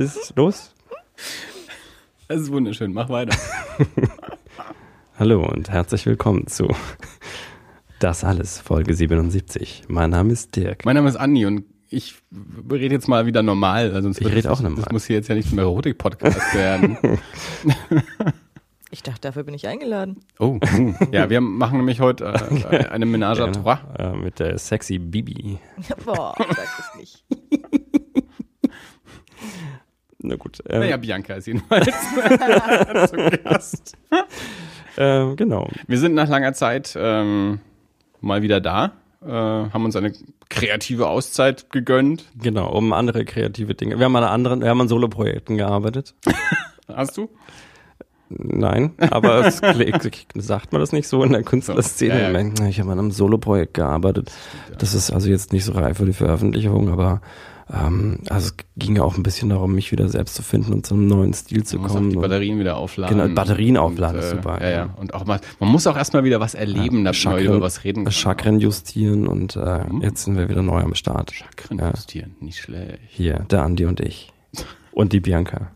ist, los? Das ist wunderschön. Mach weiter. Hallo und herzlich willkommen zu Das alles, Folge 77. Mein Name ist Dirk. Mein Name ist Andi und ich rede jetzt mal wieder normal. Also sonst Ich rede auch normal. Das muss hier jetzt ja nicht zum Erotik-Podcast werden. Ich dachte, dafür bin ich eingeladen. Oh, hm. ja, wir machen nämlich heute äh, eine Menage à trois. Äh, mit der sexy Bibi. Boah, sag das nicht. Na gut. Äh, Naja, Bianca ist jedenfalls zu Gast. äh, genau. Wir sind nach langer Zeit ähm, mal wieder da, äh, haben uns eine kreative Auszeit gegönnt. Genau, um andere kreative Dinge. Wir haben an anderen, wir haben an Solo-Projekten gearbeitet. Hast du? Nein, aber es sagt man das nicht so in der Künstlerszene. Ja, ja. Meine, Ich habe an einem Solo-Projekt gearbeitet. Das ist also jetzt nicht so reif für die Veröffentlichung, aber ähm, also es ging ja auch ein bisschen darum, mich wieder selbst zu finden und zu einem neuen Stil zu Du musst auch kommen. die Batterien wieder aufladen. Genau, Batterien aufladen Und, ist super, Ja, ja. ja. Und auch mal, man muss auch erstmal wieder was erleben, damit man über was reden kann. Chakren justieren und äh, Hm. jetzt sind wir wieder neu am Start. Chakren Ja. justieren, nicht schlecht. Hier, der Andi und ich. Und die Bianca.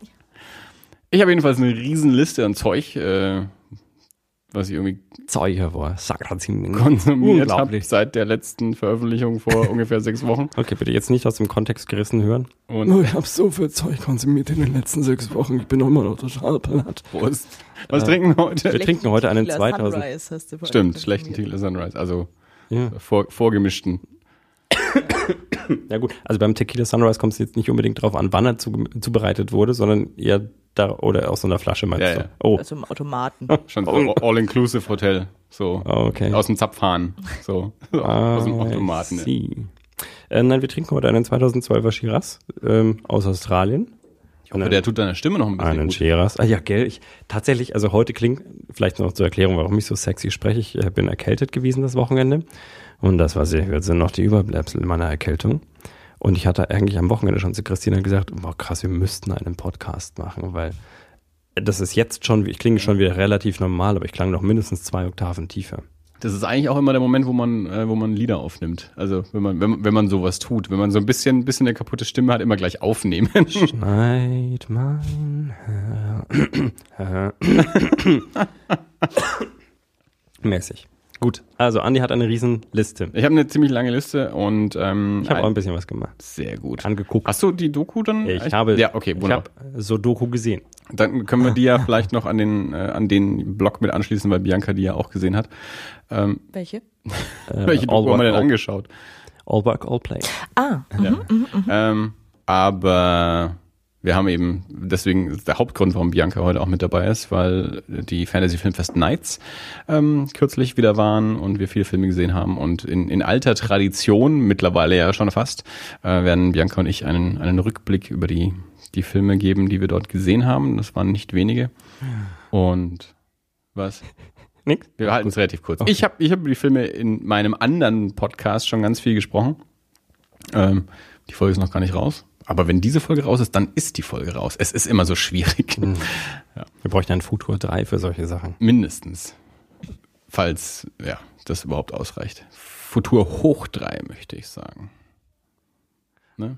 Ich habe jedenfalls eine riesen Liste an Zeug, äh, was ich irgendwie Zeug hervor. Sakrazin. konsumiert habe Unglaublich. seit der letzten Veröffentlichung vor ungefähr sechs Wochen. Okay, bitte jetzt nicht aus dem Kontext gerissen hören. Und Oh, ich habe so viel Zeug konsumiert in den letzten sechs Wochen. Ich bin immer noch total platt. Prost. Was trinken wir heute? Wir trinken heute einen Tequila 2000. Sunrise hast du Stimmt, schlechten Tequila Sunrise, also Ja. vor, vorgemischten. ja gut, also beim Tequila Sunrise kommt es jetzt nicht unbedingt drauf an, wann er zu, zubereitet wurde, sondern eher da oder aus so einer Flasche meinst Ja, du? ja. Oh, Also im Automaten. Schon so All-Inclusive Hotel, so okay. aus dem Zapfhahn, so aus dem Automaten. See. Äh, nein, wir trinken heute einen 2012er Shiraz ähm, aus Australien. Aber der tut deiner Stimme noch ein bisschen Einen gut. Shiraz. Ah ja, gell. Ich, tatsächlich, also heute klingt, vielleicht noch zur Erklärung, warum ich so sexy spreche. Ich äh, bin erkältet gewesen das Wochenende. Und das war sehr, das sind noch die Überbleibsel meiner Erkältung. Und ich hatte eigentlich am Wochenende schon zu Christina gesagt, boah krass, wir müssten einen Podcast machen, weil das ist jetzt schon, ich klinge schon wieder relativ normal, aber ich klang noch mindestens zwei Oktaven tiefer. Das ist eigentlich auch immer der Moment, wo man, äh, wo man Lieder aufnimmt. Also wenn man, wenn, wenn man sowas tut, wenn man so ein bisschen, bisschen eine kaputte Stimme hat, immer gleich aufnehmen. Schneid mein Herr. Mäßig. Gut, also Andi hat eine riesen Liste. Ich habe eine ziemlich lange Liste und ähm, Ich habe auch ein bisschen was gemacht. sehr gut. Angeguckt. Hast du die Doku dann? Ich habe, Ja, okay, ich wunderbar. habe so Doku gesehen. Dann können wir die ja vielleicht noch an den äh, an den Blog mit anschließen, weil Bianca die ja auch gesehen hat. Ähm, Welche? Äh, welche Doku haben wir denn all, angeschaut? all work, all play. Ah, Ja. Ähm, aber wir haben eben, deswegen ist der Hauptgrund, warum Bianca heute auch mit dabei ist, weil die Fantasy Filmfest Nights ähm, kürzlich wieder waren und wir viele Filme gesehen haben. Und in, in alter Tradition, mittlerweile ja schon fast, äh, werden Bianca und ich einen, einen Rückblick über die, die Filme geben, die wir dort gesehen haben. Das waren nicht wenige. Und was? Nix? Wir halten es relativ kurz. Okay. Ich habe ich hab über die Filme in meinem anderen Podcast schon ganz viel gesprochen. Ähm, die Folge ist noch gar nicht raus. Aber wenn diese Folge raus ist, dann ist die Folge raus. Es ist immer so schwierig. Wir bräuchten ein Futur 3 für solche Sachen. Mindestens. Falls, ja, das überhaupt ausreicht. Futur hoch drei, möchte ich sagen. Ne?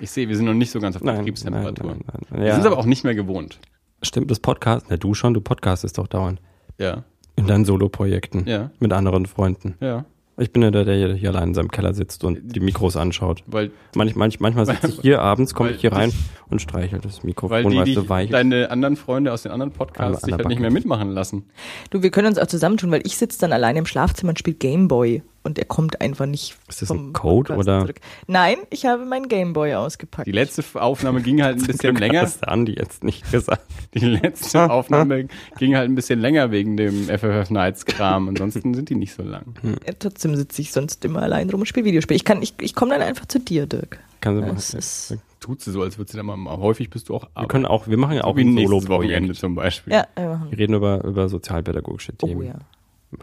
Ich sehe, wir sind noch nicht so ganz auf Betriebstemperatur. nein, nein, nein. Wir Ja. sind es aber auch nicht mehr gewohnt. Stimmt, das Podcast, na du schon, du podcastest doch dauernd. Ja, In deinen Solo-Projekten. Ja. Mit anderen Freunden. ja. Ich bin ja der, der hier allein in seinem Keller sitzt und die Mikros anschaut. Weil, Manch, manch, manchmal sitze ich hier abends, komme weil ich hier rein und streichel das weil Mikrofon, die, weißt die du, weich. deine anderen Freunde aus den anderen Podcasts An- sich halt nicht mehr mitmachen lassen. du, wir können uns auch zusammentun, weil ich sitze dann alleine im Schlafzimmer und spiele Gameboy und er kommt einfach nicht. Ist das vom ein Code Podcast oder- Zurück. Nein, ich habe meinen Gameboy ausgepackt. Die letzte Aufnahme ging halt ein bisschen länger. Das hat Andi jetzt nicht gesagt. Die letzte Aufnahme ging halt ein bisschen länger wegen dem FFF Nights Kram. Ansonsten sind die nicht so lang. Ja, trotzdem sitze ich sonst immer allein rum und spiele Videospiele. Ich kann, ich, ich komme dann einfach zu dir, Dirk. Kannst du. Das ist, Tut sie so, als würde sie dann mal, häufig bist du auch Wir können auch, wir machen ja auch wie ein nächstes Wochenende Solo-Projekt. zum Beispiel. ja, wir machen. Wir reden über, über sozialpädagogische Oh Themen. ja, Wir machen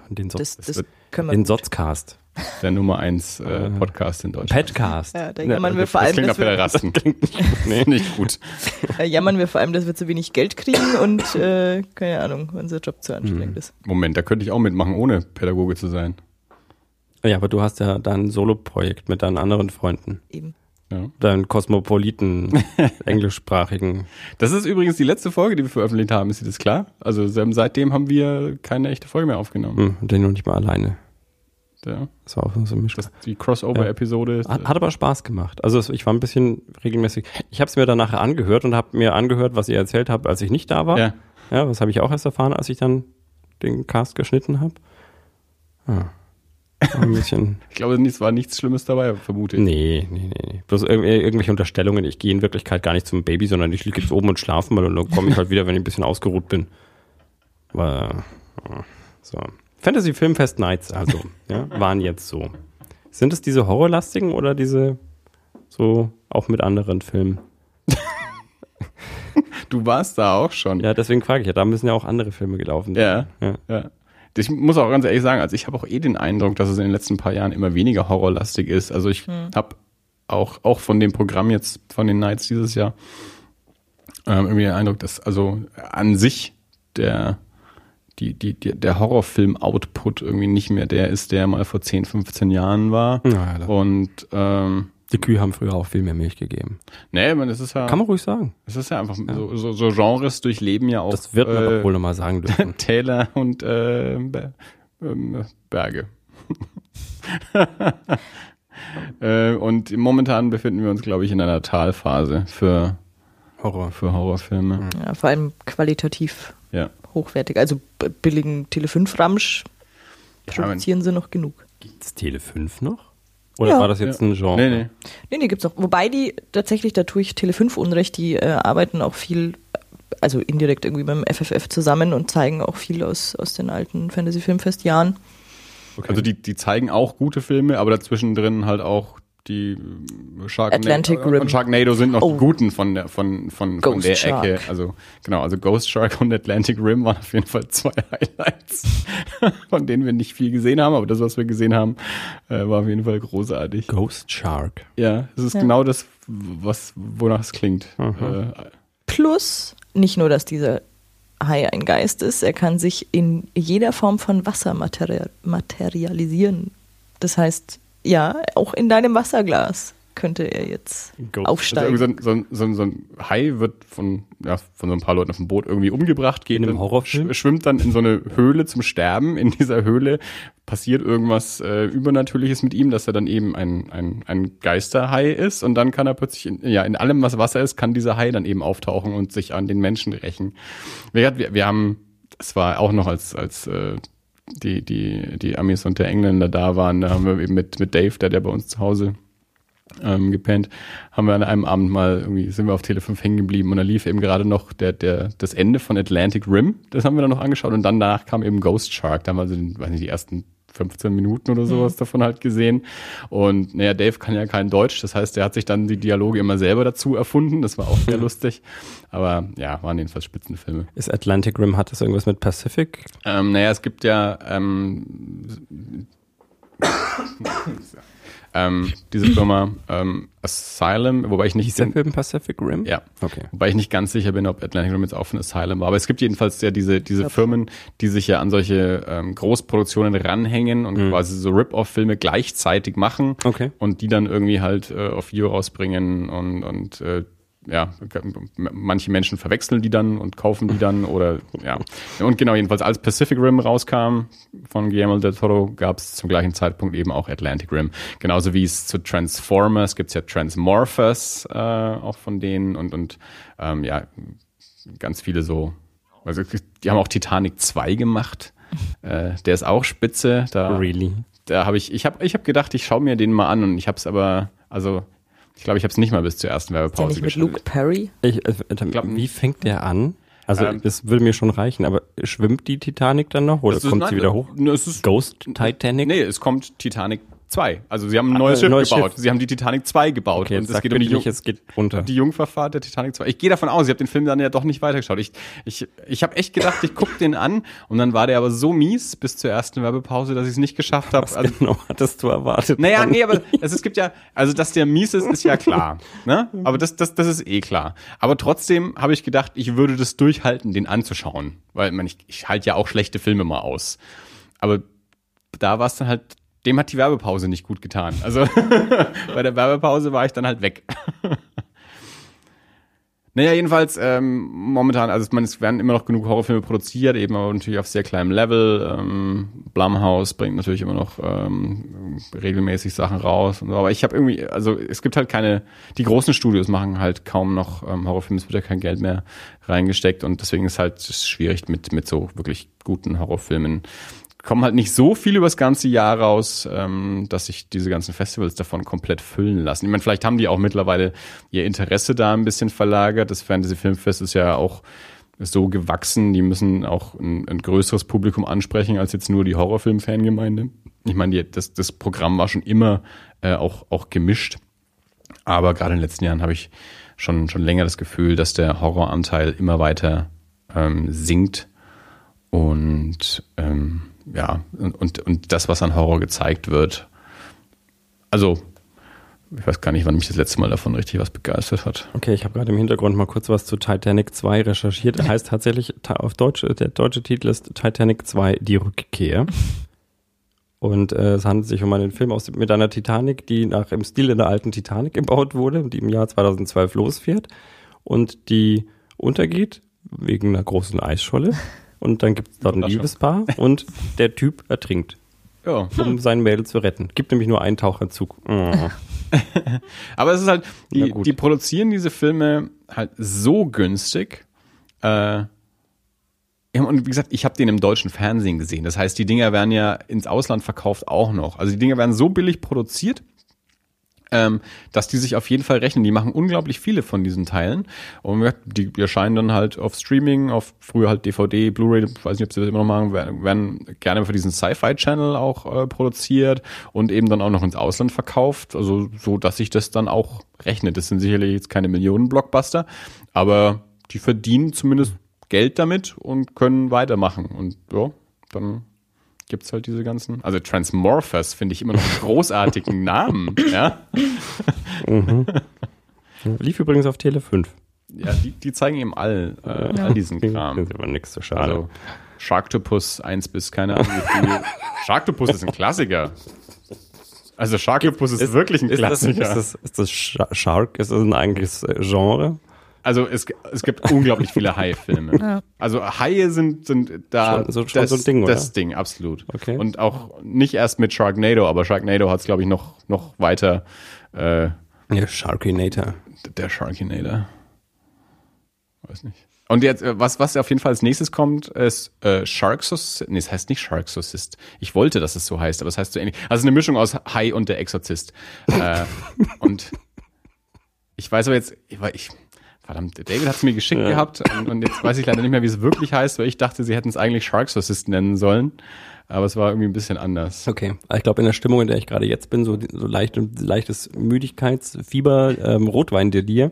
Den, so das, das können wir. den. Sotzcast. Der Nummer eins äh, Podcast in Deutschland. Petcast. Ja, da jammern wir Das vor allem, klingt nach dass wir, Pederasten. nee, nicht gut. da jammern wir vor allem, dass wir zu wenig Geld kriegen und äh, keine Ahnung, unser Job zu anstrengend ist. Moment, da könnte ich auch mitmachen, ohne Pädagoge zu sein. Ja, aber du hast ja dein Solo-Projekt mit deinen anderen Freunden. Eben. Ja. Deinen kosmopoliten, englischsprachigen. Das ist übrigens die letzte Folge, die wir veröffentlicht haben, ist dir das klar? Also seitdem haben wir keine echte Folge mehr aufgenommen. Hm, den noch nicht mal alleine. Ja. Das war auch so ein Misch. Das, die Crossover-Episode ist. Hat, hat aber Spaß gemacht. Also ich war ein bisschen regelmäßig. Ich habe es mir dann nachher angehört und habe mir angehört, was ihr erzählt habt, als ich nicht da war. ja. Ja, das habe ich auch erst erfahren, als ich dann den Cast geschnitten habe. Ja. Ein bisschen. Ich glaube, es war nichts Schlimmes dabei, vermute ich. nee, nee, nee, nee. Bloß irg irgendwelche Unterstellungen. Ich gehe in Wirklichkeit gar nicht zum Baby, sondern ich liege jetzt oben und schlafe mal und dann komme ich halt wieder, wenn ich ein bisschen ausgeruht bin. War, ja, so. Fantasy Filmfest Nights, also, ja, waren jetzt so. Sind es diese horrorlastigen oder diese so auch mit anderen Filmen? Du warst da auch schon. Ja, deswegen frage ich ja, da müssen ja auch andere Filme gelaufen Ja. sein. Ja. Ja. Ich muss auch ganz ehrlich sagen, also ich habe auch eh den Eindruck, dass es in den letzten paar Jahren immer weniger horrorlastig ist. Also ich habe auch, auch von dem Programm jetzt, von den Nights dieses Jahr, ähm, irgendwie den Eindruck, dass also an sich der, die, die, die, der Horrorfilm-Output irgendwie nicht mehr der ist, der mal vor 10, 15 Jahren war. Ja, Und ähm, Die Kühe haben früher auch viel mehr Milch gegeben. nee, man, es ist ja, Kann man ruhig sagen. es ist ja einfach so, so, so Genres durchleben ja auch Das wird man äh, doch wohl nochmal sagen dürfen. Täler und äh, ähm, Berge. äh, und momentan befinden wir uns, glaube ich, in einer Talphase für, Horror. für Horrorfilme. Ja, vor allem qualitativ Ja. hochwertig. Also billigen Tele5-Ramsch Ja, produzieren sie noch genug. Gibt's Tele 5 noch? Oder Ja. war das jetzt ein Genre? Nee, nee. Nee, nee, gibt's auch. Wobei die tatsächlich, da tue ich Tele5 Unrecht, die äh, arbeiten auch viel, also indirekt irgendwie mit dem FFF zusammen und zeigen auch viel aus, aus den alten Fantasy-Filmfestjahren. Okay. Also die, die zeigen auch gute Filme, aber dazwischen drin halt auch die äh, Sharknado, Atlantic Rim. und Sharknado sind noch Oh. die guten von der von von, von Ghost der Shark. Ecke. Also genau, also Ghost Shark und Atlantic Rim waren auf jeden Fall zwei Highlights, von denen wir nicht viel gesehen haben, aber das, was wir gesehen haben, äh, war auf jeden Fall großartig. Ghost Shark. Ja, es ist Ja. genau das, was wonach es klingt. Äh, Plus, nicht nur, dass dieser Hai ein Geist ist, er kann sich in jeder Form von Wasser materia materialisieren. Das heißt, ja, auch in deinem Wasserglas könnte er jetzt Ghost. also aufsteigen. irgendwie so, ein, so, ein, so ein Hai wird von, ja, von so ein paar Leuten auf dem Boot irgendwie umgebracht, geht In einem dann- Horrorfilm? sch- schwimmt dann in so eine Höhle zum Sterben. In dieser Höhle passiert irgendwas äh, Übernatürliches mit ihm, dass er dann eben ein, ein, ein Geisterhai ist und dann kann er plötzlich, in, ja, in allem, was Wasser ist, kann dieser Hai dann eben auftauchen und sich an den Menschen rächen. Gesagt, Wir, wir haben, es war auch noch als, als äh, die, die, die Amis und der Engländer da waren, da haben wir eben mit, mit Dave, der, der bei uns zu Hause ähm, gepennt, haben wir an einem Abend mal irgendwie, sind wir auf Tele 5 hängen geblieben und da lief eben gerade noch der, der, das Ende von Atlantic Rim, das haben wir dann noch angeschaut und danach kam eben Ghost Shark, da haben wir also, den, weiß nicht, die ersten 15 Minuten oder sowas davon halt gesehen. Und naja, Dave kann ja kein Deutsch, das heißt, er hat sich dann die Dialoge immer selber dazu erfunden. Das war auch sehr lustig. Aber ja, waren jedenfalls Spitzenfilme. Ist Atlantic Rim, hat das irgendwas mit Pacific? Ähm, naja, es gibt ja ähm, ähm, diese Firma ähm, Asylum, wobei ich nicht Hieß der Film Pacific Rim? ja, Okay. wobei ich nicht ganz sicher bin, ob Atlantic Rim jetzt auch von Asylum war. Aber es gibt jedenfalls ja diese, diese Firmen, die sich ja an solche ähm, Großproduktionen ranhängen und quasi so Rip-Off-Filme gleichzeitig machen Okay. und die dann irgendwie halt äh, auf Video rausbringen und, und äh, ja, manche Menschen verwechseln die dann und kaufen die dann oder ja. Und genau, jedenfalls als Pacific Rim rauskam von Guillermo del Toro, gab es zum gleichen Zeitpunkt eben auch Atlantic Rim. Genauso wie es zu Transformers gibt's ja Transmorphers äh, auch von denen und, und ähm, ja, ganz viele so. Also die haben auch Titanic 2 gemacht. Äh, der ist auch spitze. Da, Really? da habe ich, ich habe ich hab gedacht, ich schaue mir den mal an und ich habe es aber, also ich glaube, ich habe es nicht mal bis zur ersten Ist der Werbepause nicht mit geschafft. Luke Perry? Ich, äh, glaub wie fängt der an? Also Ähm, das würde mir schon reichen, aber schwimmt die Titanic dann noch oder Es ist- kommt nein, sie wieder hoch? ne, Es ist, Ghost Titanic? nee, es kommt Titanic 2. Also sie haben ein neues äh, Schiff neues gebaut. Schiff. Sie haben die Titanic 2 gebaut. Okay, und es geht um die, nicht, es geht runter. die Jungfernfahrt der Titanic 2. Ich gehe davon aus, ich habe den Film dann ja doch nicht weitergeschaut. Ich, ich, ich habe echt gedacht, ich gucke den an und dann war der aber so mies bis zur ersten Werbepause, dass ich es nicht geschafft habe. Was genau hattest du erwartet? Naja, nee, aber es, es gibt ja, also dass der mies ist, ist ja klar. Ne? Aber das, das, das ist eh klar. Aber trotzdem habe ich gedacht, ich würde das durchhalten, den anzuschauen. Weil man, ich, ich halte ja auch schlechte Filme mal aus. Aber da war es dann halt dem hat die Werbepause nicht gut getan. Also bei der Werbepause war ich dann halt weg. Naja, jedenfalls ähm, momentan, also man, es werden immer noch genug Horrorfilme produziert, eben aber natürlich auf sehr kleinem Level. Ähm, Blumhouse bringt natürlich immer noch ähm, regelmäßig Sachen raus. So. Aber ich habe irgendwie, also es gibt halt keine, die großen Studios machen halt kaum noch ähm, Horrorfilme, es wird ja kein Geld mehr reingesteckt und deswegen ist halt schwierig mit, mit so wirklich guten Horrorfilmen kommen halt nicht so viel übers ganze Jahr raus, ähm, dass sich diese ganzen Festivals davon komplett füllen lassen. Ich meine, vielleicht haben die auch mittlerweile ihr Interesse da ein bisschen verlagert. Das Fantasy Filmfest ist ja auch so gewachsen, die müssen auch ein, ein größeres Publikum ansprechen als jetzt nur die Horrorfilm-Fangemeinde. Ich meine, die, das, das Programm war schon immer äh, auch, auch gemischt. Aber gerade in den letzten Jahren habe ich schon, schon länger das Gefühl, dass der Horroranteil immer weiter ähm, sinkt. Und ähm, ja, und, und das, was an Horror gezeigt wird. Also, ich weiß gar nicht, wann mich das letzte Mal davon richtig was begeistert hat. Okay, ich habe gerade im Hintergrund mal kurz was zu Titanic 2 recherchiert. Er heißt tatsächlich, auf Deutsch, der deutsche Titel ist Titanic 2, die Rückkehr. Und äh, es handelt sich um einen Film aus, mit einer Titanic, die nach im Stil der alten Titanic gebaut wurde, die im Jahr 2012 losfährt und die untergeht wegen einer großen Eisscholle. Und dann gibt es dort ein Liebespaar und der Typ ertrinkt. Ja. Um sein Mädel zu retten. Gibt nämlich nur einen Taucherzug. Oh. Aber es ist halt, die, die produzieren diese Filme halt so günstig. Äh, und wie gesagt, ich habe den im deutschen Fernsehen gesehen. Das heißt, die Dinger werden ja ins Ausland verkauft auch noch. Also die Dinger werden so billig produziert ähm, dass die sich auf jeden Fall rechnen. Die machen unglaublich viele von diesen Teilen und die erscheinen dann halt auf Streaming, auf früher halt DVD, Blu-ray, weiß nicht, ob sie das immer noch machen, werden, gerne für diesen Sci-Fi-Channel auch äh, produziert und eben dann auch noch ins Ausland verkauft, also so, dass sich das dann auch rechnet. Das sind sicherlich jetzt keine Millionen-Blockbuster, aber die verdienen zumindest Geld damit und können weitermachen und ja, dann gibt's halt diese ganzen. Also Transmorphers finde ich immer noch einen großartigen Namen. Ja? Mhm. Lief übrigens auf Tele 5. Ja, die, die zeigen eben all, äh, ja. all diesen Kram. Das ist aber nichts so schade. Also, Sharktopus 1 bis keine Ahnung wie viel. Sharktopus ist ein Klassiker. Also Sharktopus ist, ist, wirklich ein Klassiker. Ist das, ist das, ist das Shark? Ist das ein eigentliches Genre? Also es, es gibt unglaublich viele Hai-Filme. Ja. Also Haie sind, sind da schon, so, schon das, so ein Ding, oder? das Ding, absolut. Okay. Und auch nicht erst mit Sharknado, aber Sharknado hat es, glaube ich, noch, noch weiter. Äh, ja, Sharkinator. Der Sharkinator. Weiß nicht. Und jetzt, äh, was, was auf jeden Fall als nächstes kommt, ist äh, Sharksocyst. Nee, es heißt nicht Sharksocyst. Ich wollte, dass es so heißt, aber es heißt so ähnlich. Also eine Mischung aus Hai und der Exorzist. äh, und ich weiß aber jetzt, ich, ich Verdammt, David hat es mir geschickt ja. gehabt und, und, jetzt weiß ich leider nicht mehr, wie es wirklich heißt, weil ich dachte, sie hätten es eigentlich Shark Assist nennen sollen. Aber es war irgendwie ein bisschen anders. Okay. Ich glaube, in der Stimmung, in der ich gerade jetzt bin, so, so leicht, leichtes Müdigkeitsfieber, ähm, Rotwein-Delir,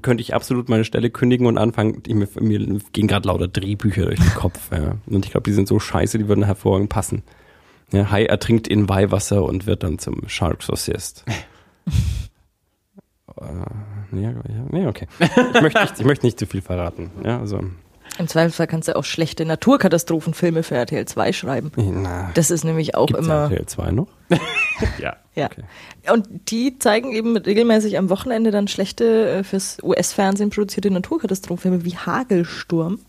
könnte ich absolut meine Stelle kündigen und anfangen. Mir, mir gehen gerade lauter Drehbücher durch den Kopf. Ja. Und ich glaube, die sind so scheiße, die würden hervorragend passen. Ja, Hai ertrinkt in Weihwasser und wird dann zum Shark Sociist. äh, ja, ja, nee, okay. Ich möchte, nicht, ich möchte nicht zu viel verraten. Ja, also. Im Zweifelsfall kannst du auch schlechte Naturkatastrophenfilme für RTL 2 schreiben. Na, das ist nämlich auch gibt's immer. RTL 2 noch? ja. Ja. Okay. Und die zeigen eben regelmäßig am Wochenende dann schlechte äh, fürs US-Fernsehen produzierte Naturkatastrophenfilme wie Hagelsturm.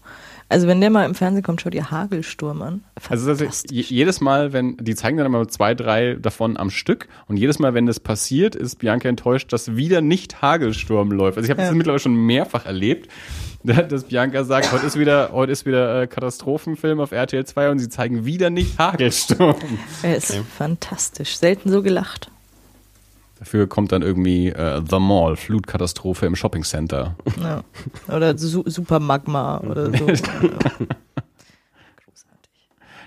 Also wenn der mal im Fernsehen kommt, schau dir Hagelsturm an. Also jedes Mal, wenn, die zeigen dann immer zwei, drei davon am Stück und jedes Mal, wenn das passiert, ist Bianca enttäuscht, dass wieder nicht Hagelsturm läuft. Also ich habe ja. das mittlerweile schon mehrfach erlebt, dass Bianca sagt, heute ist wieder, heute ist wieder äh, Katastrophenfilm auf RTL 2 und sie zeigen wieder nicht Hagelsturm. Er ist okay. fantastisch. Selten so gelacht. Dafür kommt dann irgendwie äh, The Mall, Flutkatastrophe im Shopping Center. Ja. Oder Su Super Magma oder so. Großartig.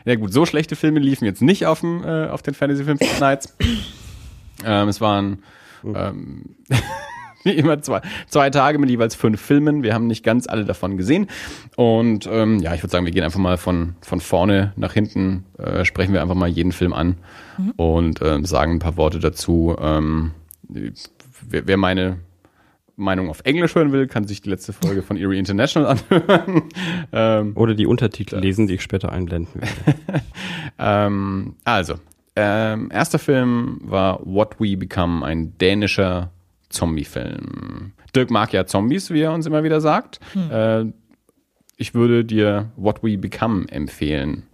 Ja gut, so schlechte Filme liefen jetzt nicht auf, dem, äh, auf den Fantasy Film Nights. ähm, es waren ähm, wie immer zwei, zwei Tage mit jeweils fünf Filmen. Wir haben nicht ganz alle davon gesehen. Und ähm, ja, ich würde sagen, wir gehen einfach mal von, von vorne nach hinten, äh, sprechen wir einfach mal jeden Film an mhm. und äh, sagen ein paar Worte dazu. Ähm, wer, wer meine Meinung auf Englisch hören will, kann sich die letzte Folge von Erie International anhören. ähm, Oder die Untertitel lesen, die ich später einblenden werde. ähm, also, Ähm, erster Film war What We Become, ein dänischer Zombie-Film. Dirk mag ja Zombies, wie er uns immer wieder sagt. Äh, ich würde dir What We Become empfehlen.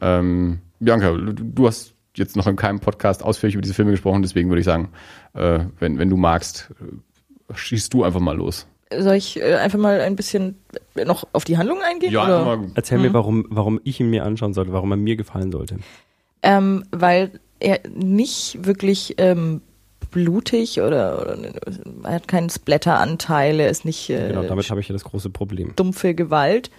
Ähm, Bianca, du, hast jetzt noch in keinem Podcast ausführlich über diese Filme gesprochen, deswegen würde ich sagen, äh, wenn, wenn du magst, äh, schießt du einfach mal los. Soll ich äh, einfach mal ein bisschen noch auf die Handlung eingehen? Ja, oder? einfach mal, Erzähl mir, warum, warum ich ihn mir anschauen sollte, warum er mir gefallen sollte. Ähm, weil er nicht wirklich ähm, blutig oder, oder er hat keinen Splatteranteil, er ist nicht äh, Genau, damit habe ich ja das große Problem. dumpfe Gewalt.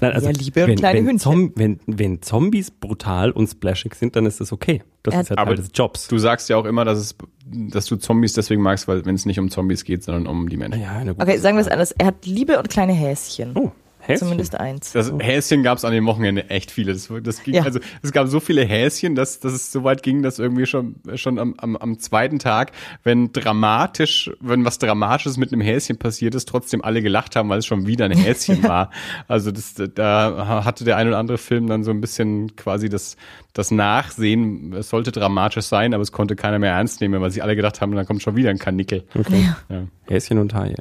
Nein, also Ja, liebe wenn, kleine wenn, Hündchen. Zom wenn, wenn Zombies brutal und splashig sind, dann ist das okay. Das Er ist ja hat- Teil Aber des Jobs. du sagst ja auch immer, dass, es, dass du Zombies deswegen magst, weil wenn es nicht um Zombies geht, sondern um die Menschen. ja, Okay, sagen wir es anders. Er hat Liebe und kleine Häschen. Oh, Häschen. Zumindest eins. Das Häschen gab es an dem Wochenende echt viele. Das, das ging, Ja. also es gab so viele Häschen, dass, dass es so weit ging, dass irgendwie schon schon am, am, am zweiten Tag, wenn dramatisch, wenn was Dramatisches mit einem Häschen passiert ist, trotzdem alle gelacht haben, weil es schon wieder ein Häschen war. Also das, da hatte der ein oder andere Film dann so ein bisschen quasi das das Nachsehen. Es sollte dramatisch sein, aber es konnte keiner mehr ernst nehmen, weil sich alle gedacht haben, dann kommt schon wieder ein Kanickel. Ja. Häschen und Haie.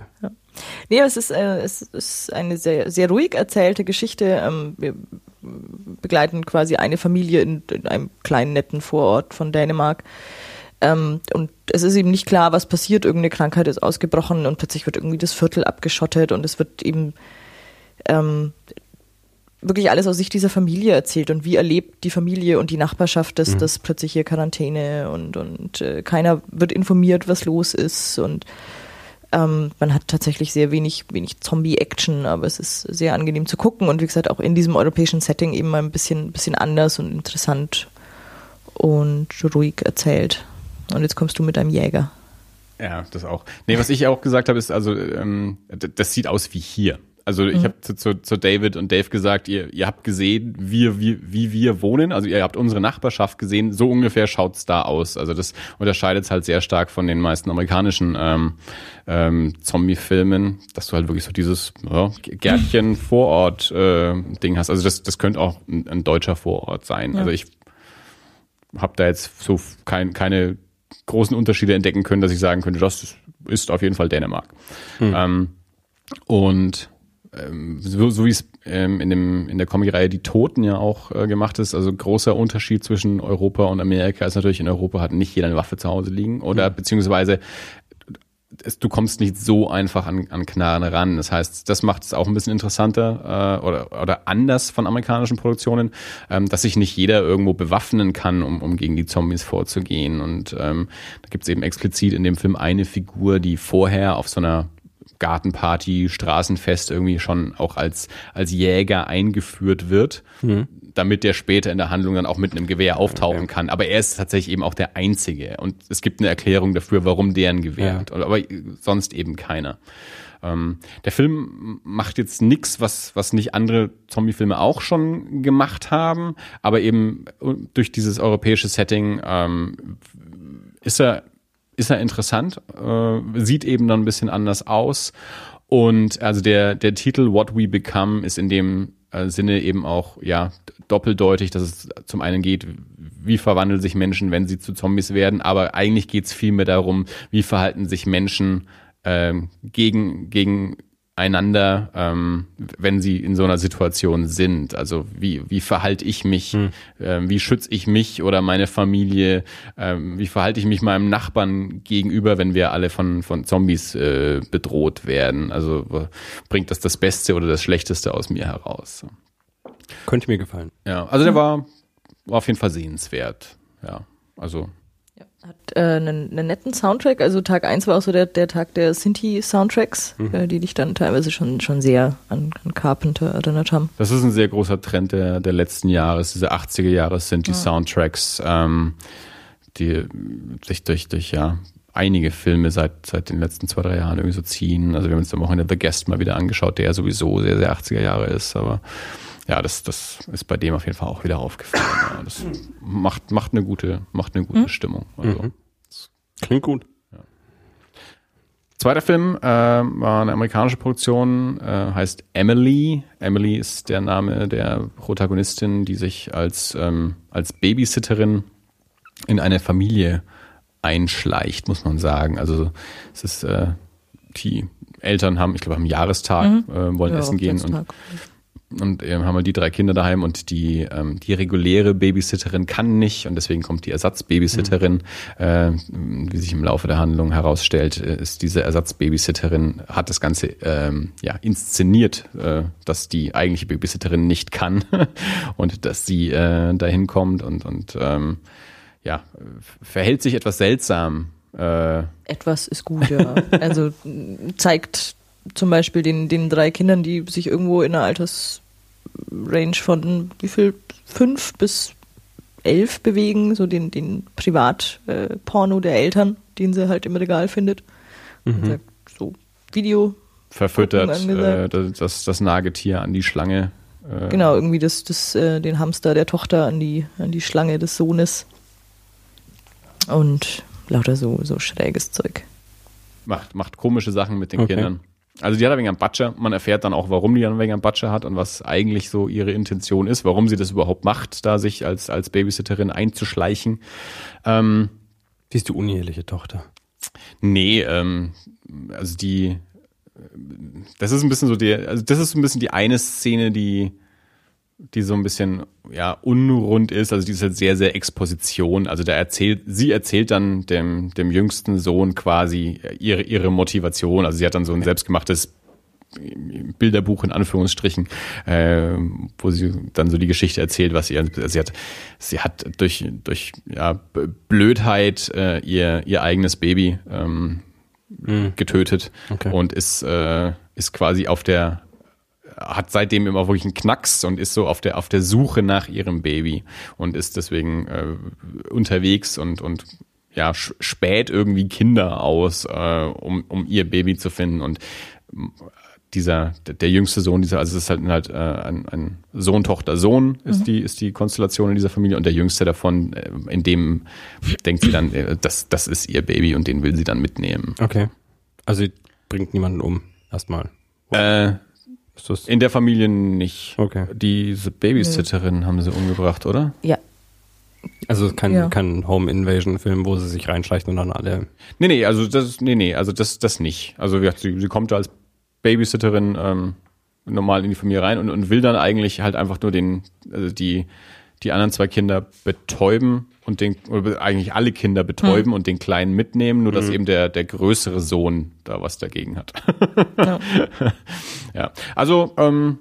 Nee, es ist, äh, es ist eine sehr, sehr ruhig erzählte Geschichte. Ähm, wir begleiten quasi eine Familie in, in einem kleinen, netten Vorort von Dänemark. Ähm, und es ist eben nicht klar, was passiert. Irgendeine Krankheit ist ausgebrochen und plötzlich wird irgendwie das Viertel abgeschottet und es wird eben ähm, wirklich alles aus Sicht dieser Familie erzählt und wie erlebt die Familie und die Nachbarschaft das, das plötzlich hier Quarantäne und, und äh, keiner wird informiert, was los ist und ähm, man hat tatsächlich sehr wenig, wenig Zombie-Action, aber es ist sehr angenehm zu gucken und wie gesagt auch in diesem europäischen Setting eben mal ein bisschen, bisschen anders und interessant und ruhig erzählt. Und jetzt kommst du mit deinem Jäger. Ja, das auch. Nee, was ich auch gesagt habe, ist also, ähm, das sieht aus wie hier. Also ich habe zu, zu, zu David und Dave gesagt, ihr, ihr habt gesehen, wie, wie, wie wir wohnen. Also ihr habt unsere Nachbarschaft gesehen. So ungefähr schaut's da aus. Also das unterscheidet es halt sehr stark von den meisten amerikanischen ähm, ähm, Zombie-Filmen, dass du halt wirklich so dieses ja, Gärtchen Vorort äh, Ding hast. Also das, das könnte auch ein, ein deutscher Vorort sein. Also ich habe da jetzt so kein, keine großen Unterschiede entdecken können, dass ich sagen könnte, das ist auf jeden Fall Dänemark. Ähm, und ähm, so, so wie es ähm, in, dem, in der Comicreihe Die Toten ja auch äh, gemacht ist, also großer Unterschied zwischen Europa und Amerika ist natürlich, in Europa hat nicht jeder eine Waffe zu Hause liegen oder beziehungsweise es, du kommst nicht so einfach an, an Knarren ran. Das heißt, das macht es auch ein bisschen interessanter äh, oder, oder anders von amerikanischen Produktionen, ähm, dass sich nicht jeder irgendwo bewaffnen kann, um, um gegen die Zombies vorzugehen. Und ähm, da gibt es eben explizit in dem Film eine Figur, die vorher auf so einer Gartenparty, Straßenfest irgendwie schon auch als, als Jäger eingeführt wird, damit der später in der Handlung dann auch mit einem Gewehr auftauchen kann. Aber er ist tatsächlich eben auch der Einzige. Und es gibt eine Erklärung dafür, warum der ein Gewehr Ja. hat. Aber sonst eben keiner. Ähm, der Film macht jetzt nichts, was, was nicht andere Zombie-Filme auch schon gemacht haben, aber eben durch dieses europäische Setting ähm, ist er ist er interessant, äh, sieht eben dann ein bisschen anders aus. Und also der, der Titel What We Become ist in dem äh, Sinne eben auch ja doppeldeutig, dass es zum einen geht, wie verwandeln sich Menschen, wenn sie zu Zombies werden, aber eigentlich geht es vielmehr darum, wie verhalten sich Menschen ähm, gegen, gegeneinander, ähm, wenn sie in so einer Situation sind. Also wie, wie verhalte ich mich, ähm, wie schütze ich mich oder meine Familie, ähm, wie verhalte ich mich meinem Nachbarn gegenüber, wenn wir alle von, von Zombies äh, bedroht werden. Also bringt das das Beste oder das Schlechteste aus mir heraus. Könnte mir gefallen. Ja, also der war, war auf jeden Fall sehenswert. Ja, also Hat äh, einen, einen netten Soundtrack. Also Tag 1 war auch so der, der Tag der Sinti-Soundtracks, äh, die dich dann teilweise schon, schon sehr an, an Carpenter erinnert haben. Das ist ein sehr großer Trend der, der letzten Jahre. Diese 80er Jahre sind die Soundtracks, ähm, die sich durch, durch ja einige Filme seit, seit den letzten zwei, drei Jahren irgendwie so ziehen. Also wir haben uns am Wochenende The Guest mal wieder angeschaut, der ja sowieso sehr, sehr 80er Jahre ist, aber ja, das, das ist bei dem auf jeden Fall auch wieder aufgefallen. Ja, das macht, macht eine gute, macht eine gute Stimmung. Also, Klingt gut. Zweiter Film äh, war eine amerikanische Produktion, äh, heißt Emily. Emily ist der Name der Protagonistin, die sich als, ähm, als Babysitterin in eine Familie einschleicht, muss man sagen. Also es ist äh, die Eltern haben, ich glaube, am Jahrestag äh, wollen Ja, essen gehen und. Und ähm, haben halt die drei Kinder daheim und die, ähm, die reguläre Babysitterin kann nicht und deswegen kommt die Ersatzbabysitterin. Äh, wie sich im Laufe der Handlung herausstellt, äh, ist diese Ersatzbabysitterin, hat das Ganze ähm, ja, inszeniert, äh, dass die eigentliche Babysitterin nicht kann und dass sie äh, dahin kommt und, und ähm, ja, verhält sich etwas seltsam. Äh, Etwas ist gut, ja. Also zeigt zum Beispiel den, den drei Kindern, die sich irgendwo in einer Altersrange von wie viel? Fünf bis elf bewegen, so den, den Privatporno der Eltern, den sie halt im Regal findet. Und sagt, so Video, verfüttert äh, das, das Nagetier an die Schlange. Äh, genau, irgendwie das, das, äh, den Hamster der Tochter an die, an die Schlange des Sohnes. Und lauter so, so schräges Zeug. macht, macht komische Sachen mit den Okay. Kindern. Also die hat ein wenig einen Batscher. Man erfährt dann auch, warum die ein wenig einen Batscher hat und was eigentlich so ihre Intention ist, warum sie das überhaupt macht, da sich als, als Babysitterin einzuschleichen. Ähm, Wie ist die uneheliche Tochter? nee, ähm, also die, das ist ein bisschen so der, also das ist ein bisschen die eine Szene, die, die so ein bisschen ja unrund ist, also die ist halt sehr sehr Exposition, also da erzählt sie erzählt dann dem dem jüngsten Sohn quasi ihre ihre Motivation, also sie hat dann so ein selbstgemachtes Bilderbuch in Anführungsstrichen, äh, wo sie dann so die Geschichte erzählt, was sie, also sie hat, sie hat durch durch ja Blödheit äh, ihr ihr eigenes Baby ähm, getötet Okay. und ist äh, ist quasi auf der hat seitdem immer wirklich einen Knacks und ist so auf der auf der Suche nach ihrem Baby und ist deswegen äh, unterwegs und und ja späht irgendwie Kinder aus, äh, um um ihr Baby zu finden und dieser der, jüngste Sohn dieser also es ist halt halt äh, ein, ein Sohn Tochter Sohn ist die ist die Konstellation in dieser Familie und der jüngste davon äh, in dem denkt sie dann äh, das das ist ihr Baby und den will sie dann mitnehmen. Okay. Also sie bringt niemanden um, erstmal. Äh, In der Familie nicht. Okay. Diese Babysitterin haben sie umgebracht, oder? Ja, also kein, Ja. kein Home Invasion Film, wo sie sich reinschleicht und dann alle. Nee, nee, also das, nee, nee, also das, das nicht. Also wie gesagt, sie, sie kommt da als Babysitterin ähm, normal in die Familie rein und, und will dann eigentlich halt einfach nur den, also die, die anderen zwei Kinder betäuben und den, oder eigentlich alle Kinder betäuben und den Kleinen mitnehmen, nur dass eben der, der größere Sohn da was dagegen hat. ja. ja. Also, ähm,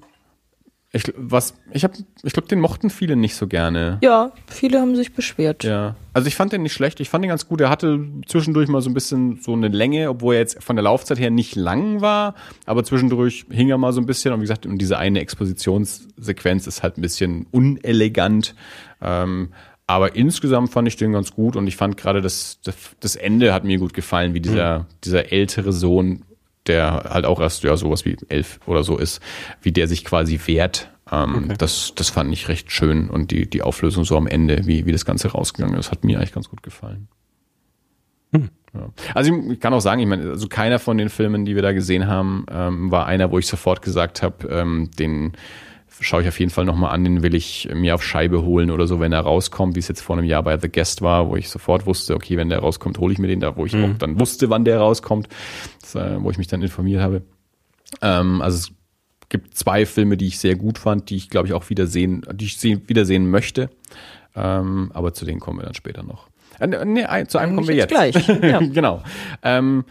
ich, was, ich hab, ich glaube, den mochten viele nicht so gerne. ja, viele haben sich beschwert. Ja, also ich fand den nicht schlecht. Ich fand den ganz gut. Er hatte zwischendurch mal so ein bisschen so eine Länge, obwohl er jetzt von der Laufzeit her nicht lang war, aber zwischendurch hing er mal so ein bisschen. Und wie gesagt, und diese eine Expositionssequenz ist halt ein bisschen unelegant. Ähm, aber insgesamt fand ich den ganz gut und ich fand gerade das, das, Ende hat mir gut gefallen, wie dieser, dieser ältere Sohn, der halt auch erst ja sowas wie elf oder so ist, wie der sich quasi wehrt. Ähm, das, das fand ich recht schön und die, die Auflösung so am Ende, wie, wie das Ganze rausgegangen ist, hat mir eigentlich ganz gut gefallen. Ja. Also ich, ich kann auch sagen, ich meine, also keiner von den Filmen, die wir da gesehen haben, ähm, war einer, wo ich sofort gesagt habe, ähm, den schaue ich auf jeden Fall nochmal an, den will ich mir auf Scheibe holen oder so, wenn er rauskommt, wie es jetzt vor einem Jahr bei The Guest war, wo ich sofort wusste, okay, wenn der rauskommt, hole ich mir den da, wo ich auch dann wusste, wann der rauskommt, das, äh, wo ich mich dann informiert habe. Ähm, also es gibt zwei Filme, die ich sehr gut fand, die ich glaube ich auch wieder sehen, die ich sehen, wiedersehen möchte. Ähm, aber zu denen kommen wir dann später noch. Äh, nee, ein- zu einem kommen wir jetzt gleich, ja. genau. Ähm,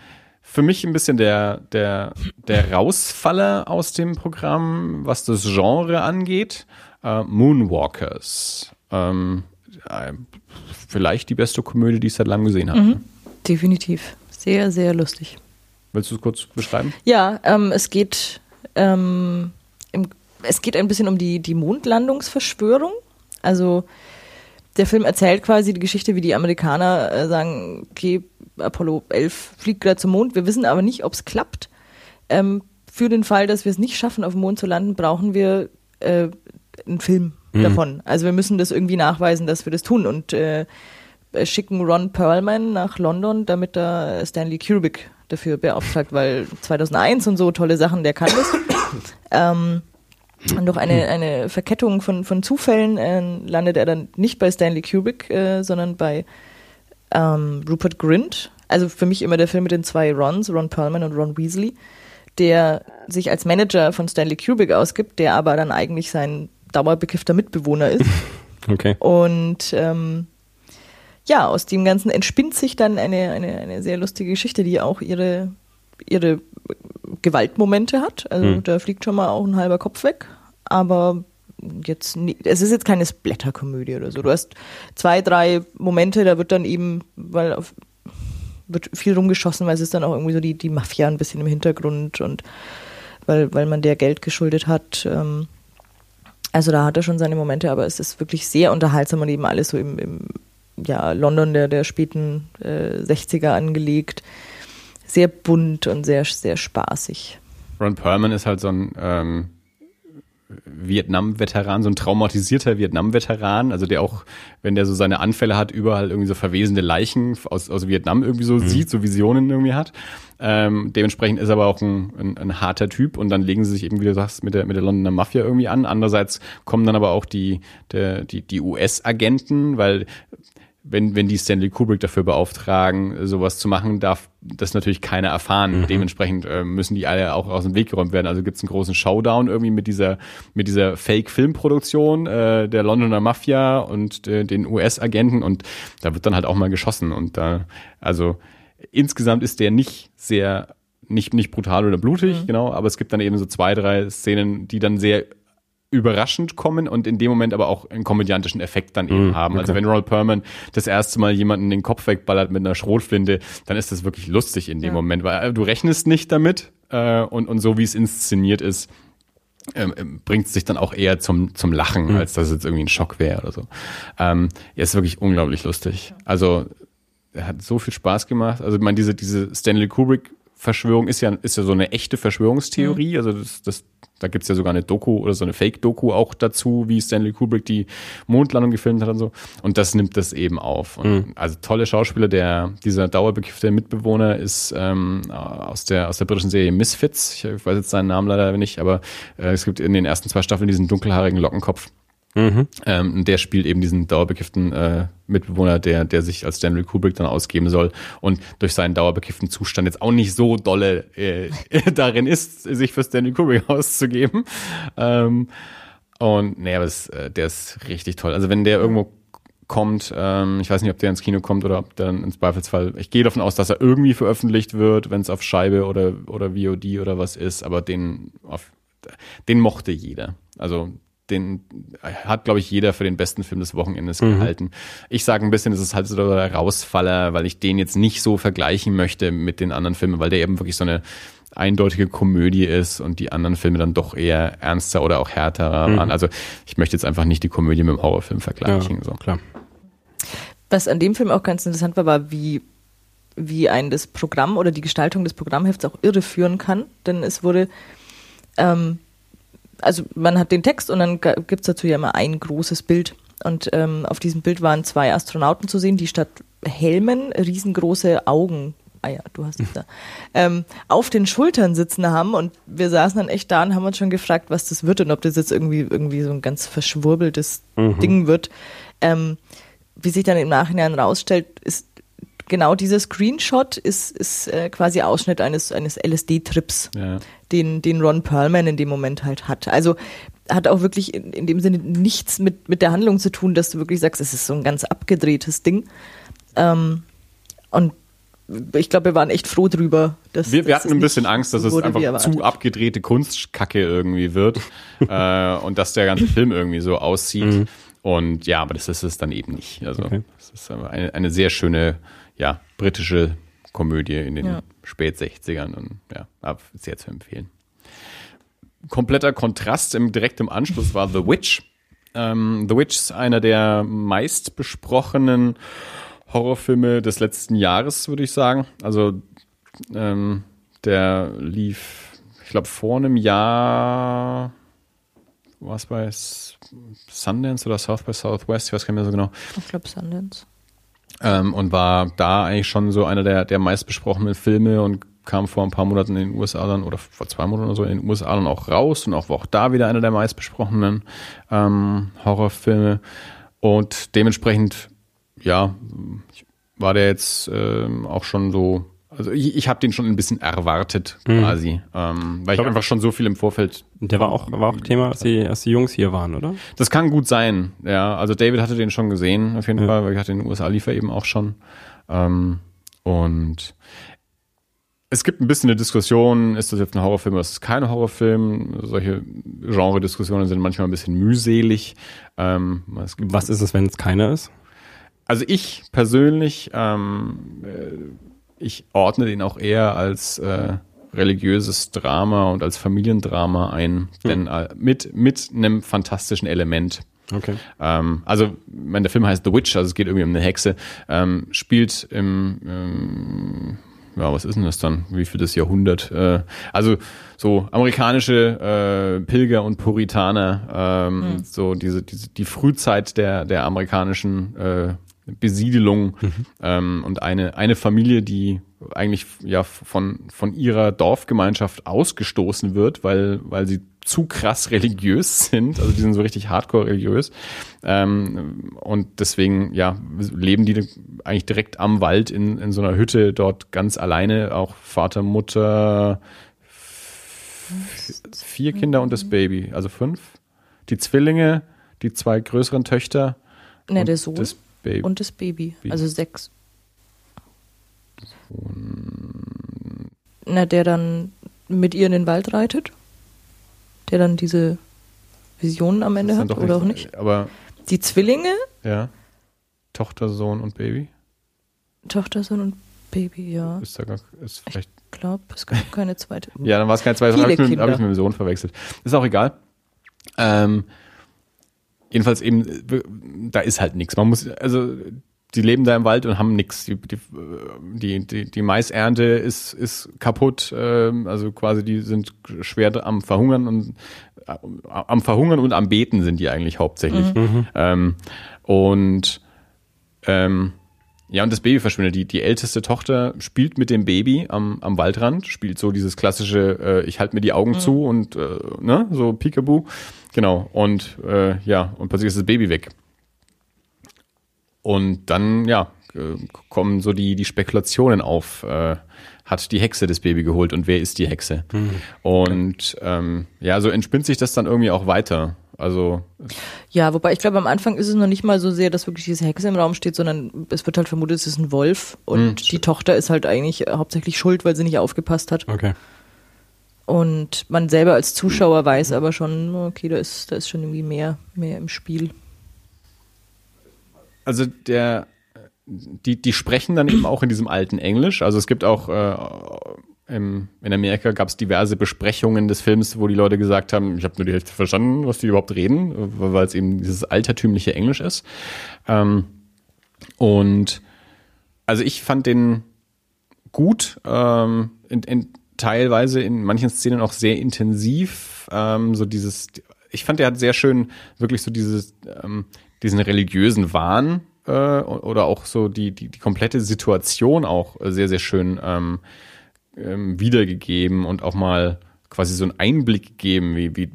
für mich ein bisschen der, der, der Rausfaller aus dem Programm, was das Genre angeht. Äh, Moonwalkers. Ähm, äh, vielleicht die beste Komödie, die ich seit langem gesehen habe. Mhm. Definitiv. Sehr, sehr lustig. Willst du es kurz beschreiben? Ja, ähm, es geht ähm, im, es geht ein bisschen um die, die Mondlandungsverschwörung. Also der Film erzählt quasi die Geschichte, wie die Amerikaner äh, sagen, okay, Apollo 11 fliegt gerade zum Mond, wir wissen aber nicht, ob es klappt. Ähm, für den Fall, dass wir es nicht schaffen, auf dem Mond zu landen, brauchen wir äh, einen Film davon. Also wir müssen das irgendwie nachweisen, dass wir das tun und äh, schicken Ron Perlman nach London, damit da Stanley Kubrick dafür beauftragt, weil 2001 und so tolle Sachen, der kann das. ähm, und durch eine, eine Verkettung von, von Zufällen äh, landet er dann nicht bei Stanley Kubrick, äh, sondern bei ähm, Rupert Grint. Also für mich immer der Film mit den zwei Rons, Ron Perlman und Ron Weasley, der sich als Manager von Stanley Kubrick ausgibt, der aber dann eigentlich sein dauerbekiffter Mitbewohner ist. Okay. Und ähm, ja, aus dem Ganzen entspinnt sich dann eine, eine, eine sehr lustige Geschichte, die auch ihre, ihre Gewaltmomente hat. Also Hm. da fliegt schon mal auch ein halber Kopf weg. Aber jetzt nie, es ist jetzt keine Splatterkomödie oder so. Du hast zwei, drei Momente, da wird dann eben, weil auf, wird viel rumgeschossen, weil es ist dann auch irgendwie so die, die Mafia ein bisschen im Hintergrund und weil, weil man der Geld geschuldet hat. Ähm, also da hat er schon seine Momente, aber es ist wirklich sehr unterhaltsam und eben alles so im, im ja, London der, der späten äh, 60er angelegt. Sehr bunt und sehr, sehr spaßig. Ron Perlman ist halt so ein ähm, Vietnam-Veteran, so ein traumatisierter Vietnam-Veteran, also der auch, wenn der so seine Anfälle hat, überall irgendwie so verwesende Leichen aus, aus Vietnam irgendwie so sieht, so Visionen irgendwie hat. Ähm, dementsprechend ist er aber auch ein, ein, ein harter Typ und dann legen sie sich eben, wie du sagst, mit der, mit der Londoner Mafia irgendwie an. Andererseits kommen dann aber auch die, der, die, die US-Agenten, weil wenn, wenn die Stanley Kubrick dafür beauftragen, sowas zu machen, darf das natürlich keiner erfahren. Dementsprechend äh, müssen die alle auch aus dem Weg geräumt werden. Also gibt es einen großen Showdown irgendwie mit dieser, mit dieser Fake-Filmproduktion äh, der Londoner Mafia und äh, den US-Agenten und da wird dann halt auch mal geschossen. Und da, also insgesamt ist der nicht sehr, nicht, nicht brutal oder blutig, genau, aber es gibt dann eben so zwei, drei Szenen, die dann sehr überraschend kommen und in dem Moment aber auch einen komödiantischen Effekt dann eben Mhm, haben. Also okay. wenn Ronald Perlman das erste Mal jemanden den Kopf wegballert mit einer Schrotflinte, dann ist das wirklich lustig in dem Ja. Moment, weil äh, du rechnest nicht damit äh, und, und so wie es inszeniert ist, ähm, ähm, bringt es sich dann auch eher zum, zum Lachen, Mhm. als dass es jetzt irgendwie ein Schock wäre oder so. Ähm, ja, ist wirklich unglaublich lustig. Also er hat so viel Spaß gemacht. Also ich meine, diese, diese Stanley Kubrick Verschwörung ist ja, ist ja so eine echte Verschwörungstheorie. Also das, das, da gibt's ja sogar eine Doku oder so eine Fake-Doku auch dazu, wie Stanley Kubrick die Mondlandung gefilmt hat und so. Und das nimmt das eben auf. Und Also tolle Schauspieler, der, dieser dauerbekiffte Mitbewohner ist ähm, aus, der, aus der britischen Serie Misfits. Ich weiß jetzt seinen Namen leider nicht, aber äh, es gibt in den ersten zwei Staffeln diesen dunkelhaarigen Lockenkopf. Mhm. Ähm, der spielt eben diesen dauerbekifften äh, Mitbewohner, der, der sich als Stanley Kubrick dann ausgeben soll und durch seinen dauerbekifften Zustand jetzt auch nicht so dolle äh, darin ist, sich für Stanley Kubrick auszugeben. Ähm, und nee, aber äh, der ist richtig toll. Also wenn der irgendwo kommt, ähm, ich weiß nicht, ob der ins Kino kommt oder ob dann ins Zweifelsfall, ich gehe davon aus, dass er irgendwie veröffentlicht wird, wenn es auf Scheibe oder, oder VOD oder was ist, aber den, auf, den mochte jeder. Also den hat, glaube ich, jeder für den besten Film des Wochenendes gehalten. Ich sage ein bisschen, es ist halt so der Rausfaller, weil ich den jetzt nicht so vergleichen möchte mit den anderen Filmen, weil der eben wirklich so eine eindeutige Komödie ist und die anderen Filme dann doch eher ernster oder auch härter waren. Also ich möchte jetzt einfach nicht die Komödie mit dem Horrorfilm Ja, vergleichen. so. klar. Was an dem Film auch ganz interessant war, war, wie, wie ein das Programm oder die Gestaltung des Programmhefts auch irre führen kann. Denn es wurde, ähm, also man hat den Text und dann gibt es dazu ja immer ein großes Bild. Und ähm, auf diesem Bild waren zwei Astronauten zu sehen, die statt Helmen riesengroße Augen, ah ja, du hast es da, ähm, auf den Schultern sitzen haben. Und wir saßen dann echt da und haben uns schon gefragt, was das wird und ob das jetzt irgendwie, irgendwie so ein ganz verschwurbeltes Ding wird. Ähm, wie sich dann im Nachhinein rausstellt, ist genau dieser Screenshot ist, ist äh, quasi Ausschnitt eines, eines LSD-Trips, Ja. den, den Ron Perlman in dem Moment halt hat. Also hat auch wirklich in, in dem Sinne nichts mit, mit der Handlung zu tun, dass du wirklich sagst, es ist so ein ganz abgedrehtes Ding. Ähm, und ich glaube, wir waren echt froh drüber. Dass, Wir, wir hatten ein bisschen Angst, dass es einfach zu abgedrehte Kunstkacke irgendwie wird äh, und dass der ganze Film irgendwie so aussieht. Und ja, aber das ist es dann eben nicht. Also Okay. das ist aber eine, eine sehr schöne, ja, britische Komödie in den Ja. spät 60ern und ja, ab- sehr zu empfehlen. Kompletter Kontrast im direktem Anschluss war The Witch. Ähm, The Witch ist einer der meist besprochenen Horrorfilme des letzten Jahres, würde ich sagen. Also ähm, der lief, ich glaube, vor einem Jahr, was bei S- Sundance oder South by Southwest, ich weiß gar nicht mehr so genau. Ich glaube, Sundance. Ähm, und war da eigentlich schon so einer der, der meistbesprochenen Filme und kam vor ein paar Monaten in den USA dann, oder vor zwei Monaten oder so in den USA dann auch raus und auch, war auch da wieder einer der meistbesprochenen ähm, Horrorfilme. Und dementsprechend, ja, war der jetzt ähm, auch schon so also ich, ich habe den schon ein bisschen erwartet quasi, ähm, weil ich Glaub- einfach schon so viel im Vorfeld. Der war auch, war auch Thema, als die, als die Jungs hier waren, oder? Das kann gut sein, ja. Also David hatte den schon gesehen, auf jeden Ja. Fall, weil ich hatte den USA lief er eben auch schon. Ähm, und es gibt ein bisschen eine Diskussion, ist das jetzt ein Horrorfilm oder ist es kein Horrorfilm? Solche Genre-Diskussionen sind manchmal ein bisschen mühselig. Ähm, Was ist es, wenn es keiner ist? Also ich persönlich, ähm, äh, ich ordne den auch eher als äh, religiöses Drama und als Familiendrama ein, denn äh, mit mit einem fantastischen Element. Okay. Ähm, also, wenn der Film heißt The Witch, also es geht irgendwie um eine Hexe, ähm, spielt im, ähm, ja, was ist denn das dann? Wie viel das Jahrhundert? Äh, also so amerikanische äh, Pilger und Puritaner, ähm, so diese, diese die Frühzeit der der amerikanischen äh, Besiedelung ähm, und eine eine Familie, die eigentlich ja von von ihrer Dorfgemeinschaft ausgestoßen wird, weil weil sie zu krass religiös sind, also die sind so richtig hardcore religiös. Ähm, und deswegen ja leben die eigentlich direkt am Wald in, in so einer Hütte dort ganz alleine, auch Vater, Mutter, vier Kinder und das Baby, also fünf, die Zwillinge, die zwei größeren Töchter Ne, der Sohn? das Baby. und das Baby. Wie? Also sechs. Na, der dann mit ihr in den Wald reitet? Der dann diese Visionen am Ende hat oder auch nicht? Aber Die Zwillinge, ja, Tochter, Sohn und Baby Tochter, Sohn und Baby, ja. ist da gar, ist vielleicht Ich glaube, es gab keine zweite. Ja, dann war es kein zwei, Viele habe ich, mit- hab ich mit dem Sohn verwechselt. Ist auch egal. Ähm, jedenfalls eben, da ist halt nichts. Man muss, also die leben da im Wald und haben nichts. Die, die, die, die, Maisernte ist, ist kaputt, ähm, also quasi die sind schwer am Verhungern und äh, am Verhungern und am Beten sind die eigentlich hauptsächlich. Ähm, und ähm, ja, und das Baby verschwindet. Die, die älteste Tochter spielt mit dem Baby am, am Waldrand, spielt so dieses klassische, äh, ich halte mir die Augen zu und äh, ne, so Peekaboo. Genau. Und äh, ja, und plötzlich ist das Baby weg. Und dann, ja, äh, kommen so die, die Spekulationen auf. Äh, hat die Hexe das Baby geholt und wer ist die Hexe? Und ähm, ja, so entspinnt sich das dann irgendwie auch weiter. Also Ja, wobei ich glaube, am Anfang ist es noch nicht mal so sehr, dass wirklich diese Hexe im Raum steht, sondern es wird halt vermutet, es ist ein Wolf und die Tochter ist halt eigentlich hauptsächlich schuld, weil sie nicht aufgepasst hat. Okay. Und man selber als Zuschauer weiß aber schon, okay, da ist, da ist schon irgendwie mehr, mehr im Spiel. also der die die sprechen dann eben auch in diesem alten Englisch. Also es gibt auch äh, im, in Amerika gab es diverse Besprechungen des Films, wo die Leute gesagt haben, ich habe nur die Hälfte verstanden, was die überhaupt reden, weil es eben dieses altertümliche Englisch ist. Ähm, und also ich fand den gut, ähm, in, in, teilweise in manchen Szenen auch sehr intensiv. Ähm, so dieses, ich fand, der hat sehr schön wirklich so dieses, ähm, diesen religiösen Wahn äh, oder auch so die, die, die komplette Situation auch sehr, sehr schön ähm, ähm, wiedergegeben und auch mal quasi so einen Einblick gegeben, wie, wie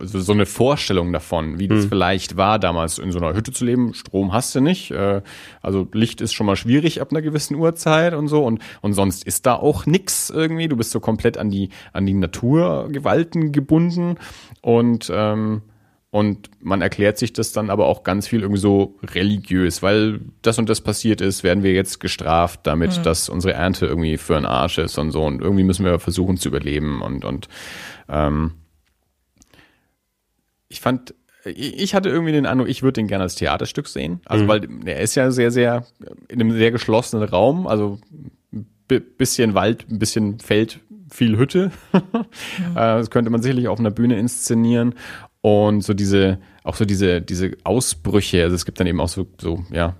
so, so eine Vorstellung davon, wie das vielleicht war, damals in so einer Hütte zu leben. Strom hast du nicht, äh, also Licht ist schon mal schwierig ab einer gewissen Uhrzeit und so und und sonst ist da auch nix irgendwie. Du bist so komplett an die an die Naturgewalten gebunden und ähm, und man erklärt sich das dann aber auch ganz viel irgendwie so religiös, weil das und das passiert ist, werden wir jetzt gestraft damit, dass unsere Ernte irgendwie für einen Arsch ist und so. Und irgendwie müssen wir versuchen zu überleben. Und, und ähm, ich fand, ich hatte irgendwie den Eindruck, ich würde den gerne als Theaterstück sehen. Also, weil er ist ja sehr, sehr in einem sehr geschlossenen Raum, also ein bisschen Wald, ein bisschen Feld, viel Hütte. Äh, Das könnte man sicherlich auf einer Bühne inszenieren. Und so diese, auch so diese, diese Ausbrüche, also es gibt dann eben auch so, so, ja,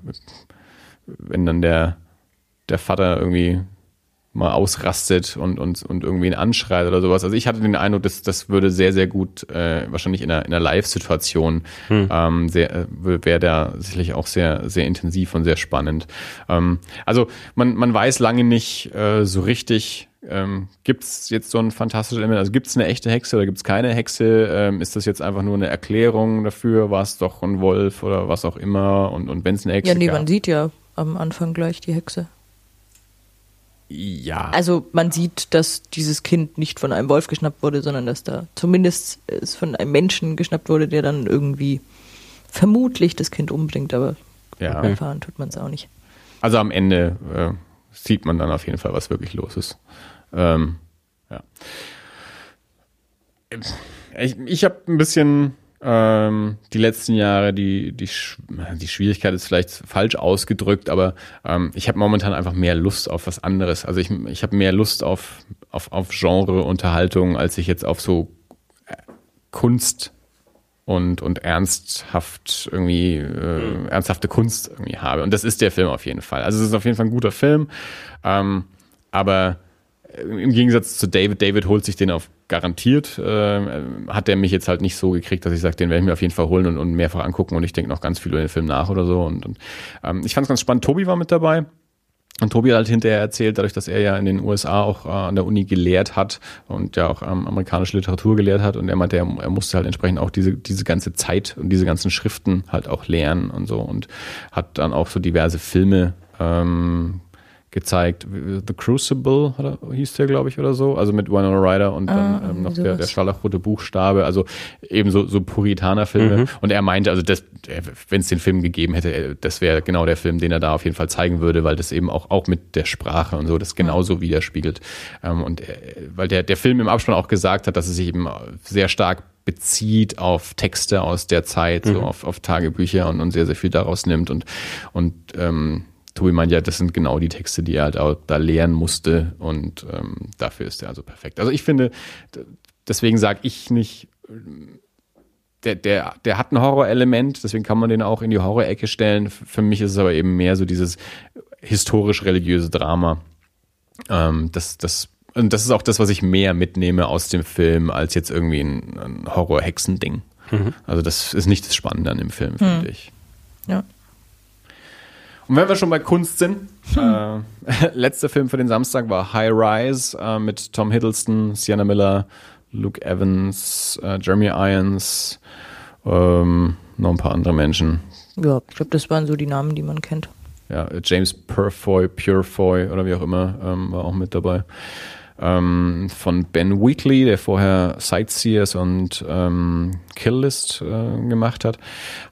wenn dann der, der Vater irgendwie mal ausrastet und, und, und irgendwen anschreit oder sowas. Also ich hatte den Eindruck, dass das würde sehr, sehr gut, äh, wahrscheinlich in einer, in einer Live-Situation, ähm, sehr, äh, wäre da sicherlich auch sehr, sehr intensiv und sehr spannend. Ähm, also man, man weiß lange nicht äh, so richtig, ähm, gibt es jetzt so ein fantastisches Element? Also gibt es eine echte Hexe oder gibt es keine Hexe? Ähm, ist das jetzt einfach nur eine Erklärung dafür? War es doch ein Wolf oder was auch immer? Und, und wenn es eine Hexe Ja, nee, gab? man sieht ja am Anfang gleich die Hexe. Ja. Also man sieht, dass dieses Kind nicht von einem Wolf geschnappt wurde, sondern dass da zumindest es von einem Menschen geschnappt wurde, der dann irgendwie vermutlich das Kind umbringt, aber ja. erfahren tut man es auch nicht. Also am Ende äh, sieht man dann auf jeden Fall, was wirklich los ist. Ähm, ja. Ich, ich habe ein bisschen ähm, die letzten Jahre, die, die, die Schwierigkeit ist vielleicht falsch ausgedrückt, aber ähm, ich habe momentan einfach mehr Lust auf was anderes. Also ich, ich habe mehr Lust auf, auf, auf Genre-Unterhaltung, als ich jetzt auf so äh, Kunst und, und ernsthaft irgendwie, äh, ernsthafte Kunst irgendwie habe. Und das ist der Film auf jeden Fall. Also es ist auf jeden Fall ein guter Film. Ähm, aber im Gegensatz zu David, David holt sich den auf garantiert, äh, hat er mich jetzt halt nicht so gekriegt, dass ich sage, den werde ich mir auf jeden Fall holen und, und mehrfach angucken und ich denke noch ganz viel über den Film nach oder so. Und, und ähm, ich fand es ganz spannend. Tobi war mit dabei. Und Tobi hat halt hinterher erzählt, dadurch, dass er ja in den USA auch äh, an der Uni gelehrt hat und ja auch ähm, amerikanische Literatur gelehrt hat und er meinte, er, er musste halt entsprechend auch diese, diese ganze Zeit und diese ganzen Schriften halt auch lernen und so und hat dann auch so diverse Filme ähm, gezeigt. The Crucible oder, hieß der, glaube ich, oder so. Also mit Winona Ryder und dann Ah, ähm, noch der, der scharlachrote Buchstabe. Also eben so, so Puritaner-Filme. Und er meinte, also das, wenn es den Film gegeben hätte, äh, das wäre genau der Film, den er da auf jeden Fall zeigen würde, weil das eben auch, auch mit der Sprache und so das genauso widerspiegelt. Ähm, und äh, weil der, der Film im Abspann auch gesagt hat, dass es sich eben sehr stark bezieht auf Texte aus der Zeit, so auf, auf Tagebücher und, und sehr, sehr viel daraus nimmt. Und, und ähm, Tobi meint ja, das sind genau die Texte, die er halt auch da lernen musste und ähm, dafür ist er also perfekt. Also ich finde, deswegen sage ich nicht, der, der, der hat ein Horrorelement, deswegen kann man den auch in die Horrorecke stellen. Für mich ist es aber eben mehr so dieses historisch-religiöse Drama. Ähm, das, das, und das ist auch das, was ich mehr mitnehme aus dem Film, als jetzt irgendwie ein, ein Horror-Hexen-Ding. Also das ist nicht das Spannende an dem Film, finde ich. Ja. Und wenn wir schon bei Kunst sind, äh, letzter Film für den Samstag war High Rise äh, mit Tom Hiddleston, Sienna Miller, Luke Evans, äh, Jeremy Irons, ähm, noch ein paar andere Menschen. Ja, ich glaube, das waren so die Namen, die man kennt. Ja, James Purfoy, Purefoy oder wie auch immer, ähm, war auch mit dabei. Ähm, von Ben Wheatley, der vorher Sightseers und ähm, Kill List äh, gemacht hat.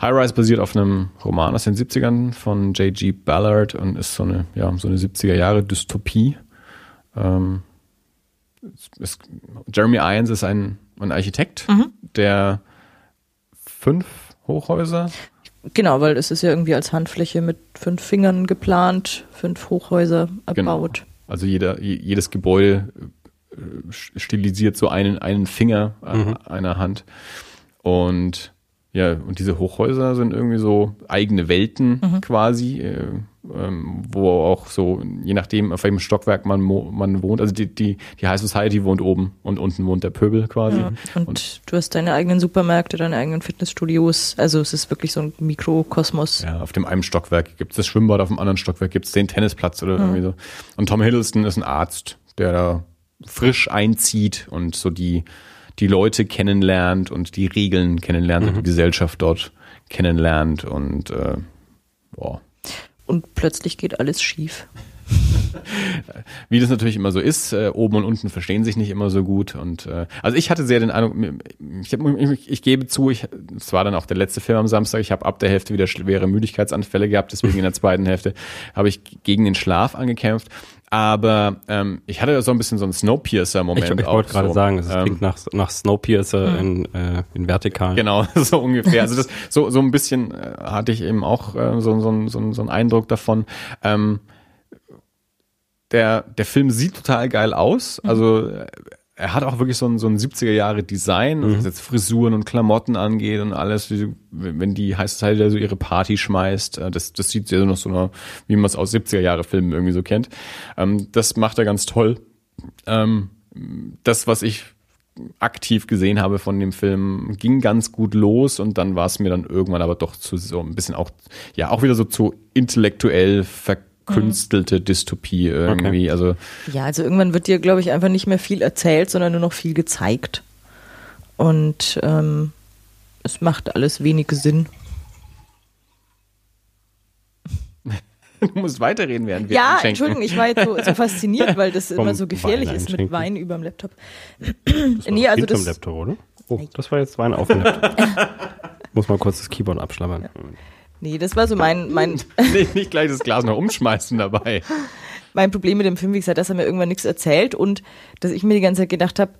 High Rise basiert auf einem Roman aus den 70ern von J.G. Ballard und ist so eine, ja, so eine 70er Jahre Dystopie. Ähm, es, es, Jeremy Irons ist ein, ein Architekt, der fünf Hochhäuser Genau, weil es ist ja irgendwie als Handfläche mit fünf Fingern geplant, fünf Hochhäuser erbaut. Also jeder, je- jedes Gebäude äh, stilisiert so einen, einen Finger an einer Hand. Und ja, und diese Hochhäuser sind irgendwie so eigene Welten quasi, äh, ähm, wo auch so, je nachdem, auf welchem Stockwerk man, man wohnt, also die, die, die High Society wohnt oben und unten wohnt der Pöbel quasi. Ja. Und, du hast deine eigenen Supermärkte, deine eigenen Fitnessstudios. Also es ist wirklich so ein Mikrokosmos. Ja, auf dem einen Stockwerk gibt es das Schwimmbad, auf dem anderen Stockwerk gibt es den Tennisplatz oder irgendwie so. Und Tom Hiddleston ist ein Arzt, der da frisch einzieht und so die, die Leute kennenlernt und die Regeln kennenlernt und die Gesellschaft dort kennenlernt und äh, boah. Und plötzlich geht alles schief. Wie das natürlich immer so ist, äh, oben und unten verstehen sich nicht immer so gut. Und äh, also ich hatte sehr den Eindruck, ich, hab, ich, ich gebe zu, ich, es war dann auch der letzte Film am Samstag, ich habe ab der Hälfte wieder schwere Müdigkeitsanfälle gehabt, deswegen in der zweiten Hälfte habe ich gegen den Schlaf angekämpft. Aber ähm, ich hatte so ein bisschen so einen Snowpiercer-Moment. Ich, ich wollte gerade so. sagen, es Ähm, klingt nach, nach Snowpiercer in, äh, in vertikal. Genau, so ungefähr. Also das, so, so ein bisschen äh, hatte ich eben auch äh, so, so, so, so einen Eindruck davon. Ähm, der, der Film sieht total geil aus. Also äh, er hat auch wirklich so ein, so ein 70er Jahre Design, was jetzt Frisuren und Klamotten angeht und alles, wenn die Society da so ihre Party schmeißt. äh, Das, das sieht ja noch so einer, wie man es aus 70er Jahre Filmen irgendwie so kennt. Ähm, das macht er ganz toll. Ähm, das, was ich aktiv gesehen habe von dem Film, ging ganz gut los und dann war es mir dann irgendwann aber doch zu so ein bisschen auch, ja, auch wieder so zu intellektuell gekünstelte Dystopie irgendwie. Also Ja, also irgendwann wird dir, glaube ich, einfach nicht mehr viel erzählt, sondern nur noch viel gezeigt. Und ähm, es macht alles wenig Sinn. du musst weiterreden, während wir Ja, einschenken. Entschuldigung, ich war jetzt so, so fasziniert, weil das Vom immer so gefährlich Wein ist mit. Wein über dem Laptop. Das war Nee, also das- Laptop, oder? Oh, das war jetzt Wein auf dem Laptop. Muss mal kurz das Keyboard abschlabbern. Nee, das war so mein, mein, nicht, nicht gleich das Glas noch umschmeißen dabei. mein Problem mit dem Film, wie gesagt, dass er mir irgendwann nichts erzählt und dass ich mir die ganze Zeit gedacht habe,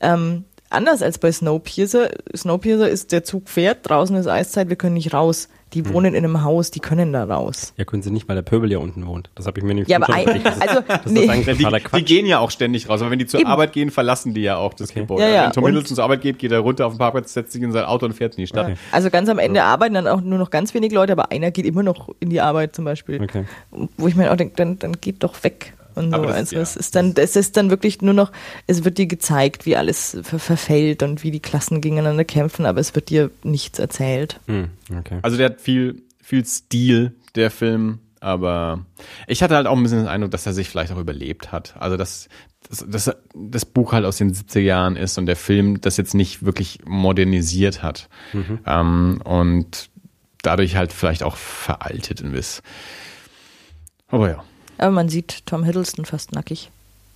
ähm, anders als bei Snowpiercer, Snowpiercer ist, der Zug fährt, draußen ist Eiszeit, wir können nicht raus. Die Hm. wohnen in einem Haus, die können da raus. Ja, können sie nicht, weil der Pöbel ja unten wohnt. Das habe ich mir nicht Ja, aber ein. Das ist- also, das nee. Die, die gehen ja auch ständig raus, aber wenn die zur Eben. Arbeit gehen, verlassen die ja auch das Okay. Gebäude. Ja, ja, Wenn Tom Hiddleston zur Arbeit geht, geht er runter auf den Parkplatz, setzt sich in sein Auto und fährt in die Stadt. Okay. Also ganz am Ende arbeiten dann auch nur noch ganz wenig Leute, aber einer geht immer noch in die Arbeit zum Beispiel. Okay. Wo ich mir auch denke, dann, dann geht doch weg. Und so. Das- also ja. es ist dann, es ist dann wirklich nur noch, es wird dir gezeigt, wie alles ver verfällt und wie die Klassen gegeneinander kämpfen, aber es wird dir nichts erzählt. Hm, okay. Also der hat viel, viel Stil, der Film, aber ich hatte halt auch ein bisschen den Eindruck, dass er sich vielleicht auch überlebt hat. Also dass, dass, dass das Buch halt aus den 70er Jahren ist und der Film das jetzt nicht wirklich modernisiert hat. Ähm, und dadurch halt vielleicht auch veraltet ein bisschen. Aber ja. Aber man sieht Tom Hiddleston fast nackig.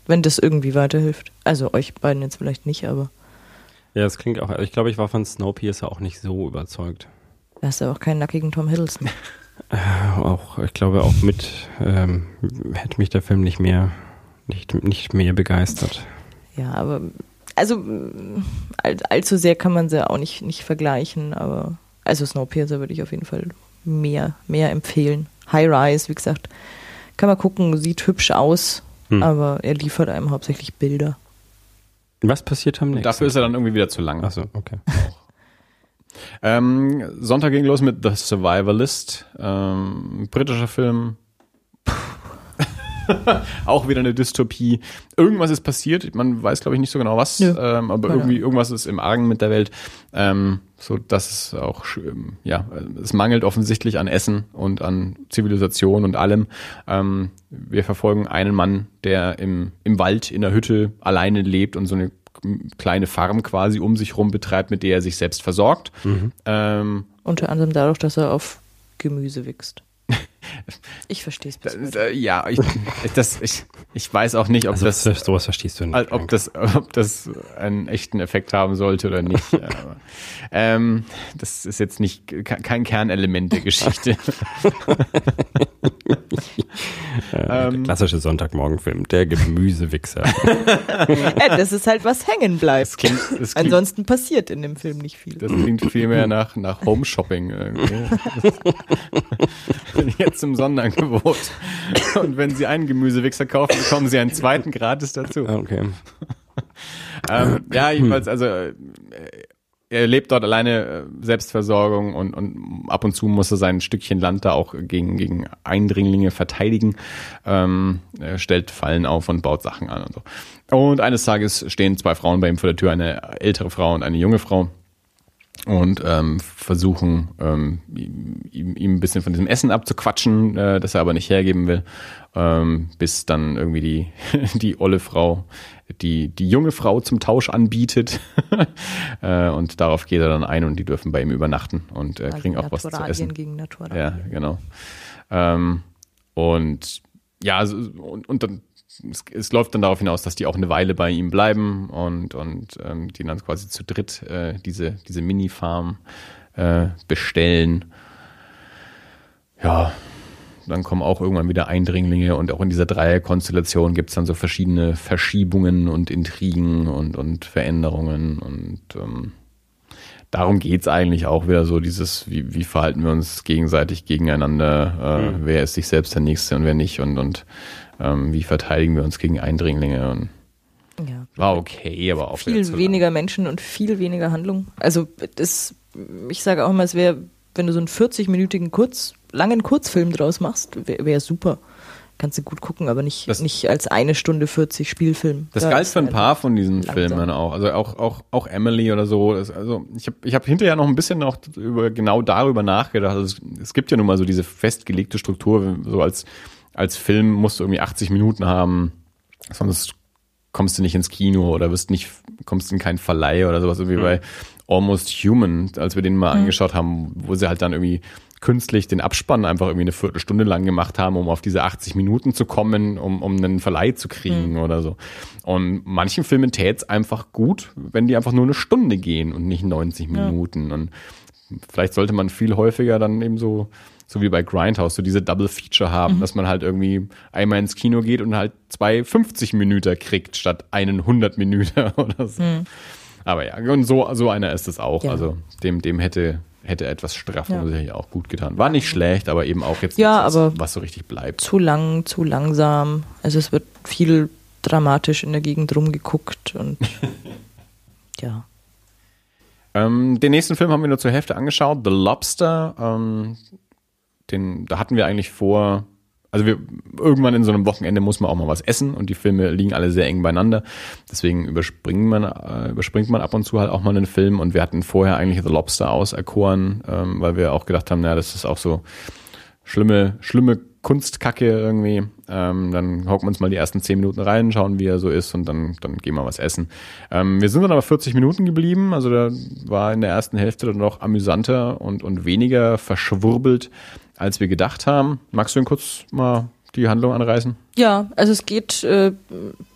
Wenn das irgendwie weiterhilft. Also euch beiden jetzt vielleicht nicht, aber Ja, das klingt auch. Ich glaube, ich war von Snowpiercer auch nicht so überzeugt. da hast du auch keinen nackigen Tom Hiddleston. Auch, ich glaube, auch mit ähm, hätte mich der Film nicht mehr, nicht, nicht mehr begeistert. Ja, aber also all, allzu sehr kann man sie auch nicht, nicht vergleichen, aber also Snowpiercer würde ich auf jeden Fall mehr, mehr empfehlen. High Rise, wie gesagt, kann man gucken, sieht hübsch aus, Hm. aber er liefert einem hauptsächlich Bilder. Was passiert am nächsten? Dafür ist er dann irgendwie wieder zu lang. Achso, okay. Ähm, Sonntag ging los mit The Survivalist, ähm, britischer Film. auch wieder eine Dystopie. Irgendwas ist passiert, man weiß glaube ich nicht so genau was, Nö. ähm, aber Keine irgendwie irgendwas ist im Argen mit der Welt, ähm, so dass es auch ähm, ja es mangelt offensichtlich an Essen und an Zivilisation und allem. Ähm, wir verfolgen einen Mann, der im im Wald in der Hütte alleine lebt und so eine kleine Farm quasi um sich rum betreibt, mit der er sich selbst versorgt. Ähm, Unter anderem dadurch, dass er auf Gemüse wächst. Ich verstehe es bis das, heute. äh, ja, ich, das, ich, ich weiß auch nicht, ob Also das, das, sowas verstehst du nicht. ob das, ob das einen echten Effekt haben sollte oder nicht. Aber, ähm, das ist jetzt nicht ke- kein Kernelement der Geschichte. äh, der klassische Sonntagmorgenfilm, der Gemüsewichser. Ja, das ist halt was hängen bleibt. klingt, das klingt, Ansonsten passiert in dem Film nicht viel. das klingt viel mehr nach, nach Home Shopping irgendwie. Jetzt im Sonderangebot. Und wenn Sie einen Gemüsewichser kaufen, bekommen Sie einen zweiten gratis dazu. okay. Ähm, ja, jedenfalls, also äh, er lebt dort alleine, äh, Selbstversorgung und, und ab und zu muss er sein Stückchen Land da auch gegen, gegen Eindringlinge verteidigen, ähm, er stellt Fallen auf und baut Sachen an und so. Und eines Tages stehen zwei Frauen bei ihm vor der Tür, eine ältere Frau und eine junge Frau und ähm, versuchen ähm, ihm, ihm ein bisschen von diesem Essen abzuquatschen, äh, das er aber nicht hergeben will, ähm, bis dann irgendwie die die olle Frau die die junge Frau zum Tausch anbietet äh, und darauf geht er dann ein und die dürfen bei ihm übernachten und äh, kriegen auch was zu essen. gegen Naturalien. Ja, genau. Ähm, und ja, und, und dann es, es läuft dann darauf hinaus, dass die auch eine Weile bei ihm bleiben und, und ähm, die dann quasi zu dritt äh, diese, diese Mini-Farm äh, bestellen. Ja, dann kommen auch irgendwann wieder Eindringlinge und auch in dieser Dreierkonstellation gibt es dann so verschiedene Verschiebungen und Intrigen und, und Veränderungen und ähm, darum geht's eigentlich auch wieder so, dieses, wie, wie verhalten wir uns gegenseitig gegeneinander, äh, wer ist sich selbst der Nächste und wer nicht und, und ähm, wie verteidigen wir uns gegen Eindringlinge und Ja. war okay, aber auch Viel zu lang. weniger Menschen und viel weniger Handlung. Also das, ich sage auch immer, es wäre, wenn du so einen 40-minütigen Kurz, langen Kurzfilm draus machst, wäre wär super. Kannst du gut gucken, aber nicht, Das- nicht als eine Stunde 40 Spielfilm. Das Da galt für ein einfach- paar von diesen langsam. Filmen auch. Also auch, auch, auch Emily oder so. Das, also ich habe ich hab hinterher noch ein bisschen noch über, genau darüber nachgedacht. Also es, es gibt ja nun mal so diese festgelegte Struktur, so als, als Film musst du irgendwie 80 Minuten haben, sonst kommst du nicht ins Kino oder wirst nicht, kommst in keinen Verleih oder sowas, irgendwie mhm. bei Almost Human, als wir den mal mhm. angeschaut haben, wo sie halt dann irgendwie künstlich den Abspann einfach irgendwie eine Viertelstunde lang gemacht haben, um auf diese 80 Minuten zu kommen, um, um einen Verleih zu kriegen mhm. oder so. Und manchen Filmen tät's einfach gut, wenn die einfach nur eine Stunde gehen und nicht 90 ja. Minuten. Und vielleicht sollte man viel häufiger dann eben so so wie bei Grindhouse, so diese Double Feature haben, mhm. dass man halt irgendwie einmal ins Kino geht und halt zwei 50 Minuten kriegt statt einen 100 Minuten oder so. Mhm. Aber ja, und so, so einer ist es auch. Ja. Also dem, dem hätte, hätte etwas Straffung ja. sicherlich auch gut getan. War nicht schlecht, aber eben auch jetzt ja, nichts, aber was so richtig bleibt. Zu lang, zu langsam. Also es wird viel dramatisch in der Gegend rumgeguckt und ja. Ähm, den nächsten Film haben wir nur zur Hälfte angeschaut, The Lobster. Ähm, den, da hatten wir eigentlich vor, also wir, irgendwann in so einem Wochenende muss man auch mal was essen und die Filme liegen alle sehr eng beieinander. Deswegen überspringt man, äh, überspringt man ab und zu halt auch mal einen Film und wir hatten vorher eigentlich The Lobster auserkoren, ähm, weil wir auch gedacht haben, naja, das ist auch so schlimme, schlimme Kunstkacke irgendwie. Ähm, dann hocken wir uns mal die ersten zehn Minuten rein, schauen, wie er so ist und dann, dann gehen wir was essen. Ähm, wir sind dann aber 40 Minuten geblieben, also da war in der ersten Hälfte dann noch amüsanter und, und weniger verschwurbelt als wir gedacht haben. Magst du denn kurz mal die Handlung anreißen? Ja, also es geht, äh,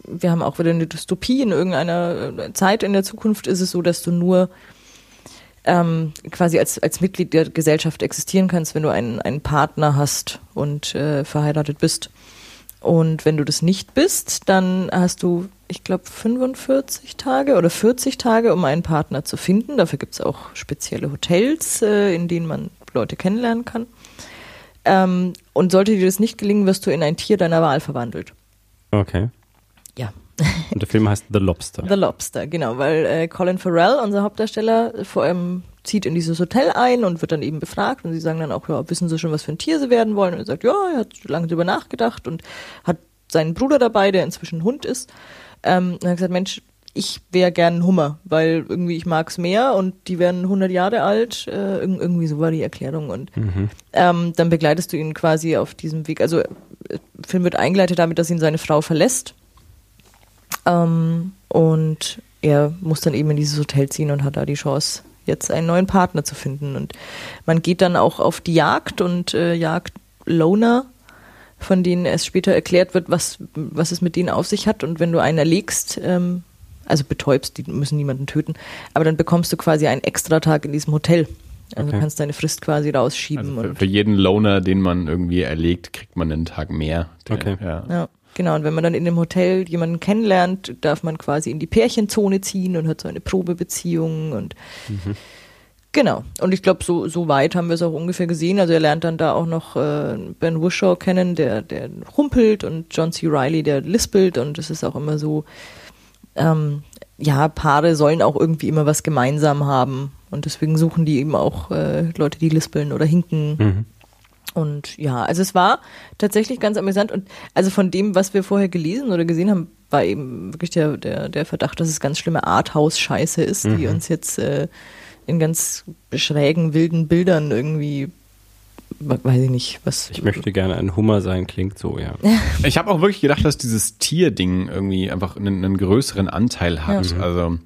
wir haben auch wieder eine Dystopie. In irgendeiner äh, Zeit in der Zukunft ist es so, dass du nur ähm, quasi als, als Mitglied der Gesellschaft existieren kannst, wenn du einen, einen Partner hast und äh, verheiratet bist. Und wenn du das nicht bist, dann hast du, ich glaube, 45 Tage oder 40 Tage, um einen Partner zu finden. Dafür gibt es auch spezielle Hotels, äh, in denen man Leute kennenlernen kann. Ähm, und sollte dir das nicht gelingen, wirst du in ein Tier deiner Wahl verwandelt. Okay. Ja. Und der Film heißt The Lobster. The Lobster, genau, weil äh, Colin Farrell, unser Hauptdarsteller, vor allem zieht in dieses Hotel ein und wird dann eben befragt und sie sagen dann auch, ja, wissen Sie schon, was für ein Tier Sie werden wollen? Und er sagt, ja, er hat lange drüber nachgedacht und hat seinen Bruder dabei, der inzwischen Hund ist. Ähm, und er hat gesagt, Mensch, ich wäre gern ein Hummer, weil irgendwie ich mag es mehr und die werden 100 Jahre alt. Äh, irgendwie so war die Erklärung. Und mhm. ähm, dann begleitest du ihn quasi auf diesem Weg. Also, der Film wird eingeleitet damit, dass ihn seine Frau verlässt. Ähm, und er muss dann eben in dieses Hotel ziehen und hat da die Chance, jetzt einen neuen Partner zu finden. Und man geht dann auch auf die Jagd und äh, jagt Loner, von denen es später erklärt wird, was, was es mit denen auf sich hat. Und wenn du einen erlegst, ähm, also betäubst, die müssen niemanden töten, aber dann bekommst du quasi einen Extratag in diesem Hotel. Also okay. du kannst deine Frist quasi rausschieben. Also für, für, jeden Loner, den man irgendwie erlegt, kriegt man einen Tag mehr. Der, okay. Ja. ja. Genau, und wenn man dann in dem Hotel jemanden kennenlernt, darf man quasi in die Pärchenzone ziehen und hat so eine Probebeziehung und mhm. Genau. Und ich glaube, so, so weit haben wir es auch ungefähr gesehen. Also er lernt dann da auch noch äh, Ben Whishaw kennen, der, der rumpelt und John C. Riley, der lispelt und es ist auch immer so, ähm, ja, Paare sollen auch irgendwie immer was gemeinsam haben. Und deswegen suchen die eben auch äh, Leute, die lispeln oder hinken. Mhm. Und ja, also es war tatsächlich ganz amüsant. Und also von dem, was wir vorher gelesen oder gesehen haben, war eben wirklich der, der, der Verdacht, dass es ganz schlimme Arthouse-Scheiße ist, mhm. die uns jetzt äh, in ganz schrägen, wilden Bildern irgendwie weiß ich nicht, was. Ich möchte gerne ein Hummer sein, klingt so, ja. ich habe auch wirklich gedacht, dass dieses Tierding irgendwie einfach einen, einen größeren Anteil hat. Ja. Also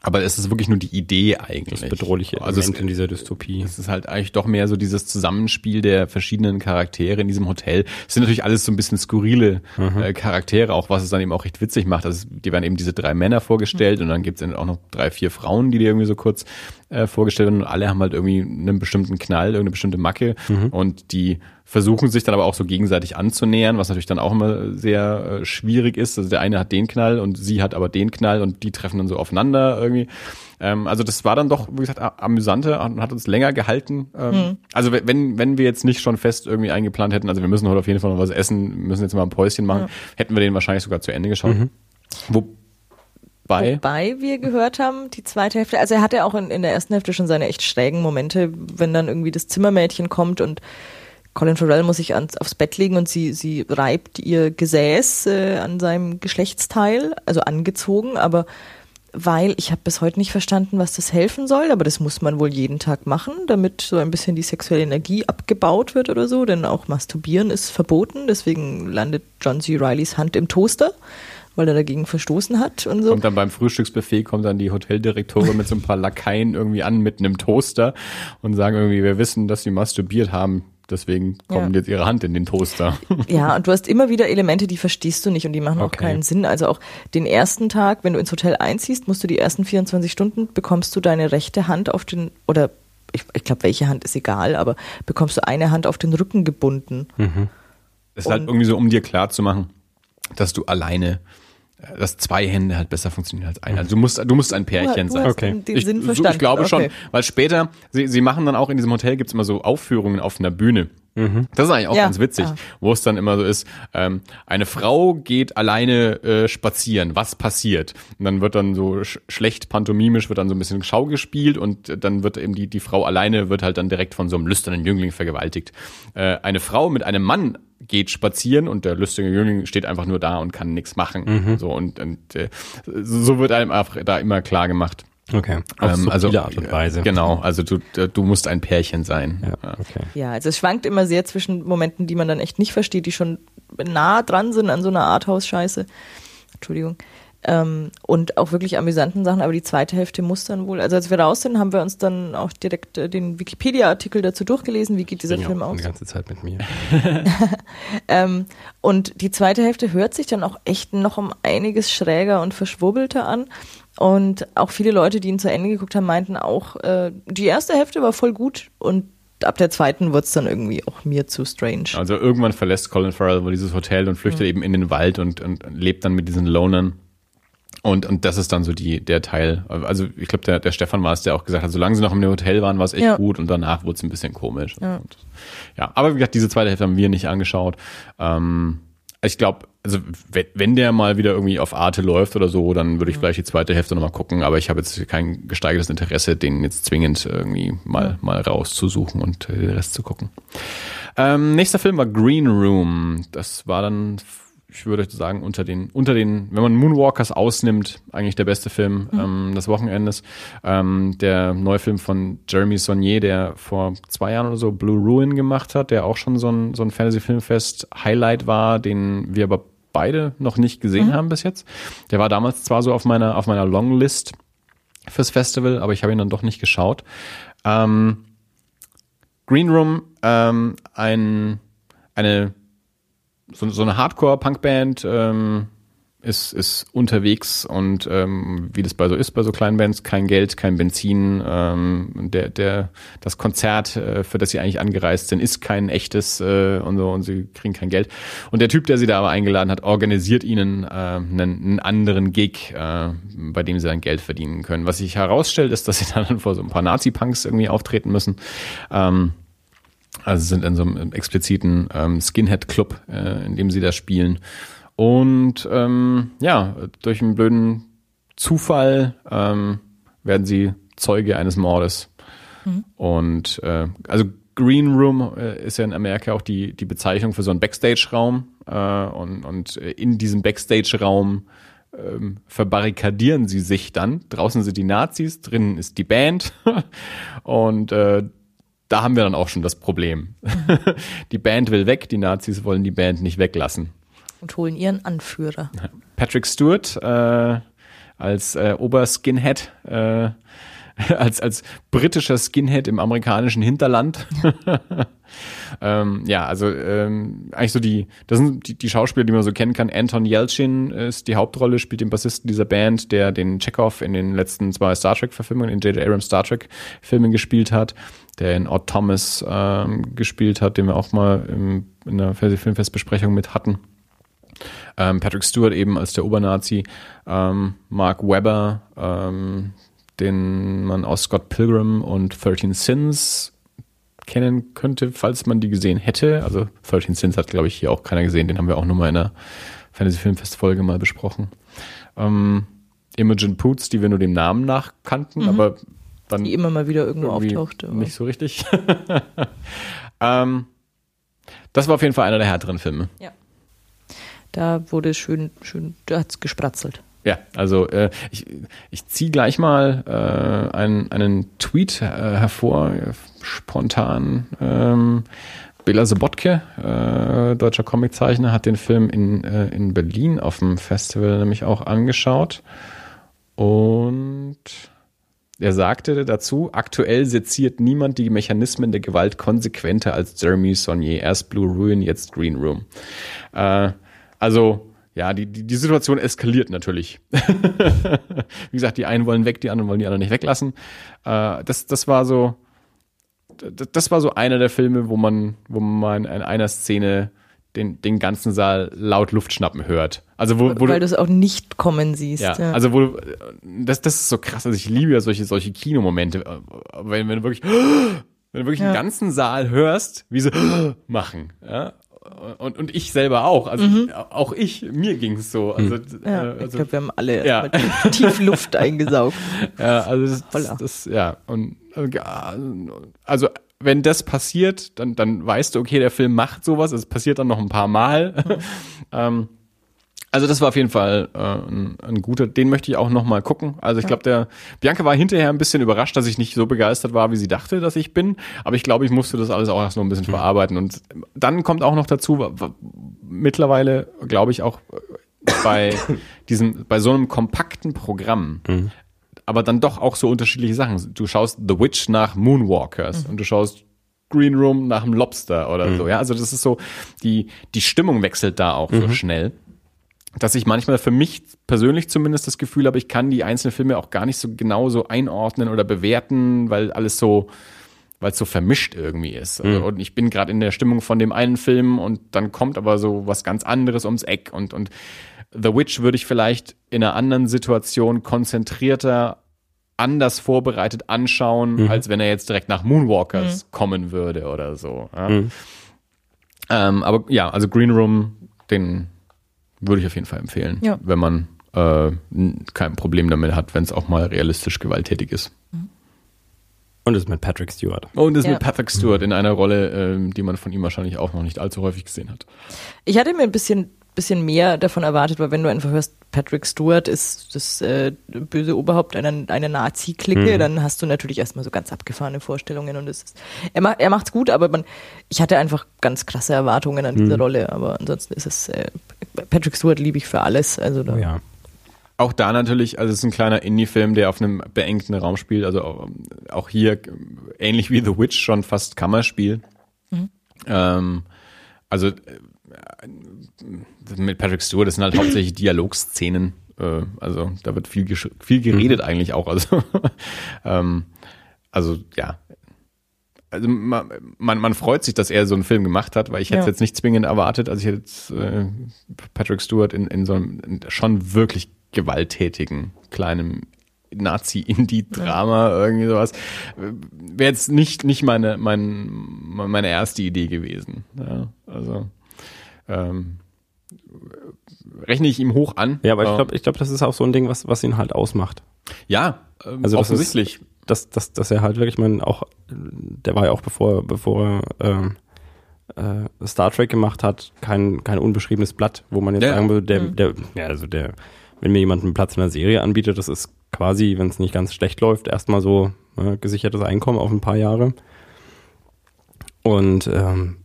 aber es ist wirklich nur die Idee eigentlich. Das bedrohliche also Element es, in dieser Dystopie. Es ist halt eigentlich doch mehr so dieses Zusammenspiel der verschiedenen Charaktere in diesem Hotel. Es sind natürlich alles so ein bisschen skurrile mhm. äh, Charaktere, auch was es dann eben auch recht witzig macht. Also die werden eben diese drei Männer vorgestellt mhm. und dann gibt es auch noch drei, vier Frauen, die dir irgendwie so kurz äh, vorgestellt werden und alle haben halt irgendwie einen bestimmten Knall, irgendeine bestimmte Macke mhm. und die versuchen sich dann aber auch so gegenseitig anzunähern, was natürlich dann auch immer sehr äh, schwierig ist. Also der eine hat den Knall und sie hat aber den Knall und die treffen dann so aufeinander irgendwie. Ähm, also das war dann doch, wie gesagt, amüsanter und hat uns länger gehalten. Ähm, mhm. Also wenn, wenn wir jetzt nicht schon fest irgendwie eingeplant hätten, also wir müssen heute auf jeden Fall noch was essen, müssen jetzt mal ein Päuschen machen, ja. hätten wir den wahrscheinlich sogar zu Ende geschaut. Mhm. Wo, bei? Wobei wir gehört haben, die zweite Hälfte, also er hatte auch in, in der ersten Hälfte schon seine echt schrägen Momente, wenn dann irgendwie das Zimmermädchen kommt und Colin Farrell muss sich ans, aufs Bett legen und sie, sie reibt ihr Gesäß äh, an seinem Geschlechtsteil, also angezogen, aber weil ich habe bis heute nicht verstanden, was das helfen soll, aber das muss man wohl jeden Tag machen, damit so ein bisschen die sexuelle Energie abgebaut wird oder so, denn auch Masturbieren ist verboten, deswegen landet John C. Rileys Hand im Toaster, weil er dagegen verstoßen hat und so. Kommt dann beim Frühstücksbuffet, kommt dann die Hoteldirektorin mit so ein paar Lakaien irgendwie an mit einem Toaster und sagen irgendwie, wir wissen, dass sie masturbiert haben. Deswegen kommt Ja. jetzt ihre Hand in den Toaster. Ja, und du hast immer wieder Elemente, die verstehst du nicht und die machen auch Okay. keinen Sinn. Also auch den ersten Tag, wenn du ins Hotel einziehst, musst du die ersten 24 Stunden, bekommst du deine rechte Hand auf den, oder ich, ich glaube, welche Hand ist egal, aber bekommst du eine Hand auf den Rücken gebunden. Es ist halt Und- irgendwie so, um dir klar zu machen, dass du alleine, dass zwei Hände halt besser funktionieren als eine. Also du musst, du musst ein Pärchen du sein. hast Okay. den, den ich, Sinn so, verstanden. ich glaube schon, Okay. weil später, sie, sie machen dann auch in diesem Hotel gibt's immer so Aufführungen auf einer Bühne. Das ist eigentlich auch Ja, ganz witzig, ja. wo es dann immer so ist, ähm, eine Frau geht alleine äh, spazieren, was passiert? Und dann wird dann so sch schlecht pantomimisch, wird dann so ein bisschen Schau gespielt und äh, dann wird eben die, die Frau alleine, wird halt dann direkt von so einem lüsternen Jüngling vergewaltigt. Äh, eine Frau mit einem Mann geht spazieren und der lustige Jüngling steht einfach nur da und kann nichts machen. So und, und äh, so wird einem einfach da immer klar gemacht. Okay. Auf Ähm, subtile Art und Weise. Genau, also du, du musst ein Pärchen sein. Ja, okay. Ja, also es schwankt immer sehr zwischen Momenten, die man dann echt nicht versteht, die schon nah dran sind an so einer Arthouse-Scheiße. Entschuldigung. Ähm, und auch wirklich amüsanten Sachen, aber die zweite Hälfte muss dann wohl. Also als wir raus sind, haben wir uns dann auch direkt äh, den Wikipedia-Artikel dazu durchgelesen, wie geht dieser Ging Film auch aus. die ganze Zeit mit mir. Ähm, und die zweite Hälfte hört sich dann auch echt noch um einiges schräger und verschwurbelter an. Und auch viele Leute, die ihn zu Ende geguckt haben, meinten auch, äh, die erste Hälfte war voll gut und ab der zweiten wird's dann irgendwie auch mir zu strange. Also irgendwann verlässt Colin Farrell wohl dieses Hotel und flüchtet eben in den Wald und, und lebt dann mit diesen Lonern. Und, und das ist dann so die, der Teil. Also ich glaube, der, der Stefan war es, der auch gesagt hat, solange sie noch im Hotel waren, war es echt Ja. gut und danach wurde es ein bisschen komisch. Ja. Und, ja, aber wie gesagt, diese zweite Hälfte haben wir nicht angeschaut. Ähm, ich glaube, also wenn, der mal wieder irgendwie auf Arte läuft oder so, dann würde ich vielleicht die zweite Hälfte nochmal gucken, aber ich habe jetzt kein gesteigertes Interesse, den jetzt zwingend irgendwie mal, mal rauszusuchen und äh, den Rest zu gucken. Ähm, nächster Film war Green Room. Das war dann, ich würde sagen, unter den, unter den, wenn man Moonwalkers ausnimmt, eigentlich der beste Film ähm, des Wochenendes. Ähm, der neue Film von Jeremy Saunier, der vor zwei Jahren oder so Blue Ruin gemacht hat, der auch schon so ein, so ein Fantasy-Filmfest-Highlight war, den wir aber beide noch nicht gesehen haben bis jetzt. Der war damals zwar so auf meiner, auf meiner Longlist fürs Festival, aber ich habe ihn dann doch nicht geschaut. Ähm, Green Room, ähm, ein, eine so, so eine Hardcore-Punk-Band ähm, ist, ist unterwegs und ähm, wie das bei so ist bei so kleinen Bands, kein Geld, kein Benzin. Ähm, der, der, das Konzert, äh, für das sie eigentlich angereist sind, ist kein echtes äh, und so und sie kriegen kein Geld. Und der Typ, der sie da aber eingeladen hat, organisiert ihnen äh, einen, einen anderen Gig, äh, bei dem sie dann Geld verdienen können. Was sich herausstellt, ist, dass sie dann vor so ein paar Nazi-Punks irgendwie auftreten müssen. Ähm, also sind in so einem expliziten ähm, Skinhead-Club, äh, in dem sie da spielen. Und ähm, ja, durch einen blöden Zufall ähm, werden sie Zeuge eines Mordes. Und äh, also Green Room äh, ist ja in Amerika auch die, die Bezeichnung für so einen Backstage-Raum. Äh, und, und in diesem Backstage-Raum ähm, verbarrikadieren sie sich dann. Draußen sind die Nazis, drinnen ist die Band. und äh, da haben wir dann auch schon das Problem. die Band will weg, die Nazis wollen die Band nicht weglassen. Und holen ihren Anführer. Patrick Stewart äh, als äh, Oberskinhead, äh, als, als britischer Skinhead im amerikanischen Hinterland. ähm, ja, also ähm, eigentlich so die, das sind die, die Schauspieler, die man so kennen kann. Anton Yelchin ist die Hauptrolle, spielt den Bassisten dieser Band, der den Chekhov in den letzten zwei Star Trek-Verfilmungen, in J.J. Abrams Star Trek-Filmen gespielt hat, der in Odd Thomas ähm, gespielt hat, den wir auch mal im, in der Filmfestbesprechung mit hatten. Ähm, Patrick Stewart eben als der Obernazi, ähm, Mark Webber, ähm, den man aus Scott Pilgrim und 13 Sins kennen könnte, falls man die gesehen hätte. Also 13 Sins hat, glaube ich, hier auch keiner gesehen. Den haben wir auch nur mal in der Fantasy Filmfest Folge mal besprochen. Ähm, Imogen Poots, die wir nur dem Namen nach kannten, aber dann Die immer mal wieder irgendwo auftauchte. nicht so richtig. ähm, das war auf jeden Fall einer der härteren Filme. Ja. Da wurde schön, schön, da hat's gespratzelt. Ja, also äh, ich, ich ziehe gleich mal äh, einen, einen Tweet äh, hervor, spontan. Ähm, Bela Sobotke, äh, deutscher Comiczeichner, hat den Film in, äh, in Berlin auf dem Festival nämlich auch angeschaut. Und er sagte dazu, aktuell seziert niemand die Mechanismen der Gewalt konsequenter als Jeremy Saunier. Erst Blue Ruin, jetzt Green Room. Äh, also ja, die, die, die Situation eskaliert natürlich. Wie gesagt, die einen wollen weg, die anderen wollen die anderen nicht weglassen. Äh, das, das war so, das war so einer der Filme, wo man, wo man in einer Szene den, den ganzen Saal laut Luft schnappen hört. Also wo, wo Weil du es auch nicht kommen siehst. ja, Ja, also wo du, das, das ist so krass. Also ich liebe ja solche, solche Kinomomente, wenn, wenn du wirklich, wenn du wirklich Ja. den ganzen Saal hörst, wie sie machen. Ja? Und, und ich selber auch. Also auch ich, mir ging es so. Also, Mhm. ja, äh, ich also glaube, wir haben alle Ja. tief Luft eingesaugt. Ja, also das, das, das ja und äh, also wenn das passiert, dann dann weißt du, okay, der Film macht sowas. Es passiert dann noch ein paar Mal. ähm, also das war auf jeden Fall äh, ein, ein guter. Den möchte ich auch noch mal gucken. Also ich glaube, der Bianca war hinterher ein bisschen überrascht, dass ich nicht so begeistert war, wie sie dachte, dass ich bin. Aber ich glaube, ich musste das alles auch erst noch ein bisschen verarbeiten. Und dann kommt auch noch dazu, mittlerweile glaube ich auch äh, bei diesem, bei so einem kompakten Programm aber dann doch auch so unterschiedliche Sachen. Du schaust The Witch nach Moonwalkers und du schaust Green Room nach dem Lobster oder so. Ja, also das ist so, die, die Stimmung wechselt da auch so schnell, dass ich manchmal für mich persönlich zumindest das Gefühl habe, ich kann die einzelnen Filme auch gar nicht so genau so einordnen oder bewerten, weil alles so, weil es so vermischt irgendwie ist. Also, Und ich bin gerade in der Stimmung von dem einen Film und dann kommt aber so was ganz anderes ums Eck und, und The Witch würde ich vielleicht in einer anderen Situation konzentrierter anders vorbereitet anschauen, als wenn er jetzt direkt nach Moonwalkers kommen würde oder so. Ja. Ähm, aber ja, also Green Room, den würde ich auf jeden Fall empfehlen, Ja. wenn man äh, kein Problem damit hat, wenn es auch mal realistisch gewalttätig ist. Und es ist mit Patrick Stewart. Und ist Ja. mit Patrick Stewart in einer Rolle, ähm, die man von ihm wahrscheinlich auch noch nicht allzu häufig gesehen hat. Ich hatte mir ein bisschen, bisschen mehr davon erwartet, weil wenn du einfach hörst, Patrick Stewart ist das äh, böse Oberhaupt einer, einer Nazi-Clique, dann hast du natürlich erstmal so ganz abgefahrene Vorstellungen und es ist, er, macht er macht's gut, aber man, ich hatte einfach ganz krasse Erwartungen an diese Rolle, aber ansonsten ist es, äh, Patrick Stewart liebe ich für alles, also da, Ja. Auch da natürlich, also es ist ein kleiner Indie-Film, der auf einem beengten Raum spielt. Also auch, auch hier äh, ähnlich wie The Witch schon fast Kammerspiel. Ähm, also äh, mit Patrick Stewart, das sind halt hauptsächlich Dialogszenen. Äh, also da wird viel, viel geredet eigentlich auch. Also, ähm, also ja. Also man, man, man freut sich, dass er so einen Film gemacht hat, weil ich hätte es Ja. jetzt nicht zwingend erwartet. Also ich hätte jetzt äh, Patrick Stewart in, in so einem in schon wirklich gewalttätigen kleinen Nazi-Indie-Drama, irgendwie sowas. Wäre jetzt nicht, nicht meine, mein, meine erste Idee gewesen. Ja, also ähm, rechne ich ihm hoch an. Ja, aber ich Äh, glaube, ich glaub, das ist auch so ein Ding, was, was ihn halt ausmacht. ja, ähm, Also offensichtlich. Dass, dass, dass er halt wirklich, ich meine, auch, der war ja auch bevor, bevor er ähm, äh, Star Trek gemacht hat, kein, kein unbeschriebenes Blatt, wo man jetzt Ja. sagen würde, der, der, ja, also der, wenn mir jemand einen Platz in der Serie anbietet, das ist quasi, wenn es nicht ganz schlecht läuft, erstmal so äh, gesichertes Einkommen auf ein paar Jahre. Und ähm,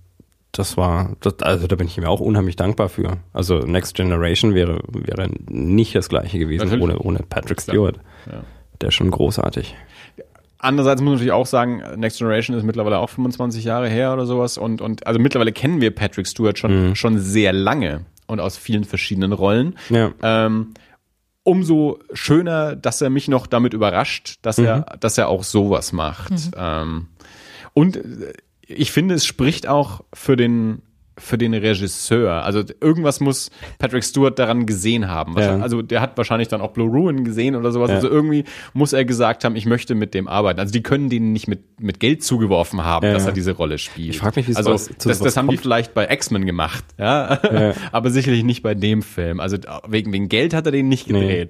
das war, das, also da bin ich ihm auch unheimlich dankbar für. Also Next Generation wäre, wäre nicht das gleiche gewesen Natürlich. ohne, ohne Patrick. Stewart. Ja. Der ist schon großartig. Andererseits muss man natürlich auch sagen, Next Generation ist mittlerweile auch 25 Jahre her oder sowas und, und also mittlerweile kennen wir Patrick Stewart schon, schon sehr lange und aus vielen verschiedenen Rollen. Ja. Ähm, umso schöner, dass er mich noch damit überrascht, dass er, dass er auch sowas macht. Ähm, und äh, ich finde, es spricht auch für den für den Regisseur. Also irgendwas muss Patrick Stewart daran gesehen haben. Ja. Also der hat wahrscheinlich dann auch Blue Ruin gesehen oder sowas. Ja. Also irgendwie muss er gesagt haben, ich möchte mit dem arbeiten. Also die können den nicht mit, mit Geld zugeworfen haben, Ja. dass er diese Rolle spielt. Ich frag mich, wie also zu das, das haben die vielleicht bei X-Men gemacht, ja? Aber sicherlich nicht bei dem Film. Also wegen, wegen Geld hat er den nicht Nee.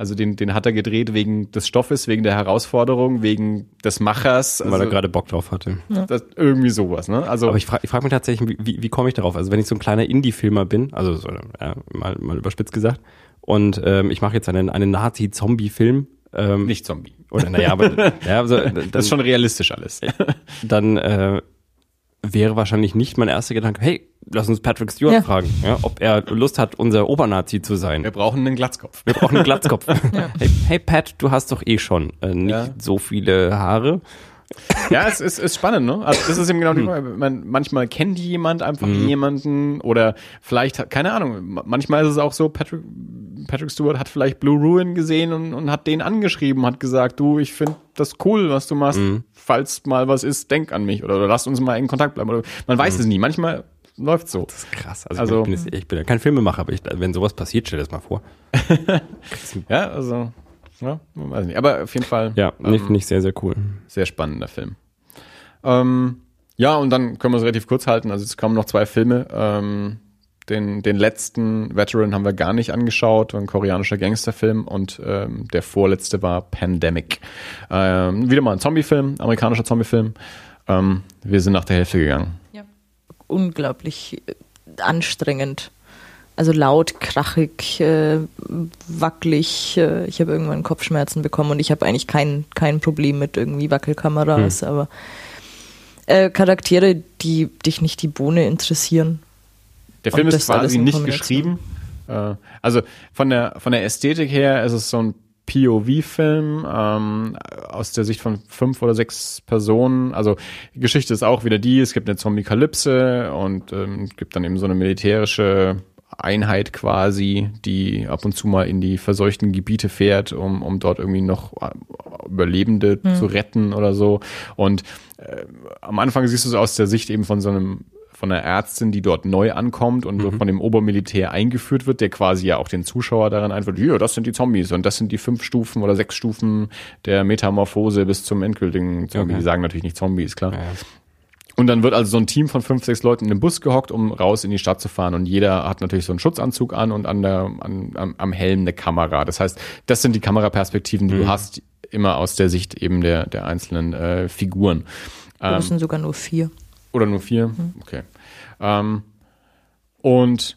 Also den, den hat er gedreht wegen des Stoffes, wegen der Herausforderung, wegen des Machers. Also weil er gerade Bock drauf hatte. das, irgendwie sowas, ne? Also Aber ich frage ich frag mich tatsächlich, wie, wie, wie komme ich darauf? Also wenn ich so ein kleiner Indie-Filmer bin, also so, ja, mal, mal überspitzt gesagt, und ähm, ich mache jetzt einen, einen Nazi-Zombie-Film. Ähm, Nicht Zombie. Oder naja, aber ja, also, dann, Das ist schon realistisch alles. dann äh, wäre wahrscheinlich nicht mein erster Gedanke, hey, lass uns Patrick Stewart Ja. fragen, ja, ob er Lust hat, unser Obernazi zu sein. Wir brauchen einen Glatzkopf. Wir brauchen einen Glatzkopf. hey, hey Pat, du hast doch eh schon äh, nicht Ja. so viele Haare. Ja, es ist, ist spannend, ne? Also das ist eben genau die Frage. Man, manchmal kennt die jemand einfach jemanden oder vielleicht, hat- keine Ahnung, ma- manchmal ist es auch so, Patrick, Patrick Stewart hat vielleicht Blue Ruin gesehen und, und hat den angeschrieben, hat gesagt, du, ich finde das cool, was du machst. Falls mal was ist, denk an mich oder, oder lass uns mal in Kontakt bleiben. Oder, man weiß es nie. Manchmal läuft so. Das ist krass. Also, Also- ich, bin ich bin ja kein Filmemacher, aber ich, wenn sowas passiert, stell dir das mal vor. Ja, also, ja, weiß nicht. Aber auf jeden Fall. Ja, ähm, finde ich sehr, sehr cool. Sehr spannender Film. Ähm, ja, und dann können wir es relativ kurz halten. Also es kamen noch zwei Filme. Ähm, den, den letzten Veteran haben wir gar nicht angeschaut, ein koreanischer Gangsterfilm und ähm, der vorletzte war Pandemic. Ähm, wieder mal ein Zombiefilm, amerikanischer Zombiefilm. Ähm, wir sind nach der Hälfte gegangen. Unglaublich äh, anstrengend. Also laut, krachig, äh, wackelig. Äh, ich habe irgendwann Kopfschmerzen bekommen und ich habe eigentlich kein, kein Problem mit irgendwie Wackelkameras, aber äh, Charaktere, die dich nicht die Bohne interessieren. Der Film ist quasi nicht geschrieben. Äh, also von der, von der Ästhetik her ist es so ein POV-Film ähm, aus der Sicht von fünf oder sechs Personen. Also die Geschichte ist auch wieder die, es gibt eine Zombie-Kalypse und ähm, es gibt dann eben so eine militärische Einheit quasi, die ab und zu mal in die verseuchten Gebiete fährt, um, um dort irgendwie noch äh, Überlebende zu retten oder so. Und äh, am Anfang siehst du es aus der Sicht eben von so einem von einer Ärztin, die dort neu ankommt und so von dem Obermilitär eingeführt wird, der quasi ja auch den Zuschauer daran einführt, hier, das sind die Zombies und das sind die fünf Stufen oder sechs Stufen der Metamorphose bis zum endgültigen Zombie. Okay. Die sagen natürlich nicht Zombies, klar. Ja. Und dann wird also so ein Team von fünf, sechs Leuten in den Bus gehockt, um raus in die Stadt zu fahren. Und jeder hat natürlich so einen Schutzanzug an und an der, an, am, am Helm eine Kamera. Das heißt, das sind die Kameraperspektiven, die du hast, immer aus der Sicht eben der, der einzelnen äh, Figuren. Das sind sogar nur vier. Oder nur vier? Okay. Ähm, und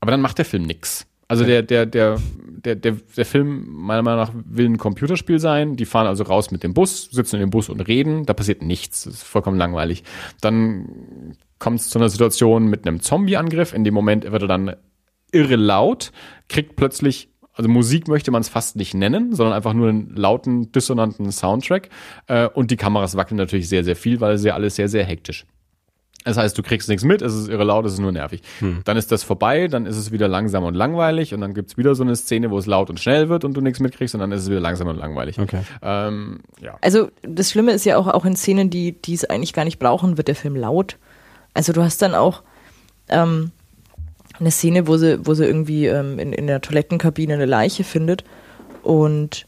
aber dann macht der Film nix. Also der, der, der, der, der, der Film, meiner Meinung nach, will ein Computerspiel sein. Die fahren also raus mit dem Bus, sitzen in dem Bus und reden. Da passiert nichts. Das ist vollkommen langweilig. Dann kommt es zu einer Situation mit einem Zombie-Angriff. In dem Moment wird er dann irre laut, kriegt plötzlich, also Musik möchte man es fast nicht nennen, sondern einfach nur einen lauten, dissonanten Soundtrack. Äh, und die Kameras wackeln natürlich sehr, sehr viel, weil es ja alles sehr, sehr hektisch. Das heißt, du kriegst nichts mit, es ist irre laut, es ist nur nervig. Dann ist das vorbei, dann ist es wieder langsam und langweilig und dann gibt's wieder so eine Szene, wo es laut und schnell wird und du nichts mitkriegst und dann ist es wieder langsam und langweilig. Okay. Ähm, ja. Also das Schlimme ist ja auch, auch in Szenen, die, die es eigentlich gar nicht brauchen, wird der Film laut. Also du hast dann auch ähm, eine Szene, wo sie, wo sie irgendwie ähm, in, in der Toilettenkabine eine Leiche findet und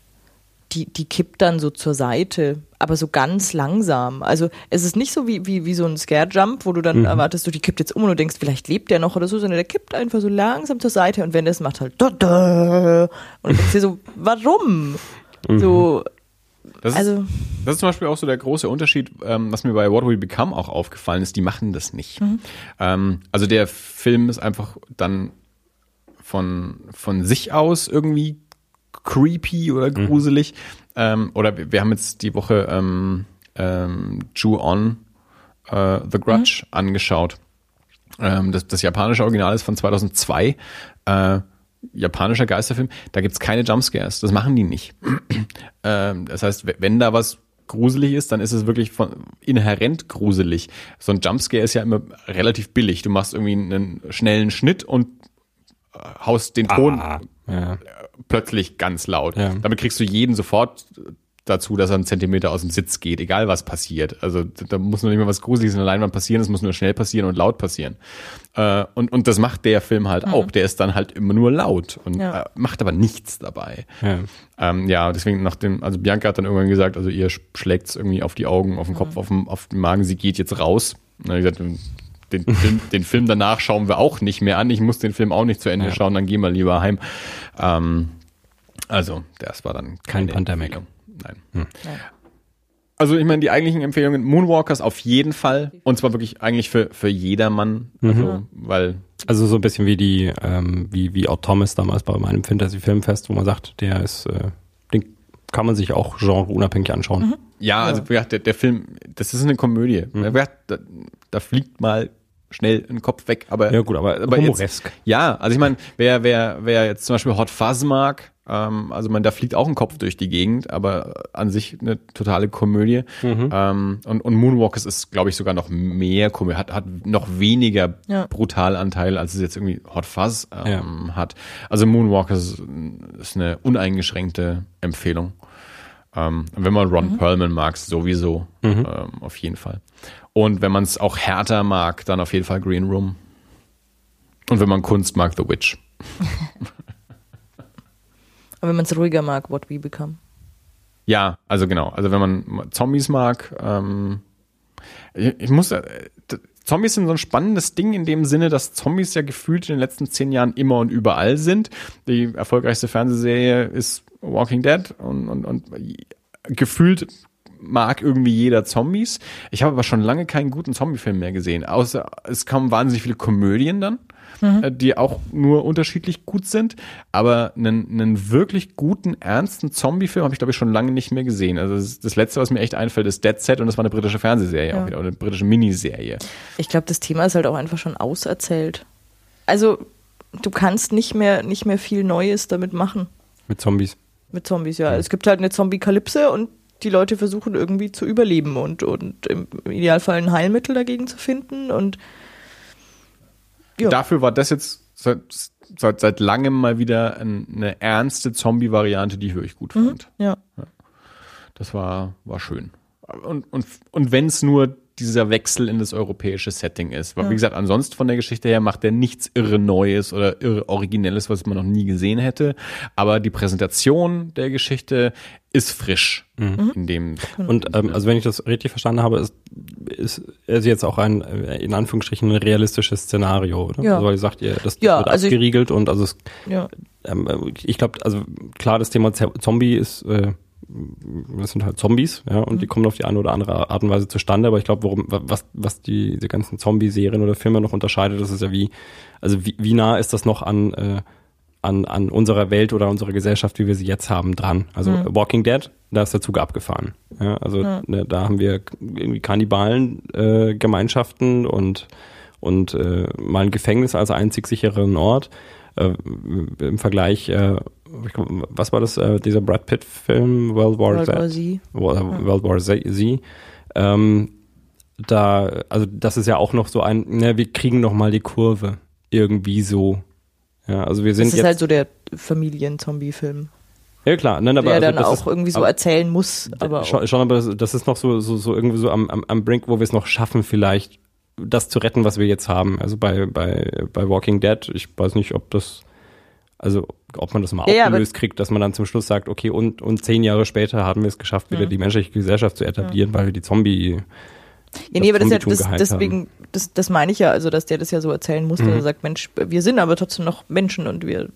die, die kippt dann so zur Seite, aber so ganz langsam. Also es ist nicht so wie, wie, wie so ein Scare-Jump, wo du dann erwartest, du, die kippt jetzt um und du denkst, vielleicht lebt der noch oder so, sondern der kippt einfach so langsam zur Seite und wenn das macht halt da, da, und du denkst dir so, warum? So, Das ist, also Das ist zum Beispiel auch so der große Unterschied, ähm, was mir bei What We Become auch aufgefallen ist. Die machen das nicht. Ähm, also der Film ist einfach dann von, von sich aus irgendwie creepy oder gruselig. Ähm, oder wir, wir haben jetzt die Woche ähm, ähm, Ju-On äh, The Grudge angeschaut. Ähm, das, das japanische Original ist von 2002. Äh, japanischer Geisterfilm. Da gibt's keine Jumpscares. Das machen die nicht. ähm, das heißt, wenn da was gruselig ist, dann ist es wirklich von inhärent gruselig. So ein Jumpscare ist ja immer relativ billig. Du machst irgendwie einen schnellen Schnitt und äh, haust den Ton Ah, ja. Plötzlich ganz laut. Ja. Damit kriegst du jeden sofort dazu, dass er einen Zentimeter aus dem Sitz geht, egal was passiert. Also da muss nur nicht mehr was Gruseliges in der Leinwand passieren, es muss nur schnell passieren und laut passieren. Äh, und, und das macht der Film halt auch. Der ist dann halt immer nur laut und Ja. äh, macht aber nichts dabei. Ja. Ähm, ja, deswegen nach dem, also Bianca hat dann irgendwann gesagt, also ihr schlägt's irgendwie auf die Augen, auf den Kopf, auf, den, auf den Magen, sie geht jetzt raus. Und dann ich gesagt, den Film, den Film danach schauen wir auch nicht mehr an. Ich muss den Film auch nicht zu Ende Ja. schauen, dann gehen wir lieber heim. Ähm, also, das war dann Kein Pandemic. Nein. Also ich meine, die eigentlichen Empfehlungen, Moonwalkers auf jeden Fall. Und zwar wirklich eigentlich für, für jedermann. Also, weil Also so ein bisschen wie die, ähm, wie, wie Odd Thomas damals bei meinem Fantasy-Filmfest, wo man sagt, der ist, äh, den kann man sich auch genreunabhängig anschauen. Mhm. Ja, also ja, der, der Film, das ist eine Komödie. Ja, Da, da fliegt mal schnell ein Kopf weg, aber Ja gut, aber, aber jetzt, ja, also ich meine, wer wer wer jetzt zum Beispiel Hot Fuzz mag, ähm, also man da fliegt auch ein Kopf durch die Gegend, aber an sich eine totale Komödie. Ähm, und, und Moonwalkers ist, glaube ich, sogar noch mehr Komödie, hat hat noch weniger Ja. Brutalanteil, als es jetzt irgendwie Hot Fuzz ähm, hat. Also Moonwalkers ist eine uneingeschränkte Empfehlung. Ähm, wenn man Ron Perlman mag, sowieso ähm, auf jeden Fall. Und wenn man es auch härter mag, dann auf jeden Fall Green Room. Und wenn man Kunst mag, The Witch. Aber wenn man es ruhiger mag, What We Become. Ja, also genau. Also wenn man Zombies mag, ähm, ich, ich muss, äh, Zombies sind so ein spannendes Ding in dem Sinne, dass Zombies ja gefühlt in den letzten zehn Jahren immer und überall sind. Die erfolgreichste Fernsehserie ist Walking Dead und, und, und gefühlt mag irgendwie jeder Zombies. Ich habe aber schon lange keinen guten Zombie-Film mehr gesehen. Außer es kamen wahnsinnig viele Komödien dann, äh, die auch nur unterschiedlich gut sind. Aber einen, einen wirklich guten, ernsten Zombie-Film habe ich, glaube ich, schon lange nicht mehr gesehen. Also das, das letzte, was mir echt einfällt, ist Dead Set und das war eine britische Fernsehserie Ja. auch wieder, oder eine britische Miniserie. Ich glaube, das Thema ist halt auch einfach schon auserzählt. Also, du kannst nicht mehr, nicht mehr viel Neues damit machen. Mit Zombies. Mit Zombies, ja. Es gibt halt eine Zombie-Kalypse und die Leute versuchen irgendwie zu überleben und, und im Idealfall ein Heilmittel dagegen zu finden. Und Ja. Dafür war das jetzt seit, seit, seit langem mal wieder ein, eine ernste Zombie-Variante, die ich wirklich gut fand. ja. Das war, war schön. Und, und, und wenn es nur dieser Wechsel in das europäische Setting ist. Weil, wie gesagt, ansonsten von der Geschichte her macht er nichts irre Neues oder irre Originelles, was man noch nie gesehen hätte. Aber die Präsentation der Geschichte ist frisch. In dem, Und ähm, also wenn ich das richtig verstanden habe, ist, ist es jetzt auch ein, äh, in Anführungsstrichen, ein realistisches Szenario, oder? Ja. Also weil ihr sagt, ihr, das Ja, wird also ich- abgeriegelt und also es, ja. ähm, ich glaube, also klar, das Thema Zombie ist, äh, das sind halt Zombies, ja, und die kommen auf die eine oder andere Art und Weise zustande, aber ich glaube, worum, was, was die, diese ganzen Zombie-Serien oder Filme noch unterscheidet, das ist ja wie, also wie, wie nah ist das noch an, äh, an, an unserer Welt oder unserer Gesellschaft, wie wir sie jetzt haben, dran. Also Walking Dead, da ist der Zug abgefahren. Ja, also ne, da haben wir irgendwie Kannibalen äh, Gemeinschaften und und äh, mal ein Gefängnis als einzig sicheren Ort. Äh, Im Vergleich, äh, was war das, äh, dieser Brad Pitt-Film World War World Z? War Z. World, World War Z. Z. Ähm, da, also das ist ja auch noch so ein, ne, wir kriegen noch mal die Kurve irgendwie so. Ja, also wir sind Das ist jetzt, halt so der Familien-Zombie-Film, ja klar, nein, aber der also dann auch ist, irgendwie so erzählen muss. Aber schon, schon, aber das, das ist noch so, so, so irgendwie so am, am, am Brink, wo wir es noch schaffen, vielleicht das zu retten, was wir jetzt haben. Also bei, bei, bei Walking Dead, ich weiß nicht, ob das, also ob man das mal Ja, aufgelöst kriegt, dass man dann zum Schluss sagt, okay, und, und zehn Jahre später haben wir es geschafft, wieder die menschliche Gesellschaft zu etablieren, weil wir die Zombie. ja, nee, aber das, ist ja, das, deswegen, das, das meine ich ja, also dass der das ja so erzählen muss, dass Mhm. er sagt, Mensch, wir sind aber trotzdem noch Menschen und wir,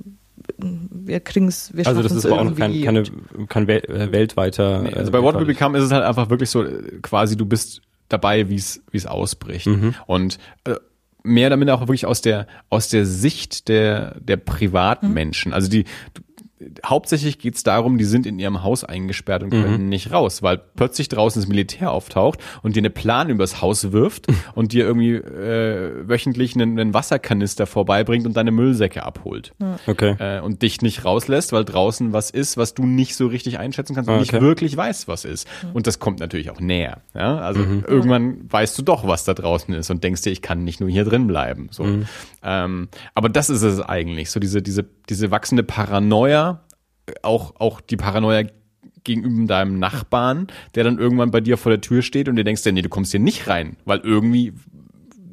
wir kriegen's, wir Also das ist es aber auch noch kein, keine, kein Wel äh, weltweiter. Nee, also äh, bei What We Become ist es halt einfach wirklich so, äh, quasi du bist dabei, wie es wie es ausbricht. Und äh, mehr damit auch wirklich aus der aus der Sicht der der privaten Menschen. Also die hauptsächlich geht's darum, die sind in ihrem Haus eingesperrt und können nicht raus, weil plötzlich draußen das Militär auftaucht und dir eine Plan übers Haus wirft und dir irgendwie äh, wöchentlich einen, einen Wasserkanister vorbeibringt und deine Müllsäcke abholt Okay. äh, und dich nicht rauslässt, weil draußen was ist, was du nicht so richtig einschätzen kannst und Ah, nicht okay. wirklich weißt, was ist. Und das kommt natürlich auch näher. Ja? Also irgendwann weißt du doch, was da draußen ist und denkst dir, ich kann nicht nur hier drin bleiben. So. Ähm, aber das ist es eigentlich, so diese, diese, diese wachsende Paranoia, äh, auch, auch die Paranoia gegenüber deinem Nachbarn, der dann irgendwann bei dir vor der Tür steht und dir denkst, ja, nee, du kommst hier nicht rein, weil irgendwie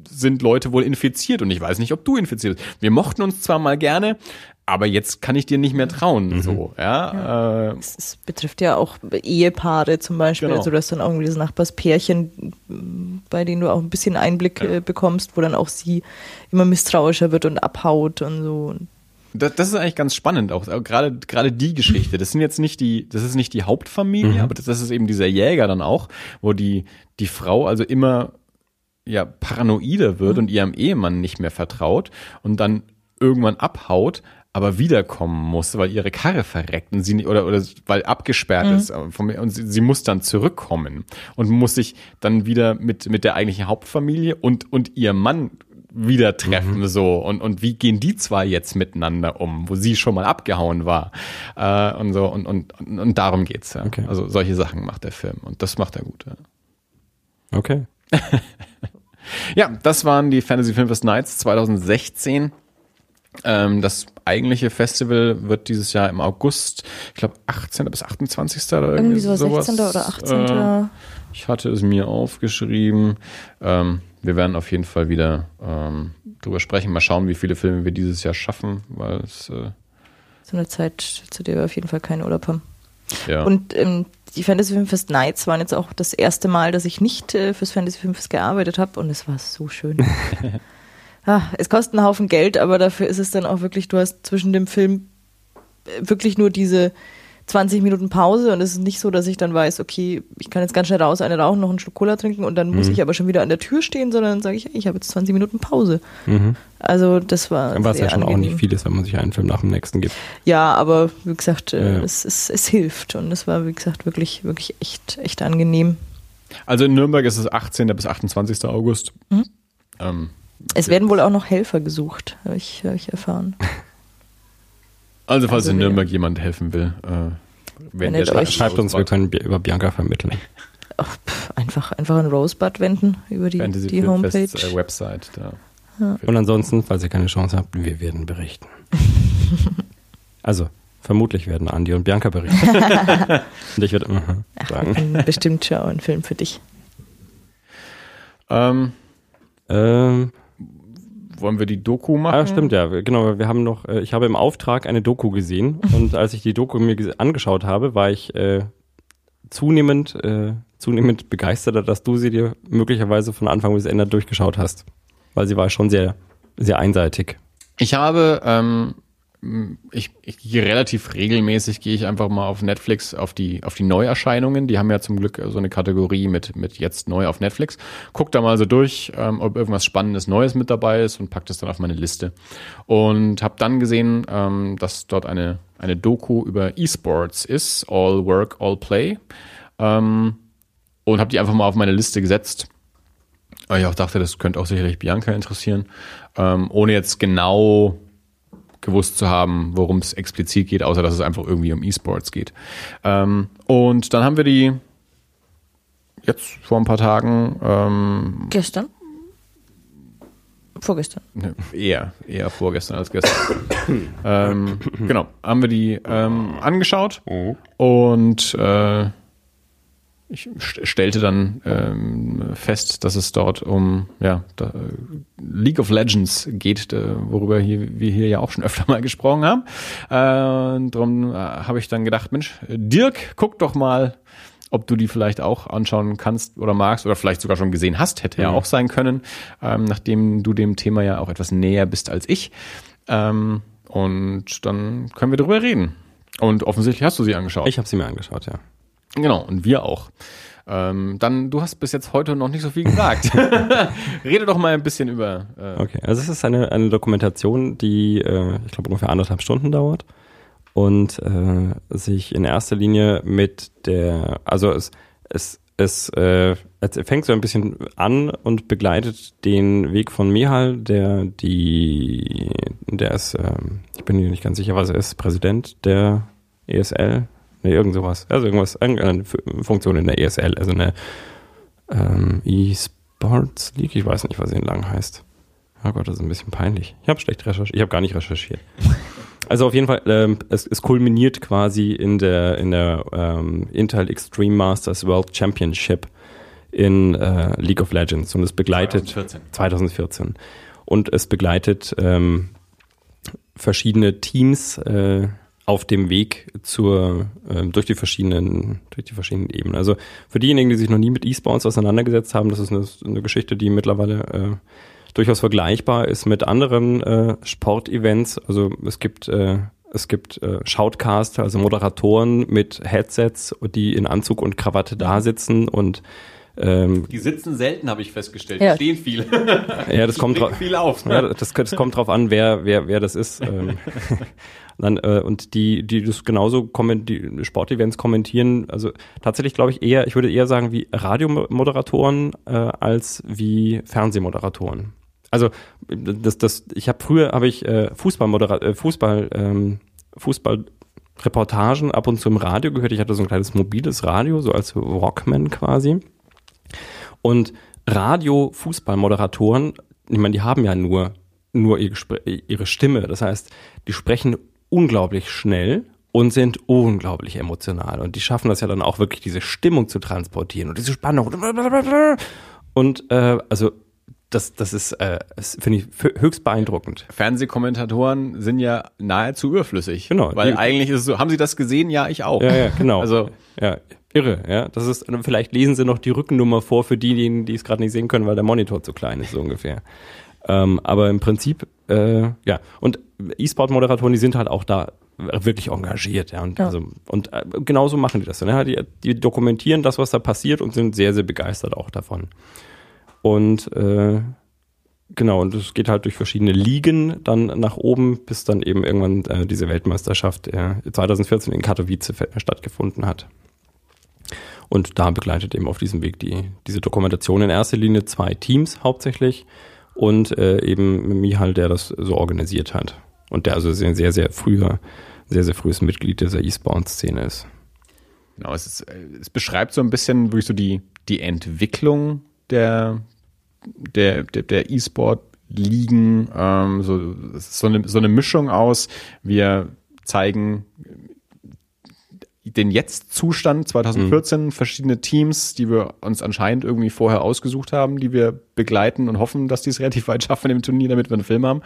sind Leute wohl infiziert und ich weiß nicht, ob du infiziert bist. Wir mochten uns zwar mal gerne, aber jetzt kann ich dir nicht mehr trauen, so, ja. Äh, Es, es betrifft ja auch Ehepaare zum Beispiel. Genau. Also du hast dann auch irgendwie das Nachbarspärchen, bei denen du auch ein bisschen Einblick äh, bekommst, wo dann auch sie immer misstrauischer wird und abhaut und so. Das, das ist eigentlich ganz spannend auch, auch gerade gerade die Geschichte. Das sind jetzt nicht die, das ist nicht die Hauptfamilie, aber das, das ist eben dieser Jäger dann auch, wo die die Frau also immer ja paranoider wird und ihrem Ehemann nicht mehr vertraut und dann irgendwann abhaut, aber wiederkommen muss, weil ihre Karre verreckt und sie nicht, oder, oder weil abgesperrt ist äh, und sie, sie muss dann zurückkommen und muss sich dann wieder mit, mit der eigentlichen Hauptfamilie und, und ihrem Mann wieder treffen so und, und wie gehen die zwei jetzt miteinander um, wo sie schon mal abgehauen war äh, und so und, und, und, und darum geht's ja. Okay. Also solche Sachen macht der Film und das macht er gut. Ja. Okay. Ja, das waren die Fantasy Filmfest Nights 2016. Ähm, das eigentliche Festival wird dieses Jahr im August, ich glaube 18. bis 28. oder Irgendwie so sowas. 16. oder 18. Äh, ich hatte es mir aufgeschrieben. Ähm, wir werden auf jeden Fall wieder ähm, drüber sprechen. Mal schauen, wie viele Filme wir dieses Jahr schaffen, weil es äh, so eine Zeit, zu der wir auf jeden Fall keinen Urlaub haben. ja. Und ähm, die Fantasy Filmfest Nights waren jetzt auch das erste Mal, dass ich nicht äh, fürs Fantasy Filmfest gearbeitet habe und es war so schön. ah, es kostet einen Haufen Geld, aber dafür ist es dann auch wirklich, du hast zwischen dem Film äh, wirklich nur diese 20 Minuten Pause und es ist nicht so, dass ich dann weiß, okay, ich kann jetzt ganz schnell raus, eine rauchen, noch einen Schluck Cola trinken und dann muss ich aber schon wieder an der Tür stehen, sondern dann sage ich, ich habe jetzt 20 Minuten Pause. Mhm. Also das war Was sehr ja schon auch angenehm. nicht viel ist, wenn man sich einen Film nach dem nächsten gibt. Ja, aber wie gesagt, äh, Ja, ja. Es, es, es hilft und es war, wie gesagt, wirklich, wirklich echt, echt angenehm. also in Nürnberg ist es 18. bis 28. August. Mhm. Ähm, Es werden wohl auch noch Helfer gesucht, habe ich, hab ich erfahren. also falls Also in Nürnberg jemand helfen will, äh, wenn euch- Schreibt uns, wir können über Bianca vermitteln. Ach, pff, einfach, einfach ein Rosebud wenden über die, Fantasy die Homepage. Filmfest äh, Website. Da. Und ansonsten, falls ihr keine Chance habt, wir werden berichten. also, vermutlich werden Andi und Bianca berichten. und ich werde sagen. können bestimmt schauen, einen Film für dich. Ähm, Ähm, wollen wir die Doku machen? ah, stimmt, ja. Genau, wir haben noch, äh, ich habe im Auftrag eine Doku gesehen und als ich die Doku mir angeschaut habe, war ich äh, zunehmend, äh, zunehmend begeisterter, dass du sie dir möglicherweise von Anfang bis Ende durchgeschaut hast. Weil sie war schon sehr, sehr einseitig. Ich habe, ähm, ich, ich gehe relativ regelmäßig, gehe ich einfach mal auf Netflix auf die, auf die Neuerscheinungen. Die haben ja zum Glück so eine Kategorie mit, mit jetzt neu auf Netflix. Guck da mal so durch, ähm, ob irgendwas Spannendes Neues mit dabei ist und pack das dann auf meine Liste. Und habe dann gesehen, ähm, dass dort eine, eine Doku über E-Sports ist, All Work, All Play. Ähm, und habe die einfach mal auf meine Liste gesetzt. Weil ich auch dachte, das könnte auch sicherlich Bianca interessieren, ähm, ohne jetzt genau gewusst zu haben, worum es explizit geht, außer dass es einfach irgendwie um E-Sports geht. Ähm, und dann haben wir die jetzt vor ein paar Tagen ähm, Gestern? Vorgestern. Ne, Eher, eher vorgestern als gestern. ähm, genau, haben wir die ähm, angeschaut und äh, ich st- stellte dann ähm, fest, dass es dort um ja, da, League of Legends geht, äh, worüber hier, wir hier ja auch schon öfter mal gesprochen haben. Äh, darum äh, habe ich dann gedacht, Mensch, Dirk, guck doch mal, ob du die vielleicht auch anschauen kannst oder magst oder vielleicht sogar schon gesehen hast, hätte ja Mhm. auch sein können, ähm, nachdem du dem Thema ja auch etwas näher bist als ich. Ähm, und dann können wir darüber reden. Und offensichtlich hast du sie angeschaut. Ich habe sie mir angeschaut, ja. Genau, und wir auch. Ähm, dann, du hast bis jetzt heute noch nicht so viel gesagt. Rede doch mal ein bisschen über. Äh, Okay, also es ist eine, eine Dokumentation, die, äh, ich glaube, ungefähr anderthalb Stunden dauert und äh, sich in erster Linie mit der, also es, es, es, äh, es fängt so ein bisschen an und begleitet den Weg von Mihal, der die, der ist, ähm, ich bin mir nicht ganz sicher, was er ist, Präsident der ESL, nee, irgend sowas, also irgendwas, irgendeine F- Funktion in der ESL, also eine ähm, E-Sports League, ich weiß nicht, was sie in lang heißt. Oh Gott, das ist ein bisschen peinlich. Ich habe schlecht recherchiert. Ich habe gar nicht recherchiert. Also auf jeden Fall, ähm, es, es kulminiert quasi in der in der ähm, Intel Extreme Masters World Championship in äh, League of Legends und es begleitet 2014. 2014 und es begleitet ähm, verschiedene Teams äh, auf dem Weg zur ähm, durch die verschiedenen durch die verschiedenen Ebenen. Also für diejenigen, die sich noch nie mit E-Sports auseinandergesetzt haben, das ist eine, eine Geschichte, die mittlerweile äh, durchaus vergleichbar ist mit anderen äh, Sportevents. Also es gibt äh, es gibt äh, Shoutcaster, also Moderatoren mit Headsets, die in Anzug und Krawatte da sitzen und ähm, Die sitzen selten, habe ich festgestellt. Ja. Die stehen viel. ja, das kommt bringen drauf. viel auf. Ja, das, das kommt drauf an, wer, wer, wer das ist. Ähm, dann, äh, und die, die das genauso die Sportevents kommentieren, also tatsächlich glaube ich eher, ich würde eher sagen wie Radiomoderatoren äh, als wie Fernsehmoderatoren. Also das, das, ich habe früher habe ich äh, Fußballmodera äh, Fußball, ähm, Fußballreportagen ab und zu im Radio gehört. Ich hatte so ein kleines mobiles Radio, so als Rockman quasi. Und Radio-Fußballmoderatoren, ich meine, die haben ja nur, nur ihre, Stimme. Das heißt, die sprechen unglaublich schnell und sind unglaublich emotional. Und die schaffen das ja dann auch wirklich, diese Stimmung zu transportieren und diese Spannung. Und äh, also das, das ist, äh, finde ich höchst beeindruckend. Fernsehkommentatoren sind ja nahezu überflüssig. Genau. Weil eigentlich ist es so, haben sie das gesehen? Ja, ich auch. Ja, ja, genau. Also ja, irre, ja. Das ist, vielleicht lesen sie noch die Rückennummer vor für diejenigen, die es gerade nicht sehen können, weil der Monitor zu klein ist, so ungefähr. Ähm, aber im Prinzip, äh, ja. Und E-Sport-Moderatoren, die sind halt auch da wirklich engagiert, ja. Und, Ja. Also, und äh, genauso machen die das. dann, Ja. Die, die dokumentieren das, was da passiert und sind sehr, sehr begeistert auch davon. Und äh, Genau, und es geht halt durch verschiedene Ligen dann nach oben, bis dann eben irgendwann äh, diese Weltmeisterschaft äh, 2014 in Katowice stattgefunden hat. Und da begleitet eben auf diesem Weg die, diese Dokumentation in erster Linie zwei Teams hauptsächlich und äh, eben Mihal, der das so organisiert hat. Und der also sehr, sehr, sehr früher, sehr, sehr frühes Mitglied dieser E-Sport-Szene ist. Genau, es, ist, es beschreibt so ein bisschen wirklich so die, die Entwicklung der, der, der, der E-Sport-Ligen. Ähm, so, so, eine, so eine Mischung aus, wir zeigen den Jetzt-Zustand 2014, verschiedene Teams, die wir uns anscheinend irgendwie vorher ausgesucht haben, die wir begleiten und hoffen, dass die es relativ weit schaffen in dem Turnier, damit wir einen Film haben.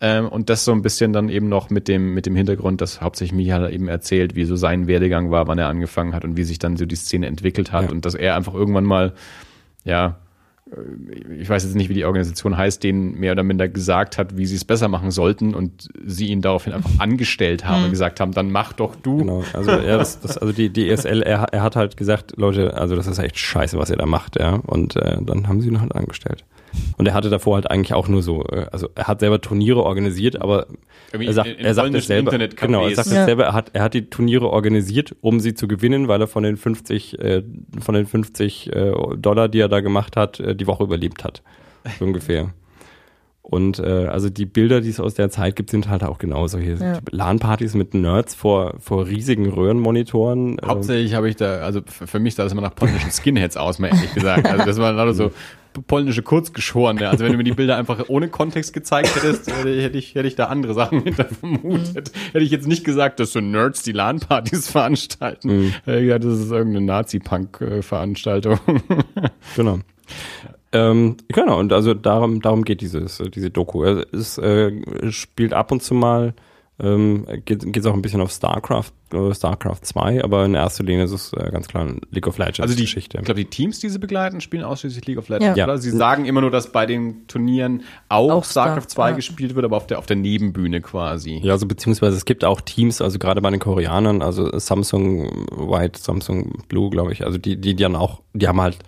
Ähm, und das so ein bisschen dann eben noch mit dem, mit dem Hintergrund, dass hauptsächlich Michael eben erzählt, wie so sein Werdegang war, wann er angefangen hat und wie sich dann so die Szene entwickelt hat Ja. und dass er einfach irgendwann mal, ja, ich weiß jetzt nicht, wie die Organisation heißt, denen mehr oder minder gesagt hat, wie sie es besser machen sollten und sie ihn daraufhin einfach angestellt haben und gesagt haben, dann mach doch du. Genau, also er das, das, also die, die ESL, er, er hat halt gesagt, Leute, also das ist echt scheiße, was ihr da macht, ja. Und äh, dann haben sie ihn halt angestellt. Und er hatte davor halt eigentlich auch nur so, äh, also er hat selber Turniere organisiert, aber Irgendwie er sagt, in- in er sagt es selber, genau, er sagt es Ja. selber, er hat, er hat die Turniere organisiert, um sie zu gewinnen, weil er von den 50, äh, von den 50 äh, Dollar, die er da gemacht hat, äh, die Woche überlebt hat, so ungefähr. Und äh, also die Bilder, die es aus der Zeit gibt, sind halt auch genauso hier. Ja. LAN-Partys mit Nerds vor, vor riesigen Röhrenmonitoren. Hauptsächlich habe ich da, also für mich sah das immer nach polnischen Skinheads aus, mal ehrlich gesagt. Also das waren lauter so polnische Kurzgeschorene. Also wenn du mir die Bilder einfach ohne Kontext gezeigt hättest, hätte, ich, hätte ich da andere Sachen hinter vermutet. Hätte ich jetzt nicht gesagt, dass so Nerds die LAN-Partys veranstalten. Hätte ich gesagt, das ist irgendeine Nazi-Punk-Veranstaltung. Genau. Ähm, genau, und also darum, darum geht dieses, diese Doku. Es äh, spielt ab und zu mal, ähm, geht es auch ein bisschen auf StarCraft, äh, StarCraft 2, aber in erster Linie ist es äh, ganz klar League of Legends Also die, Geschichte. ich glaube, die Teams, die sie begleiten, spielen ausschließlich League of Legends, Ja. oder? Sie sagen immer nur, dass bei den Turnieren auch, Auch StarCraft Star- 2 ja. gespielt wird, aber auf der, auf der Nebenbühne quasi. Ja, also beziehungsweise es gibt auch Teams, also gerade bei den Koreanern, also Samsung White, Samsung Blue, glaube ich, also die, die dann auch, die haben halt,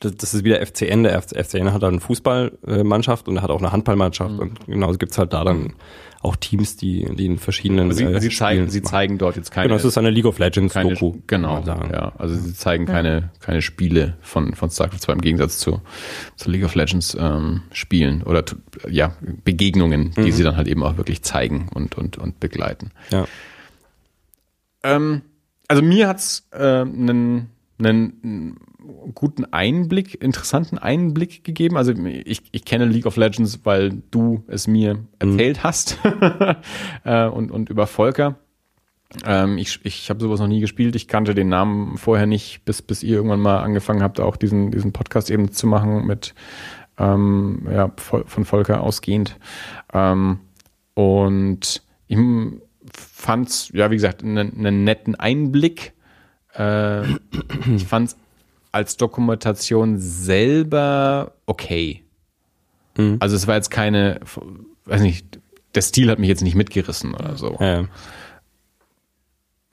das, das ist wieder FCN, der FCN hat halt eine Fußballmannschaft und er hat auch eine Handballmannschaft und genauso gibt's halt da dann auch Teams, die, die in verschiedenen sie, äh, sie, zeigen, sie machen. zeigen dort jetzt keine, Genau, es ist eine League of Legends keine Doku. genau, ja. Also sie zeigen keine, keine Spiele von, von StarCraft 2 im Gegensatz zu, zu League of Legends ähm, Spielen oder ja, Begegnungen, die sie dann halt eben auch wirklich zeigen und, und, und begleiten. Ja. Ähm, also mir hat's äh, einen, einen guten Einblick, interessanten Einblick gegeben. Also ich, ich kenne League of Legends, weil du es mir erzählt hast äh, und, und über Volker. Ähm, ich ich habe sowas noch nie gespielt. Ich kannte den Namen vorher nicht, bis, bis ihr irgendwann mal angefangen habt, auch diesen, diesen Podcast eben zu machen mit ähm, ja, von Volker ausgehend. Ähm, und ich fand's, ja, wie gesagt, einen, einen netten Einblick. Äh, ich fand's als Dokumentation selber okay. Mhm. Also es war jetzt keine, weiß nicht, der Stil hat mich jetzt nicht mitgerissen oder so. Ja.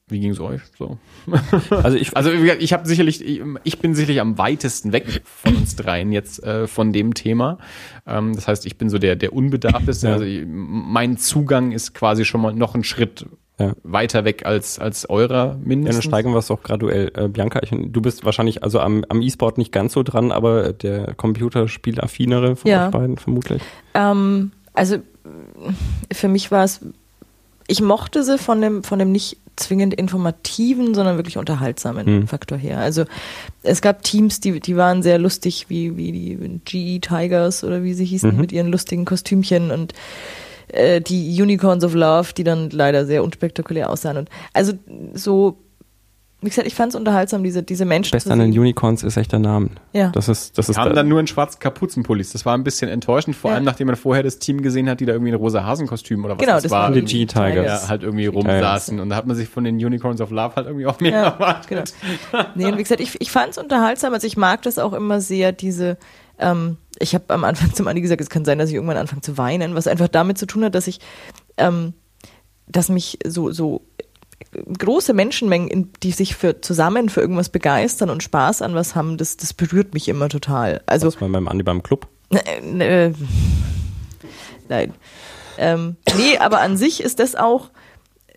Wie ging es euch so? Also ich, Also ich habe sicherlich, ich, bin sicherlich am weitesten weg von uns dreien jetzt äh, von dem Thema. Ähm, das heißt, ich bin so der der unbedarfteste. Ja. Also ich, mein Zugang ist quasi schon mal noch einen Schritt Ja. weiter weg als als eurer Ja, dann mindestens. steigen wir es doch graduell. Äh, Bianca, ich, du bist wahrscheinlich also am, am E-Sport nicht ganz so dran, aber der Computerspielaffinere von Ja. euch beiden vermutlich. Ähm, also für mich war es, ich mochte sie von dem, von dem nicht zwingend informativen, sondern wirklich unterhaltsamen Hm. Faktor her. Also es gab Teams, die, die waren sehr lustig, wie, wie die GE Tigers oder wie sie hießen, Mhm. mit ihren lustigen Kostümchen und äh, die Unicorns of Love, die dann leider sehr unspektakulär aussahen. Und also so, wie gesagt, ich fand es unterhaltsam, diese, diese Menschen Best zu an den. Unicorns ist echt der Name. Ja. Das ist, das ist haben da- dann nur in schwarzen Kapuzenpullis. Das war ein bisschen enttäuschend, vor Ja. allem nachdem man vorher das Team gesehen hat, die da irgendwie in rosa Hasenkostüm oder was Genau, das, das war, waren die G-Tigers. ja, halt irgendwie rumsaßen. Und da hat man sich von den Unicorns of Love halt irgendwie auch mehr Ja, erwartet. genau. Nee, und wie gesagt, ich, ich fand es unterhaltsam. Also ich mag das auch immer sehr, diese, ähm, ich habe am Anfang zum Andi gesagt, es kann sein, dass ich irgendwann anfange zu weinen, was einfach damit zu tun hat, dass ich, ähm, dass mich so, so große Menschenmengen, die sich für zusammen für irgendwas begeistern und Spaß an was haben, das, das berührt mich immer total. Also das war beim Andi beim Club. äh, äh, nein. Ähm, nee, aber an sich ist das auch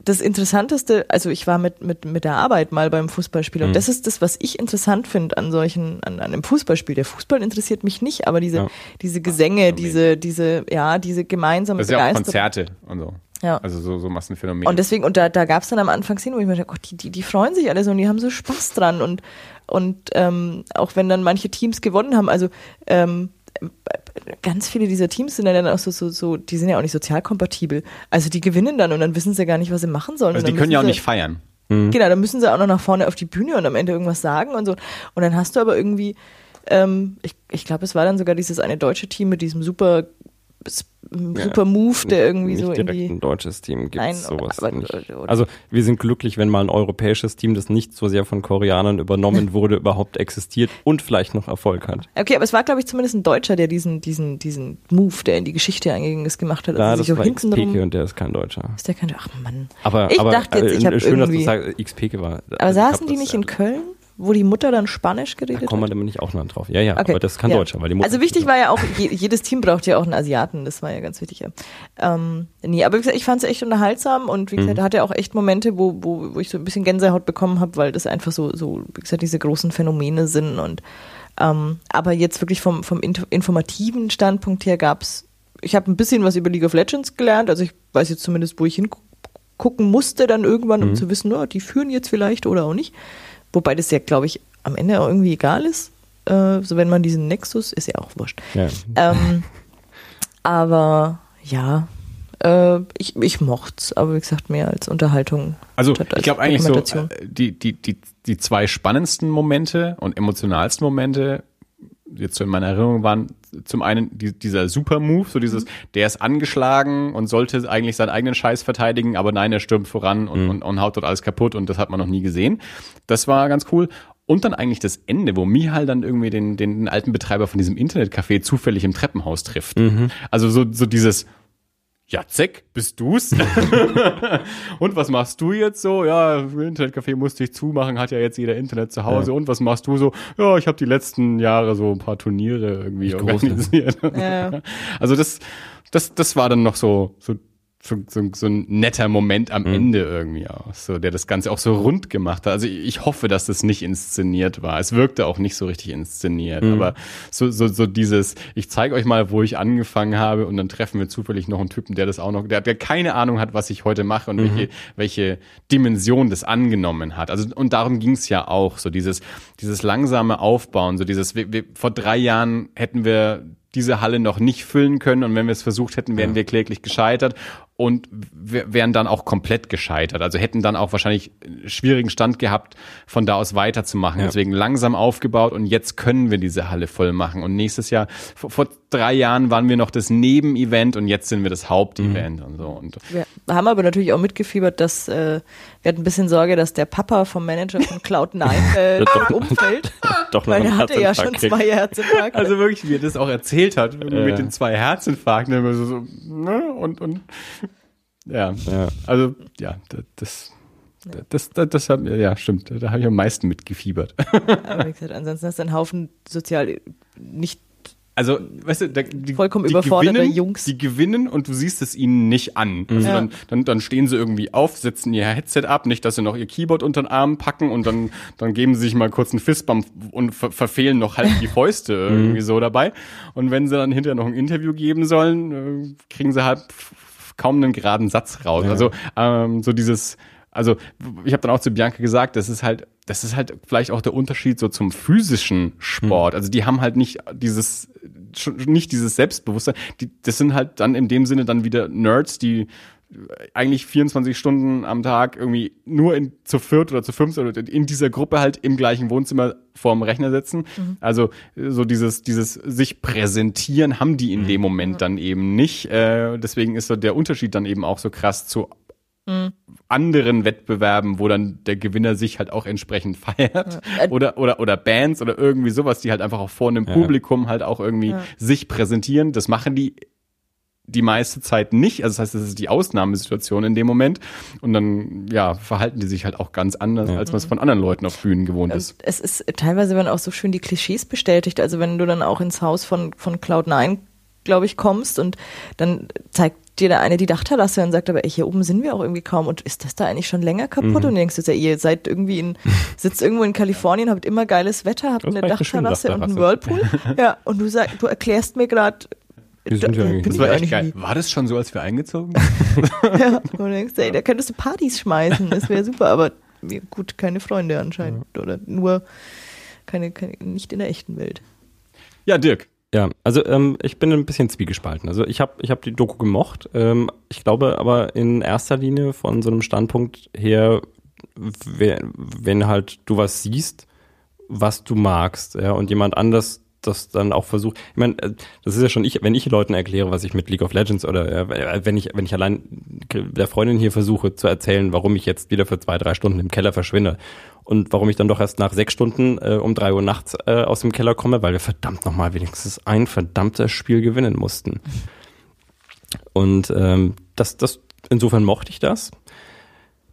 das Interessanteste, also ich war mit, mit, mit der Arbeit mal beim Fußballspiel und Mhm. das ist das, was ich interessant finde an solchen, an, an einem Fußballspiel. Der Fußball interessiert mich nicht, aber diese, Ja. diese Gesänge, diese, diese, ja, diese gemeinsame Das ist ja auch. Konzerte und so. Ja. Also so, so Massenphänomen. Und deswegen, und da, da gab es dann am Anfang Szenen, wo ich mir dachte, Gott, die, die, die freuen sich alle so und die haben so Spaß dran. Und, und ähm, auch wenn dann manche Teams gewonnen haben, also ähm, ganz viele dieser Teams sind ja dann auch so, so, so, die sind ja auch nicht sozial kompatibel. Also die gewinnen dann und dann wissen sie gar nicht, was sie machen sollen. also Und die können ja auch nicht feiern. Genau, dann müssen sie auch noch nach vorne auf die Bühne und am Ende irgendwas sagen und so. Und dann hast du aber irgendwie, ähm, ich, ich glaube, es war dann sogar dieses eine deutsche Team mit diesem super, super Move, der irgendwie nicht so in direkt die. ein deutsches Team gibt Nein, sowas aber- nicht. Also wir sind glücklich, wenn mal ein europäisches Team, das nicht so sehr von Koreanern übernommen wurde, überhaupt existiert und vielleicht noch Erfolg hat. Okay, aber es war, glaube ich, zumindest ein Deutscher, der diesen, diesen, diesen Move, der in die Geschichte eingegangen ist, gemacht hat. Ja, Also das sich war hinten XPK rum. und der ist kein Deutscher. Ist der kein, ach Mann. Aber, Ich aber dachte jetzt, äh, ich hab schön, dass du irgendwie- sagst, XPK war. Aber also saßen die das, nicht in Köln, wo die Mutter dann Spanisch Da geredet kommen wir hat? nämlich auch noch drauf. Ja, ja, Okay, aber das kein ja. Deutscher, weil die Mutter Also wichtig war ja auch, je, jedes Team braucht ja auch einen Asiaten, das war ja ganz wichtig. Ja. Ähm, nee, aber wie gesagt, ich fand es echt unterhaltsam und wie gesagt, Mhm. hatte auch echt Momente, wo, wo, wo ich so ein bisschen Gänsehaut bekommen habe, weil das einfach so, so, wie gesagt, diese großen Phänomene sind und ähm, aber jetzt wirklich vom, vom inf- informativen Standpunkt her gab's, ich habe ein bisschen was über League of Legends gelernt, also ich weiß jetzt zumindest, wo ich hingucken musste dann irgendwann, um Mhm. zu wissen, oh, die führen jetzt vielleicht oder auch nicht. Wobei das ja, glaube ich, am Ende auch irgendwie egal ist. Äh, so wenn man diesen Nexus, ist ja auch wurscht. Ja. Ähm, aber ja, äh, ich, ich mocht's, aber wie gesagt, mehr als Unterhaltung. Also statt ich als glaube eigentlich so, äh, die, die, die, die zwei spannendsten Momente und emotionalsten Momente jetzt so in meiner Erinnerung waren zum einen die, dieser Super-Move, so dieses, der ist angeschlagen und sollte eigentlich seinen eigenen Scheiß verteidigen, aber nein, er stürmt voran und, und, und haut dort alles kaputt und das hat man noch nie gesehen. Das war ganz cool. Und dann eigentlich das Ende, wo Mihal dann irgendwie den, den, den alten Betreiber von diesem Internetcafé zufällig im Treppenhaus trifft. Also so, so dieses, Jacek, bist du's? und was machst du jetzt so? Ja, Internetcafé musste ich zumachen, hat ja jetzt jeder Internet zu Hause. Und was machst du so? Ja, ich habe die letzten Jahre so ein paar Turniere irgendwie Ich große. organisiert. Ja. Also das, das, das war dann noch so, so, so, so, so ein netter Moment am Mhm. Ende irgendwie auch, so, der das Ganze auch so rund gemacht hat. Also ich, hoffe, dass das nicht inszeniert war. Es wirkte auch nicht so richtig inszeniert, Mhm. aber so, so, so dieses, ich zeige euch mal, wo ich angefangen habe und dann treffen wir zufällig noch einen Typen, der das auch noch, der, der keine Ahnung hat, was ich heute mache und Mhm. welche, welche Dimension das angenommen hat. Also und darum ging es ja auch, so dieses, dieses langsame Aufbauen, so dieses, wir, wir, vor drei Jahren hätten wir diese Halle noch nicht füllen können und wenn wir es versucht hätten, wären wir kläglich gescheitert und wir wären dann auch komplett gescheitert. Also hätten dann auch wahrscheinlich einen schwierigen Stand gehabt, von da aus weiterzumachen. Ja. Deswegen langsam aufgebaut und jetzt können wir diese Halle voll machen. Und nächstes Jahr, vor, vor drei Jahren waren wir noch das Nebenevent und jetzt sind wir das Hauptevent und so. Und Wir haben aber natürlich auch mitgefiebert, dass äh, wir hatten ein bisschen Sorge, dass der Papa vom Manager von Cloud9 äh, Doch. umfällt, Doch noch weil er hatte ja schon zwei Herzinfarkte. Also wirklich, wie er das auch erzählt hat, Ja. mit den zwei Herzinfarkten, so ne? und, und ja. Ja. Also, ja, das, das Das, das, hat, ja, stimmt. Da habe ich am meisten mitgefiebert. Aber wie gesagt, ansonsten hast du einen Haufen sozial nicht Also, weißt du, da, die, Vollkommen die überforderte gewinnen, Jungs. Die gewinnen und du siehst es ihnen nicht an. Also Ja. dann, dann, dann stehen sie irgendwie auf, setzen ihr Headset ab, nicht, dass sie noch ihr Keyboard unter den Arm packen und dann, dann geben sie sich mal kurz einen Fistbump und ver verfehlen noch halt die Fäuste irgendwie so dabei. Und wenn sie dann hinterher noch ein Interview geben sollen, äh, kriegen sie halt f- kaum einen geraden Satz raus. Also ähm, so dieses, also ich habe dann auch zu Bianca gesagt, das ist halt, das ist halt vielleicht auch der Unterschied so zum physischen Sport. Also die haben halt nicht dieses, nicht dieses Selbstbewusstsein. Die, das sind halt dann in dem Sinne dann wieder Nerds, die eigentlich 24 Stunden am Tag irgendwie nur in, zu viert oder zu fünft oder in dieser Gruppe halt im gleichen Wohnzimmer vorm Rechner sitzen. Also äh, so dieses, dieses sich präsentieren haben die in dem Moment dann eben nicht. Äh, deswegen ist so der Unterschied dann eben auch so krass zu anderen Wettbewerben, wo dann der Gewinner sich halt auch entsprechend feiert. Oder, oder, oder Bands oder irgendwie sowas, die halt einfach auch vor einem Publikum halt auch irgendwie sich präsentieren. Das machen die die meiste Zeit nicht. Also das heißt, das ist die Ausnahmesituation in dem Moment. Und dann, ja, verhalten die sich halt auch ganz anders, als man es von anderen Leuten auf Bühnen gewohnt ist. Es ist teilweise werden auch so schön die Klischees bestätigt. Also wenn du dann auch ins Haus von, von Cloud9, glaube ich, kommst und dann zeigt dir da eine die Dachterrasse und sagt aber, ey, hier oben sind wir auch irgendwie kaum und ist das da eigentlich schon länger kaputt? Und du denkst jetzt, ja, ihr seid irgendwie in, sitzt irgendwo in Kalifornien, habt immer geiles Wetter, habt Das eine schöne Dachterrasse und einen Dachterrasse. Whirlpool. ja, und du sagst, du erklärst mir gerade, Wie sind wir eigentlich? Das war echt eigentlich geil. War das schon so, als wir eingezogen sind? Ja, und du denkst, ey, da könntest du Partys schmeißen, das wäre super, aber ja, gut, keine Freunde anscheinend. Oder nur keine, keine, nicht in der echten Welt. Ja, Dirk. Ja, also ähm, ich bin ein bisschen zwiegespalten. Also ich habe ich hab die Doku gemocht. Ähm, ich glaube aber in erster Linie von so einem Standpunkt her, wenn, wenn halt du was siehst, was du magst, ja, und jemand anders das dann auch versucht. Ich meine, äh, das ist ja schon ich, wenn ich Leuten erkläre, was ich mit League of Legends oder äh, wenn ich, wenn ich allein der Freundin hier versuche zu erzählen, warum ich jetzt wieder für zwei, drei Stunden im Keller verschwinde und warum ich dann doch erst nach sechs Stunden äh, um drei Uhr nachts äh, aus dem Keller komme, weil wir verdammt nochmal wenigstens ein verdammtes Spiel gewinnen mussten. Und ähm, das, das, insofern mochte ich das.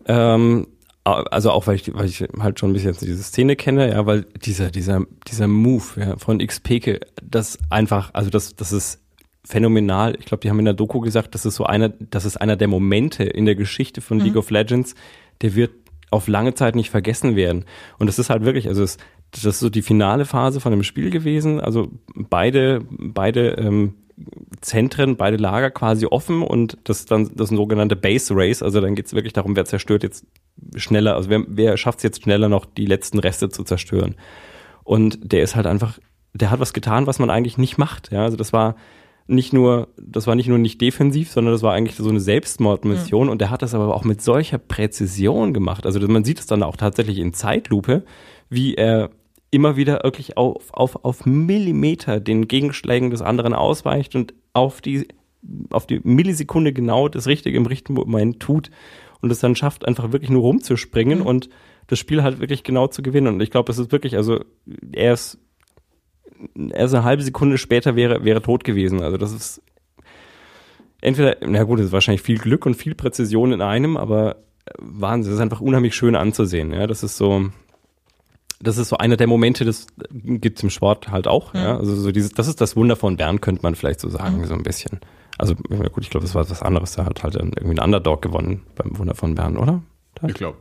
Ähm, also auch weil ich, weil ich halt schon ein bisschen diese Szene kenne, ja, weil dieser, dieser, dieser Move ja, von XPK, das einfach, also das, das ist phänomenal. Ich glaube, die haben in der Doku gesagt, das ist so einer, das ist einer der Momente in der Geschichte von League of Legends, der wird auf lange Zeit nicht vergessen werden. Und das ist halt wirklich, also es, das ist so die finale Phase von dem Spiel gewesen. Also beide, beide ähm, Zentren, beide Lager quasi offen und das ist dann das sogenannte Base Race. Also dann geht es wirklich darum, wer zerstört jetzt schneller, also wer, wer schafft es jetzt schneller noch, die letzten Reste zu zerstören. Und der ist halt einfach, der hat was getan, was man eigentlich nicht macht. Ja, also das war nicht nur, das war nicht nur nicht defensiv, sondern das war eigentlich so eine Selbstmordmission und der hat das aber auch mit solcher Präzision gemacht. Also man sieht es dann auch tatsächlich in Zeitlupe, wie er immer wieder wirklich auf, auf, auf Millimeter den Gegenschlägen des anderen ausweicht und auf die, auf die Millisekunde genau das Richtige im richtigen Moment tut und es dann schafft, einfach wirklich nur rumzuspringen und das Spiel halt wirklich genau zu gewinnen. Und ich glaube, das ist wirklich, also er ist erst eine halbe Sekunde später wäre, wäre tot gewesen. Also das ist entweder, na gut, das ist wahrscheinlich viel Glück und viel Präzision in einem, aber Wahnsinn, das ist einfach unheimlich schön anzusehen. Ja, das ist so, das ist so einer der Momente, das gibt's im Sport halt auch. Ja, also so dieses, das ist das Wunder von Bern, könnte man vielleicht so sagen, so ein bisschen. Also gut, ich glaube, das war was anderes. Da hat halt irgendwie ein Underdog gewonnen beim Wunder von Bern, oder? Ich glaube.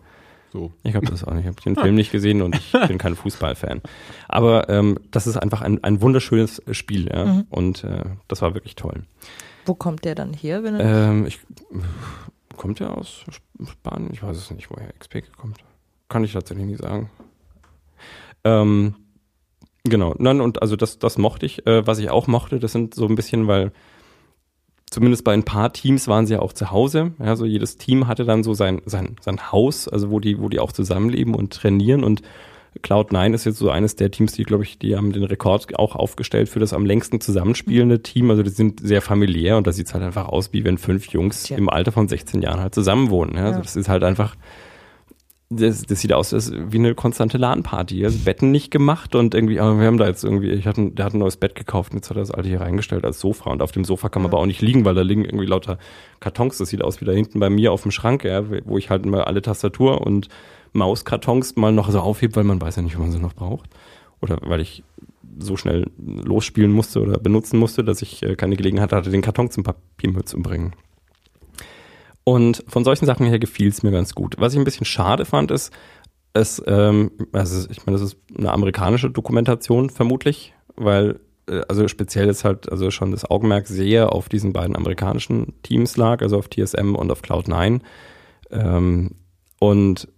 So. Ich glaube das auch nicht. Ich habe den Film nicht gesehen und ich bin kein Fußballfan. Aber ähm, das ist einfach ein, ein wunderschönes Spiel, ja. Und äh, das war wirklich toll. Wo kommt der dann her, wenn er Ähm, ich, kommt der aus Spanien? Ich weiß es nicht, woher XP kommt. Kann ich tatsächlich nicht sagen. Ähm, genau, nein, und also das, das mochte ich. Äh, was ich auch mochte, das sind so ein bisschen, weil zumindest bei ein paar Teams waren sie ja auch zu Hause. Ja, so jedes Team hatte dann so sein, sein, sein Haus, also wo die, wo die auch zusammenleben und trainieren. Und Cloud9 ist jetzt so eines der Teams, die, glaube ich, die haben den Rekord auch aufgestellt für das am längsten zusammenspielende Team. Also die sind sehr familiär und da sieht es halt einfach aus, wie wenn fünf Jungs Tja. im Alter von 16 Jahren halt zusammenwohnen. Ja, also Ja. das ist halt einfach das, das sieht aus das wie eine konstante LAN-Party. Also Betten nicht gemacht und irgendwie, aber wir haben da jetzt irgendwie, ich hatte, der hat ein neues Bett gekauft und jetzt hat er das alte hier reingestellt als Sofa und auf dem Sofa kann man aber auch nicht liegen, weil da liegen irgendwie lauter Kartons. Das sieht aus wie da hinten bei mir auf dem Schrank, ja, wo ich halt mal alle Tastatur und Mauskartons mal noch so aufhebe, weil man weiß ja nicht, ob man sie noch braucht. Oder weil ich so schnell losspielen musste oder benutzen musste, dass ich äh, keine Gelegenheit hatte, den Karton zum Papiermüll zu bringen. Und von solchen Sachen her gefiel es mir ganz gut. Was ich ein bisschen schade fand, ist, es, ähm, also ich meine, das ist eine amerikanische Dokumentation vermutlich, weil äh, also speziell ist halt also schon das Augenmerk sehr auf diesen beiden amerikanischen Teams lag, also auf TSM und auf Cloud9. Ähm, und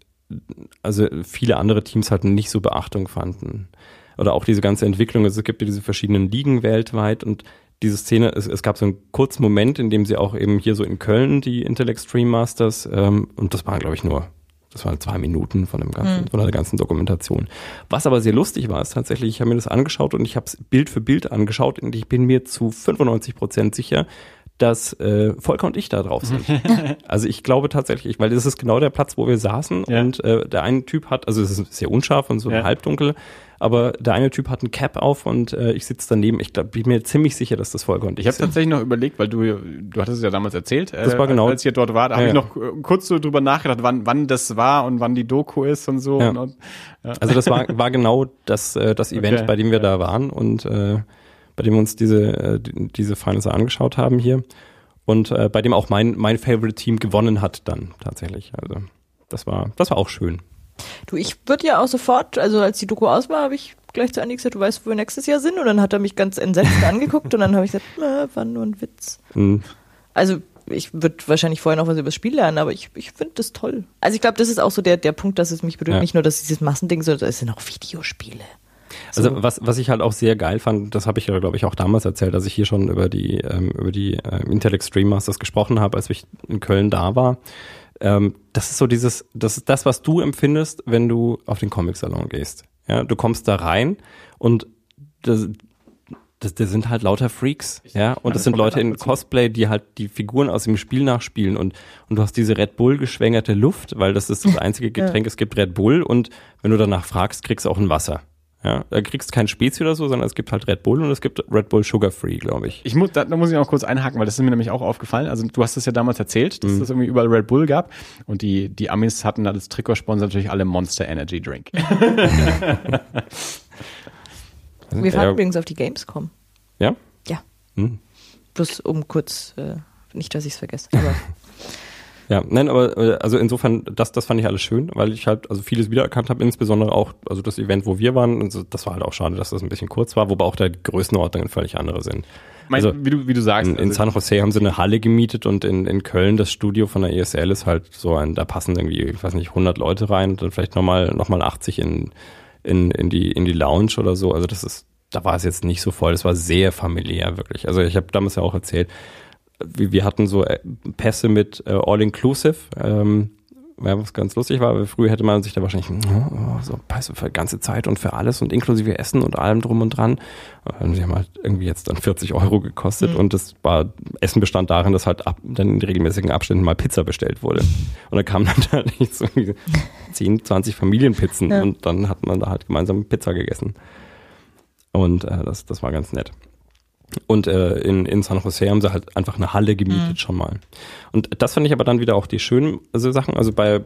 also viele andere Teams halt nicht so Beachtung fanden. Oder auch diese ganze Entwicklung, also es gibt ja diese verschiedenen Ligen weltweit und diese Szene, es, es gab so einen kurzen Moment, in dem sie auch eben hier so in Köln die Intel Extreme Masters, ähm, und das waren, glaube ich, nur, das waren zwei Minuten von dem ganzen, mhm. von der ganzen Dokumentation. Was aber sehr lustig war, ist tatsächlich, ich habe mir das angeschaut und ich habe es Bild für Bild angeschaut und ich bin mir zu 95 Prozent sicher, dass äh, Volker und ich da drauf sind. also ich glaube tatsächlich, weil das ist genau der Platz, wo wir saßen ja. und äh, der eine Typ hat, also es ist sehr unscharf und so ja. halbdunkel, aber der eine Typ hat ein Cap auf und äh, ich sitze daneben. Ich glaub, bin mir ziemlich sicher, dass das Volker und ich Ich habe tatsächlich noch überlegt, weil du, du hattest es ja damals erzählt, das war genau, als ihr dort war, da ja, habe ich noch äh, kurz so drüber nachgedacht, wann, wann das war und wann die Doku ist und so. Ja. Und, und, ja. Also das war, war genau das, äh, das Event, okay. bei dem wir da waren und äh, bei dem wir uns diese, äh, diese Finals angeschaut haben hier und äh, bei dem auch mein, mein Favorite Team gewonnen hat dann tatsächlich. Also das war, das war auch schön. Du, ich würde ja auch sofort, also als die Doku aus war, habe ich gleich zu Andi gesagt, du weißt, wo wir nächstes Jahr sind? Und dann hat er mich ganz entsetzt angeguckt und dann habe ich gesagt, na, war nur ein Witz. Mhm. Also ich würde wahrscheinlich vorher noch was über das Spiel lernen, aber ich, ich finde das toll. Also ich glaube, das ist auch so der, der Punkt, dass es mich berührt. Ja. Nicht nur, dass dieses Massending, sondern es sind auch Videospiele. So. Also was, was ich halt auch sehr geil fand, das habe ich ja, glaube ich, auch damals erzählt, als ich hier schon über die, ähm, über die äh, Intel Extreme Masters gesprochen habe, als ich in Köln da war. Ähm, das ist so dieses, das ist das, was du empfindest, wenn du auf den Comic-Salon gehst. Ja, du kommst da rein und das, das, das sind halt lauter Freaks, ja, und das sind Leute in Cosplay, die halt die Figuren aus dem Spiel nachspielen und und du hast diese Red Bull geschwängerte Luft, weil das ist das einzige Getränk, es gibt Red Bull und wenn du danach fragst, kriegst du auch ein Wasser. Ja, da kriegst kein Spezi oder so, sondern es gibt halt Red Bull und es gibt Red Bull Sugar Free, glaube ich. Ich muss, da, da muss ich auch kurz einhaken, weil das ist mir nämlich auch aufgefallen. Also du hast es ja damals erzählt, dass mhm. es irgendwie überall Red Bull gab und die, die Amis hatten als Trikotsponsor natürlich alle Monster Energy Drink. Wir fahren ja. übrigens auf die Gamescom. Ja? Ja. Mhm. Bloß um kurz, äh, nicht, dass ich es vergesse, aber Ja, nein, aber äh, also insofern, das, das fand ich alles schön, weil ich halt also vieles wiedererkannt habe, insbesondere auch, also das Event, wo wir waren, also das war halt auch schade, dass das ein bisschen kurz war, wobei auch da die Größenordnungen völlig andere sind. Mein, also, wie, du, wie du sagst. In, in also San Jose haben sie eine Halle gemietet und in, in Köln das Studio von der ESL ist halt so ein, da passen irgendwie, ich weiß nicht, 100 Leute rein und dann vielleicht nochmal noch mal 80 in, in, in, die, in die Lounge oder so. Also das ist, da war es jetzt nicht so voll, das war sehr familiär wirklich. Also ich habe damals ja auch erzählt, wir hatten so äh, Pässe mit äh, All-Inclusive, ähm, was ganz lustig war, weil früher hätte man sich da wahrscheinlich oh, so Pässe für ganze Zeit und für alles und inklusive Essen und allem drum und dran. Und die haben halt irgendwie jetzt dann 40 Euro gekostet mhm. und das war, Essen bestand darin, dass halt ab, dann in regelmäßigen Abständen mal Pizza bestellt wurde. Und dann kamen dann da nicht so 10, 20 Familienpizzen ja. und dann hat man da halt gemeinsam Pizza gegessen. Und äh, das, das war ganz nett. Und äh, in, in San Jose haben sie halt einfach eine Halle gemietet mhm. schon mal. Und das fand ich aber dann wieder auch die schönen also Sachen. Also bei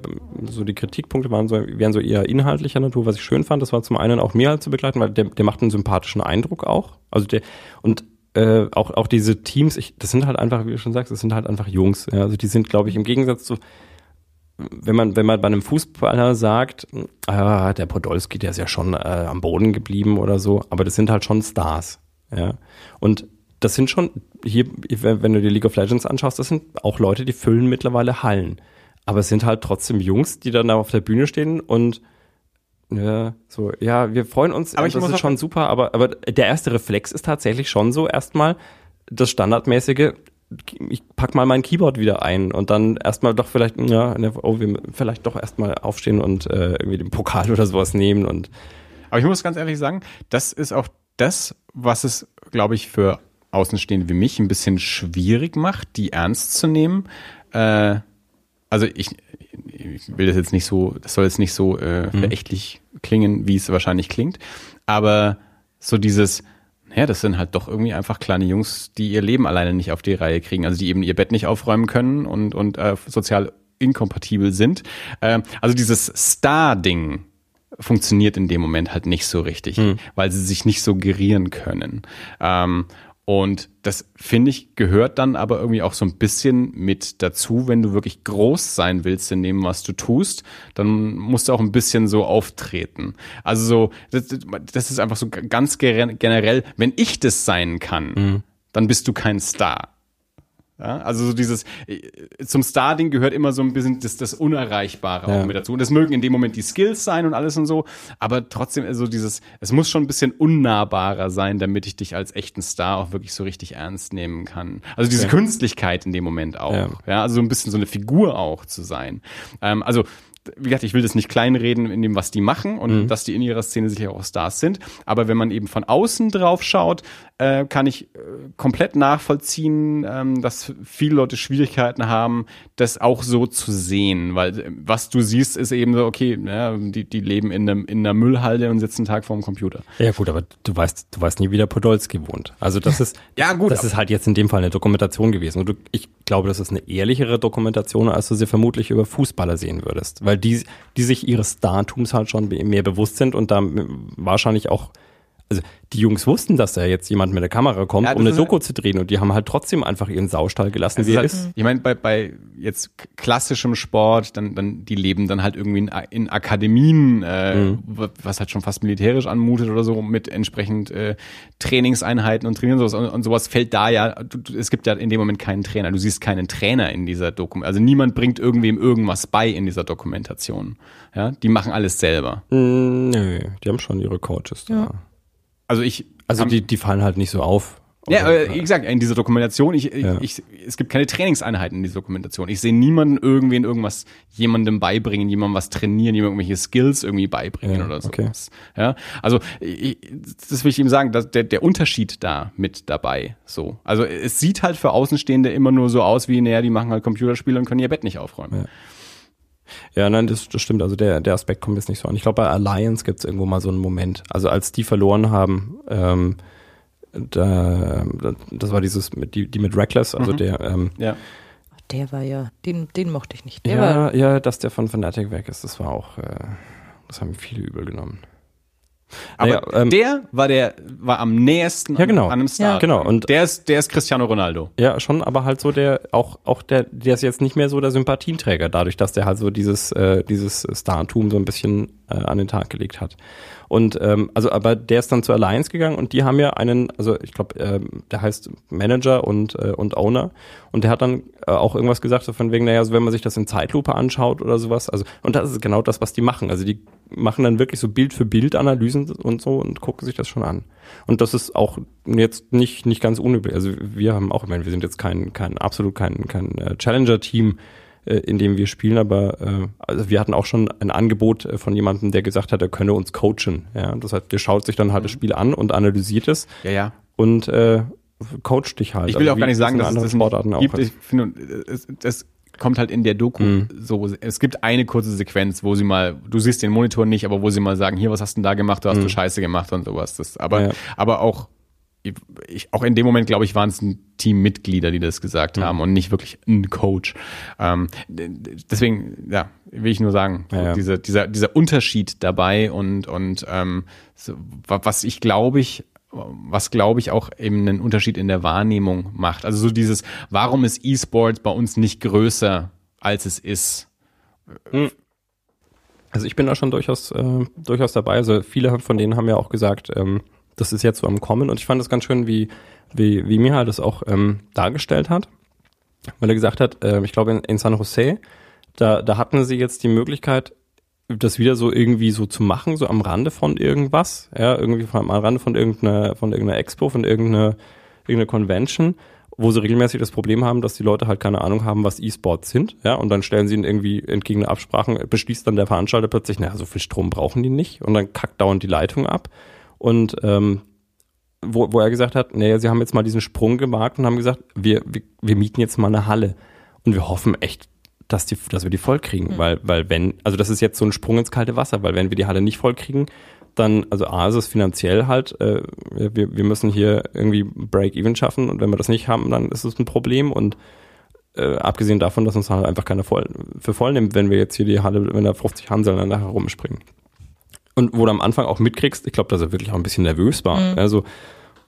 so die Kritikpunkte waren so, wären so eher inhaltlicher Natur, was ich schön fand. Das war zum einen auch mir halt zu begleiten, weil der, der macht einen sympathischen Eindruck auch. Also der und äh, auch auch diese Teams, ich, das sind halt einfach, wie du schon sagst, das sind halt einfach Jungs. Ja? Also die sind, glaube ich, im Gegensatz zu wenn man, wenn man bei einem Fußballer sagt, ah, der Podolski, der ist ja schon äh, am Boden geblieben oder so, aber das sind halt schon Stars. Ja. Und das sind schon, hier, wenn du die League of Legends anschaust, das sind auch Leute, die füllen mittlerweile Hallen. Aber es sind halt trotzdem Jungs, die dann da auf der Bühne stehen und ja, so, ja, wir freuen uns, aber ich das ist schon super, aber, aber der erste Reflex ist tatsächlich schon so erstmal das standardmäßige, ich pack mal mein Keyboard wieder ein und dann erstmal doch vielleicht, ja, ne, oh, wir vielleicht doch erstmal aufstehen und äh, irgendwie den Pokal oder sowas nehmen und. Aber ich muss ganz ehrlich sagen, das ist auch das, was es, glaube ich, für Außenstehende wie mich ein bisschen schwierig macht, die ernst zu nehmen. Äh, also ich, ich will das jetzt nicht so, das soll jetzt nicht so äh, Mhm. verächtlich klingen, wie es wahrscheinlich klingt, aber so dieses, ja, das sind halt doch irgendwie einfach kleine Jungs, die ihr Leben alleine nicht auf die Reihe kriegen, also die eben ihr Bett nicht aufräumen können und, und äh, sozial inkompatibel sind. Ähm, also dieses Star-Ding funktioniert in dem Moment halt nicht so richtig, weil sie sich nicht so gerieren können. Ähm, und das, finde ich, gehört dann aber irgendwie auch so ein bisschen mit dazu, wenn du wirklich groß sein willst in dem, was du tust, dann musst du auch ein bisschen so auftreten. Also so, das, das ist einfach so ganz generell, wenn ich das sein kann, dann bist du kein Star. Ja, also so dieses äh, zum Star-Ding gehört immer so ein bisschen das, das Unerreichbare Ja. auch mit dazu. Und das mögen in dem Moment die Skills sein und alles und so, aber trotzdem also dieses, es muss schon ein bisschen unnahbarer sein, damit ich dich als echten Star auch wirklich so richtig ernst nehmen kann. Also diese Künstlichkeit in dem Moment auch. Ja. Ja. also so ein bisschen so eine Figur auch zu sein. Ähm, also wie gesagt, ich will das nicht kleinreden in dem, was die machen und dass die in ihrer Szene sicher auch Stars sind. Aber wenn man eben von außen drauf schaut, äh, kann ich äh, komplett nachvollziehen, ähm, dass viele Leute Schwierigkeiten haben, das auch so zu sehen. Weil äh, was du siehst, ist eben so, okay, ja, die, die leben in, einem, in einer Müllhalde und sitzen einen Tag vorm Computer. Ja gut, aber du weißt, du weißt nie, wie der Podolski wohnt. Also das ist, Ja, gut, das ist halt jetzt in dem Fall eine Dokumentation gewesen. Und du, ich glaube, das ist eine ehrlichere Dokumentation, als du sie vermutlich über Fußballer sehen würdest, weil die, die sich ihres Startums halt schon mehr bewusst sind und da wahrscheinlich auch also die Jungs wussten, dass da jetzt jemand mit der Kamera kommt, Ja, um eine Doku zu drehen und die haben halt trotzdem einfach ihren Saustall gelassen, wie er halt, ist. Ich meine, bei, bei jetzt klassischem Sport, dann, dann die leben dann halt irgendwie in, in Akademien, äh, Mhm. was halt schon fast militärisch anmutet oder so, mit entsprechend äh, Trainingseinheiten und Trainieren und sowas. Und, und sowas fällt da ja, du, du, es gibt ja in dem Moment keinen Trainer. Du siehst keinen Trainer in dieser Dokumentation. Also niemand bringt irgendwem irgendwas bei in dieser Dokumentation. Ja, die machen alles selber. Mm, Nö, die haben schon ihre Coaches. Da. Ja. Also ich Also die, die fallen halt nicht so auf. Ja, Oder- äh, wie gesagt, in dieser Dokumentation, ich, Ja. ich, es gibt keine Trainingseinheiten in dieser Dokumentation. Ich sehe niemanden irgendwen irgendwas jemandem beibringen, jemandem was trainieren, jemandem irgendwelche Skills irgendwie beibringen Ja, oder so. okay. Ja, also ich, das will ich ihm sagen, dass der, der Unterschied da mit dabei. So, also es sieht halt für Außenstehende immer nur so aus wie, naja, die machen halt Computerspiele und können ihr Bett nicht aufräumen. Ja, nein, das, das stimmt. Also der, der Aspekt kommt jetzt nicht so an. Ich glaube, bei Alliance gibt es irgendwo mal so einen Moment. Also als die verloren haben, ähm, da, das war dieses, mit, die, die mit Reckless, also Mhm. der, ähm, Ja. Der war ja, den, den mochte ich nicht. Der war, ja, ja, dass der von Fnatic weg ist, das war auch, äh, das haben viele übel genommen. Aber Naja, ähm, der war der war am nächsten Ja, genau. an, an einem Star. Ja. Genau, und- der ist der ist Cristiano Ronaldo. Ja, schon, aber halt so der, auch, auch der, der ist jetzt nicht mehr so der Sympathienträger, dadurch, dass der halt so dieses, äh, dieses Startum so ein bisschen äh, an den Tag gelegt hat. Und ähm, also, aber der ist dann zur Alliance gegangen und die haben ja einen, also ich glaube, ähm, der heißt Manager und äh, und Owner und der hat dann äh, auch irgendwas gesagt, so von wegen, naja, also wenn man sich das in Zeitlupe anschaut oder sowas, also und das ist genau das, was die machen. Also die machen dann wirklich so Bild für Bild Analysen und so und gucken sich das schon an. Und das ist auch jetzt nicht nicht ganz unüblich. Also wir haben auch, ich meine, wir sind jetzt kein kein absolut kein kein äh, Challenger-Team, äh, in dem wir spielen, aber äh, also wir hatten auch schon ein Angebot äh, von jemandem, der gesagt hat, er könne uns coachen. Ja, das heißt, der schaut sich dann halt das Spiel an und analysiert es Ja, ja. und äh, coacht dich halt. Ich will Also auch gar nicht sagen, dass es das Sportarten nicht auch gibt. ist. Ich finde, es, es kommt halt in der Doku Mhm. so. Es gibt eine kurze Sequenz, wo sie mal, du siehst den Monitor nicht, aber wo sie mal sagen, hier, was hast du denn da gemacht? Du hast du Scheiße gemacht und sowas. Das, aber, Mhm. Ja. aber auch, ich, auch in dem Moment, glaube ich, waren es ein Teammitglieder, die das gesagt Mhm. haben und nicht wirklich ein Coach. Ähm, deswegen, ja, will ich nur sagen, so Ja, ja. Diese, dieser, dieser Unterschied dabei und, und ähm, so, wa- was ich glaube ich, was glaube ich auch eben einen Unterschied in der Wahrnehmung macht. Also so dieses, warum ist E-Sport bei uns nicht größer, als es ist? Also ich bin da schon durchaus, äh, durchaus dabei. Also viele von denen haben ja auch gesagt, ähm, das ist jetzt so am Kommen. Und ich fand es ganz schön, wie, wie, wie Miha das auch ähm, dargestellt hat. Weil er gesagt hat, äh, ich glaube in, in San Jose, da, da hatten sie jetzt die Möglichkeit, das wieder so irgendwie so zu machen, so am Rande von irgendwas, ja, irgendwie am Rande von irgendeiner, von irgendeiner Expo, von irgendeiner, irgendeiner Convention, wo sie regelmäßig das Problem haben, dass die Leute halt keine Ahnung haben, was E-Sports sind, ja, und dann stellen sie ihnen irgendwie entgegen Absprachen, beschließt dann der Veranstalter plötzlich, naja, so viel Strom brauchen die nicht, und dann kackt dauernd die Leitung ab, und ähm, wo, wo er gesagt hat, naja, sie haben jetzt mal diesen Sprung gewagt und haben gesagt, wir, wir, wir mieten jetzt mal eine Halle und wir hoffen echt, dass, die, dass wir die voll kriegen. Weil, weil wenn, also das ist jetzt so ein Sprung ins kalte Wasser, weil wenn wir die Halle nicht voll kriegen, dann, also A ist es finanziell halt, äh, wir, wir müssen hier irgendwie Break-Even schaffen und wenn wir das nicht haben, dann ist es ein Problem und äh, abgesehen davon, dass uns halt einfach keiner voll, für voll nimmt, wenn wir jetzt hier die Halle, wenn da 50 Hanseln dann nachher rumspringen. Und wo du am Anfang auch mitkriegst, ich glaube, dass er wirklich auch ein bisschen nervös war. Mhm. Also,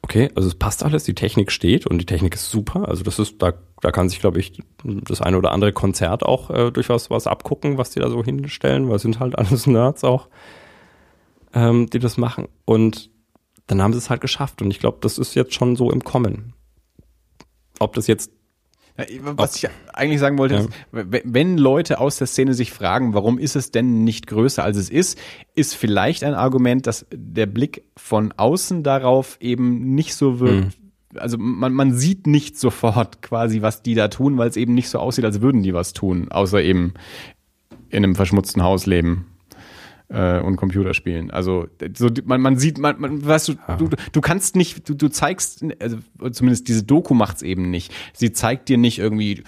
okay, also es passt alles, die Technik steht und die Technik ist super. Also das ist, da, da kann sich, glaube ich, das eine oder andere Konzert auch äh, durchaus was abgucken, was die da so hinstellen, weil es sind halt alles Nerds auch, ähm, die das machen. Und dann haben sie es halt geschafft. Und ich glaube, das ist jetzt schon so im Kommen. Ob das jetzt Was ich eigentlich sagen wollte, ist, wenn Leute aus der Szene sich fragen, warum ist es denn nicht größer als es ist, ist vielleicht ein Argument, dass der Blick von außen darauf eben nicht so wirkt. Also man, man sieht nicht sofort quasi, was die da tun, weil es eben nicht so aussieht, als würden die was tun, außer eben in einem verschmutzten Haus leben äh, und Computer spielen. Also so man, man sieht, man, man weißt du, du, du kannst nicht, du, du zeigst, also zumindest diese Doku macht's eben nicht. Sie zeigt dir nicht irgendwie,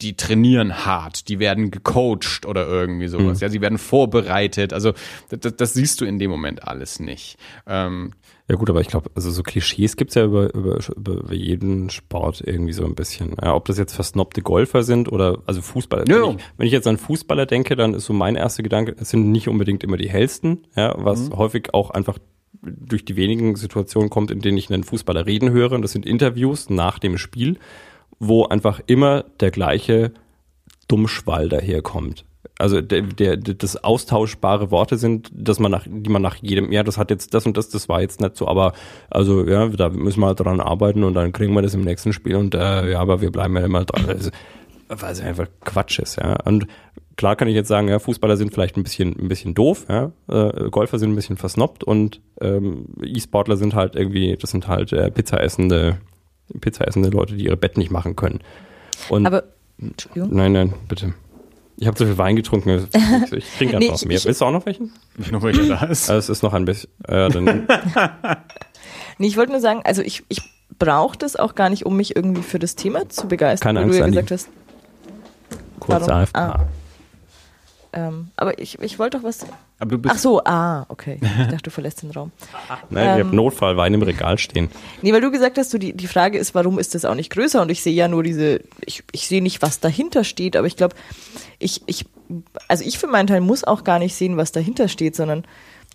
die trainieren hart, die werden gecoacht oder irgendwie sowas. Ja, sie werden vorbereitet. Also das, das siehst du in dem Moment alles nicht. Ähm, Ja gut, aber ich glaube, also so Klischees gibt's ja über, über, über, jeden Sport irgendwie so ein bisschen. Ja, ob das jetzt versnobte Golfer sind oder also Fußballer. Ja, wenn, ich, wenn ich jetzt an Fußballer denke, dann ist so mein erster Gedanke, es sind nicht unbedingt immer die hellsten, ja, was Mhm. häufig auch einfach durch die wenigen Situationen kommt, in denen ich einen Fußballer reden höre. Und das sind Interviews nach dem Spiel, wo einfach immer der gleiche Dummschwall daherkommt. Also der, der, das austauschbare Worte sind, dass man nach, die man nach jedem, ja, das hat jetzt das und das, das war jetzt nicht so, aber also ja, da müssen wir halt dran arbeiten und dann kriegen wir das im nächsten Spiel und äh, ja, aber wir bleiben ja immer dran. Also, weil es einfach Quatsch ist, ja. Und klar kann ich jetzt sagen, ja, Fußballer sind vielleicht ein bisschen, ein bisschen doof, ja, äh, Golfer sind ein bisschen versnobbt und ähm, E-Sportler sind halt irgendwie, das sind halt äh, Pizza essende, Pizza essende Leute, die ihre Bett nicht machen können. Und Aber, Entschuldigung. Nein, nein, bitte. Ich habe zu viel Wein getrunken. Ich trinke Nee, einfach ich- mehr. ich- Willst du auch noch welchen? ich noch welcher da ist. Also es ist noch ein bisschen. Äh, dann, Nee, ich wollte nur sagen, also ich, ich brauche das auch gar nicht, um mich irgendwie für das Thema zu begeistern, Keine wie Angst, du ja Andi. gesagt hast. kurze Pardon. AFK. Ah. Ähm, aber ich, ich wollte doch was. Aber du bist Ach so, ah, okay. Ich dachte, du verlässt den Raum. Nein, ich Ähm. habe Notfallwein im Regal stehen. Nee, weil du gesagt hast, du, die, die Frage ist, warum ist das auch nicht größer? Und ich sehe ja nur diese, ich, ich sehe nicht, was dahinter steht, aber ich glaube, ich, ich, also ich für meinen Teil muss auch gar nicht sehen, was dahinter steht, sondern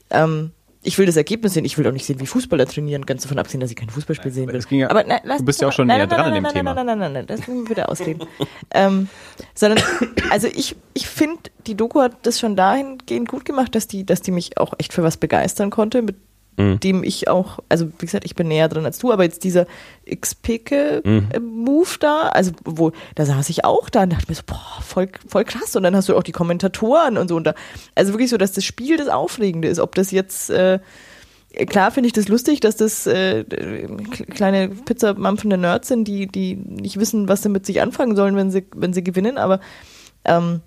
ähm, ich will das Ergebnis sehen. Ich will auch nicht sehen, wie Fußballer trainieren, ganz davon abgesehen, dass ich kein Fußballspiel sehen will. ja- aber nein, lass du bist ja auch schon näher dran nein, an dem nein, Thema. Nein, nein, nein, nein, nein, das müssen wir bitte ausreden. ähm, sondern, also ich, ich finde, die Doku hat das schon dahingehend gut gemacht, dass die, dass die mich auch echt für was begeistern konnte, mit Mhm. dem ich auch, also wie gesagt, ich bin näher dran als du, aber jetzt dieser X-Picke-Move da, also wo, da saß ich auch da und dachte mir so, boah, voll, voll krass. Und dann hast du auch die Kommentatoren und so. Und da, also wirklich so, dass das Spiel das Aufregende ist. Ob das jetzt, äh, klar finde ich das lustig, dass das äh, kleine pizzamampfende Nerds sind, die, die nicht wissen, was sie mit sich anfangen sollen, wenn sie, wenn sie gewinnen, aber ähm,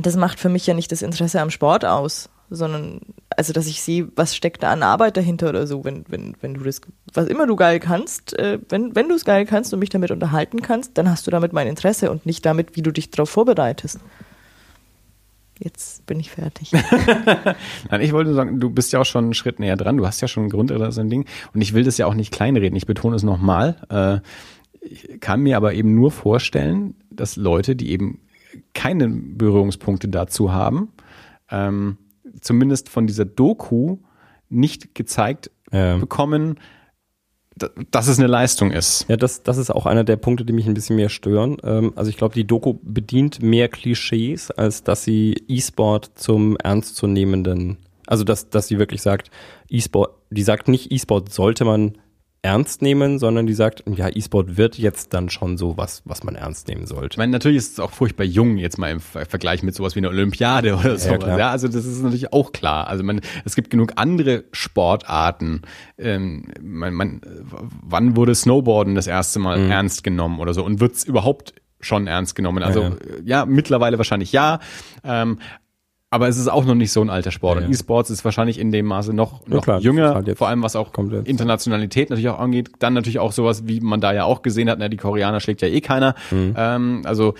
das macht für mich ja nicht das Interesse am Sport aus, sondern also, dass ich sehe, was steckt da an Arbeit dahinter oder so, wenn, wenn, wenn du das, was immer du geil kannst, äh, wenn, wenn du es geil kannst und mich damit unterhalten kannst, dann hast du damit mein Interesse und nicht damit, wie du dich darauf vorbereitest. Jetzt bin ich fertig. Nein, ich wollte sagen, du bist ja auch schon einen Schritt näher dran. Du hast ja schon ein Grundinteresse an Ding. Und ich will das ja auch nicht kleinreden. Ich betone es nochmal. Äh, ich kann mir aber eben nur vorstellen, dass Leute, die eben keine Berührungspunkte dazu haben, ähm, zumindest von dieser Doku nicht gezeigt Ja. bekommen, da- dass es eine Leistung ist. Ja, das, das ist auch einer der Punkte, die mich ein bisschen mehr stören. Ähm, also ich glaube, die Doku bedient mehr Klischees, als dass sie E-Sport zum ernstzunehmenden, also dass, dass sie wirklich sagt, E-Sport, die sagt nicht, E-Sport sollte man ernst nehmen, sondern die sagt, ja, E-Sport wird jetzt dann schon so was, was man ernst nehmen Ich sollte. meine, natürlich ist es auch furchtbar jung, jetzt mal im Ver- Vergleich mit sowas wie einer Olympiade oder so. Ja, klar. also das ist natürlich auch klar. Also man, es gibt genug andere Sportarten. Ähm, man, man, wann wurde Snowboarden das erste Mal ernst genommen oder so? Und wird's überhaupt schon ernst genommen? Also Ja, ja, ja mittlerweile wahrscheinlich ja. Ähm, aber es ist auch noch nicht so ein alter Sport. Ja, Und ja. E-Sports ist wahrscheinlich in dem Maße noch, Ja, noch klar, das ist jünger, halt vor allem was auch Internationalität natürlich auch angeht. Dann natürlich auch sowas, wie man da ja auch gesehen hat, na, die Koreaner schlägt ja eh keiner. Mhm. Ähm, also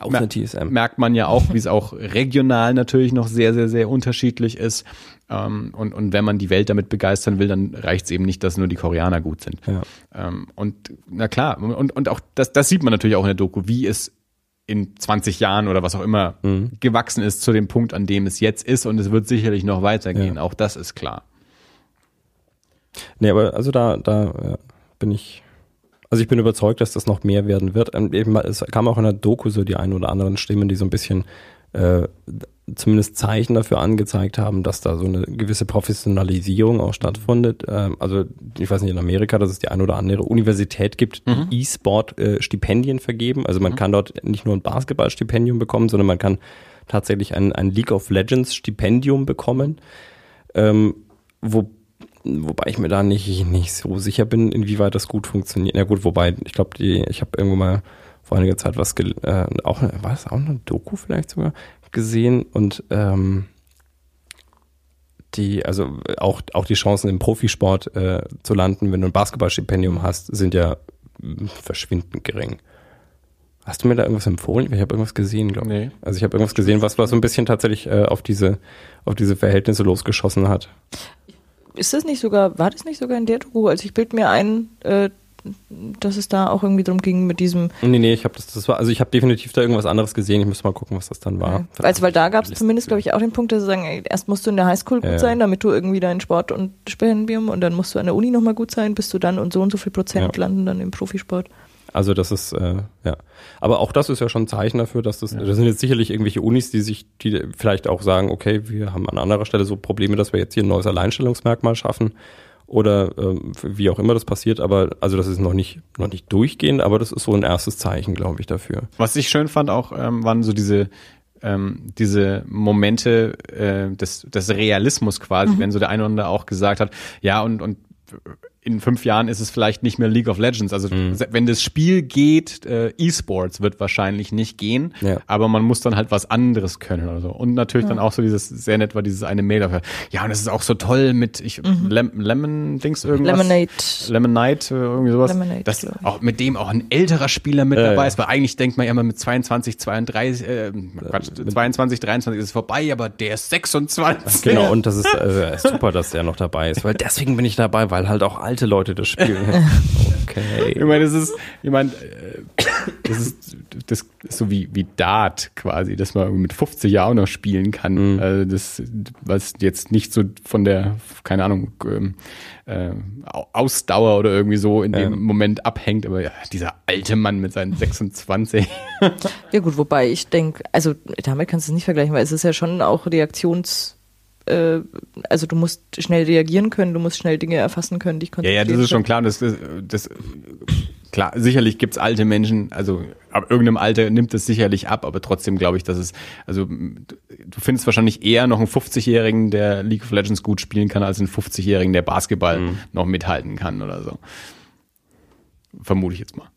Auf mer- TSM. merkt man ja auch, wie es auch regional natürlich noch sehr, sehr, sehr unterschiedlich ist. Ähm, und, und wenn man die Welt damit begeistern will, dann reicht es eben nicht, dass nur die Koreaner gut sind. Ja. Ähm, und na klar, und, und auch das, das sieht man natürlich auch in der Doku, wie es in 20 Jahren oder was auch immer Mhm. gewachsen ist zu dem Punkt, an dem es jetzt ist. Und es wird sicherlich noch weitergehen. Ja. Auch das ist klar. Nee, aber also da, da bin ich, also ich bin überzeugt, dass das noch mehr werden wird. Ähm, eben, es kam auch in der Doku so die ein oder anderen Stimmen, die so ein bisschen äh, zumindest Zeichen dafür angezeigt haben, dass da so eine gewisse Professionalisierung auch stattfindet. Ähm, also ich weiß nicht, in Amerika, dass es die eine oder andere Universität gibt, die E-Sport-Stipendien vergeben. Also man kann dort nicht nur ein Basketballstipendium bekommen, sondern man kann tatsächlich ein, ein League of Legends Stipendium bekommen. Ähm, wo, wobei ich mir da nicht, nicht so sicher bin, inwieweit das gut funktioniert. Ja gut, wobei, ich glaube, ich habe irgendwo mal vor einiger Zeit was, äh, auch, war es auch eine Doku vielleicht sogar, gesehen und ähm, die, also auch, auch die Chancen im Profisport äh, zu landen, wenn du ein Basketballstipendium hast, sind ja verschwindend gering. Hast du mir da irgendwas empfohlen? Ich habe irgendwas gesehen, glaube ich. Nee. Also ich habe irgendwas gesehen, was, was so ein bisschen tatsächlich äh, auf diese auf diese Verhältnisse losgeschossen hat. Ist das nicht sogar, war das nicht sogar in der Doku? Also ich bild mir ein, äh, dass es da auch irgendwie drum ging mit diesem, Nee, nee, ich habe das, das war, also ich habe definitiv da irgendwas anderes gesehen. Ich müsste mal gucken, was das dann war. also weil da gab es zumindest, glaube ich, auch den Punkt, dass sie sagen, ey, erst musst du in der Highschool gut Ja, ja. sein, damit du irgendwie deinen Sport und Stipendium und dann musst du an der Uni nochmal gut sein, bis du dann und so und so viel Prozent Ja. landen dann im Profisport. Also das ist, äh, ja. Aber auch das ist ja schon ein Zeichen dafür, dass das, das sind jetzt sicherlich irgendwelche Unis, die sich, die vielleicht auch sagen, okay, wir haben an anderer Stelle so Probleme, dass wir jetzt hier ein neues Alleinstellungsmerkmal schaffen. Oder ähm, wie auch immer das passiert, aber also das ist noch nicht, noch nicht durchgehend, aber das ist so ein erstes Zeichen, glaube ich, dafür. Was ich schön fand auch, ähm, waren so diese, ähm, diese Momente äh, des, des Realismus quasi, wenn so der eine oder andere auch gesagt hat, ja, und, und in fünf Jahren ist es vielleicht nicht mehr League of Legends. Also se- wenn das Spiel geht, äh, E-Sports wird wahrscheinlich nicht gehen, Ja. aber man muss dann halt was anderes können oder so. Und natürlich dann auch so dieses, sehr nett war dieses eine Mail dafür. Ja, und es ist auch so toll mit ich, Lem Lemon-Dings irgendwas. Lemonade. Lemonade, äh, irgendwie sowas. Lemonade, dass auch mit dem auch ein älterer Spieler mit Ja, dabei ja. ist, weil eigentlich denkt man ja immer mit 22, 32, äh, Quatsch, 22, 23 ist es vorbei, aber der ist 26. Genau, und das ist äh, super, dass er noch dabei ist, weil deswegen bin ich dabei, weil halt auch alte Leute das spielen. Ich Okay. meine, das ist, ich meine, äh, das ist, das ist so wie, wie Dart quasi, dass man mit 50 Jahren noch spielen kann. Mhm. Also das, was jetzt nicht so von der, keine Ahnung, ähm, äh, Au- Ausdauer oder irgendwie so in Ja. dem Moment abhängt, aber ja, dieser alte Mann mit seinen 26. Ja gut, wobei ich denke, also damit kannst du es nicht vergleichen, weil es ist ja schon auch Reaktions, äh, also du musst schnell reagieren können, du musst schnell Dinge erfassen können, dich Ja, konzentrieren ja, das ist schon klar. Das, das, das klar, sicherlich gibt's alte Menschen, also ab irgendeinem Alter nimmt es sicherlich ab, aber trotzdem glaube ich, dass es, also du findest wahrscheinlich eher noch einen 50-Jährigen, der League of Legends gut spielen kann, als einen 50-Jährigen, der Basketball noch mithalten kann oder so. Vermute ich jetzt mal.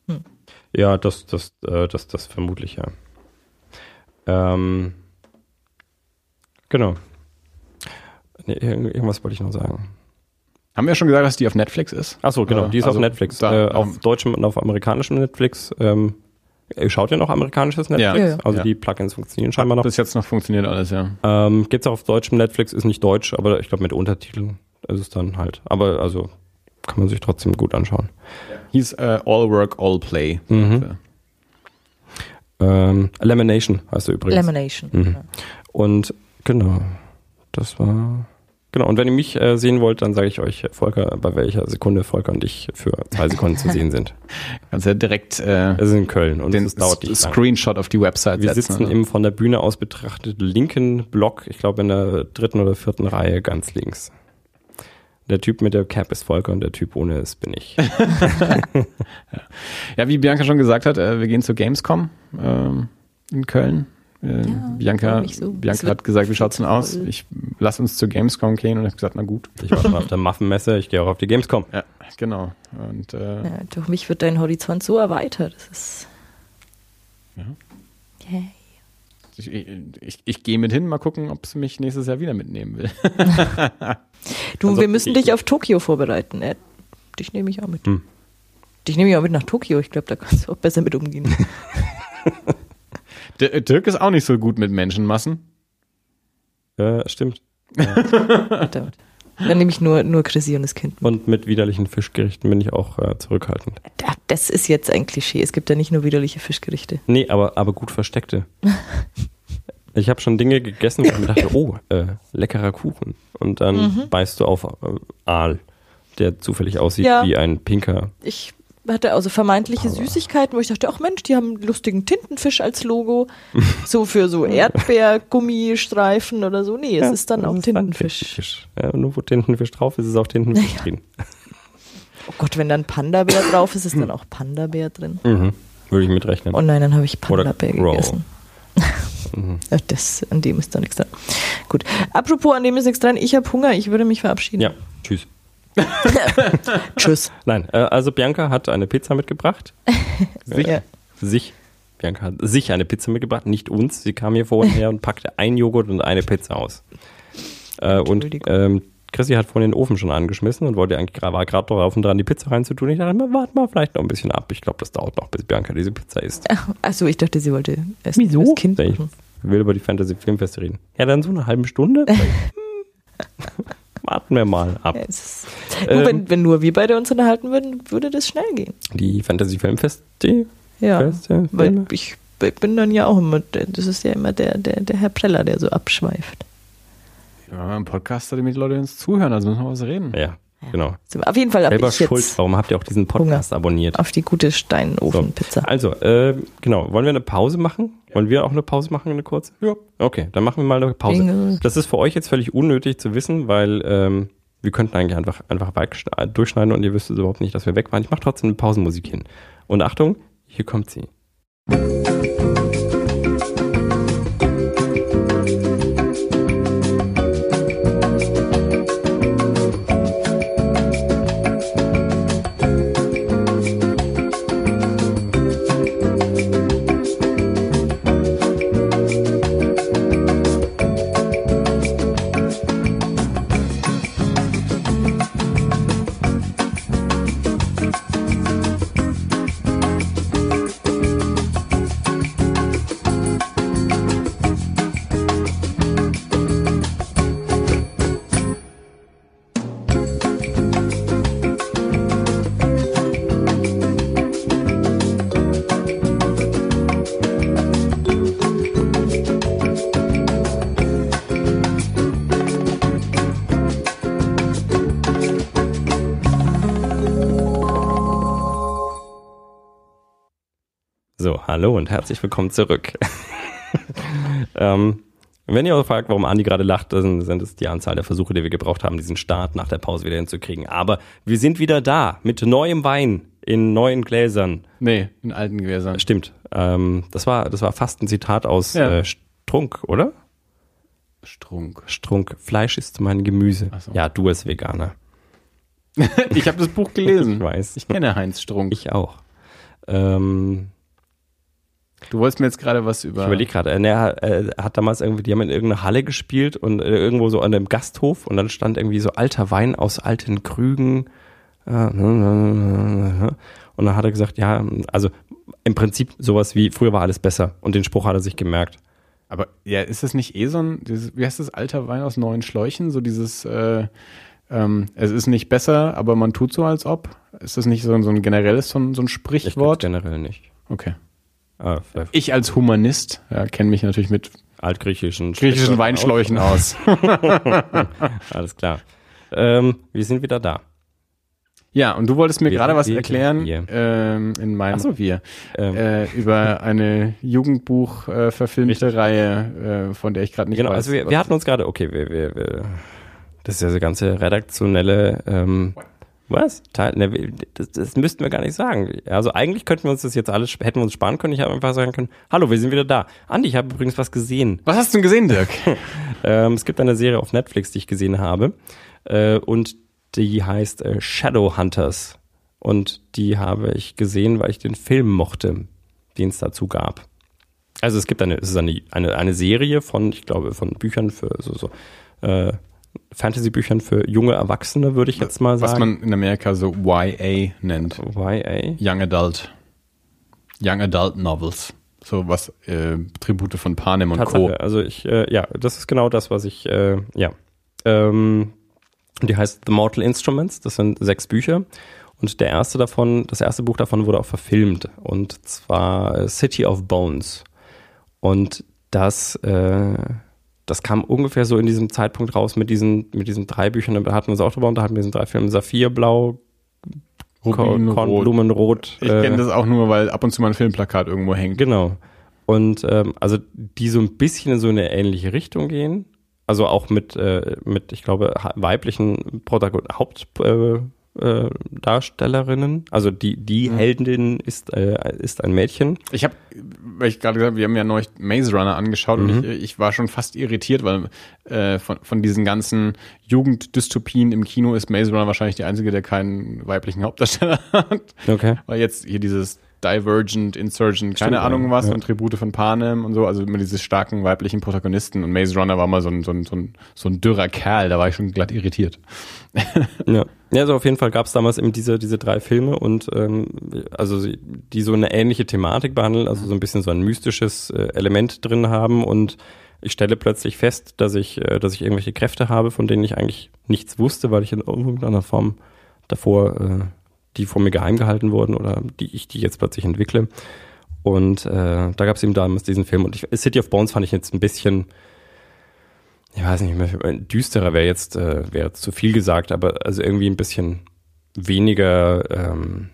Ja, das, das, äh, das, das vermutlich, ja. Ähm, genau. Nee, irgend- irgendwas wollte ich noch sagen. Haben wir schon gesagt, dass die auf Netflix ist? Achso, genau, Äh, die ist also auf Netflix. da- äh, auf deutschem und auf amerikanischem Netflix. Ähm, ihr schaut ja noch amerikanisches Netflix? Ja, ja. Also Ja. die Plugins funktionieren scheinbar noch. Bis jetzt noch funktioniert alles, ja. Ähm, gibt's auch auf deutschem Netflix, ist nicht deutsch, aber ich glaube mit Untertiteln ist es dann halt. Aber also kann man sich trotzdem gut anschauen. Hieß äh, All Work, All Play. Mhm. Ähm, Lamination heißt er übrigens. Lamination. Mhm. Und genau, das war. Genau, und wenn ihr mich äh, sehen wollt, dann sage ich euch, Volker, bei welcher Sekunde Volker und ich für zwei Sekunden zu sehen sind. Kannst ja direkt äh, Es ist in Köln und den es dauert nicht lang. Screenshot auf die Website Wir setzen. sitzen oder? im von der Bühne aus betrachteten linken Block, ich glaube in der dritten oder vierten Reihe ganz links. Der Typ mit der Cap ist Volker und der Typ ohne ist bin ich. Ja, wie Bianca schon gesagt hat, äh, wir gehen zur Gamescom ähm, in Köln. Äh, Ja, Bianca, so. Bianca hat gesagt, wie schaut's denn aus? Ich lass uns zur Gamescom gehen und ich habe gesagt, na gut. Ich war schon auf der Muffenmesse, ich gehe auch auf die Gamescom. Ja, genau. Und äh, Ja, durch mich wird dein Horizont so erweitert. Das ist. Ja. Yay. ich, ich, ich gehe mit hin, mal gucken, ob sie mich nächstes Jahr wieder mitnehmen will. Du, Also wir müssen ich- dich auf Tokio vorbereiten. Äh, dich nehme ich auch mit. Hm. Dich nehme ich auch mit nach Tokio. Ich glaube, da kannst du auch besser mit umgehen. D Dirk ist auch nicht so gut mit Menschenmassen. Äh, stimmt. Verdammt. Dann nehme ich nur, nur Chrissy und das Kind. Und mit widerlichen Fischgerichten bin ich auch äh, zurückhaltend. Ja, Das ist jetzt ein Klischee. Es gibt ja nicht nur widerliche Fischgerichte. Nee, aber, aber gut versteckte. Ich habe schon Dinge gegessen, wo ich mir dachte, oh, äh, leckerer Kuchen. Und dann Mhm. beißt du auf äh, Aal, der zufällig aussieht Ja. wie ein pinker. Ich hatte also vermeintliche Aber- Süßigkeiten, wo ich dachte, ach Mensch, die haben einen lustigen Tintenfisch als Logo. so für so Erdbeergummistreifen oder so. Nee, es ist dann auch ist dann Tintenfisch. Tintenfisch. Ja, nur wo Tintenfisch drauf ist, ist auch Tintenfisch drin. Oh Gott, wenn dann Panda-Bär drauf ist, ist dann auch Panda-Bär drin. Mhm. Würde ich mitrechnen. Oh nein, dann habe ich Panda-Bär gegessen. Mhm. Ja, Das, an dem ist da nichts dran. Gut. Apropos, an dem ist nichts dran. Ich habe Hunger. Ich würde mich verabschieden. Ja, tschüss. Tschüss. Nein, äh, also Bianca hat eine Pizza mitgebracht. Sich, Ja. sich. Bianca hat sich eine Pizza mitgebracht, nicht uns. Sie kam hier vorhin her und packte ein Joghurt und eine Pizza aus. Äh, und ähm, Chrissy hat vorhin den Ofen schon angeschmissen und wollte eigentlich war gerade drauf und dran, die Pizza reinzutun. Ich dachte, warte mal vielleicht noch ein bisschen ab. Ich glaube, das dauert noch, bis Bianca diese Pizza isst. Achso, ich dachte, sie wollte erst Wieso? das Kind Ich machen. will über die Fantasy Filmfeste reden. Ja, dann so eine halbe Stunde. Warten wir mal ab. Ja, ist, Ähm, nur wenn, wenn nur wir beide uns unterhalten würden, würde das schnell gehen. Die Fantasy Filmfeste. Ja. Feste, Weil ich, ich bin dann ja auch immer, der- das ist ja immer der, der, der Herr Preller, der so abschweift. Ja, im Podcast, damit die Leute uns zuhören, also müssen wir was reden. Ja, genau. So, auf jeden Fall Selber ich jetzt schuld. Warum habt ihr auch diesen Podcast abonniert? auf die gute Steinofenpizza. Also, äh, genau. Wollen wir eine Pause machen? Wollen wir auch eine Pause machen, eine kurze? Ja. Okay, dann machen wir mal eine Pause. Bingo. Das ist für euch jetzt völlig unnötig zu wissen, weil ähm, wir könnten eigentlich einfach, einfach weit durchschneiden und ihr wüsstet überhaupt nicht, dass wir weg waren. Ich mache trotzdem eine Pausenmusik hin. Und Achtung, hier kommt sie. Hallo und herzlich willkommen zurück. ähm, wenn ihr euch fragt, warum Andi gerade lacht, dann sind es die Anzahl der Versuche, die wir gebraucht haben, diesen Start nach der Pause wieder hinzukriegen. Aber wir sind wieder da mit neuem Wein in neuen Gläsern. Nee, in alten Gewässern. Stimmt. Ähm, das war das war fast ein Zitat aus Ja. äh, Strunk, oder? Strunk. Strunk. Fleisch ist mein Gemüse. So. Ja, du als Veganer. Ich habe das Buch gelesen. Ich weiß. Ich kenne Heinz Strunk. Ich auch. Ähm, Du wolltest mir jetzt gerade was über. Ich überlege gerade, ne, er äh, hat damals irgendwie, die haben in irgendeiner Halle gespielt und äh, irgendwo so an einem Gasthof und dann stand irgendwie so alter Wein aus alten Krügen. Äh, Und dann hat er gesagt, ja, also im Prinzip sowas wie, früher war alles besser und den Spruch hat er sich gemerkt. Aber ja, ist das nicht eh so ein, dieses, wie heißt das, alter Wein aus neuen Schläuchen? So dieses, äh, ähm, es ist nicht besser, aber man tut so, als ob. Ist das nicht so, ein- so ein generelles, so ein, so ein Ich Sprichwort? generell nicht. Okay. Ah, Ich als Humanist ja, kenne mich natürlich mit altgriechischen griechischen Weinschläuchen aus. Alles klar. Ähm, wir sind wieder da. Ja, und du wolltest mir Wir gerade was erklären ähm, in meinem so. Wir Ähm, äh, über eine Jugendbuch äh, verfilmte Reihe, äh, von der ich gerade nicht Genau, weiß. also wir, wir hatten uns gerade, okay, wir, wir, wir, das ist ja so ganze redaktionelle, ähm, was? Teil, ne, das, das müssten wir gar nicht sagen. Also eigentlich könnten wir uns das jetzt alles, hätten wir uns sparen können. Ich habe einfach sagen können, hallo, wir sind wieder da. Andi, ich habe übrigens was gesehen. was hast du denn gesehen, Dirk? Ähm, es gibt eine Serie auf Netflix, die ich gesehen habe. Äh, und die heißt äh, Shadowhunters. Und die habe ich gesehen, weil ich den Film mochte, den es dazu gab. Also es gibt eine, es ist eine, eine, eine Serie von, ich glaube, von Büchern für so, so äh, Fantasy-Büchern für junge Erwachsene, würde ich jetzt mal Was sagen. man in Amerika so YA nennt. YA. Young Adult. Young Adult Novels. So was äh, Tribute von Panem und Tatsache. Co. Also ich, äh, ja, das ist genau das, was ich, äh, ja. Ähm, die heißt The Mortal Instruments. Das sind sechs Bücher. Und der erste davon, das erste Buch davon wurde auch verfilmt. Und zwar äh, City of Bones. Und das, äh, das kam ungefähr so in diesem Zeitpunkt raus mit diesen, mit diesen drei Büchern. Da hatten wir uns auch drüber unterhalten, mit diesen drei Filmen. Saphirblau, Rubinrot. Kornblumenrot. Ich kenne das auch nur, weil ab und zu mal ein Filmplakat irgendwo hängt. Genau. Und ähm, also die so ein bisschen in so eine ähnliche Richtung gehen. Also auch mit, äh, mit ich glaube, weiblichen Protagon Hauptdarstellerinnen. Äh, Darstellerinnen. also die, die Mhm. Heldin ist, äh, ist ein Mädchen. Ich habe, weil ich gerade gesagt habe, wir haben ja neulich Maze Runner angeschaut Mhm. und ich, ich war schon fast irritiert, weil äh, von, von diesen ganzen Jugenddystopien im Kino ist Maze Runner wahrscheinlich die einzige, der keinen weiblichen Hauptdarsteller hat. Okay. Weil jetzt hier dieses Divergent, Insurgent, keine Stimmt, Ahnung was, Ja. und Tribute von Panem und so, also immer diese starken weiblichen Protagonisten. Und Maze Runner war mal so ein, so ein, so ein, so ein dürrer Kerl, da war ich schon glatt irritiert. Ja. ja, also auf jeden Fall gab es damals eben diese, diese drei Filme und ähm, also die so eine ähnliche Thematik behandeln, also so ein bisschen so ein mystisches äh, Element drin haben und ich stelle plötzlich fest, dass ich, äh, dass ich irgendwelche Kräfte habe, von denen ich eigentlich nichts wusste, weil ich in irgendeiner Form davor, äh, die vor mir geheim gehalten wurden oder die ich die jetzt plötzlich entwickle. Und äh, da gab es eben damals diesen Film und ich, City of Bones fand ich jetzt ein bisschen, ich weiß nicht, mehr, düsterer wäre jetzt, äh, wäre jetzt zu viel gesagt, aber also irgendwie ein bisschen weniger ähm,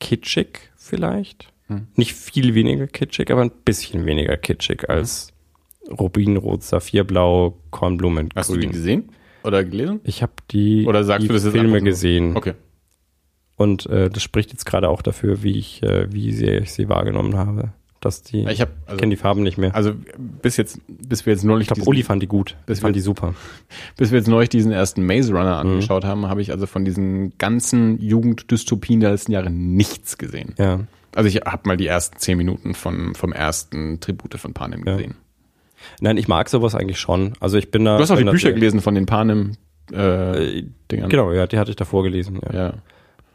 kitschig vielleicht. Hm. Nicht viel weniger kitschig, aber ein bisschen weniger kitschig als Rubinrot, Saphirblau, Kornblumen, Hast du die gesehen? Oder gelesen? Ich habe die, Oder sagst die du, das Filme gesehen Okay. Und äh, das spricht jetzt gerade auch dafür, wie ich, äh, wie sehr ich sie wahrgenommen habe. Dass die, Ich also, kenne die Farben nicht mehr. also bis jetzt, bis wir jetzt neulich Ich glaube, diesen- Uli fand die gut. Das fand wird- die super. bis wir jetzt neulich diesen ersten Maze Mhm. Runner angeschaut haben, habe ich also von diesen ganzen Jugenddystopien der letzten Jahre nichts gesehen. Ja. Also ich habe mal die ersten zehn Minuten von, vom ersten Tribute von Panem Ja. gesehen. Nein, ich mag sowas eigentlich schon. Also ich bin da. Du hast auch die Bücher gelesen von den Panem äh, Äh, Dingern. Genau, ja, die hatte ich davor gelesen. Ja. Ja.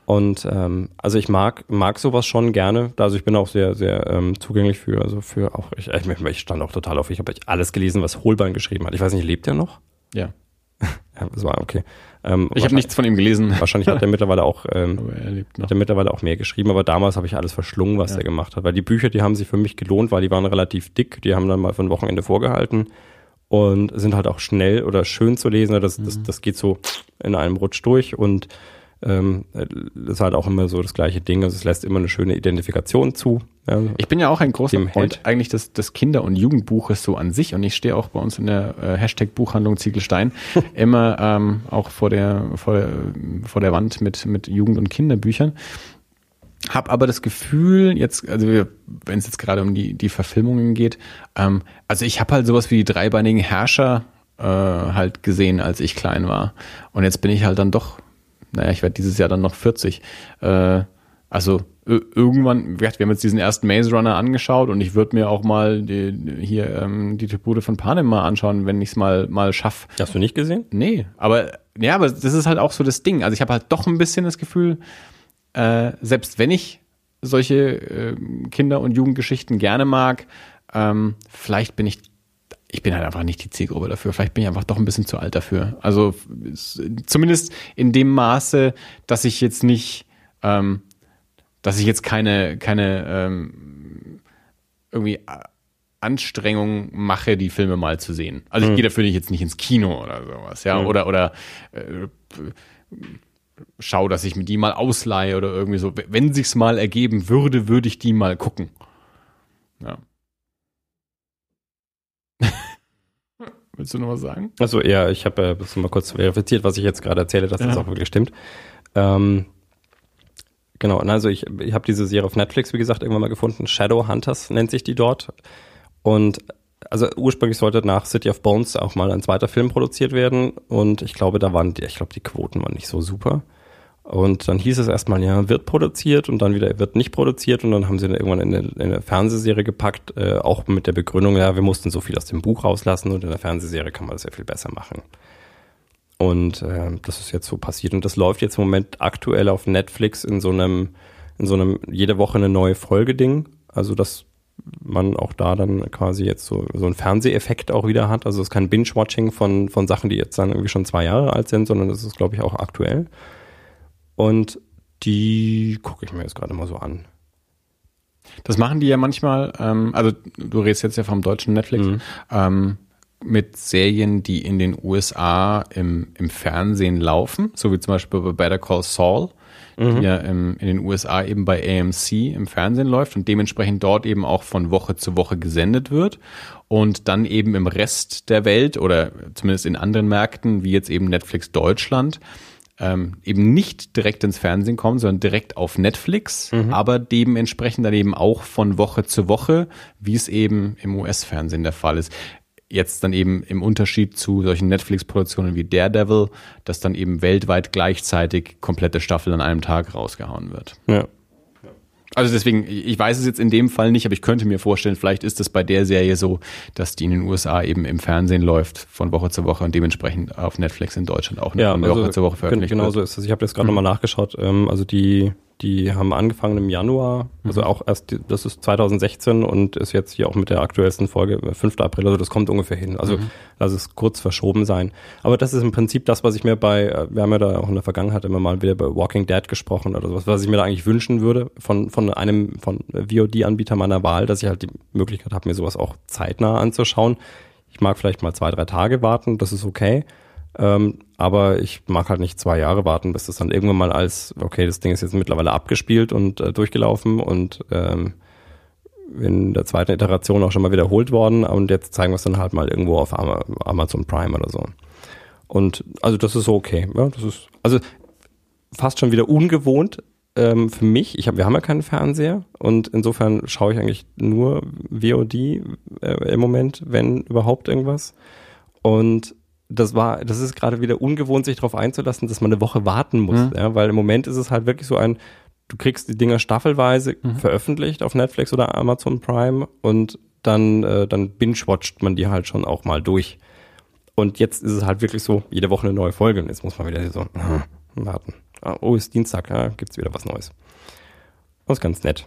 Und ähm, also ich mag mag sowas schon gerne. Also ich bin auch sehr sehr ähm, zugänglich für also für auch ich, ich, stand auch total auf. Ich habe alles gelesen, was Holbein geschrieben hat. Ich weiß nicht, lebt er noch? ja. Ja, das war okay. Ähm, Ich habe nichts von ihm gelesen, Wahrscheinlich hat er mittlerweile auch ähm, aber er lebt noch. hat er mittlerweile auch mehr geschrieben, aber damals habe ich alles verschlungen, was Ja. er gemacht hat. Weil die Bücher, die haben sich für mich gelohnt, weil die waren relativ dick, die haben dann mal für ein Wochenende vorgehalten und sind halt auch schnell oder schön zu lesen. Das, Mhm. das, das geht so in einem Rutsch durch und ähm, das ist halt auch immer so das gleiche Ding. Also es lässt immer eine schöne Identifikation zu. Ja. Ich bin ja auch ein großer Freund eigentlich des, des Kinder- und Jugendbuches so an sich und ich stehe auch bei uns in der äh, Hashtag Buchhandlung Ziegelstein immer ähm, auch vor der, vor der, vor der Wand mit, mit Jugend- und Kinderbüchern. Hab aber das Gefühl, jetzt, also wenn es jetzt gerade um die, die Verfilmungen geht, ähm, also ich habe halt sowas wie die dreibeinigen Herrscher äh, halt gesehen, als ich klein war. Und jetzt bin ich halt dann doch, naja, ich werde dieses Jahr dann noch 40. Äh, also irgendwann, wir haben jetzt diesen ersten Maze Runner angeschaut und ich würde mir auch mal die, hier ähm, die Tribute von Panem mal anschauen, wenn ich es mal mal schaff. Hast du nicht gesehen? Nee, aber ja, aber das ist halt auch so das Ding. Also ich habe halt doch ein bisschen das Gefühl, äh, selbst wenn ich solche äh, Kinder- und Jugendgeschichten gerne mag, ähm, vielleicht bin ich, ich bin halt einfach nicht die Zielgruppe dafür. Vielleicht bin ich einfach doch ein bisschen zu alt dafür. Also zumindest in dem Maße, dass ich jetzt nicht, ähm, dass ich jetzt keine, keine ähm, irgendwie Anstrengung mache, die Filme mal zu sehen. Also ich gehe dafür nicht jetzt nicht ins Kino oder sowas, ja, oder oder äh, schau, dass ich mir die mal ausleihe oder irgendwie so. Wenn sich's mal ergeben würde, würde ich die mal gucken. Ja. Willst du noch was sagen? Also ja, ich habe äh, das mal kurz verifiziert, was ich jetzt gerade erzähle, dass das Ja. auch wirklich stimmt. Ähm, genau, und also ich, ich habe diese Serie auf Netflix, wie gesagt, irgendwann mal gefunden. Shadow Hunters nennt sich die dort. Und also ursprünglich sollte nach City of Bones auch mal ein zweiter Film produziert werden. Und ich glaube, da waren die, ich glaube, die Quoten waren nicht so super. Und dann hieß es erstmal, ja, wird produziert und dann wieder wird nicht produziert und dann haben sie dann irgendwann in eine, in eine Fernsehserie gepackt, äh, auch mit der Begründung, ja, wir mussten so viel aus dem Buch rauslassen und in der Fernsehserie kann man das ja viel besser machen. Und äh, das ist jetzt so passiert und das läuft jetzt im Moment aktuell auf Netflix in so einem, in so einem jede Woche eine neue Folge Ding. Also das man auch da dann quasi jetzt so, so einen Fernseheffekt auch wieder hat. Also es ist kein Binge-Watching von, von Sachen, die jetzt dann irgendwie schon zwei Jahre alt sind, sondern es ist, glaube ich, auch aktuell. Und die gucke ich mir jetzt gerade mal so an. Das machen die ja manchmal, ähm, also du redest jetzt ja vom deutschen Netflix, mhm. ähm, mit Serien, die in den USA im, im Fernsehen laufen, so wie zum Beispiel bei Better Call Saul, mhm. die ja im, in den USA eben bei AMC im Fernsehen läuft und dementsprechend dort eben auch von Woche zu Woche gesendet wird und dann eben im Rest der Welt oder zumindest in anderen Märkten, wie jetzt eben Netflix Deutschland, ähm, eben nicht direkt ins Fernsehen kommen, sondern direkt auf Netflix, mhm. aber dementsprechend dann eben auch von Woche zu Woche, wie es eben im US-Fernsehen der Fall ist. Jetzt dann eben im Unterschied zu solchen Netflix-Produktionen wie Daredevil, dass dann eben weltweit gleichzeitig komplette Staffel an einem Tag rausgehauen wird. Ja. Also deswegen, ich weiß es jetzt in dem Fall nicht, aber ich könnte mir vorstellen, vielleicht ist es bei der Serie so, dass die in den USA eben im Fernsehen läuft von Woche zu Woche und dementsprechend auf Netflix in Deutschland auch ja, von also Woche zu Woche veröffentlicht genau wird. Genau so ist es. Ich habe jetzt gerade mhm. nochmal nachgeschaut. Ähm, also die die haben angefangen im Januar, also mhm. auch erst, das ist 2016 und ist jetzt hier auch mit der aktuellsten Folge 5. Äh, April, also das kommt ungefähr hin. Also mhm. lass es kurz verschoben sein. Aber das ist im Prinzip das, was ich mir bei, äh, wir haben ja da auch in der Vergangenheit immer mal wieder bei Walking Dead gesprochen oder sowas, was ich mir da eigentlich wünschen würde von, von einem, von VOD-Anbieter meiner Wahl, dass ich halt die Möglichkeit habe, mir sowas auch zeitnah anzuschauen. Ich mag vielleicht mal zwei, drei Tage warten, das ist okay. Ähm, aber ich mag halt nicht zwei Jahre warten, bis das dann irgendwann mal als, okay, das Ding ist jetzt mittlerweile abgespielt und äh, durchgelaufen und ähm, in der zweiten Iteration auch schon mal wiederholt worden und jetzt zeigen wir es dann halt mal irgendwo auf Amazon Prime oder so. Und also das ist so okay. Ja, das ist also fast schon wieder ungewohnt ähm, für mich. Ich hab, wir haben ja keinen Fernseher und insofern schaue ich eigentlich nur VOD äh, im Moment, wenn überhaupt irgendwas. Und das war, das ist gerade wieder ungewohnt, sich darauf einzulassen, dass man eine Woche warten muss, mhm. ja, weil im Moment ist es halt wirklich so ein, du kriegst die Dinger staffelweise mhm. veröffentlicht auf Netflix oder Amazon Prime und dann, äh, dann binge-watcht man die halt schon auch mal durch. Und jetzt ist es halt wirklich so, jede Woche eine neue Folge und jetzt muss man wieder so äh, warten. Ah, oh, ist Dienstag, ja, gibt's wieder was Neues. Das ist ganz nett.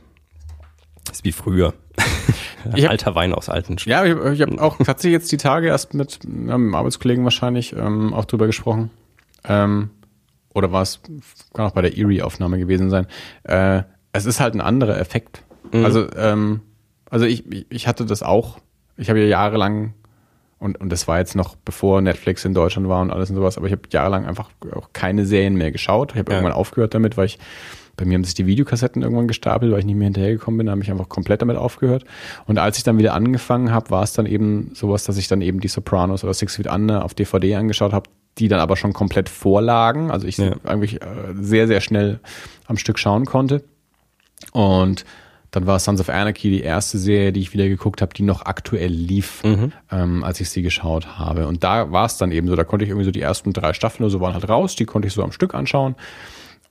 Das ist wie früher. hab, Alter Wein aus alten Sch Ja, ich, ich habe auch tatsächlich jetzt die Tage erst mit einem Arbeitskollegen wahrscheinlich ähm, auch drüber gesprochen. Ähm, oder war es, kann auch bei der Erie-Aufnahme gewesen sein. Äh, es ist halt ein anderer Effekt. Mhm. Also, ähm, also ich, ich hatte das auch. Ich habe ja jahrelang und, und das war jetzt noch bevor Netflix in Deutschland war und alles und sowas, aber ich habe jahrelang einfach auch keine Serien mehr geschaut. Ich habe ja. irgendwann aufgehört damit, weil ich bei mir haben sich die Videokassetten irgendwann gestapelt, weil ich nicht mehr hinterhergekommen bin, da habe ich einfach komplett damit aufgehört. Und als ich dann wieder angefangen habe, war es dann eben sowas, dass ich dann eben die Sopranos oder Six Feet Under auf DVD angeschaut habe, die dann aber schon komplett vorlagen. Also ich ja. eigentlich äh, sehr, sehr schnell am Stück schauen konnte. Und dann war Sons of Anarchy die erste Serie, die ich wieder geguckt habe, die noch aktuell lief, mhm. ähm, als ich sie geschaut habe. Und da war es dann eben so, da konnte ich irgendwie so die ersten drei Staffeln oder so waren halt raus, die konnte ich so am Stück anschauen.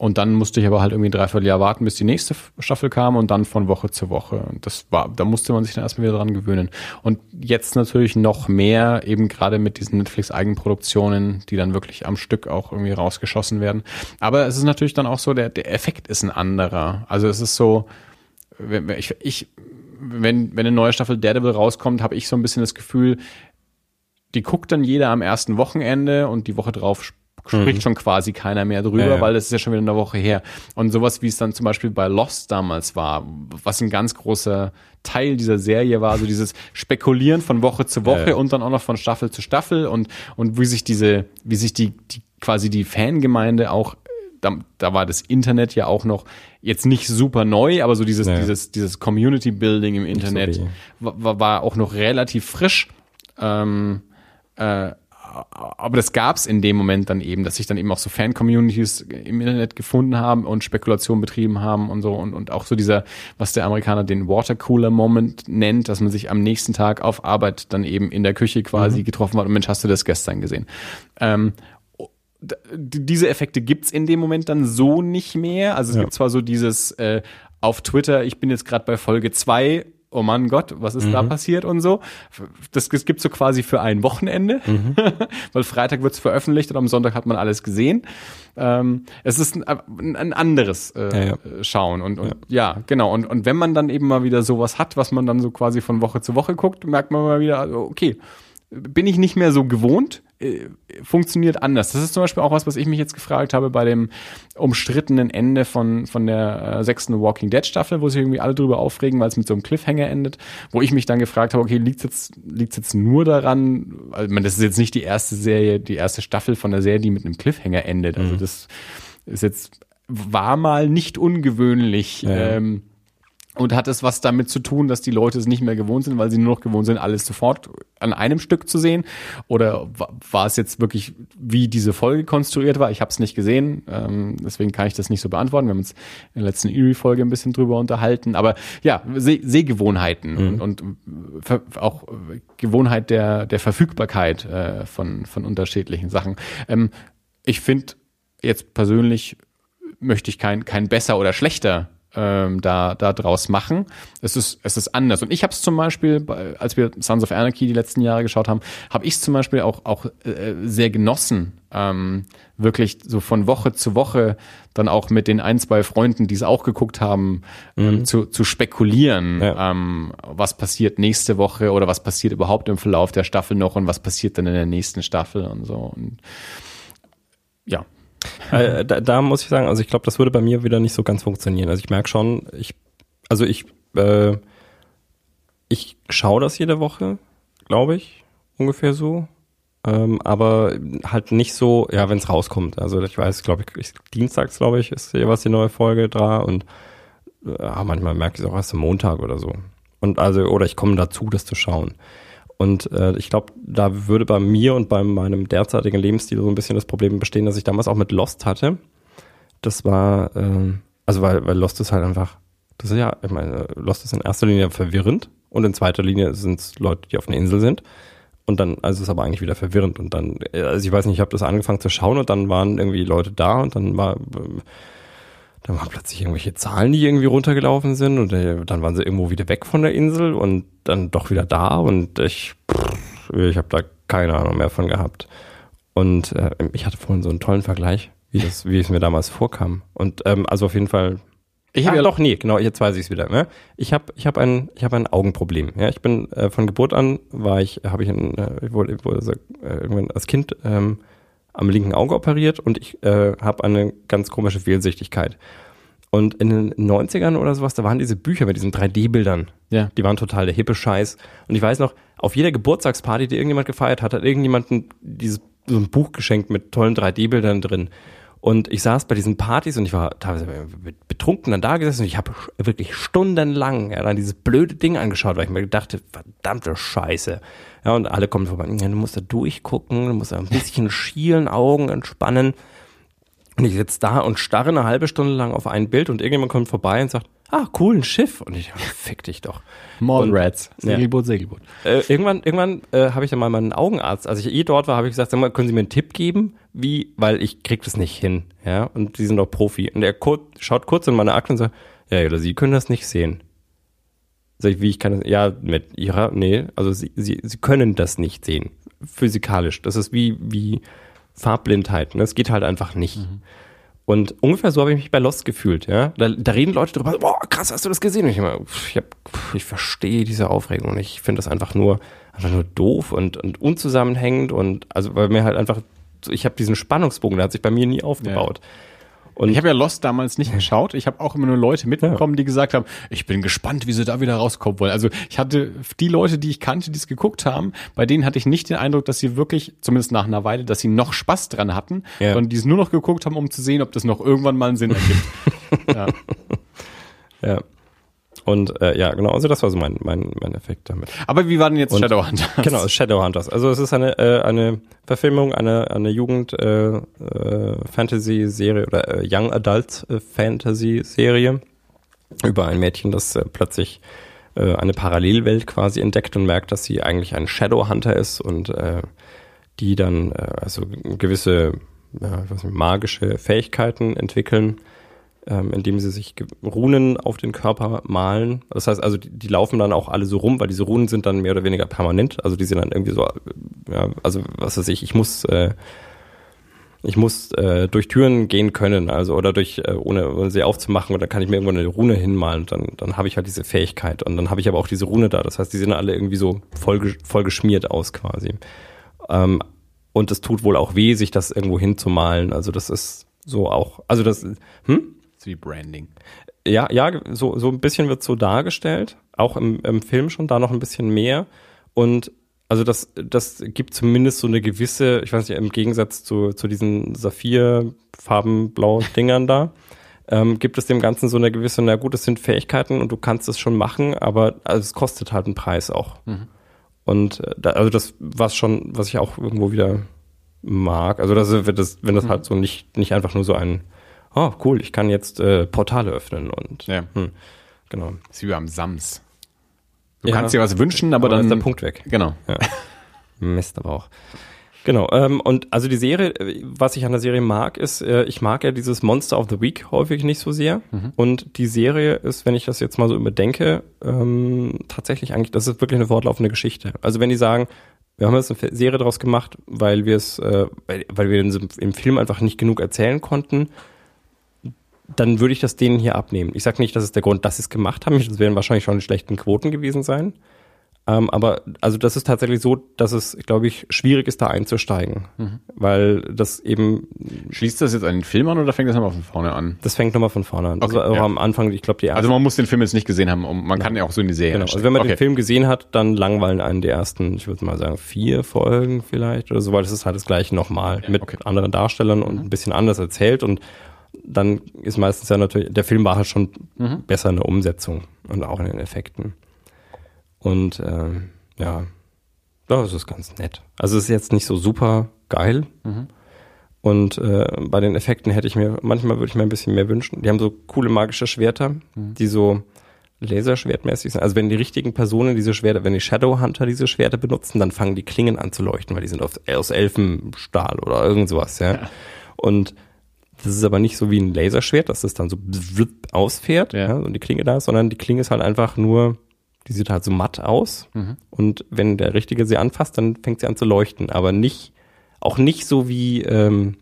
Und dann musste ich aber halt irgendwie ein Dreivierteljahr warten, bis die nächste Staffel kam und dann von Woche zu Woche. Und das war, da musste man sich dann erstmal wieder dran gewöhnen. Und jetzt natürlich noch mehr, eben gerade mit diesen Netflix-Eigenproduktionen, die dann wirklich am Stück auch irgendwie rausgeschossen werden. Aber es ist natürlich dann auch so, der, der Effekt ist ein anderer. Also es ist so, ich, ich wenn, wenn eine neue Staffel Daredevil rauskommt, habe ich so ein bisschen das Gefühl, die guckt dann jeder am ersten Wochenende und die Woche drauf spricht mhm. schon quasi keiner mehr drüber, ja, ja. weil das ist ja schon wieder eine Woche her. Und sowas, wie es dann zum Beispiel bei Lost damals war, was ein ganz großer Teil dieser Serie war, so dieses Spekulieren von Woche zu Woche ja, und dann auch noch von Staffel zu Staffel und, und wie sich diese, wie sich die, die quasi die Fangemeinde auch da, da war das Internet ja auch noch jetzt nicht super neu, aber so dieses, dieses, dieses Community Building im Internet war, war auch noch relativ frisch. Ähm, äh, aber das gab es in dem Moment dann eben, dass sich dann eben auch so Fan-Communities im Internet gefunden haben und Spekulation betrieben haben und so und, und auch so dieser, was der Amerikaner den Watercooler-Moment nennt, dass man sich am nächsten Tag auf Arbeit dann eben in der Küche quasi mhm. getroffen hat und Mensch, hast du das gestern gesehen? Ähm, diese Effekte gibt's in dem Moment dann so nicht mehr. Also es ja. gibt zwar so dieses äh, auf Twitter, ich bin jetzt gerade bei Folge zwei oh Mann Gott, was ist da passiert und so. Das, das gibt so quasi für ein Wochenende, weil Freitag wird's veröffentlicht und am Sonntag hat man alles gesehen. Ähm, es ist ein, ein anderes äh, Ja, ja. Schauen und, und ja. genau. Und, und wenn man dann eben mal wieder sowas hat, was man dann so quasi von Woche zu Woche guckt, merkt man mal wieder, also, okay, bin ich nicht mehr so gewohnt, äh, funktioniert anders. Das ist zum Beispiel auch was, was ich mich jetzt gefragt habe bei dem umstrittenen Ende von, von der äh, sechsten Walking Dead Staffel, wo sich irgendwie alle drüber aufregen, weil es mit so einem Cliffhanger endet, wo ich mich dann gefragt habe, okay, liegt jetzt, liegt's jetzt nur daran, also, ich meine, das ist jetzt nicht die erste Serie, die erste Staffel von der Serie, die mit einem Cliffhanger endet. Also das ist jetzt, war mal nicht ungewöhnlich. Ja. Ähm, und hat es was damit zu tun, dass die Leute es nicht mehr gewohnt sind, weil sie nur noch gewohnt sind, alles sofort an einem Stück zu sehen? Oder wa- war es jetzt wirklich, wie diese Folge konstruiert war? Ich habe es nicht gesehen, ähm, deswegen kann ich das nicht so beantworten. Wir haben uns in der letzten Eerie-Folge ein bisschen drüber unterhalten. Aber ja, Seh Sehgewohnheiten und, und ver auch Gewohnheit der, der Verfügbarkeit äh, von, von unterschiedlichen Sachen. Ähm, ich finde jetzt persönlich möchte ich kein, kein besser oder schlechter ähm, da, da draus machen. Es ist, es ist anders. Und ich habe es zum Beispiel, bei, als wir Sons of Anarchy die letzten Jahre geschaut haben, habe ich es zum Beispiel auch, auch äh, sehr genossen, ähm, wirklich so von Woche zu Woche dann auch mit den ein, zwei Freunden, die es auch geguckt haben, ähm, zu, zu spekulieren, Ja. ähm, was passiert nächste Woche oder was passiert überhaupt im Verlauf der Staffel noch und was passiert dann in der nächsten Staffel und so. Und ja. Äh, da, da muss ich sagen, also ich glaube, das würde bei mir wieder nicht so ganz funktionieren. Also ich merke schon, ich, also ich, äh, ich schaue das jede Woche, glaube ich, ungefähr so. Ähm, aber halt nicht so, ja, wenn es rauskommt. Also ich weiß, glaube ich, ich, dienstags, glaube ich, ist jeweils die neue Folge da und äh, ja, manchmal merke ich es auch erst am Montag oder so. Und also, oder ich komme dazu, das zu schauen. Und äh, ich glaube, da würde bei mir und bei meinem derzeitigen Lebensstil so ein bisschen das Problem bestehen, dass ich damals auch mit Lost hatte. Das war, ähm, also weil, weil Lost ist halt einfach, das ist ja, ich meine, Lost ist in erster Linie verwirrend und in zweiter Linie sind es Leute, die auf einer Insel sind. Und dann, also es ist aber eigentlich wieder verwirrend. Und dann, äh, also ich weiß nicht, ich habe das angefangen zu schauen und dann waren irgendwie Leute da und dann war, ähm, dann waren plötzlich irgendwelche Zahlen, die irgendwie runtergelaufen sind und äh, dann waren sie irgendwo wieder weg von der Insel und dann doch wieder da und ich, ich habe da keine Ahnung mehr von gehabt. Und äh, ich hatte vorhin so einen tollen Vergleich, wie, das, wie es mir damals vorkam. Und ähm, also auf jeden Fall. Ich Ich hab ah, ja- doch, nee, genau, jetzt weiß ich es wieder. Ne? Ich habe ich hab ein, ich hab ein Augenproblem. Ja? Ich bin äh, von Geburt an, war ich, habe ich, ein, äh, ich wurde, wurde so, äh, irgendwann als Kind ähm, am linken Auge operiert und ich äh, habe eine ganz komische Fehlsichtigkeit. Und in den 90ern oder sowas, da waren diese Bücher mit diesen 3D-Bildern. Ja. Die waren total der hippe Scheiß. Und ich weiß noch, auf jeder Geburtstagsparty, die irgendjemand gefeiert hat, hat irgendjemanden dieses, so ein Buch geschenkt mit tollen 3D-Bildern drin. Und ich saß bei diesen Partys und ich war teilweise betrunken dann da gesessen und ich habe wirklich stundenlang ja, dann dieses blöde Ding angeschaut, weil ich mir dachte, verdammte Scheiße. Ja, und alle kommen vorbei, ja, du musst da durchgucken, du musst da ein bisschen schielen, Augen entspannen. Und ich sitze da und starre eine halbe Stunde lang auf ein Bild und irgendjemand kommt vorbei und sagt, ah, cool, ein Schiff. Und ich dachte, fick dich doch. Mallrats. Ja. Segelboot, Segelboot. Äh, irgendwann irgendwann äh, habe ich dann mal meinen Augenarzt, als ich eh dort war, habe ich gesagt, sag mal, können Sie mir einen Tipp geben, wie, weil ich krieg das nicht hin, ja, und Sie sind doch Profi. Und er kur schaut kurz in meine Akte und sagt, ja, oder Sie können das nicht sehen. Sag ich, wie ich kann das, ja, mit Ihrer, nee, also Sie, Sie, Sie können das nicht sehen, physikalisch. Das ist wie, wie Farbblindheit, ne? das geht halt einfach nicht. Und ungefähr so habe ich mich bei Lost gefühlt, ja. Da, da reden Leute drüber, boah, krass, hast du das gesehen? Und ich immer, ich, hab, ich verstehe diese Aufregung und ich finde das einfach nur, einfach nur doof und, und unzusammenhängend und also weil mir halt einfach, ich habe diesen Spannungsbogen, der hat sich bei mir nie aufgebaut. Und Ich habe ja Lost damals nicht geschaut. Ich habe auch immer nur Leute mitbekommen, die gesagt haben, ich bin gespannt, wie sie da wieder rauskommen wollen. Also ich hatte die Leute, die ich kannte, die es geguckt haben, bei denen hatte ich nicht den Eindruck, dass sie wirklich, zumindest nach einer Weile, dass sie noch Spaß dran hatten, Ja. sondern die es nur noch geguckt haben, um zu sehen, ob das noch irgendwann mal einen Sinn ergibt. ja. ja. Und äh, ja, genau, also das war so mein, mein, mein Effekt damit. Aber wie war denn jetzt Und- Shadowhunters? Genau, Shadowhunters. Also es ist eine, äh, eine Verfilmung, eine, eine Jugend äh, äh, Fantasy-Serie oder äh, Young Adult äh, über ein Mädchen, das äh, plötzlich äh, eine Parallelwelt quasi entdeckt und merkt, dass sie eigentlich ein Shadowhunter ist und äh, die dann äh, also gewisse ja, ich weiß nicht, magische Fähigkeiten entwickeln ähm, indem sie sich Runen auf den Körper malen. Das heißt also, die, die laufen dann auch alle so rum, weil diese Runen sind dann mehr oder weniger permanent. Also die sind dann irgendwie so, äh, ja, also was weiß ich, ich muss, äh, ich muss äh, durch Türen gehen können, also oder durch, äh, ohne, ohne sie aufzumachen, oder kann ich mir irgendwo eine Rune hinmalen, dann, dann habe ich halt diese Fähigkeit. Und dann habe ich aber auch diese Rune da. Das heißt, die sehen alle irgendwie so voll, voll geschmiert aus quasi. Ähm, und es tut wohl auch weh, sich das irgendwo hinzumalen. Also das ist so auch, also das, hm? Ist wie Branding. Ja, ja, so, so ein bisschen wird so dargestellt, auch im, im Film schon, da noch ein bisschen mehr. Und also das, das gibt zumindest so eine gewisse, ich weiß nicht, im Gegensatz zu, zu diesen Saphir-farbenblauen Dingern da, ähm, gibt es dem Ganzen so eine gewisse, na gut, es sind Fähigkeiten und du kannst es schon machen, aber also es kostet halt einen Preis auch. Und äh, da, also das was schon, was ich auch irgendwo wieder mag. Also das, wenn das, wenn das halt so nicht, nicht einfach nur so ein, oh cool, ich kann jetzt äh, Portale öffnen und Ja. hm, genau. Das ist wie beim Sams. Du Ja. kannst dir was wünschen, aber, Aber dann ist der Punkt weg. Genau. Mist aber auch. Genau, ähm, und also die Serie, äh, was ich an der Serie mag, ist, äh, ich mag ja dieses Monster of the Week häufig nicht so sehr. Und die Serie ist, wenn ich das jetzt mal so überdenke, ähm, tatsächlich eigentlich, das ist wirklich eine fortlaufende Geschichte. Also wenn die sagen, wir haben jetzt eine Serie daraus gemacht, weil wir es, äh, weil, weil wir im Film einfach nicht genug erzählen konnten, dann würde ich das denen hier abnehmen. Ich sage nicht, das ist der Grund, dass sie es gemacht haben. Das werden wahrscheinlich schon die schlechten Quoten gewesen sein. Ähm, aber also das ist tatsächlich so, dass es, glaube ich, schwierig ist, da einzusteigen. Weil das eben, Schließt das jetzt an den Film an oder fängt das nochmal von vorne an? das fängt nochmal von vorne an. Okay, auch ja. am Anfang, ich glaube, die erste. Also man muss den Film jetzt nicht gesehen haben, um, man kann ja auch so in die Serie genau. einsteigen. Also wenn man okay. den Film gesehen hat, dann langweilen einen die ersten, ich würde mal sagen, vier Folgen vielleicht oder so, weil das ist halt das gleiche nochmal mit okay. anderen Darstellern und ein bisschen anders erzählt und dann ist meistens ja natürlich, der Film war halt schon besser in der Umsetzung und auch in den Effekten. Und ähm, ja, das ist ganz nett. Also es ist jetzt nicht so super geil. Und äh, bei den Effekten hätte ich mir, manchmal würde ich mir ein bisschen mehr wünschen. Die haben so coole magische Schwerter, die so laserschwertmäßig sind. Also wenn die richtigen Personen diese Schwerter, wenn die Shadowhunter diese Schwerter benutzen, dann fangen die Klingen an zu leuchten, weil die sind aus, aus Elfenstahl oder irgend sowas, ja. Und das ist aber nicht so wie ein Laserschwert, dass das dann so ausfährt Ja. ja. und die Klinge da ist, sondern die Klinge ist halt einfach nur, die sieht halt so matt aus. Und wenn der Richtige sie anfasst, dann fängt sie an zu leuchten. Aber nicht, auch nicht so wie, ähm,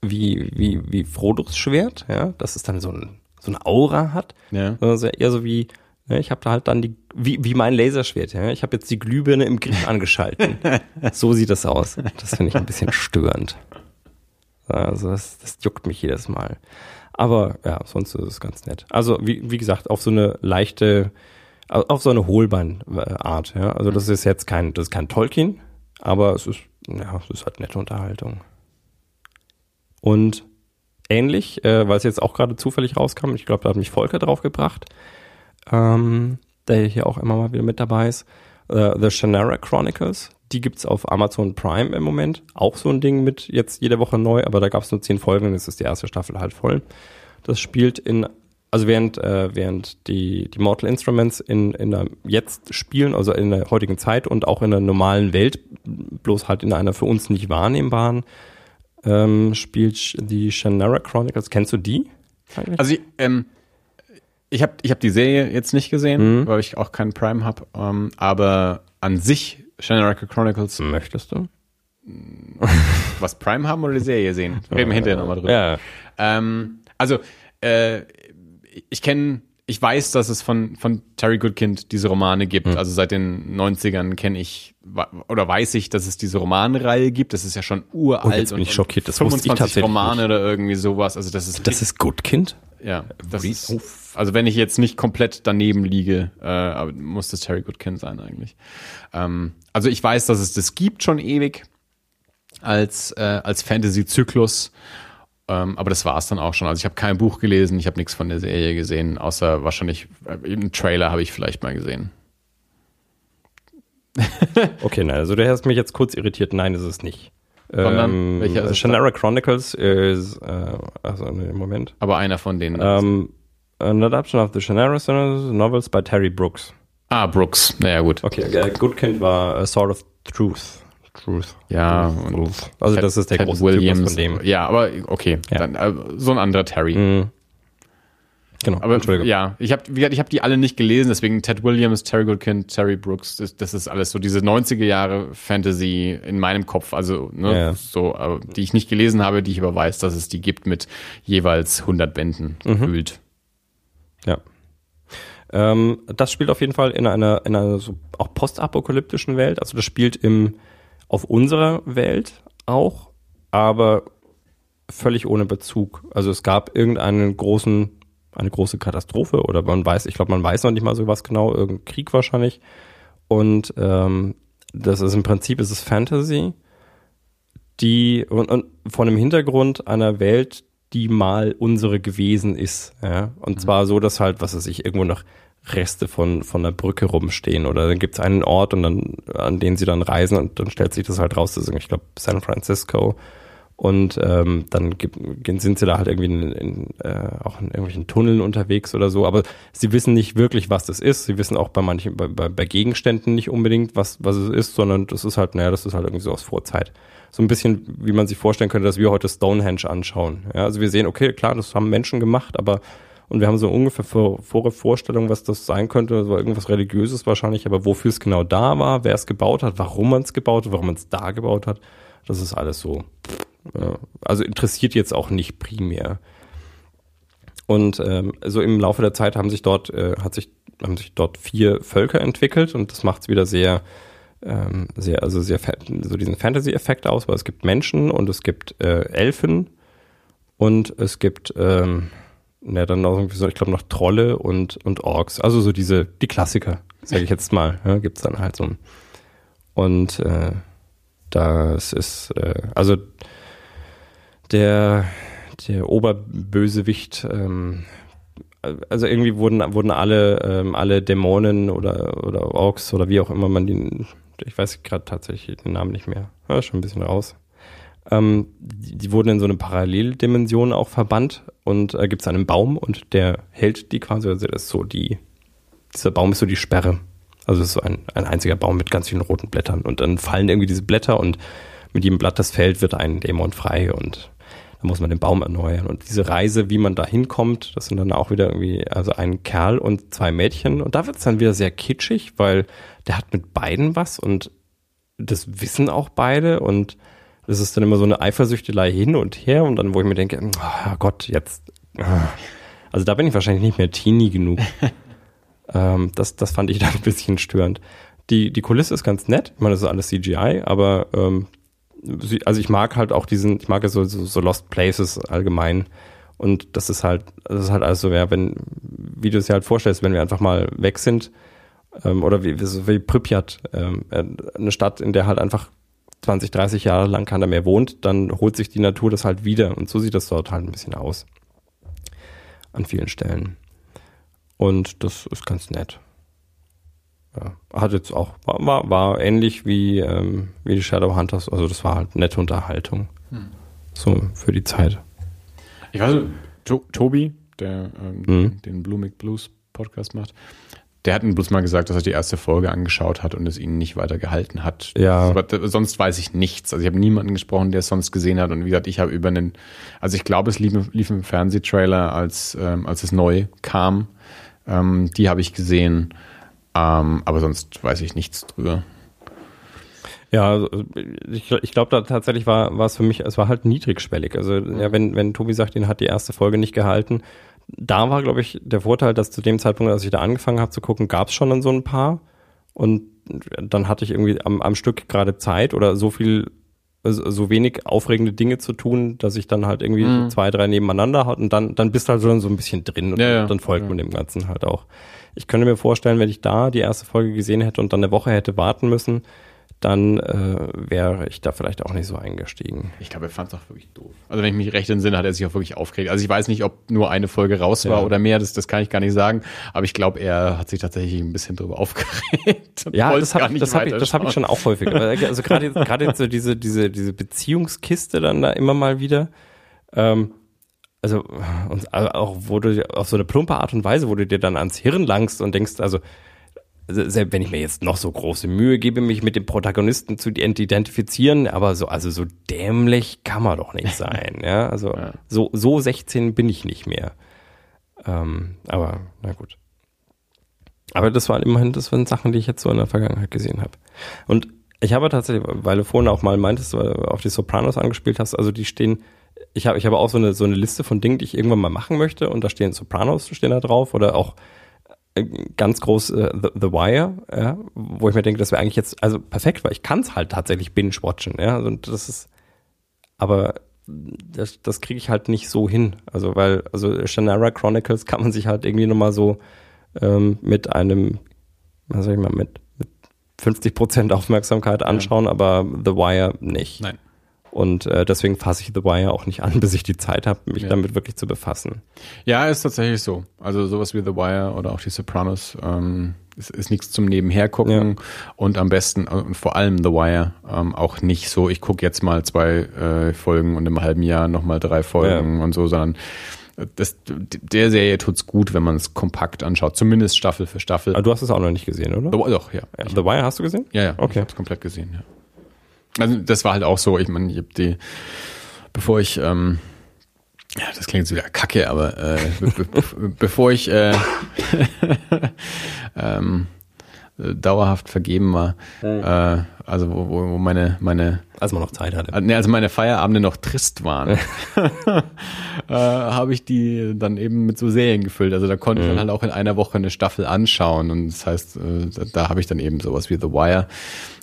wie, wie, wie Frodos Schwert, ja, dass es dann so, ein, so eine Aura hat, Ja. sondern so eher so wie, ne, ich habe da halt dann die, wie, wie mein Laserschwert, ja, ich habe jetzt die Glühbirne im Griff angeschalten. so sieht das aus. Das finde ich ein bisschen störend. Also das, das juckt mich jedes Mal. Aber ja, sonst ist es ganz nett. Also wie, wie gesagt, auf so eine leichte, auf so eine Hohlbeinart. Ja? Also das ist jetzt kein, das ist kein Tolkien, aber es ist, ja, es ist halt nette Unterhaltung. Und ähnlich, äh, weil es jetzt auch gerade zufällig rauskam, ich glaube, da hat mich Volker drauf gebracht, ähm, der hier auch immer mal wieder mit dabei ist, äh, The Shannara Chronicles. Die gibt's auf Amazon Prime im Moment. Auch so ein Ding mit jetzt jede Woche neu, aber da gab's nur zehn Folgen und jetzt ist die erste Staffel halt voll. Das spielt in, also während, äh, während die, die Mortal Instruments in, in der jetzt spielen, also in der heutigen Zeit und auch in der normalen Welt, bloß halt in einer für uns nicht wahrnehmbaren, ähm, spielt die Shannara Chronicles. Kennst du die? eigentlich? Also ich, ähm, ich habe ich hab die Serie jetzt nicht gesehen, Mhm. weil ich auch keinen Prime habe, ähm, aber an sich Shannaraka Chronicles, Möchtest du? was Prime haben oder die Serie sehen? Reden wir hinterher nochmal drüber. Ja. Ähm, also, äh, ich kenne, ich weiß, dass es von, von Terry Goodkind diese Romane gibt. Hm. Also seit den 90ern kenne ich oder weiß ich, dass es diese Romanreihe gibt. Das ist ja schon uralt. Oh, jetzt bin ich schockiert. Das wusste ich 25 tatsächlich Romane nicht. oder irgendwie sowas. Also das ist, Das ist Good Kind? Ja, das ist, also wenn ich jetzt nicht komplett daneben liege, äh, muss das Terry Goodkind sein eigentlich. Ähm, also ich weiß, dass es das gibt schon ewig als, äh, als Fantasy-Zyklus. Ähm, aber das war es dann auch schon. Also ich habe kein Buch gelesen, ich habe nichts von der Serie gesehen, außer wahrscheinlich äh, einen Trailer habe ich vielleicht mal gesehen. Okay, nein, also du hast mich jetzt kurz irritiert. Nein, ist es nicht. Sondern, ähm, welcher ist Shannara Chronicles ist, äh, also nee, Moment. Aber einer von denen. Ähm, an adaptation of the Shannara Novels by Terry Brooks. ah, Brooks. Naja, gut. Okay, äh, Good Kind war A Sword of Truth. Truth. Ja, Truth. und Also Ted- das ist der Ted große Williams. Typus von dem. Ja, aber okay. Ja. Dann, äh, so ein anderer Terry. Mhm. Genau, Aber ja, ich habe ich hab die alle nicht gelesen, deswegen Ted Williams, Terry Goodkind, Terry Brooks, das, das ist alles so diese 90er Jahre Fantasy in meinem Kopf, also ne, Ja. so, aber die ich nicht gelesen habe, die ich aber weiß, dass es die gibt mit jeweils 100 Bänden Mhm. gefühlt. Ja. Ähm, das spielt auf jeden Fall in einer, in einer so auch postapokalyptischen Welt. Also das spielt im, auf unserer Welt auch, aber völlig ohne Bezug. Also es gab irgendeinen großen, eine große Katastrophe oder man weiß, ich glaube, man weiß noch nicht mal so was genau, irgendein Krieg wahrscheinlich. Und ähm, das ist im Prinzip ist es Fantasy, die und, und von dem Hintergrund einer Welt, die mal unsere gewesen ist. Ja? Und zwar so, dass halt, was weiß ich, irgendwo noch Reste von, von einer Brücke rumstehen. Oder dann gibt es einen Ort und dann, an den sie dann reisen und dann stellt sich das halt raus, das ist, ich glaube, San Francisco. Und ähm, dann gibt, sind sie da halt irgendwie in, in, äh, auch in irgendwelchen Tunneln unterwegs oder so. Aber sie wissen nicht wirklich, was das ist. Sie wissen auch bei manchen, bei, bei, bei Gegenständen nicht unbedingt, was, was es ist, sondern das ist halt, naja, das ist halt irgendwie so aus Vorzeit. So ein bisschen, wie man sich vorstellen könnte, dass wir heute Stonehenge anschauen. Ja, also wir sehen, okay, klar, das haben Menschen gemacht, aber und wir haben so ungefähr vor, vor Vorstellung, was das sein könnte. War irgendwas Religiöses wahrscheinlich, aber wofür es genau da war, wer es gebaut hat, warum man es gebaut hat, warum man es da gebaut hat, das ist alles so. Ja, also interessiert jetzt auch nicht primär. Und ähm, so im Laufe der Zeit haben sich dort, äh, hat sich, haben sich dort vier Völker entwickelt und das macht es wieder sehr, ähm, sehr, also sehr so diesen Fantasy-Effekt aus, weil es gibt Menschen und es gibt äh, Elfen und es gibt ähm, ja, dann noch irgendwie so, ich glaube noch Trolle und, und Orks. Also so diese, die Klassiker, sage ich jetzt mal, ja, gibt's dann halt so. Und äh, das ist, äh, also der, der Oberbösewicht, ähm, also irgendwie wurden, wurden alle, ähm, alle Dämonen oder, oder Orks oder wie auch immer man den, ich weiß gerade tatsächlich den Namen nicht mehr, ja, schon ein bisschen raus. Ähm, die, die wurden in so eine Paralleldimension auch verbannt und äh, gibt es einen Baum und der hält die quasi, also das ist so die, dieser Baum ist so die Sperre. Also es ist so ein, ein einziger Baum mit ganz vielen roten Blättern und dann fallen irgendwie diese Blätter und mit jedem Blatt, das fällt, wird ein Dämon frei und da muss man den Baum erneuern. Und diese Reise, wie man da hinkommt, das sind dann auch wieder irgendwie, also ein Kerl und zwei Mädchen. Und da wird es dann wieder sehr kitschig, weil der hat mit beiden was und das wissen auch beide und das ist dann immer so eine Eifersüchtelei hin und her und dann, wo ich mir denke, oh Gott, jetzt. ah. Also da bin ich wahrscheinlich nicht mehr teeny genug. ähm, das, das fand ich dann ein bisschen störend. Die, die Kulisse ist ganz nett. Ich meine, das ist alles CGI, aber ähm, also ich mag halt auch diesen, ich mag ja so, so, so Lost Places allgemein. Und das ist halt, das ist halt alles so, ja, wenn, wie du es dir halt vorstellst, wenn wir einfach mal weg sind, ähm, oder wie, so wie Pripyat, ähm, äh, eine Stadt, in der halt einfach 20, 30 Jahre lang keiner mehr wohnt, dann holt sich die Natur das halt wieder. Und so sieht das dort halt ein bisschen aus. An vielen Stellen. Und das ist ganz nett. Ja. Hat jetzt auch, war, war, war ähnlich wie, ähm, wie die Shadowhunters. Also das war halt nette Unterhaltung. So für die Zeit. Ich weiß, to Tobi, der ähm, Mhm. den Blumic Blues Podcast macht, der hat mir bloß mal gesagt, dass er die erste Folge angeschaut hat und es ihn nicht weiter gehalten hat. Ja. Aber d- sonst weiß ich nichts. Also ich habe niemanden gesprochen, der es sonst gesehen hat. Und wie gesagt, ich habe über einen, also ich glaube, es lief, lief im Fernsehtrailer, als, ähm, als es neu kam. Ähm, die habe ich gesehen. Ähm, aber sonst weiß ich nichts drüber. Ja, also, ich, ich glaube, da tatsächlich war, war es für mich, es war halt niedrigschwellig. Also, ja, wenn, wenn Tobi sagt, ihn hat die erste Folge nicht gehalten, da war, glaube ich, der Vorteil, dass zu dem Zeitpunkt, als ich da angefangen habe zu gucken, gab es schon dann so ein paar. Und dann hatte ich irgendwie am, am Stück gerade Zeit oder so viel, so wenig aufregende Dinge zu tun, dass ich dann halt irgendwie Mhm. zwei, drei nebeneinander hatte und dann, dann bist du halt schon so ein bisschen drin und Ja, ja. dann folgt Ja. man dem Ganzen halt auch. Ich könnte mir vorstellen, wenn ich da die erste Folge gesehen hätte und dann eine Woche hätte warten müssen, dann äh, wäre ich da vielleicht auch nicht so eingestiegen. Ich glaube, er fand es auch wirklich doof. Also wenn ich mich recht entsinne, hat er sich auch wirklich aufgeregt. Also ich weiß nicht, ob nur eine Folge raus war Ja. oder mehr, das, das kann ich gar nicht sagen. Aber ich glaube, er hat sich tatsächlich ein bisschen drüber aufgeregt. Ja, das habe ich, das hab ich, das hab ich schon auch häufig. Also gerade gerade jetzt so diese diese diese Beziehungskiste dann da immer mal wieder. Ähm, also und auch wo du auf so eine plumpe Art und Weise, wo du dir dann ans Hirn langst und denkst, also selbst wenn ich mir jetzt noch so große Mühe gebe, mich mit dem Protagonisten zu identifizieren, aber so also so dämlich kann man doch nicht sein, ja? Also Ja. so so 16 bin ich nicht mehr. Ähm, aber na gut. Aber das waren immerhin, das waren Sachen, die ich jetzt so in der Vergangenheit gesehen habe. Und ich habe tatsächlich, weil du vorhin auch mal meintest, weil du auf die Sopranos angespielt hast, also die stehen, ich habe ich habe auch so eine, so eine Liste von Dingen, die ich irgendwann mal machen möchte und da stehen Sopranos stehen da drauf oder auch äh, ganz groß äh, The, The Wire, ja, wo ich mir denke, das wäre eigentlich jetzt also perfekt, weil ich kann es halt tatsächlich binge-watchen, ja, und das ist, aber das, das kriege ich halt nicht so hin, also weil, also Shannara Chronicles kann man sich halt irgendwie nochmal so ähm, mit einem, was soll ich mal, mit, mit 50 Prozent Aufmerksamkeit anschauen, ja. aber The Wire nicht. Nein. Und äh, deswegen fasse ich The Wire auch nicht an, bis ich die Zeit habe, mich ja. damit wirklich zu befassen. Ja, ist tatsächlich so. Also sowas wie The Wire oder auch die Sopranos ähm, ist, ist nichts zum Nebenhergucken ja. und am besten und vor allem The Wire ähm, auch nicht so, ich gucke jetzt mal zwei äh, Folgen und im halben Jahr nochmal drei Folgen ja. und so, sondern das, der Serie tut's gut, wenn man es kompakt anschaut, zumindest Staffel für Staffel. Aber du hast es auch noch nicht gesehen, oder? The, doch, ja. ja. The Wire hast du gesehen? Ja, ja. Okay. Ich hab's komplett gesehen, ja. Also das war halt auch so, ich meine, ich habe die, bevor ich, ähm, ja, das klingt jetzt wieder kacke, aber äh, be be bevor ich äh, ähm, dauerhaft vergeben war, äh, also wo, wo, meine, meine als man noch Zeit hatte. Äh, nee, also meine Feierabende noch trist waren, äh, habe ich die dann eben mit so Serien gefüllt. Also da konnte mhm. ich dann halt auch in einer Woche eine Staffel anschauen. Und das heißt, äh, da, da habe ich dann eben sowas wie The Wire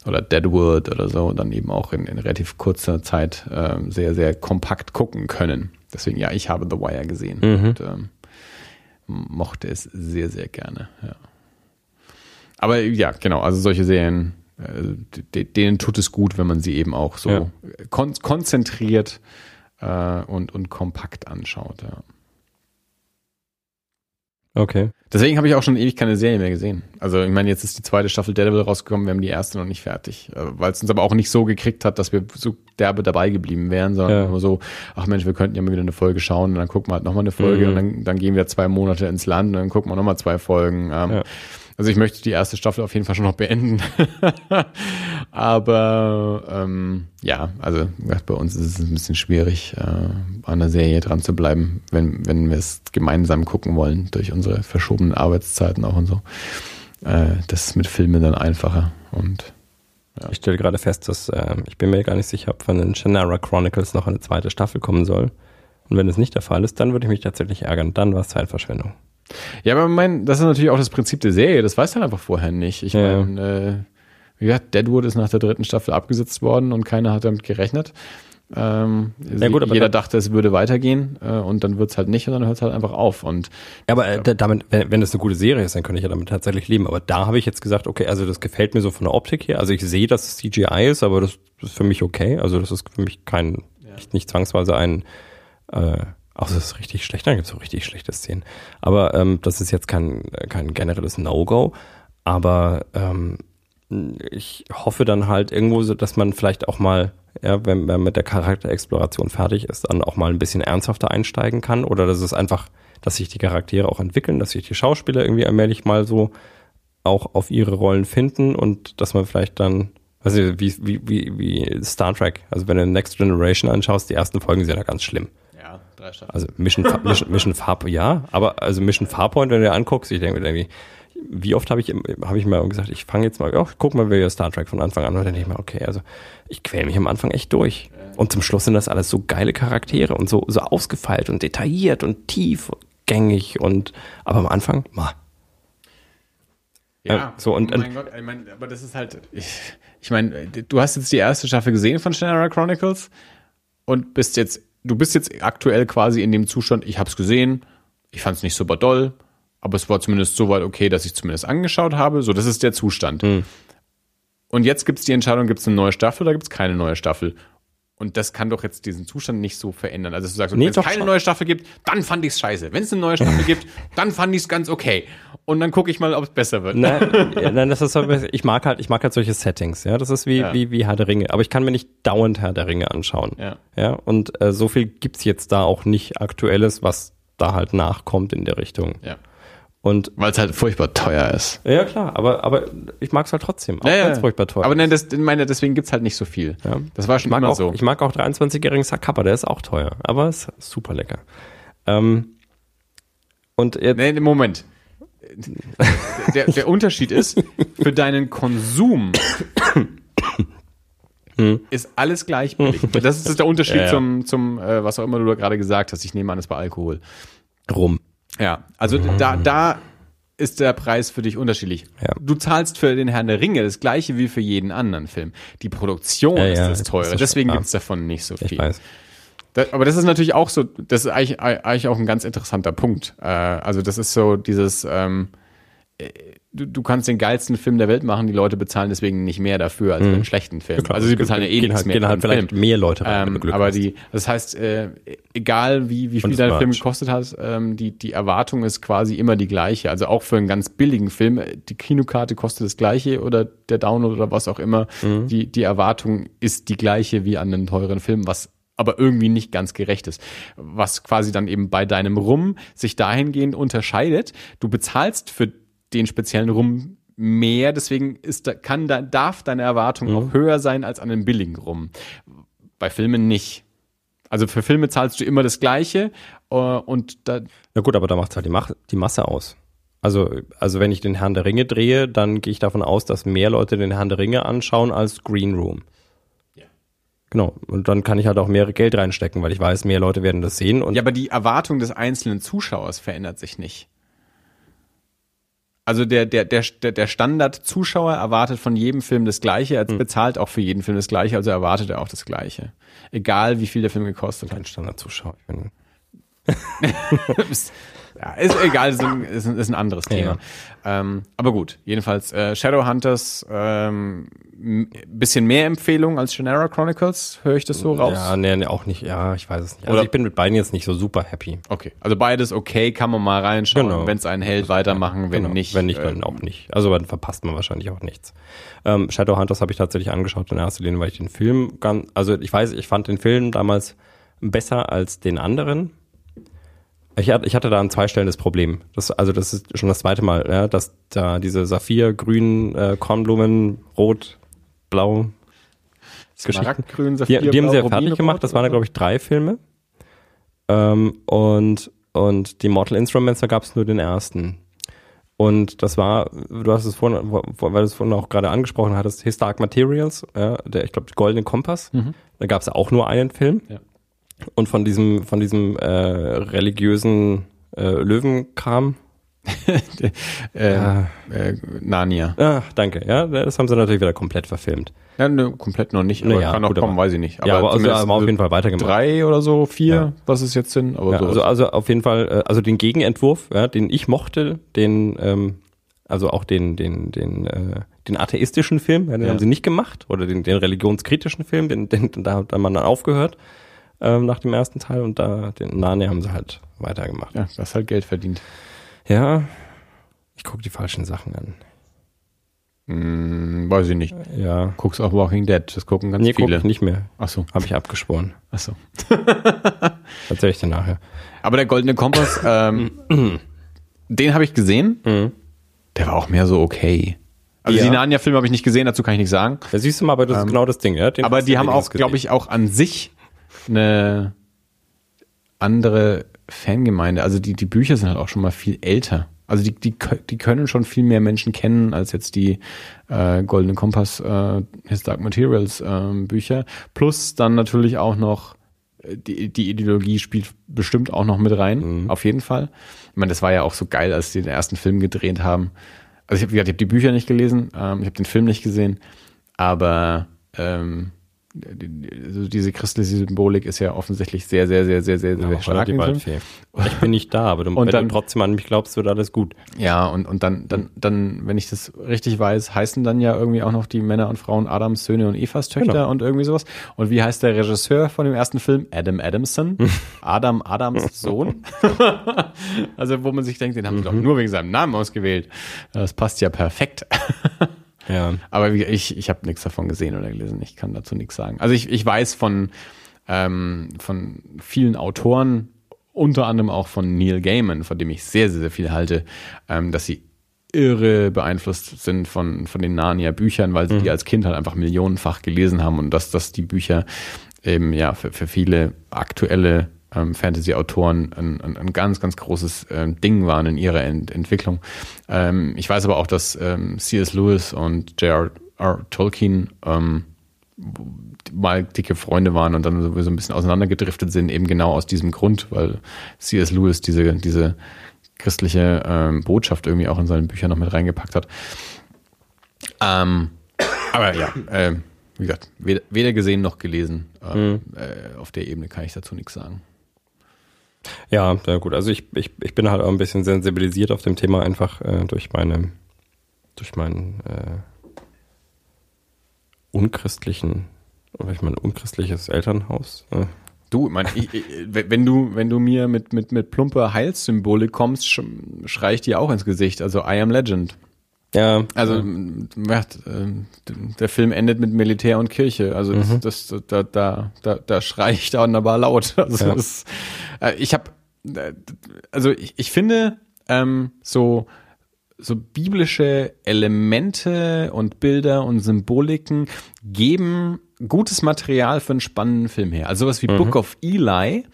oder Deadwood oder so dann eben auch in, in relativ kurzer Zeit äh, sehr, sehr kompakt gucken können. Deswegen, ja, ich habe The Wire gesehen mhm. und ähm, mochte es sehr, sehr gerne. Ja. Aber ja, genau, also solche Serien äh, denen tut es gut, wenn man sie eben auch so ja. kon konzentriert äh, und, und kompakt anschaut. Ja. Okay. Deswegen habe ich auch schon ewig keine Serie mehr gesehen. Also ich meine, jetzt ist die zweite Staffel Daredevil rausgekommen, wir haben die erste noch nicht fertig. Äh, Weil es uns aber auch nicht so gekriegt hat, dass wir so derbe dabei geblieben wären, sondern ja. nur so, ach Mensch, wir könnten ja mal wieder eine Folge schauen und dann gucken wir halt nochmal eine Folge mhm. und dann, dann gehen wir zwei Monate ins Land und dann gucken wir nochmal zwei Folgen. Ähm, ja. Also ich möchte die erste Staffel auf jeden Fall schon noch beenden. Aber ähm, ja, also bei uns ist es ein bisschen schwierig, äh, an der Serie dran zu bleiben, wenn, wenn wir es gemeinsam gucken wollen, durch unsere verschobenen Arbeitszeiten auch und so. Äh, das ist mit Filmen dann einfacher. Und ja. Ich stelle gerade fest, dass äh, ich bin mir gar nicht sicher, ob von den Shannara Chronicles noch eine zweite Staffel kommen soll. Und wenn es nicht der Fall ist, dann würde ich mich tatsächlich ärgern. Dann war es Zeitverschwendung. Ja, aber mein, das ist natürlich auch das Prinzip der Serie. Das weiß man einfach vorher nicht. Ich ja. meine, äh, wie gesagt, Deadwood ist nach der dritten Staffel abgesetzt worden und keiner hat damit gerechnet. Ähm, ja, gut, jeder dachte, es würde weitergehen äh, und dann wird's halt nicht und dann hört's halt einfach auf. Und ja, aber äh, damit, wenn, wenn das eine gute Serie ist, dann könnte ich ja damit tatsächlich leben. Aber da habe ich jetzt gesagt, okay, also das gefällt mir so von der Optik her. Also ich sehe, dass es CGI ist, aber das, das ist für mich okay. Also das ist für mich kein, ja. nicht, nicht zwangsweise ein äh, auch das ist richtig schlecht, dann gibt es so richtig schlechte Szenen. Aber ähm, das ist jetzt kein, kein generelles No-Go. Aber ähm, ich hoffe dann halt irgendwo so, dass man vielleicht auch mal, ja, wenn man mit der Charakterexploration fertig ist, dann auch mal ein bisschen ernsthafter einsteigen kann. Oder dass es einfach, dass sich die Charaktere auch entwickeln, dass sich die Schauspieler irgendwie allmählich mal so auch auf ihre Rollen finden und dass man vielleicht dann, also wie, wie, wie, wie Star Trek, also wenn du Next Generation anschaust, die ersten Folgen sind ja ganz schlimm drei Staffeln. Also Mission, Mission, Mission Farpoint, ja, aber also Mission Farpoint, wenn du dir anguckst, ich denke mir irgendwie, wie oft habe ich, habe ich mal gesagt, ich fange jetzt mal, oh, guck mal wieder Star Trek von Anfang an und dann denke ich mal, okay, also ich quäle mich am Anfang echt durch. Und zum Schluss sind das alles so geile Charaktere und so, so ausgefeilt und detailliert und tiefgängig und, aber am Anfang, ma. Ja, so und, oh mein und, Gott, ich meine, aber das ist halt, ich, ich meine, du hast jetzt die erste Staffel gesehen von Shannara Chronicles und bist jetzt du bist jetzt aktuell quasi in dem Zustand, ich habe es gesehen, ich fand es nicht super doll, aber es war zumindest so weit okay, dass ich zumindest angeschaut habe. So, das ist der Zustand. Hm. Und jetzt gibt es die Entscheidung, gibt es eine neue Staffel oder gibt es keine neue Staffel? Und das kann doch jetzt diesen Zustand nicht so verändern. Also, du sagst, nee, wenn es keine neue Staffel gibt, dann fand ich es scheiße. Wenn es eine neue Staffel gibt, dann fand ich es ganz okay. Und dann gucke ich mal, ob es besser wird. Nein, nein, das ist ich mag halt, ich mag halt solche Settings. Ja, das ist wie ja. wie wie Herr der Ringe. Aber ich kann mir nicht dauernd Herr der Ringe anschauen. Ja. Ja. Und äh, so viel gibt's jetzt da auch nicht aktuelles, was da halt nachkommt in der Richtung. Ja. Und weil es halt furchtbar teuer ist. Ja, klar, aber, aber ich mag es halt trotzdem, auch ja, es furchtbar teuer Aber nein, das, meine, deswegen gibt's halt nicht so viel. Ja. Das war schon immer auch, so. Ich mag auch 23-jährigen Sakappa, der ist auch teuer, aber ist super lecker. Ähm, Und jetzt, Nee, Moment. Der, der Unterschied ist, für deinen Konsum ist alles gleich billig. Das ist der Unterschied Ja, ja. zum, zum äh, was auch immer du da gerade gesagt hast. Ich nehme an, es war Alkohol. rum. Ja, also da, da ist der Preis für dich unterschiedlich. Ja. Du zahlst für den Herrn der Ringe das gleiche wie für jeden anderen Film. Die Produktion Ja, ist ja, das das teure. ist Deswegen schon gibt's davon nicht so viel. weiß. Da, aber das ist natürlich auch so, das ist eigentlich, eigentlich auch ein ganz interessanter Punkt. Äh, also das ist so dieses, ähm, äh, du, du kannst den geilsten Film der Welt machen, die Leute bezahlen deswegen nicht mehr dafür als für einen schlechten Film. klar, also sie bezahlen ja eh nichts halt- mehr gehen halt vielleicht Film. mehr Leute rein, Ähm, aber hast. die, das heißt, äh, egal wie, wie viel dein Film gekostet hat, ähm, die, die Erwartung ist quasi immer die gleiche. Also auch für einen ganz billigen Film, äh, die Kinokarte kostet das gleiche oder der Download oder was auch immer. Mhm. Die, die Erwartung ist die gleiche wie an einen teuren Film, was aber irgendwie nicht ganz gerecht ist. Was quasi dann eben bei deinem Rum sich dahingehend unterscheidet. Du bezahlst für den speziellen Rum mehr, deswegen ist kann da, darf deine Erwartung Mhm. auch höher sein als an einem billigen Rum. Bei Filmen nicht. Also für Filme zahlst du immer das Gleiche äh, und da, Na gut, aber da macht halt die, Mach die Masse aus. Also, also wenn ich den Herrn der Ringe drehe, dann gehe ich davon aus, dass mehr Leute den Herrn der Ringe anschauen als Green Room. Genau. Und dann kann ich halt auch mehr Geld reinstecken, weil ich weiß, mehr Leute werden das sehen. Ja, aber die Erwartung des einzelnen Zuschauers verändert sich nicht. Also der, der, der, der Standard-Zuschauer erwartet von jedem Film das Gleiche, Hm. er bezahlt auch für jeden Film das Gleiche, also erwartet er auch das Gleiche. Egal wie viel der Film gekostet hat. ein Standardzuschauer. Ich bin, Ja, ist egal, ist ein, ist ein, ist ein anderes Thema. Ähm, aber gut, jedenfalls äh, Shadowhunters, ähm, bisschen mehr Empfehlung als Genera Chronicles, höre ich das so raus? ja, nee, nee, auch nicht. Ja, ich weiß es nicht. Also Oder- ich bin mit beiden jetzt nicht so super happy. Okay, also beides okay, kann man mal reinschauen. Genau. Wenn es einen hält, weitermachen, wenn Genau. nicht. Wenn nicht, äh, dann auch nicht. Also dann verpasst man wahrscheinlich auch nichts. Ähm, Shadowhunters habe ich tatsächlich angeschaut in erster Linie, weil ich den Film ganz, also ich weiß, ich fand den Film damals besser als den anderen. Ich hatte, ich hatte da an zwei Stellen das Problem. Das, also das ist schon das zweite Mal, ja, dass da diese Saphir, grün, äh, Kornblumen, rot, blau, Geschichten. Smaragdgrün, Die, Saphir, die haben sie ja fertig gemacht. Das waren, glaube ich, drei Filme. Ähm, und, und die Mortal Instruments, da gab es nur den ersten. Und das war, du hast es vorhin, weil du es vorhin auch gerade angesprochen hattest, His Dark Materials, ja, der, ich glaube, Goldene Kompass. Da gab es auch nur einen Film. Ja. Und von diesem, von diesem äh, religiösen äh, Löwenkram. so? Ähm, äh, Narnia. Ah, danke. Ja, das haben sie natürlich wieder komplett verfilmt. Ja, ne, komplett noch nicht, aber Naja, kann noch kommen, aber- weiß ich nicht. ja, aber also, haben wir auf jeden Fall weitergemacht. Drei oder so, vier, Ja. was es jetzt sind. Aber Ja, so also, also auf jeden Fall, äh, also den Gegenentwurf, ja, den ich mochte, den, ähm, also auch den, den, den, äh, den atheistischen Film, den haben sie nicht gemacht, oder den, den religionskritischen Film, den, den, da hat man dann aufgehört ähm, nach dem ersten Teil und da den Narnia haben sie halt weitergemacht. ja, das halt Geld verdient. Ja, ich gucke die falschen Sachen an. Hm, weiß ich nicht. Ja, Guckst auch Walking Dead, das gucken ganz nee, viele. ich nicht mehr. Ach so, Habe ich abgeschworen. ach so. Erzähl ich dir nachher. Aber der Goldene Kompass, ähm, den habe ich gesehen. Der war auch mehr so okay. Also Ja. die Narnia-Filme habe ich nicht gesehen, dazu kann ich nichts sagen. Da siehst du mal, aber das ist genau das Ding. Ja? Den Ähm, Aber die haben auch, glaube ich, auch an sich eine andere Fangemeinde. Also die, die Bücher sind halt auch schon mal viel älter. Also die, die, die können schon viel mehr Menschen kennen als jetzt die äh, Goldene Kompass, äh, His Dark Materials ähm, Bücher. Plus dann natürlich auch noch äh, die, die Ideologie spielt bestimmt auch noch mit rein, auf jeden Fall. Ich meine, das war ja auch so geil, als die den ersten Film gedreht haben. Also ich habe hab die Bücher nicht gelesen, ähm, ich habe den Film nicht gesehen, aber ähm, also diese christliche Symbolik ist ja offensichtlich sehr, sehr, sehr, sehr, sehr, sehr Ja, stark. Ich bin nicht da, aber du, Und dann- du trotzdem an mich glaubst, wird alles gut. Ja, und, und dann, dann, dann, wenn ich das richtig weiß, heißen dann ja irgendwie auch noch die Männer und Frauen Adams Söhne und Evas Töchter Genau. und irgendwie sowas. Und wie heißt der Regisseur von dem ersten Film? Adam Adamson. Adam Adams Sohn. also, wo man sich denkt, den haben sie doch nur wegen seinem Namen ausgewählt. Das passt ja perfekt. Ja. Aber ich, ich habe nichts davon gesehen oder gelesen. Ich kann dazu nichts sagen. Also ich, ich weiß von, ähm, von vielen Autoren, unter anderem auch von Neil Gaiman, von dem ich sehr, sehr, sehr viel halte, ähm, dass sie irre beeinflusst sind von, von den Narnia-Büchern, weil sie die als Kind halt einfach millionenfach gelesen haben und dass, dass die Bücher eben ja für, für viele aktuelle ähm, Fantasy-Autoren ein, ein, ein, ganz, ganz großes ähm, Ding waren in ihrer Ent Entwicklung. Ähm, ich weiß aber auch, dass ähm, C.S. Lewis und J.R.R. Tolkien ähm, mal dicke Freunde waren und dann so ein bisschen auseinandergedriftet sind, eben genau aus diesem Grund, weil C.S. Lewis diese, diese christliche ähm, Botschaft irgendwie auch in seinen Büchern noch mit reingepackt hat. Ähm, aber ja, äh, wie gesagt, weder, weder gesehen noch gelesen. Ähm, mhm. äh, auf der Ebene kann ich dazu nichts sagen. Ja, ja gut. Also ich, ich, ich bin halt auch ein bisschen sensibilisiert auf dem Thema einfach äh, durch meine, durch meinen äh, unchristlichen, ich mein unchristliches Elternhaus. Äh. Du, mein, ich, wenn du, wenn du mir mit, mit, mit plumper Heilssymbolik kommst, schrei ich dir auch ins Gesicht. Also I am Legend. Ja. Also. Ähm, der Film endet mit Militär und Kirche. Also mhm. das, das da, da, da, da schrei ich da wunderbar laut. Also ja. das, äh, ich habe, äh, also ich, ich finde ähm, so so biblische Elemente und Bilder und Symboliken geben gutes Material für einen spannenden Film her. Also sowas wie mhm. Book of Eli,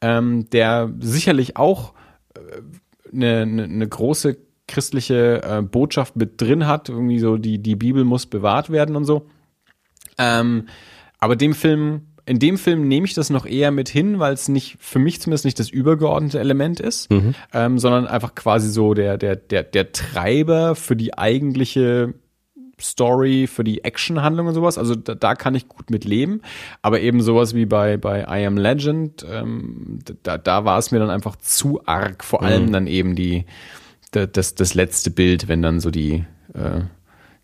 ähm, der sicherlich auch äh, eine, eine, eine große christliche äh, Botschaft mit drin hat, irgendwie so die, die Bibel muss bewahrt werden und so. Ähm, aber dem Film, in dem Film nehme ich das noch eher mit hin, weil es nicht, für mich zumindest nicht das übergeordnete Element ist, mhm. ähm, sondern einfach quasi so der, der, der, der Treiber für die eigentliche Story, für die Actionhandlung und sowas. Also da, da kann ich gut mit leben. Aber eben sowas wie bei, bei I Am Legend, ähm, da, da war es mir dann einfach zu arg. Vor allem mhm. dann eben die, das, das letzte Bild, wenn dann so die, äh,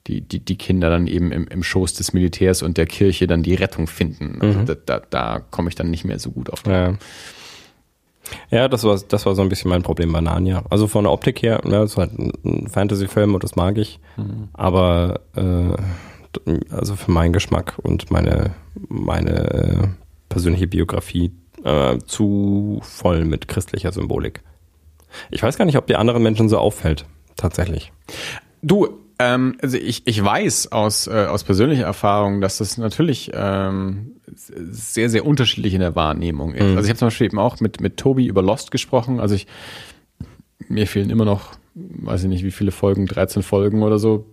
die, die, die Kinder dann eben im, im Schoß des Militärs und der Kirche dann die Rettung finden. Also mhm. da, da, da komme ich dann nicht mehr so gut auf. Ja. Ja, das war, das war so ein bisschen mein Problem bei Narnia. Also von der Optik her, ne, es war halt ein Fantasy-Film und das mag ich. Mhm. Aber äh, also für meinen Geschmack und meine, meine äh, persönliche Biografie äh, zu voll mit christlicher Symbolik. Ich weiß gar nicht, ob die anderen Menschen so auffällt, tatsächlich. Du, ähm, also ich, ich weiß aus, äh, aus persönlicher Erfahrung, dass das natürlich ähm, sehr, sehr unterschiedlich in der Wahrnehmung ist. Mhm. Also ich habe zum Beispiel eben auch mit, mit Tobi über Lost gesprochen. Also ich, mir fehlen immer noch, weiß ich nicht, wie viele Folgen, 13 Folgen oder so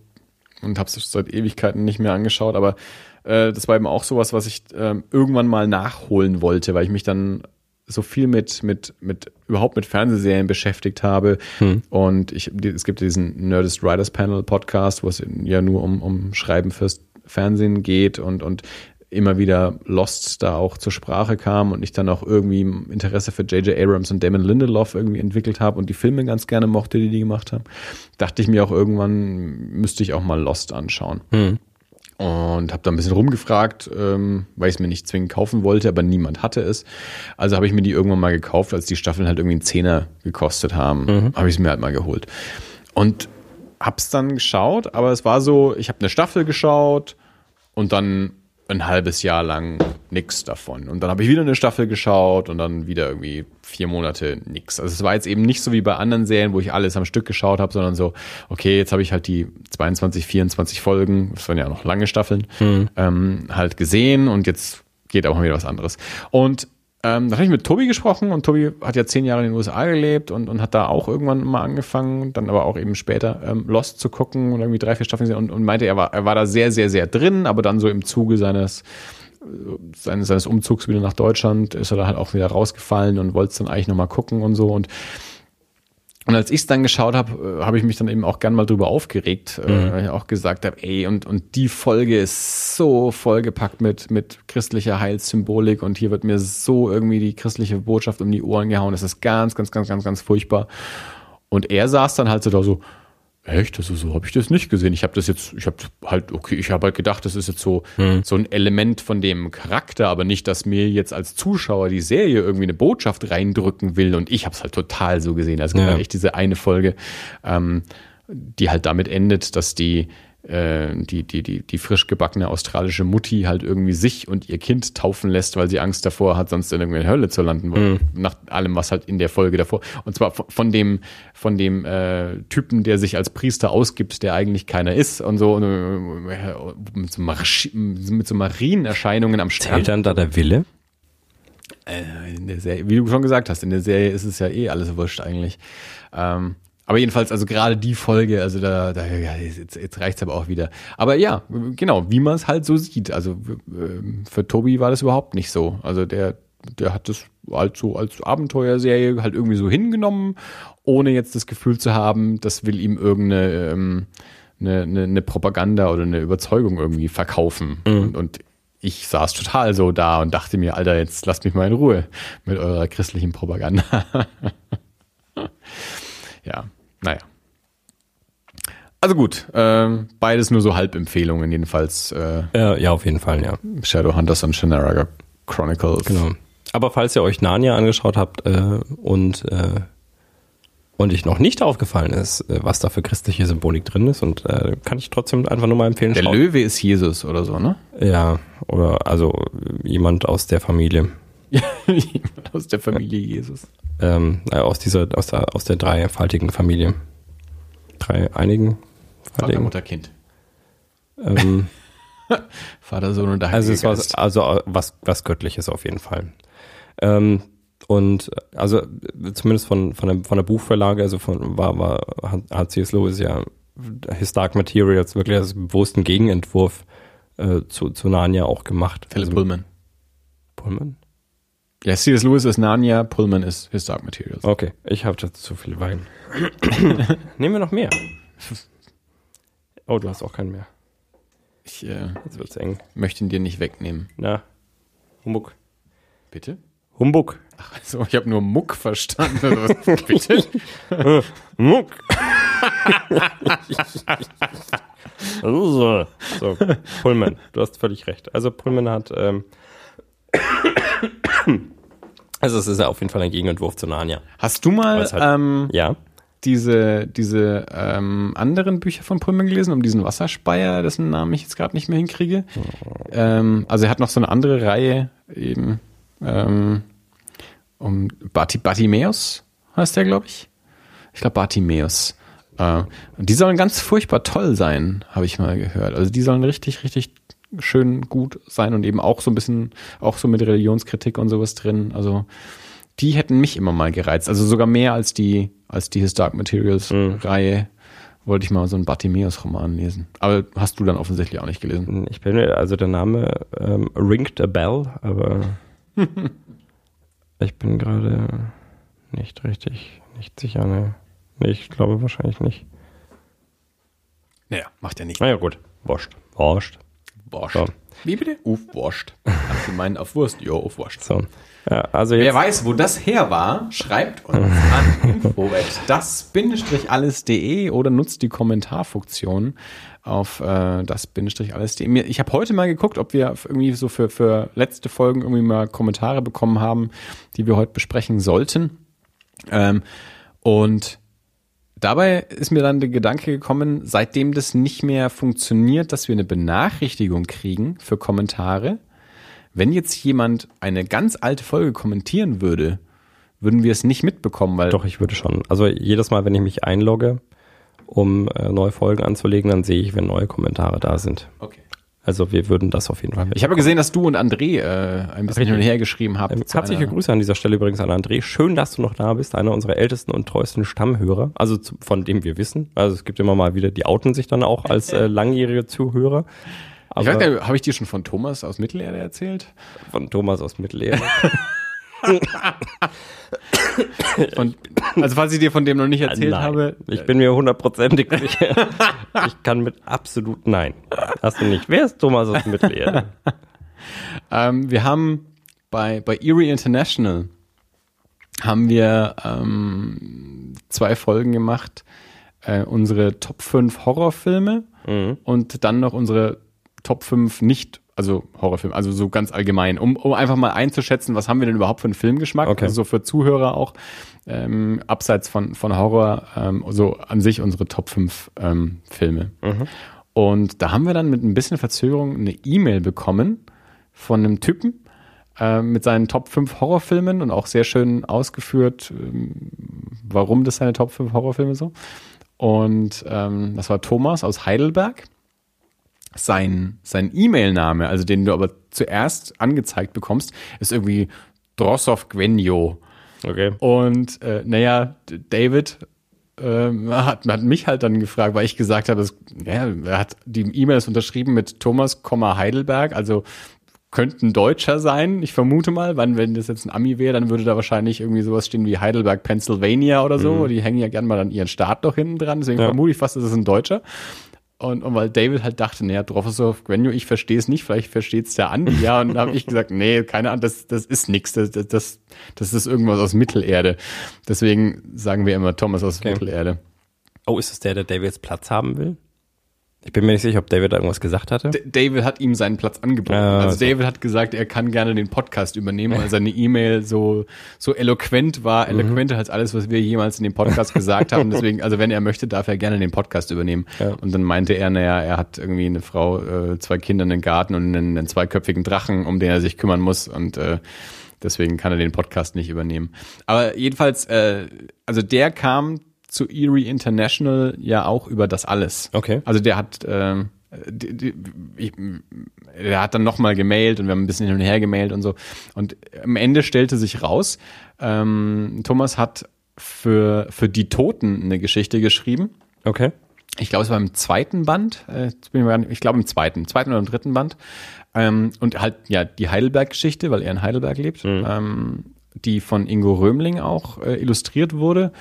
und habe es seit Ewigkeiten nicht mehr angeschaut, aber äh, das war eben auch sowas, was ich äh, irgendwann mal nachholen wollte, weil ich mich dann so viel mit, mit, mit, überhaupt mit Fernsehserien beschäftigt habe. Hm. Und ich, es gibt diesen Nerdist Writers Panel Podcast, wo es ja nur um, um Schreiben fürs Fernsehen geht und, und immer wieder Lost da auch zur Sprache kam und ich dann auch irgendwie Interesse für J.J. Abrams und Damon Lindelof irgendwie entwickelt habe und die Filme ganz gerne mochte, die die gemacht haben, dachte ich mir auch irgendwann, müsste ich auch mal Lost anschauen. Hm und habe da ein bisschen rumgefragt, ähm, weil ich es mir nicht zwingend kaufen wollte, aber niemand hatte es. Also habe ich mir die irgendwann mal gekauft, als die Staffeln halt irgendwie einen Zehner gekostet haben, mhm. habe ich es mir halt mal geholt. Und hab's dann geschaut, aber es war so, ich habe eine Staffel geschaut und dann ein halbes Jahr lang nix davon. Und dann habe ich wieder eine Staffel geschaut und dann wieder irgendwie vier Monate nix. Also es war jetzt eben nicht so wie bei anderen Serien, wo ich alles am Stück geschaut habe, sondern so, okay, jetzt habe ich halt die 22, 24 Folgen, das waren ja noch lange Staffeln, mhm. ähm, halt gesehen und jetzt geht auch mal wieder was anderes. Und ähm, da habe ich mit Tobi gesprochen und Tobi hat ja zehn Jahre in den USA gelebt und, und hat da auch irgendwann mal angefangen, dann aber auch eben später ähm, Lost zu gucken und irgendwie drei, vier Staffeln und, und meinte, er war, er war da sehr, sehr, sehr drin, aber dann so im Zuge seines seines, seines Umzugs wieder nach Deutschland ist er da halt auch wieder rausgefallen und wollte es dann eigentlich nochmal gucken und so. Und und als ich es dann geschaut habe, äh, habe ich mich dann eben auch gern mal drüber aufgeregt, äh, mhm. äh, auch gesagt habe, ey, und, und die Folge ist so vollgepackt mit, mit christlicher Heilssymbolik und hier wird mir so irgendwie die christliche Botschaft um die Ohren gehauen. Das ist ganz, ganz, ganz, ganz, ganz furchtbar. Und er saß dann halt so da so, Echt? Also so habe ich das nicht gesehen. Ich habe das jetzt, ich habe halt, okay, ich habe halt gedacht, das ist jetzt so, hm. so ein Element von dem Charakter, aber nicht, dass mir jetzt als Zuschauer die Serie irgendwie eine Botschaft reindrücken will. Und ich habe es halt total so gesehen. Also ja. echt diese eine Folge, ähm, die halt damit endet, dass die die, die, die, die frisch gebackene australische Mutti halt irgendwie sich und ihr Kind taufen lässt, weil sie Angst davor hat, sonst in irgendeiner Hölle zu landen, mhm. nach allem, was halt in der Folge davor. Und zwar von dem, von dem äh, Typen, der sich als Priester ausgibt, der eigentlich keiner ist und so, und, äh, mit so, mit so Marienerscheinungen am Strand. Zählt dann da der Wille? Äh, in der Serie, wie du schon gesagt hast, in der Serie ist es ja eh alles wurscht eigentlich. Ähm, aber jedenfalls, also gerade die Folge, also da, da ja, jetzt, jetzt reicht's aber auch wieder. Aber ja, genau, wie man es halt so sieht. Also äh, für Tobi war das überhaupt nicht so. Also der, der hat das halt so als Abenteuerserie halt irgendwie so hingenommen, ohne jetzt das Gefühl zu haben, das will ihm irgendeine ähm, eine, eine, eine Propaganda oder eine Überzeugung irgendwie verkaufen. Mhm. Und, und ich saß total so da und dachte mir, Alter, jetzt lasst mich mal in Ruhe mit eurer christlichen Propaganda. ja, naja. Also gut, ähm, beides nur so Halbempfehlungen, jedenfalls äh, Äh, ja, auf jeden Fall, ja. Shadowhunters und Shannara Chronicles. Genau. Aber falls ihr euch Narnia angeschaut habt äh, und äh, und ich noch nicht aufgefallen ist, äh, was da für christliche Symbolik drin ist, und äh, kann ich trotzdem einfach nur mal empfehlen. Der schaut- Löwe ist Jesus oder so, ne? Ja, oder also jemand aus der Familie. Jemand aus der Familie Jesus. Ähm, äh, aus dieser, aus der, aus der dreifaltigen Familie. Drei einigen Vater. Mutter, Kind. Ähm, Vater, Sohn und der also Heilige es war Geist. also äh, was, was Göttliches auf jeden Fall. Ähm, und also zumindest von, von, der, von der Buchverlage, also von war, war hat- hat C.S. Lewis ja His Dark Materials wirklich als bewussten Gegenentwurf äh, zu, zu Narnia auch gemacht. Philip also, Pullman. Pullman? Ja, C.S. Lewis ist Narnia, Pullman ist His Dark Materials. Okay, ich habe da zu viel Wein. Nehmen wir noch mehr. Oh, du hast auch keinen mehr. Ich äh, Jetzt wird's eng. möchte ihn dir nicht wegnehmen. Na, Humbug. Bitte? Humbug. Ach so, ich habe nur Muck verstanden. Bitte? Muck. so, so, Pullman, du hast völlig recht. Also Pullman hat, ähm, also es ist ja auf jeden Fall ein Gegenentwurf zu Narnia. Hast du mal halt- ähm, Ja, diese, diese ähm, anderen Bücher von Pullman gelesen, um diesen Wasserspeier, dessen Namen ich jetzt gerade nicht mehr hinkriege? Ähm, also er hat noch so eine andere Reihe eben ähm, um Barti Bartimäus heißt der, glaube ich. Ich glaube Bartimäus. Äh, die sollen ganz furchtbar toll sein, habe ich mal gehört. Also die sollen richtig, richtig schön gut sein und eben auch so ein bisschen, auch so mit Religionskritik und sowas drin. Also die hätten mich immer mal gereizt. Also sogar mehr als die, als die His Dark Materials Reihe wollte ich mal so einen Bartimäus Roman lesen. Aber hast du dann offensichtlich auch nicht gelesen. ich bin mir, also der Name ähm, ringt a bell, aber ich bin gerade nicht richtig, nicht sicher, ne. Nee, ich glaube wahrscheinlich nicht. Naja, macht ja nicht. Naja, gut. Wurscht. Wurscht. Wurscht. So. Wie bitte? Auf Wurscht. Ach, du meinen auf Wurst? Jo, auf Wurscht. So. Ja, also Wer weiß, wo das her war, schreibt uns an info das-alles.de oder nutzt die Kommentarfunktion auf äh, das-alles.de. Ich habe heute mal geguckt, ob wir irgendwie so für, für letzte Folgen irgendwie mal Kommentare bekommen haben, die wir heute besprechen sollten. Ähm, und dabei ist mir dann der Gedanke gekommen, seitdem das nicht mehr funktioniert, dass wir eine Benachrichtigung kriegen für Kommentare, wenn jetzt jemand eine ganz alte Folge kommentieren würde, würden wir es nicht mitbekommen, weil Doch, ich würde schon. Also jedes Mal, wenn ich mich einlogge, um äh, neue Folgen anzulegen, dann sehe ich, wenn neue Kommentare da sind. Okay. Also wir würden das auf jeden Fall. Ich habe gesehen, dass du und André äh, ein bisschen hin und her geschrieben habt. Ähm, Herzliche einer- Grüße an dieser Stelle übrigens an André. Schön, dass du noch da bist. Einer unserer ältesten und treuesten Stammhörer. Also zu, von dem wir wissen. Also es gibt immer mal wieder, die outen sich dann auch als äh, langjährige Zuhörer. Ich Aber weiß nicht, habe ich dir schon von Thomas aus Mittelerde erzählt? von Thomas aus Mittelerde. Von, also falls ich dir von dem noch nicht erzählt Nein. habe, Ich bin mir hundertprozentig sicher. ich kann mit absolut Nein. Hast du nicht. Wer ist Thomas aus Mittelerde? Ähm, wir haben bei, bei Erie International haben wir ähm, zwei Folgen gemacht, äh, unsere Top 5 Horrorfilme Mhm. und dann noch unsere Top 5 nicht, also Horrorfilme, also so ganz allgemein, um, um einfach mal einzuschätzen, was haben wir denn überhaupt für einen Filmgeschmack, Okay. also so für Zuhörer auch, ähm, abseits von, von Horror, ähm, so an sich unsere Top 5 ähm, Filme. Und da haben wir dann mit ein bisschen Verzögerung eine E-Mail bekommen von einem Typen äh, mit seinen Top 5 Horrorfilmen und auch sehr schön ausgeführt, ähm, warum das seine Top 5 Horrorfilme so. Und ähm, das war Thomas aus Heidelberg. Sein, sein E-Mail-Name, also den du aber zuerst angezeigt bekommst, ist irgendwie Drossow Gwenjo. Okay. Und äh, naja, David ähm, hat, hat mich halt dann gefragt, weil ich gesagt habe, es, ja, er hat die E-Mails unterschrieben mit Thomas, Heidelberg, also könnte ein Deutscher sein, ich vermute mal, wann, wenn das jetzt ein Ami wäre, dann würde da wahrscheinlich irgendwie sowas stehen wie Heidelberg, Pennsylvania oder so. Die hängen ja gern mal an ihren Staat noch hinten dran, deswegen Ja. vermute ich fast, das ist ein Deutscher. Und, und weil David halt dachte, naja, Professor Gwenjo, ich verstehe es nicht, vielleicht versteht es der Andi. Ja, und habe ich gesagt, nee, keine Ahnung, das, das ist nix, das, das, das, ist irgendwas aus Mittelerde. Deswegen sagen wir immer Thomas aus Okay. Mittelerde. Oh, ist es der, der David jetzt Platz haben will? Ich bin mir nicht sicher, ob David da irgendwas gesagt hatte. D David hat ihm seinen Platz angeboten. Ah, also so. David hat gesagt, er kann gerne den Podcast übernehmen, weil seine E-Mail so, so eloquent war, Mhm. eloquenter als alles, was wir jemals in dem Podcast gesagt haben. Deswegen, also wenn er möchte, darf er gerne den Podcast übernehmen. Ja. Und dann meinte er, naja, er hat irgendwie eine Frau, äh, zwei Kinder, einen Garten und einen, einen zweiköpfigen Drachen, um den er sich kümmern muss und äh, deswegen kann er den Podcast nicht übernehmen. Aber jedenfalls, äh, also der kam zu Erie International ja auch über das alles. Okay. Also der hat, ähm, die, die, ich, der hat dann nochmal gemailt und wir haben ein bisschen hin und her gemailt und so. Und am Ende stellte sich raus, ähm, Thomas hat für, für die Toten eine Geschichte geschrieben. Okay. Ich glaube, es war im zweiten Band. Äh, ich, glaube im zweiten, zweiten oder im dritten Band. Ähm, und halt ja die Heidelberg-Geschichte, weil er in Heidelberg lebt, ähm, die von Ingo Römling auch äh, illustriert wurde,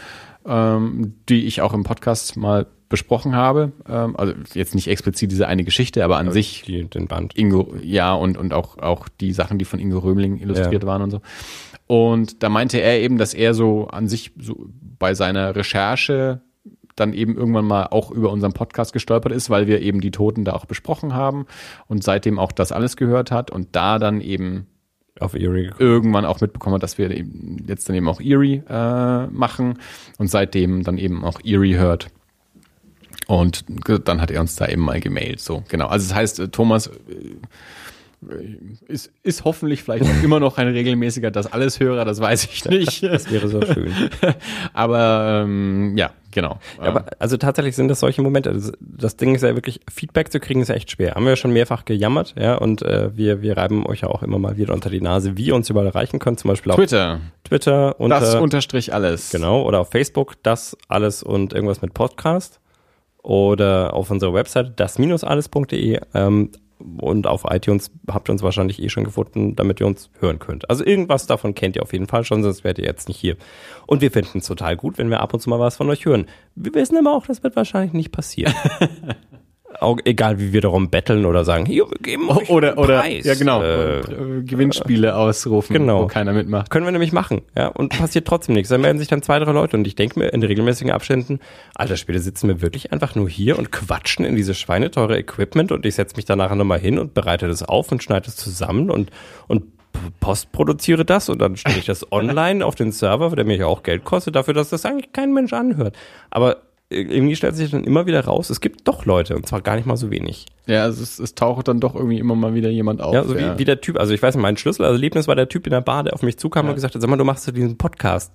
ähm, die ich auch im Podcast mal besprochen habe. Ähm, also jetzt nicht explizit diese eine Geschichte, aber an sich Die, den Band. Ingo, ja, und, und auch, auch die Sachen, die von Ingo Römling illustriert Ja. waren und so. Und da meinte er eben, dass er so an sich so bei seiner Recherche dann eben irgendwann mal auch über unseren Podcast gestolpert ist, weil wir eben die Toten da auch besprochen haben und seitdem auch das alles gehört hat und da dann eben Auf Erie. irgendwann auch mitbekommen hat, dass wir jetzt dann eben auch Erie äh, machen und seitdem dann eben auch Erie hört. Und dann hat er uns da eben mal gemailt. So, genau. Also das heißt, äh, Thomas äh, ist, ist hoffentlich vielleicht auch immer noch ein regelmäßiger das alles Hörer, das weiß ich nicht. Das wäre so schön. Aber ähm, ja, genau. Ja, aber also tatsächlich sind das solche Momente. Also das Ding ist ja wirklich, Feedback zu kriegen ist ja echt schwer. Haben wir ja schon mehrfach gejammert, ja, und äh, wir, wir reiben euch ja auch immer mal wieder unter die Nase, wie ihr uns überall erreichen könnt, zum Beispiel auf Twitter, Twitter unter, das unterstrich alles. genau, oder auf Facebook, das alles und irgendwas mit Podcast. Oder auf unserer Website das-alles.de ähm, und auf iTunes habt ihr uns wahrscheinlich eh schon gefunden, damit ihr uns hören könnt. Also irgendwas davon kennt ihr auf jeden Fall schon, sonst wärt ihr jetzt nicht hier. Und wir finden es total gut, wenn wir ab und zu mal was von euch hören. Wir wissen aber auch, das wird wahrscheinlich nicht passieren. auch egal, wie wir darum betteln oder sagen, hier, wir geben euch Oder, einen oder, Preis. ja genau, Äh, äh, Gewinnspiele ausrufen, genau. wo keiner mitmacht. können wir nämlich machen, ja, und passiert trotzdem nichts. Dann melden sich dann zwei, drei Leute und ich denke mir in regelmäßigen Abständen, alter Schwede, sitzen wir wirklich einfach nur hier und quatschen in dieses schweineteure Equipment und ich setze mich danach nochmal hin und bereite das auf und schneide es zusammen und, und postproduziere das und dann stelle ich das online auf den Server, der mir ja auch Geld kostet, dafür, dass das eigentlich kein Mensch anhört. Aber irgendwie stellt sich dann immer wieder raus, es gibt doch Leute und zwar gar nicht mal so wenig. Ja, also es, es taucht dann doch irgendwie immer mal wieder jemand auf. Ja, so wie, wie der Typ, also ich weiß nicht, mein Schlüsselerlebnis war der Typ in der Bar, der auf mich zukam und gesagt hat, sag mal, du machst so diesen Podcast.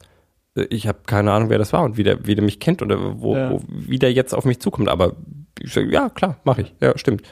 Äh, Ich habe keine Ahnung, wer das war und wie der, wie der mich kennt oder wo, Ja. wo, wie der jetzt auf mich zukommt. Aber ich sag, ja, klar, mache ich. Ja, stimmt.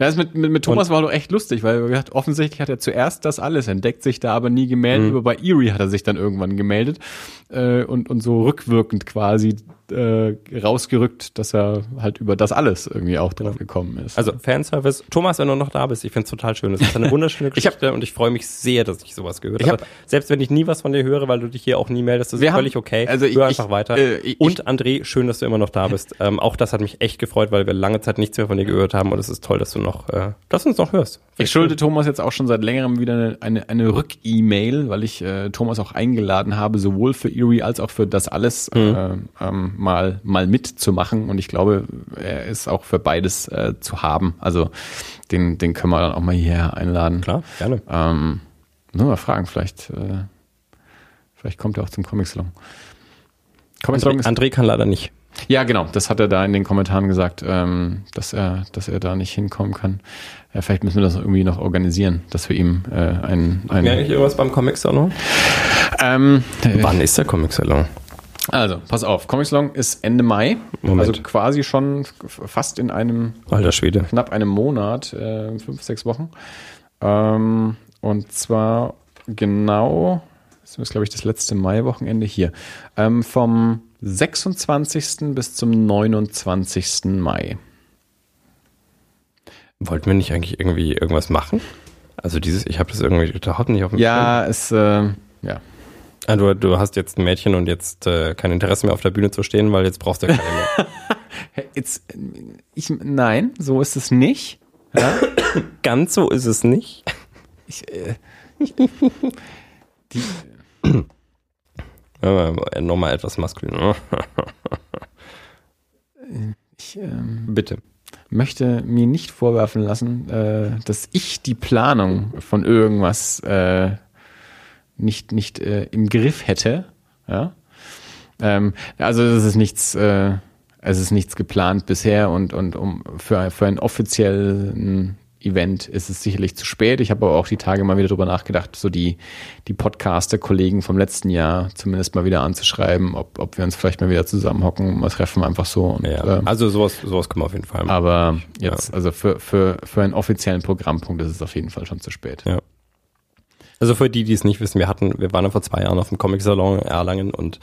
Ja, das mit, mit, mit Thomas war doch echt lustig, weil gesagt, offensichtlich hat er zuerst das alles entdeckt, sich da aber nie gemeldet. Aber bei Erie hat er sich dann irgendwann gemeldet äh, und, und so rückwirkend quasi äh, rausgerückt, dass er halt über das alles irgendwie auch drauf gekommen ist. Also Fanservice. Thomas, wenn du noch da bist, ich find's total schön. Das ist eine wunderschöne Ich hab- Geschichte und ich freue mich sehr, dass ich sowas gehört Ich habe. hab- Selbst wenn ich nie was von dir höre, weil du dich hier auch nie meldest, das ist haben- völlig okay. also ich- Hör ich- einfach weiter. äh, ich- und André, schön, dass du immer noch da bist. Ähm, auch das hat mich echt gefreut, weil wir lange Zeit nichts mehr von dir gehört haben und es ist toll, dass du noch, äh, dass du uns noch hörst. Ich schulde Thomas jetzt auch schon seit längerem wieder eine, eine, eine Rück-E-Mail, weil ich äh, Thomas auch eingeladen habe, sowohl für Erie als auch für das alles äh, ähm, mal, mal mitzumachen. Und ich glaube, er ist auch für beides äh, zu haben. Also den, den können wir dann auch mal hierher einladen. Klar, gerne. Ähm, nur mal fragen, vielleicht, äh, vielleicht kommt er auch zum Comic-Salon. Comic-Salon André, André kann leider nicht. ja, genau. Das hat er da in den Kommentaren gesagt, ähm, dass er, dass er da nicht hinkommen kann. Ja, vielleicht müssen wir das irgendwie noch organisieren, dass wir ihm äh, ein, ein Merke ich irgendwas beim Comic Salon? ähm, äh, Wann ist der Comic Salon? Also, pass auf. Comic Salon ist Ende Mai, Moment. also quasi schon fast in einem Alter Schwede. knapp einem Monat, äh, fünf, sechs Wochen. Ähm, und zwar genau das ist, glaube ich, das letzte Mai-Wochenende hier. Ähm, vom 26. bis zum 29. Mai. Wollten wir nicht eigentlich irgendwie irgendwas machen? Also dieses, ich habe das irgendwie überhaupt nicht auf dem Ja, es, äh, ja. Ah, du, du hast jetzt ein Mädchen und jetzt äh, kein Interesse mehr auf der Bühne zu stehen, weil jetzt brauchst du keine mehr. Jetzt, ich, nein, so ist es nicht. Ja? Ganz so ist es nicht. Ich, äh, die, Ja, Nochmal etwas maskulin. ich ähm, Bitte. möchte mir nicht vorwerfen lassen, äh, dass ich die Planung von irgendwas äh, nicht, nicht äh, im Griff hätte. Ja? Ähm, also es ist nichts, äh, es ist nichts geplant bisher und, und um für, für einen offiziellen Event ist es sicherlich zu spät. Ich habe aber auch die Tage mal wieder drüber nachgedacht, so die, die Podcaster-Kollegen vom letzten Jahr zumindest mal wieder anzuschreiben, ob, ob wir uns vielleicht mal wieder zusammenhocken, mal treffen, einfach so. Und, Ja, äh, also sowas, sowas können wir auf jeden Fall machen. aber jetzt, also für, für, für einen offiziellen Programmpunkt ist es auf jeden Fall schon zu spät. Ja. Also für die, die es nicht wissen, wir hatten, wir waren ja vor zwei Jahren auf dem Comic-Salon in Erlangen und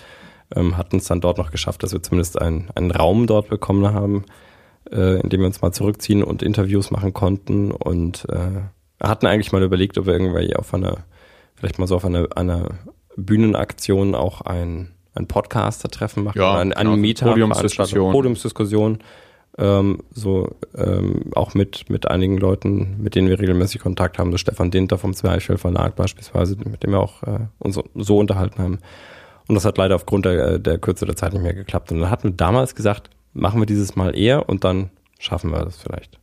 ähm, hatten es dann dort noch geschafft, dass wir zumindest einen, einen Raum dort bekommen haben, äh, in dem wir uns mal zurückziehen und Interviews machen konnten und äh, hatten eigentlich mal überlegt, ob wir irgendwie auf einer, vielleicht mal so auf einer, einer Bühnenaktion auch ein, ein Podcaster-Treffen machen, Ja, oder eine, eine genau, Podiumsdiskussion. Podiumsdiskussion, ähm, so ähm, auch mit mit einigen Leuten, mit denen wir regelmäßig Kontakt haben, so Stefan Dinter vom Zwerchfell Verlag beispielsweise, mit dem wir auch äh, uns so, unterhalten haben. Und das hat leider aufgrund der, der Kürze der Zeit nicht mehr geklappt. Und dann hatten wir damals gesagt, machen wir dieses Mal eher und dann schaffen wir das vielleicht.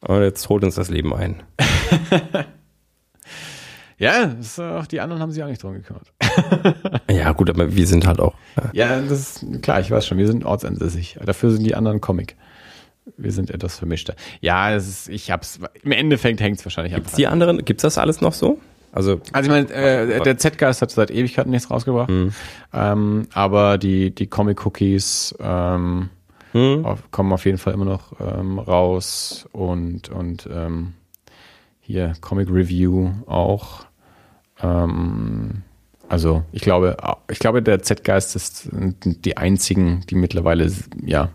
Aber jetzt holt uns das Leben ein. Ja, äh, auch die anderen haben sich auch nicht drum gekümmert. Ja gut, aber wir sind halt auch. Äh, Ja, das ist klar, ich weiß schon, wir sind ortsansässig. Dafür sind die anderen Comic. Wir sind etwas vermischter. Ja, es ist, ich hab's, im Endeffekt hängt's wahrscheinlich gibt's die anderen, gibt's das alles noch so? Also Also ich meine, äh, der Z-Geist hat seit Ewigkeiten nichts rausgebracht. Ähm, aber die, die Comic-Cookies ähm, hm, auf, kommen auf jeden Fall immer noch ähm, raus und, und ähm, hier Comic Review auch. Ähm, also ich glaube, ich glaube, der Z-Geist ist die einzigen, die mittlerweile ja,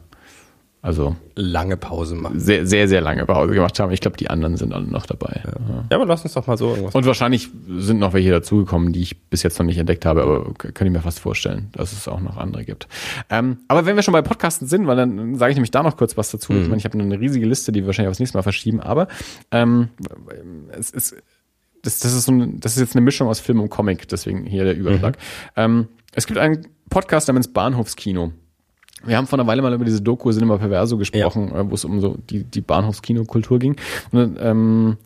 also lange Pause machen. sehr, sehr, sehr lange Pause gemacht haben. Ich glaube, die anderen sind alle noch dabei. Ja. Ja, aber lass uns doch mal so irgendwas. Und wahrscheinlich sind noch welche dazugekommen, die ich bis jetzt noch nicht entdeckt habe, aber könnte ich mir fast vorstellen, dass es auch noch andere gibt. Ähm, aber wenn wir schon bei Podcasten sind, weil dann sage ich nämlich da noch kurz was dazu. Ich meine, ich habe eine riesige Liste, die wir wahrscheinlich aufs nächste Mal verschieben, aber ähm, es ist das, das, ist so ein, das ist jetzt eine Mischung aus Film und Comic, deswegen hier der Überschlag. Ähm, es gibt einen Podcast namens Bahnhofskino. Wir haben vor einer Weile mal über diese Doku Cinema Perverso gesprochen, äh, wo es um so die, die Bahnhofskinokultur ging. Und, ähm,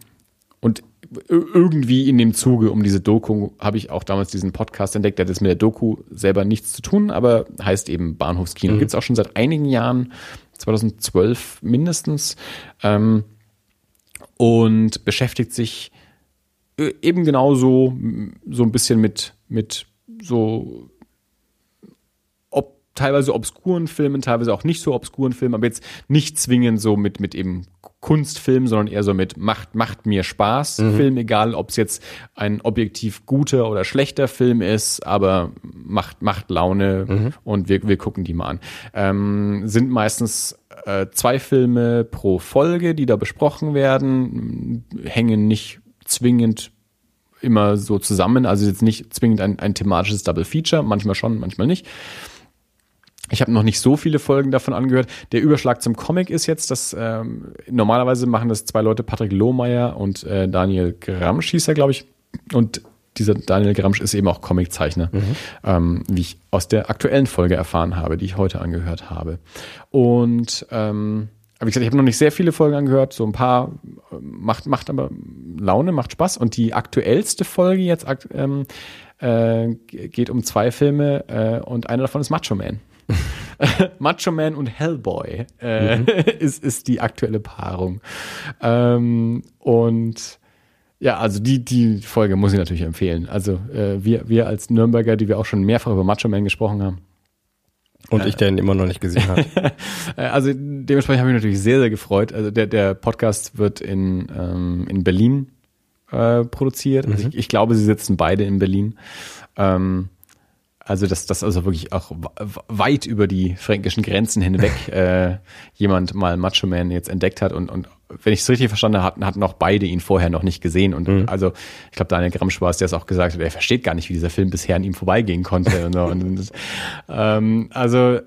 und ir- irgendwie in dem Zuge um diese Doku habe ich auch damals diesen Podcast entdeckt, der hat jetzt mit der Doku selber nichts zu tun, aber heißt eben Bahnhofskino. Gibt's auch schon seit einigen Jahren, 2012 mindestens, ähm, und beschäftigt sich äh, eben genauso so ein bisschen mit, mit so teilweise obskuren Filmen, teilweise auch nicht so obskuren Filmen, aber jetzt nicht zwingend so mit, mit eben Kunstfilm, sondern eher so mit macht, macht mir Spaß Film, egal ob es jetzt ein objektiv guter oder schlechter Film ist, aber macht, macht Laune und wir, wir gucken die mal an. Ähm, sind meistens äh, zwei Filme pro Folge, die da besprochen werden, hängen nicht zwingend immer so zusammen, also jetzt nicht zwingend ein, ein thematisches Double Feature, manchmal schon, manchmal nicht. Ich habe noch nicht so viele Folgen davon angehört. Der Überschlag zum Comic ist jetzt, dass ähm, normalerweise machen das zwei Leute, Patrick Lohmeier und äh, Daniel Gramsch hieß er, glaube ich. Und dieser Daniel Gramsch ist eben auch Comiczeichner, ähm, wie ich aus der aktuellen Folge erfahren habe, die ich heute angehört habe. Und ähm, aber wie gesagt, ich habe noch nicht sehr viele Folgen angehört, so ein paar äh, macht, macht aber Laune, macht Spaß. Und die aktuellste Folge jetzt ähm, äh, geht um zwei Filme äh, und einer davon ist Macho Man. Macho Man und Hellboy äh, ist, ist die aktuelle Paarung. Ähm, und ja, also die, die Folge muss ich natürlich empfehlen. Also äh, wir, wir als Nürnberger, die wir auch schon mehrfach über Macho Man gesprochen haben, Und ich, der ihn immer noch nicht gesehen habe. äh, Also dementsprechend habe ich mich natürlich sehr, sehr gefreut. Also der, der Podcast wird in, ähm, in Berlin äh, produziert. Also ich, ich glaube, sie sitzen beide in Berlin. Ähm, also dass das also wirklich auch weit über die fränkischen Grenzen hinweg äh, jemand mal Macho Man jetzt entdeckt hat und, und wenn ich es richtig verstanden habe, hatten auch beide ihn vorher noch nicht gesehen. Und mhm. also ich glaube, Daniel Gramsch war es, der es auch gesagt hat, er versteht gar nicht, wie dieser Film bisher an ihm vorbeigehen konnte. und so. und, ähm, also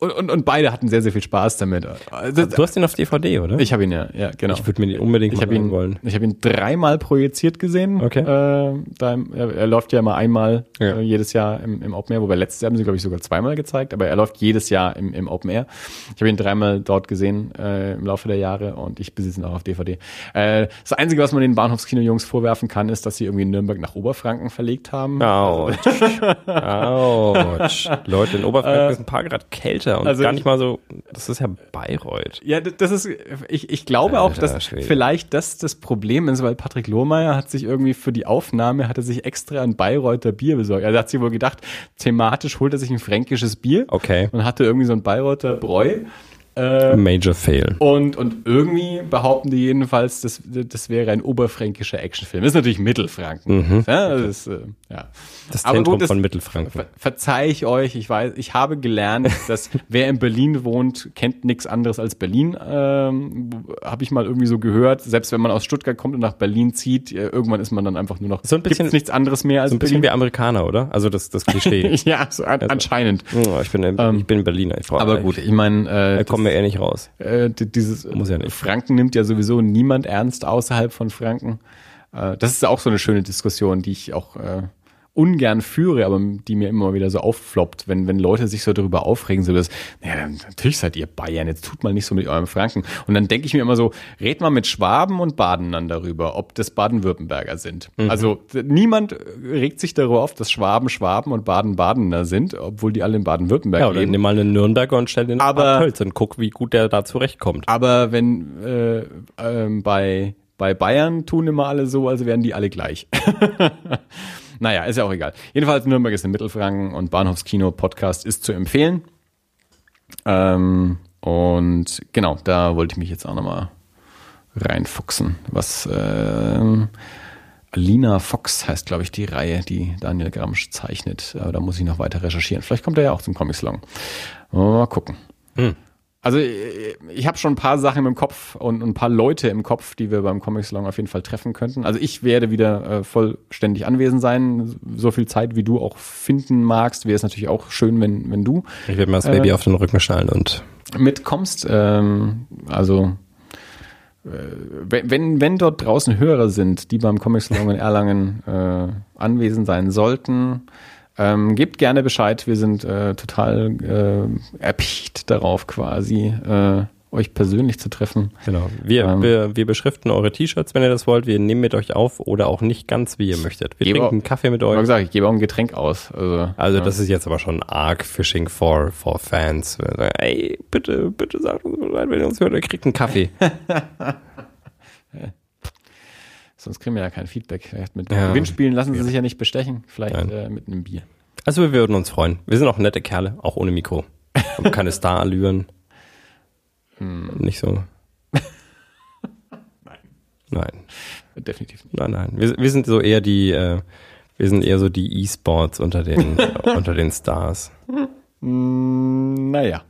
und, und, und beide hatten sehr, sehr viel Spaß damit. Also, du hast ihn auf DVD, oder? Ich habe ihn ja, ja, genau. Ich würde mir den unbedingt ich mal ihn, wollen. Ich habe ihn dreimal projiziert gesehen. Okay. Äh, da, er, er läuft ja immer einmal ja. Äh, jedes Jahr im, im Open Air, wobei letztes Jahr haben sie, glaube ich, sogar zweimal gezeigt, aber er läuft jedes Jahr im, im Open Air. Ich habe ihn dreimal dort gesehen äh, im Laufe der Jahre und ich besitze ihn auch auf DVD. Äh, das Einzige, was man den Bahnhofskino-Jungs vorwerfen kann, ist, dass sie irgendwie Nürnberg nach Oberfranken verlegt haben. Autsch. Autsch. Leute, in Oberfranken äh, ist ein paar Grad kälter und also gar nicht mal so das ist ja Bayreuth. Ja, das ist, ich, ich glaube Alter, auch, dass Schwede. vielleicht das das Problem ist, weil Patrick Lohmeier hat sich irgendwie für die Aufnahme, hat er sich extra ein Bayreuther Bier besorgt. Also er hat sich wohl gedacht, thematisch holt er sich ein fränkisches Bier. Okay. Und hatte irgendwie so ein Bayreuther Bräu. Äh, Major Fail. Und, und irgendwie behaupten die jedenfalls, das, das wäre ein oberfränkischer Actionfilm. Das ist natürlich Mittelfranken. Mhm. Ja, das ist, äh, ja. Das Zentrum gut, das von Mittelfranken. Ver verzeih ich euch, ich weiß, ich habe gelernt, dass wer in Berlin wohnt, kennt nichts anderes als Berlin. Ähm, habe ich mal irgendwie so gehört. Selbst wenn man aus Stuttgart kommt und nach Berlin zieht, irgendwann ist man dann einfach nur noch. So ein bisschen nichts anderes mehr als so ein bisschen Berlin. wie Amerikaner, oder? Also das das Klischee. ja, so an, also, anscheinend. Oh, ich bin ähm, ich bin Berliner. Ich aber gut, ich meine, äh, kommen wir eher nicht raus. Äh, dieses muss ja nicht. Franken nimmt ja sowieso niemand ernst außerhalb von Franken. Äh, das ist auch so eine schöne Diskussion, die ich auch äh, ungern führe, aber die mir immer wieder so auffloppt, wenn, wenn Leute sich so darüber aufregen, so dass, naja, natürlich seid ihr Bayern, jetzt tut mal nicht so mit eurem Franken. Und dann denke ich mir immer so, red mal mit Schwaben und Badenern darüber, ob das Baden-Württemberger sind. Mhm. Also niemand regt sich darüber auf, dass Schwaben Schwaben und Baden Badener sind, obwohl die alle in Baden-Württemberg ja, oder leben. nimm mal einen Nürnberger und stell den aber, Hölz und guck, wie gut der da zurechtkommt. Aber wenn äh, äh, bei bei Bayern tun immer alle so, als wären die alle gleich. Naja, ist ja auch egal. Jedenfalls Nürnberg ist in Mittelfranken und Bahnhofskino Podcast ist zu empfehlen. Ähm, und genau, da wollte ich mich jetzt auch nochmal reinfuchsen. Was äh, Alina Fox heißt, glaube ich, die Reihe, die Daniel Gramsch zeichnet. Aber da muss ich noch weiter recherchieren. Vielleicht kommt er ja auch zum Comic Salon. Mal gucken. Hm. Also ich habe schon ein paar Sachen im Kopf und ein paar Leute im Kopf, die wir beim Comic Salon auf jeden Fall treffen könnten. Also ich werde wieder äh, vollständig anwesend sein. So viel Zeit, wie du auch finden magst, wäre es natürlich auch schön, wenn, wenn du. Ich werde mir das Baby äh, auf den Rücken schnallen und mitkommst. Ähm, also äh, wenn, wenn dort draußen Hörer sind, die beim Comic Salon in Erlangen äh, anwesend sein sollten, ähm, gebt gerne Bescheid, wir sind äh, total äh, erpicht darauf quasi, äh, euch persönlich zu treffen. Genau. Wir, ähm, wir, wir beschriften eure T-Shirts, wenn ihr das wollt. Wir nehmen mit euch auf oder auch nicht ganz, wie ihr möchtet. Wir trinken auch, Kaffee mit euch. Ich gesagt, ich gebe auch ein Getränk aus. Also, also ja. das ist jetzt aber schon arg Fishing for, for Fans. Ey, bitte, bitte sagt uns Bescheid, wenn ihr uns hört, ihr kriegt einen Kaffee. Sonst kriegen wir ja kein Feedback. Vielleicht mit ja. Gewinnspielen lassen sie sich ja nicht bestechen. Vielleicht äh, mit einem Bier. Also wir würden uns freuen. Wir sind auch nette Kerle, auch ohne Mikro. Haben keine Star-Allüren. Hm. Nicht so. nein. Nein. Definitiv nicht. Nein, nein. Wir, wir sind so eher die, äh, wir sind eher so die E-Sports unter den, unter den Stars. Hm, naja.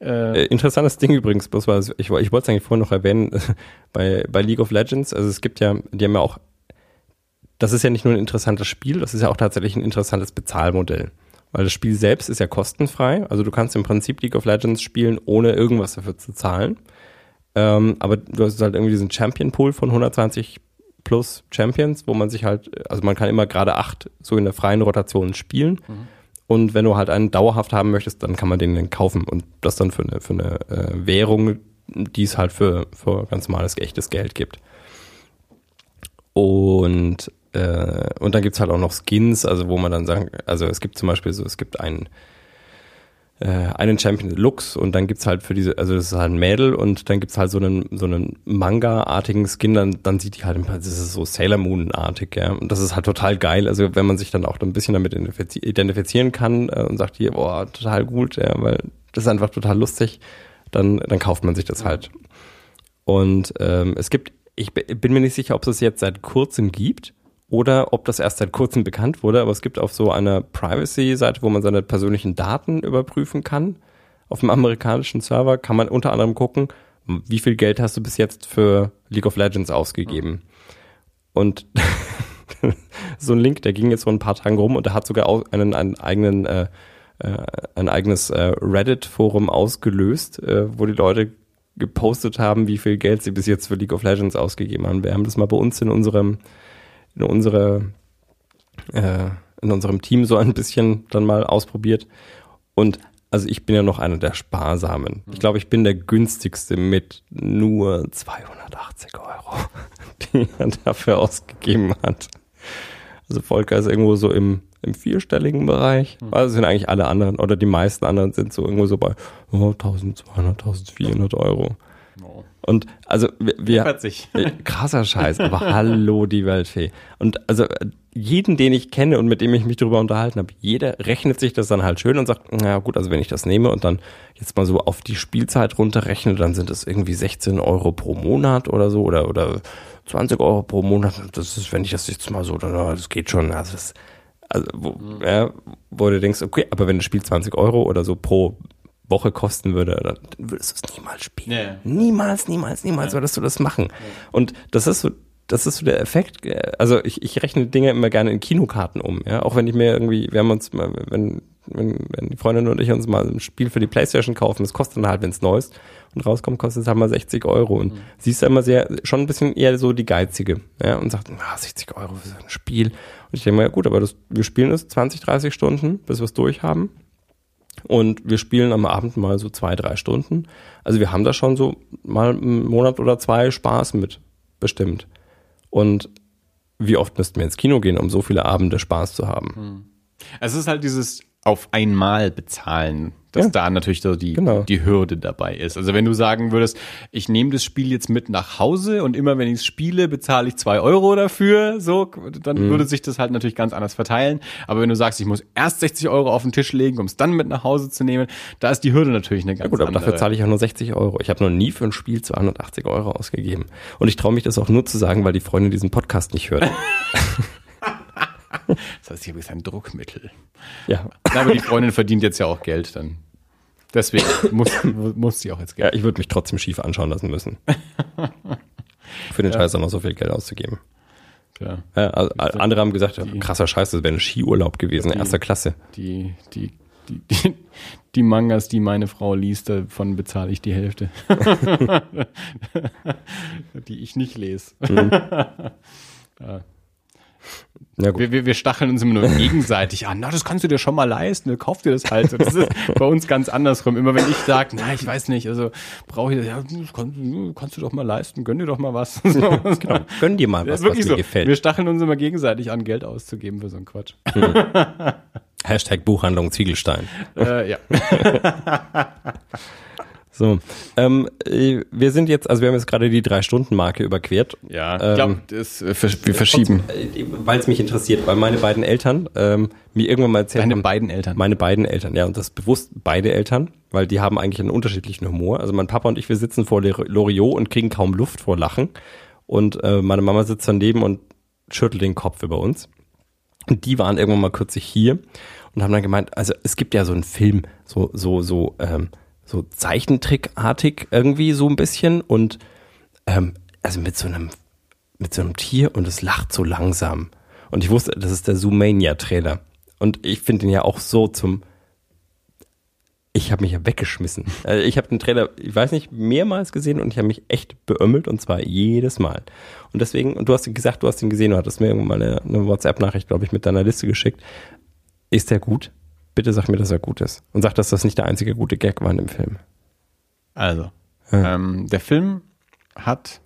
Äh, äh, interessantes Ding übrigens, bloß war, ich, ich wollte es eigentlich vorhin noch erwähnen, bei, bei League of Legends, also es gibt ja, die haben ja auch, das ist ja nicht nur ein interessantes Spiel, das ist ja auch tatsächlich ein interessantes Bezahlmodell. Weil das Spiel selbst ist ja kostenfrei, also du kannst im Prinzip League of Legends spielen, ohne irgendwas dafür zu zahlen. Ähm, aber du hast halt irgendwie diesen Champion Pool von 120 plus Champions, wo man sich halt, also man kann immer gerade acht so in der freien Rotation spielen. Mhm. Und wenn du halt einen dauerhaft haben möchtest, dann kann man den dann kaufen und das dann für eine, für eine äh, Währung, die es halt für, für ganz normales, echtes Geld gibt. Und, äh, und dann gibt's halt auch noch Skins, also wo man dann sagen, also es gibt zum Beispiel so, es gibt einen äh, einen Champion Lux und dann gibt's halt für diese, also das ist halt ein Mädel und dann gibt's halt so einen, so einen Manga-artigen Skin, dann, dann sieht die halt, das ist so Sailor Moon-artig, ja. Und das ist halt total geil. Also wenn man sich dann auch ein bisschen damit identifizieren kann äh, und sagt hier, boah, total gut, ja, weil das ist einfach total lustig, dann, dann kauft man sich das halt. Und ähm, es gibt ich bi- bin mir nicht sicher, ob es es jetzt seit kurzem gibt oder ob das erst seit kurzem bekannt wurde, aber es gibt auf so einer Privacy-Seite, wo man seine persönlichen Daten überprüfen kann. Auf dem amerikanischen Server kann man unter anderem gucken, wie viel Geld hast du bis jetzt für League of Legends ausgegeben. Und so ein Link, der ging jetzt vor ein paar Tagen rum und der hat sogar auch einen, einen eigenen, äh, äh, ein eigenes äh, Reddit-Forum ausgelöst, äh, wo die Leute gepostet haben, wie viel Geld sie bis jetzt für League of Legends ausgegeben haben. Wir haben das mal bei uns in unserem, in unserer, äh, in unserem Team so ein bisschen dann mal ausprobiert. Und also ich bin ja noch einer der Sparsamen. Ich glaube, ich bin der günstigste mit nur 280 Euro, die er dafür ausgegeben hat. Also Volker ist irgendwo so im, im vierstelligen Bereich. Also sind eigentlich alle anderen oder die meisten anderen sind so irgendwo so bei oh, 1200, 1400 Euro. Und also wir, wir 40. äh, krasser Scheiß, aber hallo die Weltfee. Und also jeden, den ich kenne und mit dem ich mich darüber unterhalten habe, jeder rechnet sich das dann halt schön und sagt, na gut, also wenn ich das nehme und dann jetzt mal so auf die Spielzeit runterrechne, dann sind es irgendwie 16 Euro pro Monat oder so oder oder 20 Euro pro Monat. Das ist, wenn ich das jetzt mal so, dann, das geht schon. Also, das, also wo, ja, wo du denkst, okay, aber wenn das Spiel 20 Euro oder so pro Woche kosten würde, dann würdest du es niemals spielen. Nee. Niemals, niemals, niemals würdest du das machen. Und das ist so, das ist so der Effekt. äh, Also ich, ich rechne Dinge immer gerne in Kinokarten um, ja. Auch wenn ich mir irgendwie, wir haben uns mal, wenn, wenn, wenn die Freundin und ich uns mal ein Spiel für die Playstation kaufen, das kostet dann halt, wenn es neu ist und rauskommt, kostet es halt mal 60 Euro. Und sie ist ja immer sehr, schon ein bisschen eher so die Geizige, ja, und sagt, ah, 60 Euro für so ein Spiel. Und ich denke mir, ja gut, aber das, wir spielen es 20, 30 Stunden, bis wir es durchhaben. Und wir spielen am Abend mal so zwei, drei Stunden. Also wir haben da schon so mal einen Monat oder zwei Spaß mit, bestimmt. Und wie oft müssten wir ins Kino gehen, um so viele Abende Spaß zu haben? Es ist halt dieses auf einmal bezahlen, dass Ja. da natürlich so die, Genau. die Hürde dabei ist. Also wenn du sagen würdest, ich nehme das Spiel jetzt mit nach Hause und immer wenn ich es spiele, bezahle ich zwei Euro dafür, so, dann Mhm. würde sich das halt natürlich ganz anders verteilen. Aber wenn du sagst, ich muss erst 60 Euro auf den Tisch legen, um es dann mit nach Hause zu nehmen, da ist die Hürde natürlich eine ganz Ja gut, aber andere. dafür zahle ich auch nur 60 Euro. Ich habe noch nie für ein Spiel 280 Euro ausgegeben. Und ich traue mich das auch nur zu sagen, weil die Freundin diesen Podcast nicht hört. Das heißt, hier ist ein Druckmittel. ja. Aber die Freundin verdient jetzt ja auch Geld, dann. Deswegen muss, muss sie auch jetzt ja, Geld. ich würde mich trotzdem schief anschauen lassen müssen. Für den Scheiß auch noch so viel Geld auszugeben. Ja. Ja, also andere haben gesagt, ja, krasser Scheiß, das wäre ein Skiurlaub gewesen, erster Klasse. Die, die, die, die, die Mangas, die meine Frau liest, davon bezahle ich die Hälfte. die ich nicht lese. Ja gut. Wir, wir, wir stacheln uns immer nur gegenseitig an. Na, das kannst du dir schon mal leisten, kauf dir das halt. Das ist bei uns ganz andersrum. Immer wenn ich sage, na, ich weiß nicht, also brauche ich das, ja, das kannst, kannst du doch mal leisten, gönn dir doch mal was. So. Genau. Gönn dir mal was, was dir so. gefällt. Wir stacheln uns immer gegenseitig an, Geld auszugeben für so einen Quatsch. Hashtag Buchhandlung Ziegelstein. äh, ja. So, ähm, äh, wir sind jetzt, also wir haben jetzt gerade die Drei-Stunden-Marke überquert. Ja, ich Ähm, glaube, das, äh, wir verschieben. Weil es mich interessiert, weil meine beiden Eltern ähm, mir irgendwann mal erzählt Deine haben, beiden Eltern. Meine beiden Eltern, ja, und das bewusst beide Eltern, weil die haben eigentlich einen unterschiedlichen Humor. Also mein Papa und ich, wir sitzen vor Lor- Loriot und kriegen kaum Luft vor Lachen. Und äh, meine Mama sitzt daneben und schüttelt den Kopf über uns. Und die waren irgendwann mal kürzlich hier und haben dann gemeint, also es gibt ja so einen Film, so, so, so, ähm, so Zeichentrickartig irgendwie so ein bisschen und ähm, also mit so einem, mit so einem Tier und es lacht so langsam. Und ich wusste, das ist der Zoomania-Trailer. Und ich finde den ja auch so zum. Ich habe mich ja weggeschmissen. Also ich habe den Trailer, ich weiß nicht, mehrmals gesehen und ich habe mich echt beömmelt und zwar jedes Mal. Und deswegen, und du hast gesagt, du hast ihn gesehen, du hattest mir irgendwann mal eine, eine WhatsApp-Nachricht, glaube ich, mit deiner Liste geschickt. Ist der gut? Bitte sag mir, dass er gut ist. Und sag, dass das nicht der einzige gute Gag war in dem Film. Also, ähm, der Film hat,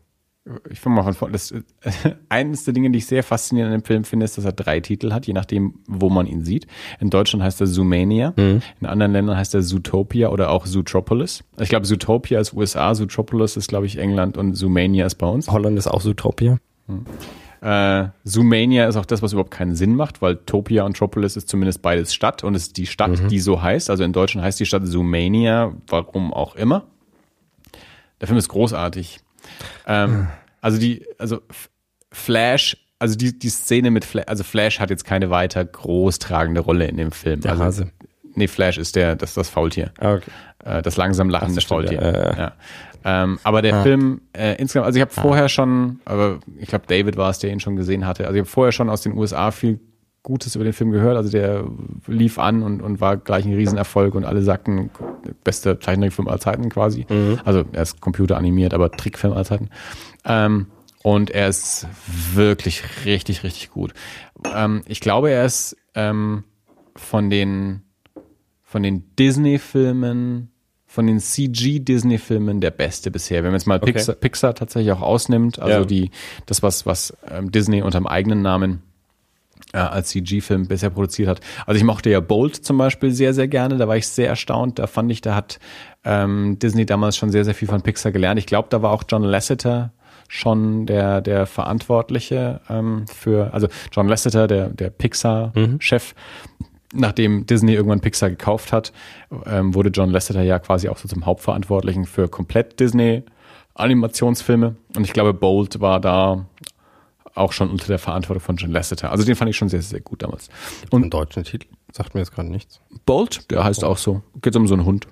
ich fange mal von vorne, das, äh, eines der Dinge, die ich sehr faszinierend an dem Film finde, ist, dass er drei Titel hat, je nachdem, wo man ihn sieht. In Deutschland heißt er Zoomania, in anderen Ländern heißt er Zootopia oder auch Zootropolis. Ich glaube, Zootopia ist USA, Zootropolis ist, glaube ich, England und Zoomania ist bei uns. Holland ist auch Zootopia. Äh, Zoomania ist auch das, was überhaupt keinen Sinn macht, weil Topia und Tropolis ist zumindest beides Stadt und es ist die Stadt, die so heißt. Also in Deutschland heißt die Stadt Zoomania, warum auch immer. Der Film ist großartig. Ähm, Also die, also Flash, also die, die Szene mit Flash, also Flash hat jetzt keine weiter groß tragende Rolle in dem Film. Der also, Hase. Nee, Flash ist der, das, das Faultier. Ah, okay. Äh, das langsam lachende Ach, stimmt, Faultier. ja, ja, ja. Ähm, aber der Ah. Film äh, insgesamt, also ich habe vorher schon, aber ich glaube David war es, der ihn schon gesehen hatte. Also ich habe vorher schon aus den USA viel Gutes über den Film gehört. Also der lief an und, und war gleich ein Riesenerfolg und alle sagten, beste Zeichentrickfilm aller Zeiten quasi. Also er ist computeranimiert, aber Trickfilm aller Zeiten. Ähm, und er ist wirklich richtig, richtig gut. Ähm, ich glaube, er ist ähm, von den von den Disney-Filmen, von den CG-Disney-Filmen der beste bisher. Wenn man jetzt mal Okay. Pixar, Pixar tatsächlich auch ausnimmt, also Ja. die, das, was, was ähm, Disney unter dem eigenen Namen äh, als CG-Film bisher produziert hat. Also ich mochte ja Bolt zum Beispiel sehr, sehr gerne. Da war ich sehr erstaunt. Da fand ich, da hat ähm, Disney damals schon sehr, sehr viel von Pixar gelernt. Ich glaube, da war auch John Lasseter schon der, der Verantwortliche ähm, für, also John Lasseter, der, der Pixar-Chef, nachdem Disney irgendwann Pixar gekauft hat, ähm, wurde John Lasseter ja quasi auch so zum Hauptverantwortlichen für komplett Disney Animationsfilme. Und ich glaube, Bolt war da auch schon unter der Verantwortung von John Lasseter. Also den fand ich schon sehr, sehr gut damals. Und einen deutschen Titel? Sagt mir jetzt gerade nichts. Bolt, der heißt auch so. Geht um so einen Hund,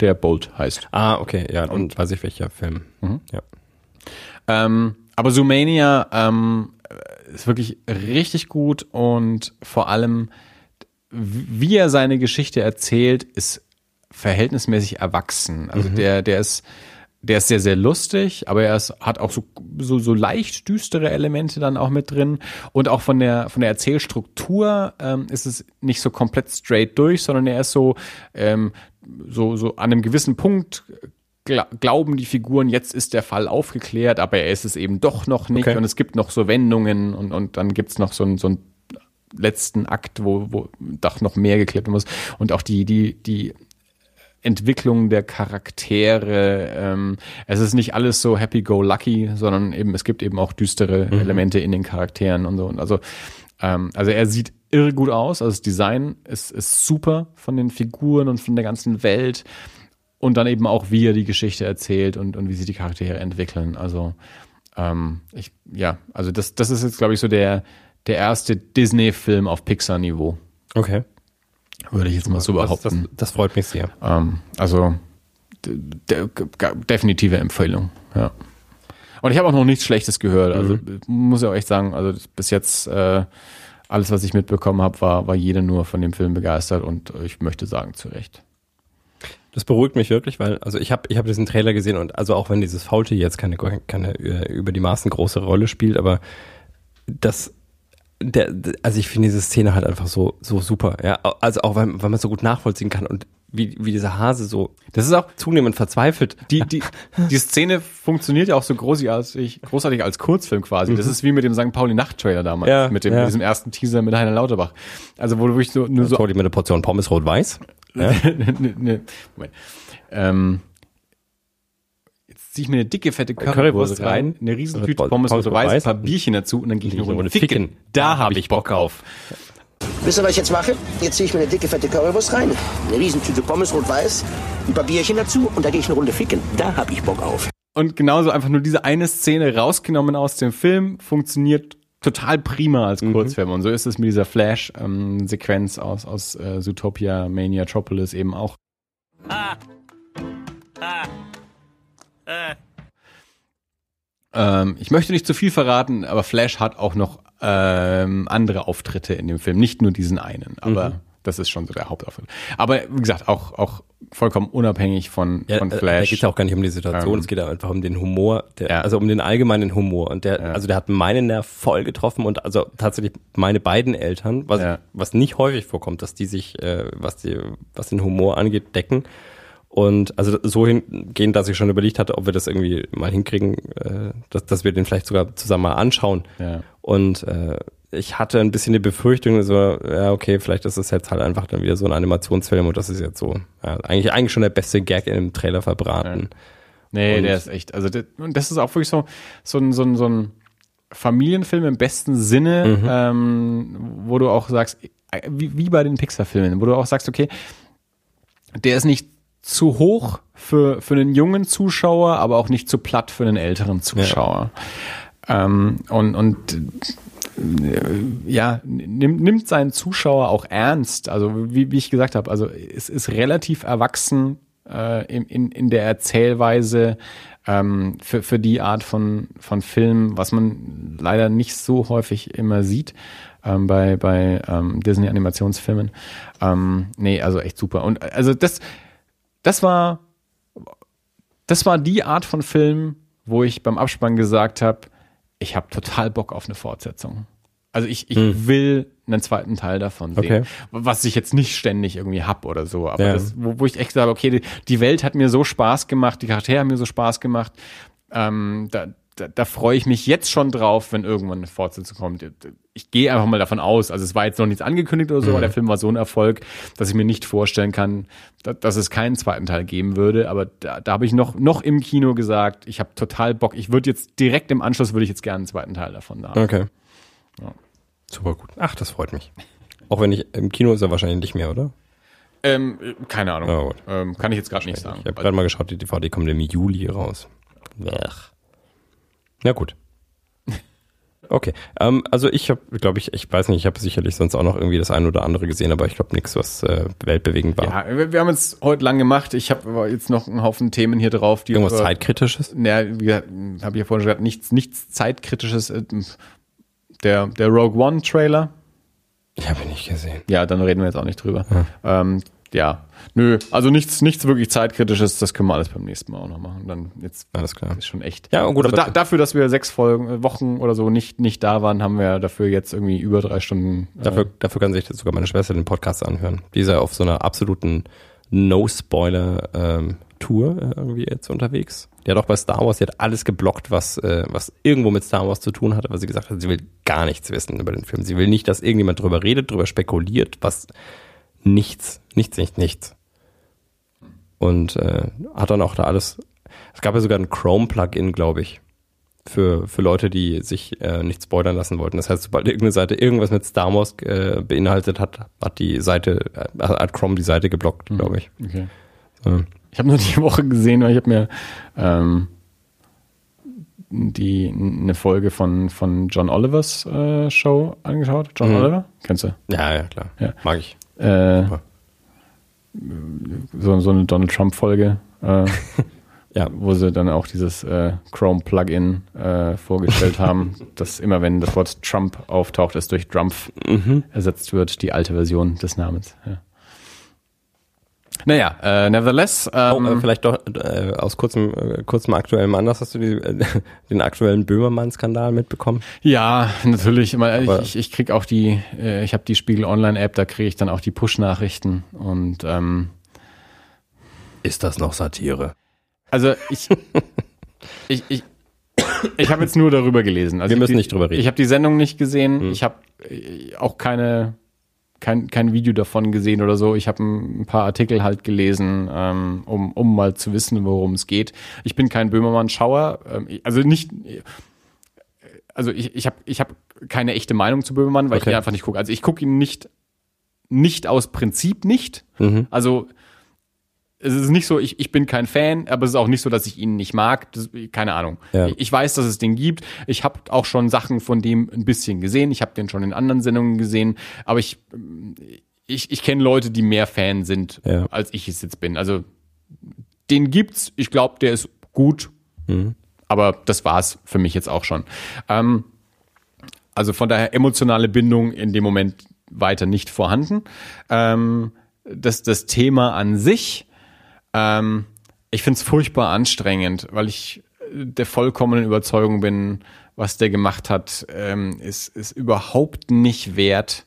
der Bolt heißt. Ah, okay, ja, und weiß ich welcher Film. Ja. Ähm, aber Zoomania ähm, ist wirklich richtig gut und vor allem, wie er seine Geschichte erzählt, ist verhältnismäßig erwachsen. Also der, der ist, der ist sehr, sehr lustig, aber er ist, hat auch so, so, so leicht düstere Elemente dann auch mit drin. Und auch von der, von der Erzählstruktur ähm, ist es nicht so komplett straight durch, sondern er ist so, ähm, so, so an einem gewissen Punkt gla glauben die Figuren, jetzt ist der Fall aufgeklärt, aber er ist es eben doch noch nicht. Okay. Und es gibt noch so Wendungen und, und dann gibt's noch so ein, so ein letzten Akt, wo, wo doch noch mehr werden muss. Und auch die, die, die Entwicklung der Charaktere. Ähm, es ist nicht alles so happy-go-lucky, sondern eben, es gibt eben auch düstere Elemente in den Charakteren und so. Und also, ähm, also er sieht irre gut aus. Also das Design ist, ist super von den Figuren und von der ganzen Welt. Und dann eben auch, wie er die Geschichte erzählt und, und wie sich die Charaktere entwickeln. Also, ähm, ich, ja, also das, das ist jetzt, glaube ich, so der, der erste Disney-Film auf Pixar-Niveau. Okay. Würde ich jetzt mal so Das, das, behaupten. das freut mich sehr. Ähm, also de, de, definitive Empfehlung, ja. Und ich habe auch noch nichts Schlechtes gehört. Also muss ich auch echt sagen, also bis jetzt äh, alles, was ich mitbekommen habe, war, war jeder nur von dem Film begeistert und ich möchte sagen, zu Recht. Das beruhigt mich wirklich, weil, also ich habe ich hab diesen Trailer gesehen und also auch wenn dieses Faultier jetzt keine, keine äh, über die Maßen große Rolle spielt, aber das, der, also ich finde diese Szene halt einfach so, so super, ja. Also auch weil, weil man so gut nachvollziehen kann und wie, wie dieser Hase so Das ist auch zunehmend verzweifelt. die, die, die Szene funktioniert ja auch so großartig, großartig als Kurzfilm quasi. Das ist wie mit dem St. Pauli Nacht-Trailer damals, Ja, mit, dem, ja. diesem ersten Teaser mit Heiner Lauterbach. Also wo du wirklich so, nur so So. mit einer Portion Pommes rot-weiß. Ja. ne, ne, Moment. Ähm, ziehe ich mir eine dicke, fette Currywurst, Currywurst rein, eine riesen mit Tüte Pommes Pommes mit rot-weiß, Weiß, ein paar Bierchen dazu und dann gehe ich eine Runde ficken. ficken. Da habe ich Bock auf. Wisst ihr, was ich jetzt mache? Jetzt ziehe ich mir eine dicke, fette Currywurst rein, eine Riesentüte Pommes rot-weiß, ein paar Bierchen dazu und da gehe ich eine Runde ficken. Da hab ich Bock auf. Und genauso einfach nur diese eine Szene rausgenommen aus dem Film funktioniert total prima als Kurzfilm. Und so ist es mit dieser Flash-Sequenz aus, aus äh, Zootopia Maniatropolis eben auch. Ähm, ich möchte nicht zu viel verraten, aber Flash hat auch noch ähm, andere Auftritte in dem Film, nicht nur diesen einen, aber das ist schon so der Hauptauftritt. Aber wie gesagt, auch, auch vollkommen unabhängig von, Ja, von äh, Da Flash. geht es ja auch gar nicht um die Situation, Ähm, es geht einfach um den Humor, der, Ja. also um den allgemeinen Humor. Und der, Ja. also der hat meinen Nerv voll getroffen und also tatsächlich meine beiden Eltern, was, was nicht häufig vorkommt, dass die sich, äh, was die, was den Humor angeht, decken. Und also so hingehen, dass ich schon überlegt hatte, ob wir das irgendwie mal hinkriegen, äh, dass, dass wir den vielleicht sogar zusammen mal anschauen. Ja. Und äh, ich hatte ein bisschen die Befürchtung, so, ja, okay, vielleicht ist es jetzt halt einfach dann wieder so ein Animationsfilm und das ist jetzt so, ja, eigentlich, eigentlich schon der beste Gag in dem Trailer verbraten. Nee, Und- der ist echt, also der, und das ist auch wirklich so, so ein, so ein, so ein Familienfilm im besten Sinne, Mhm. ähm, wo du auch sagst, äh, wie, wie bei den Pixar-Filmen, wo du auch sagst, okay, der ist nicht zu hoch für, für einen jungen Zuschauer, aber auch nicht zu platt für einen älteren Zuschauer. Ähm, und, und äh, ja, nimmt, nimmt seinen Zuschauer auch ernst. Also wie, wie ich gesagt habe, also es ist relativ erwachsen äh, in, in, in der Erzählweise ähm, für, für die Art von, von Film, was man leider nicht so häufig immer sieht ähm, bei, bei ähm, Disney-Animationsfilmen. Ähm, nee, also echt super. Und also das, das war, das war die Art von Film, wo ich beim Abspann gesagt habe, ich habe total Bock auf eine Fortsetzung. Also ich, ich hm. will einen zweiten Teil davon sehen. Okay. Was ich jetzt nicht ständig irgendwie hab oder so. Aber ja. das, wo, wo ich echt sage, okay, die, die, Welt hat mir so Spaß gemacht, die Charaktere haben mir so Spaß gemacht. Ähm, da, da, da freue ich mich jetzt schon drauf, wenn irgendwann eine Fortsetzung kommt. Ich gehe einfach mal davon aus. Also es war jetzt noch nichts angekündigt oder so, mhm. aber der Film war so ein Erfolg, dass ich mir nicht vorstellen kann, dass, dass es keinen zweiten Teil geben würde. Aber da, da habe ich noch, noch im Kino gesagt, ich habe total Bock. Ich würde jetzt direkt im Anschluss würde ich jetzt gerne einen zweiten Teil davon haben. Okay. Ja. Super gut. Ach, das freut mich. Auch wenn ich im Kino ist er wahrscheinlich nicht mehr, oder? Ähm, keine Ahnung. Oh, ähm, kann ich jetzt gerade nicht sagen. Ich habe gerade mal geschaut, die DVD kommt im Juli raus. Ach. Na gut. Okay, ähm, also ich habe, glaube ich, ich weiß nicht, ich habe sicherlich sonst auch noch irgendwie das eine oder andere gesehen, aber ich glaube nichts, was äh, weltbewegend war. Ja, wir, wir haben es heute lang gemacht. Ich habe jetzt noch einen Haufen Themen hier drauf, die irgendwas über, zeitkritisches. Naja, wie habe ich ja vorhin schon gesagt, nichts, nichts zeitkritisches. Äh, der der Rogue One Trailer. Ich habe ihn nicht gesehen. Ja, dann reden wir jetzt auch nicht drüber. Ja. Ähm, ja, nö, also nichts, nichts wirklich zeitkritisches, das können wir alles beim nächsten Mal auch noch machen. Dann jetzt alles klar. Ist schon echt. Ja, gut, also da, dafür, dass wir sechs Folgen, äh, Wochen oder so nicht, nicht da waren, haben wir dafür jetzt irgendwie über drei Stunden. Äh dafür, dafür kann sich sogar meine Schwester den Podcast anhören. Dieser auf so einer absoluten No-Spoiler ähm, Tour äh, irgendwie jetzt unterwegs. Die hat auch bei Star Wars, die hat alles geblockt, was, äh, was irgendwo mit Star Wars zu tun hatte, weil sie gesagt hat, sie will gar nichts wissen über den Film. Sie will nicht, dass irgendjemand drüber redet, drüber spekuliert, was nichts, nichts, nichts, nichts. Und äh, hat dann auch da alles. Es gab ja sogar ein Chrome-Plugin, glaube ich, für, für Leute, die sich äh, nicht spoilern lassen wollten. Das heißt, sobald irgendeine Seite irgendwas mit Star Wars äh, beinhaltet hat, hat die Seite, äh, hat Chrome die Seite geblockt, mhm. glaube ich. Okay. So. Ich habe nur die Woche gesehen, weil ich habe mir ähm, die eine Folge von von John Olivers äh, Show angeschaut. John mhm. Oliver, kennst du? Ja, ja, klar. Ja. Mag ich. Äh, so, so eine Donald Trump Folge. Äh, ja, wo sie dann auch dieses äh, Chrome Plugin äh, vorgestellt haben, dass immer wenn das Wort Trump auftaucht, es durch Drumpf mhm. ersetzt wird, die alte Version des Namens. Ja. Naja, äh, nevertheless. Ähm, oh, äh, vielleicht doch äh, aus kurzem, äh, kurzem aktuellem Anlass hast du die, äh, den aktuellen Böhmermann-Skandal mitbekommen? Ja, natürlich. Ich, ich, ich krieg auch die, äh, ich habe die Spiegel Online-App, da kriege ich dann auch die Push-Nachrichten und ähm, ist das noch Satire? Also ich, ich, ich, ich habe jetzt nur darüber gelesen. Also Wir müssen ich, nicht drüber reden. Ich habe die Sendung nicht gesehen. Hm. Ich habe äh, auch keine kein, kein Video davon gesehen oder so. Ich habe ein paar Artikel halt gelesen, ähm, um, um mal zu wissen, worum es geht. Ich bin kein Böhmermann-Schauer. Ähm, also nicht. Also ich, ich habe ich hab keine echte Meinung zu Böhmermann, weil okay. ich ihn einfach nicht gucke. Also ich gucke ihn nicht, nicht aus Prinzip nicht. Mhm. Also es ist nicht so, ich, ich bin kein Fan, aber es ist auch nicht so, dass ich ihn nicht mag. Das, keine Ahnung. Ja. Ich weiß, dass es den gibt. Ich habe auch schon Sachen von dem ein bisschen gesehen. Ich habe den schon in anderen Sendungen gesehen. Aber ich, ich, ich kenne Leute, die mehr Fan sind, ja. als ich es jetzt bin. Also den gibt's. Ich glaube, der ist gut. Mhm. Aber das war's für mich jetzt auch schon. Ähm, also von daher emotionale Bindung in dem Moment weiter nicht vorhanden. Ähm, das, das Thema an sich ähm, ich finde es furchtbar anstrengend, weil ich der vollkommenen Überzeugung bin, was der gemacht hat, ähm, ist, ist überhaupt nicht wert,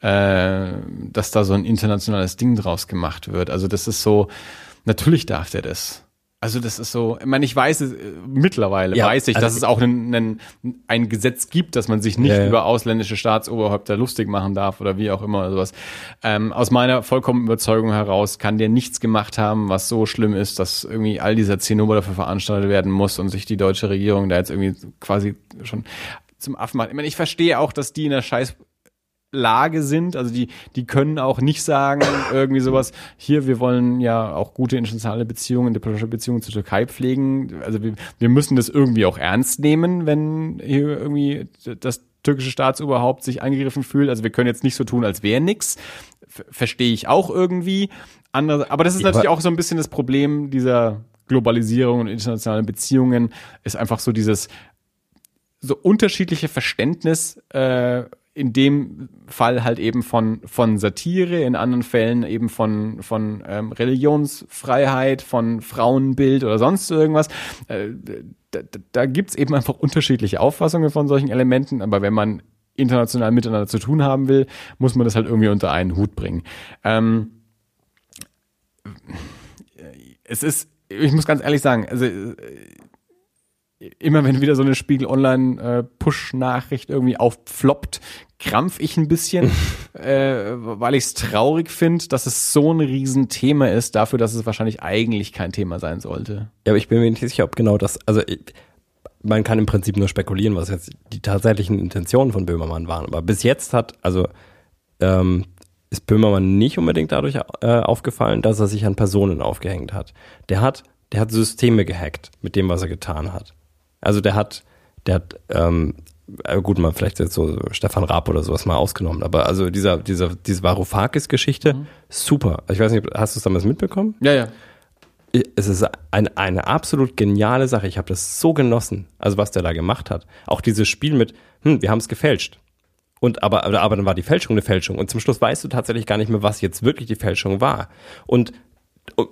äh, dass da so ein internationales Ding draus gemacht wird. Also das ist so, natürlich darf der das. Also das ist so, ich meine, ich weiß es, äh, mittlerweile ja, weiß ich, also dass es auch einen, einen, ein Gesetz gibt, dass man sich nicht ja, ja. über ausländische Staatsoberhäupter lustig machen darf oder wie auch immer oder sowas. Ähm, aus meiner vollkommenen Überzeugung heraus kann der nichts gemacht haben, was so schlimm ist, dass irgendwie all dieser Zinnober dafür veranstaltet werden muss und sich die deutsche Regierung da jetzt irgendwie quasi schon zum Affen macht. Ich meine, ich verstehe auch, dass die in der scheiß Lage sind. Also die, die können auch nicht sagen, irgendwie sowas, hier, wir wollen ja auch gute internationale Beziehungen, diplomatische Beziehungen zur Türkei pflegen. Also wir, wir müssen das irgendwie auch ernst nehmen, wenn hier irgendwie das türkische Staatsoberhaupt sich angegriffen fühlt. Also wir können jetzt nicht so tun, als wäre nix. Verstehe ich auch irgendwie. Andere, aber das ist natürlich auch so ein bisschen das Problem dieser Globalisierung und internationalen Beziehungen, ist einfach so dieses so unterschiedliche Verständnis äh, in dem Fall halt eben von, von Satire, in anderen Fällen eben von, von ähm, Religionsfreiheit, von Frauenbild oder sonst irgendwas. Äh, da da gibt es eben einfach unterschiedliche Auffassungen von solchen Elementen, aber wenn man international miteinander zu tun haben will, muss man das halt irgendwie unter einen Hut bringen. Ähm, es ist, ich muss ganz ehrlich sagen, also immer wenn wieder so eine Spiegel Online äh, Push Nachricht irgendwie aufploppt, krampf ich ein bisschen, äh, weil ich es traurig finde, dass es so ein Riesenthema ist, dafür, dass es wahrscheinlich eigentlich kein Thema sein sollte. Ja, aber ich bin mir nicht sicher, ob genau das, also ich, man kann im Prinzip nur spekulieren, was jetzt die tatsächlichen Intentionen von Böhmermann waren. Aber bis jetzt hat, also ähm, ist Böhmermann nicht unbedingt dadurch äh, aufgefallen, dass er sich an Personen aufgehängt hat. Der hat, der hat Systeme gehackt mit dem, was er getan hat. Also der hat, der hat, ähm, äh, gut, mal vielleicht jetzt so Stefan Raab oder sowas mal ausgenommen, aber also dieser, dieser, diese Varoufakis-Geschichte, mhm. super. Ich weiß nicht, hast du es damals mitbekommen? Ja, ja. Es ist ein, eine absolut geniale Sache. Ich habe das so genossen, also was der da gemacht hat. Auch dieses Spiel mit, hm, wir haben es gefälscht. Und aber, aber dann war die Fälschung eine Fälschung. Und zum Schluss weißt du tatsächlich gar nicht mehr, was jetzt wirklich die Fälschung war. Und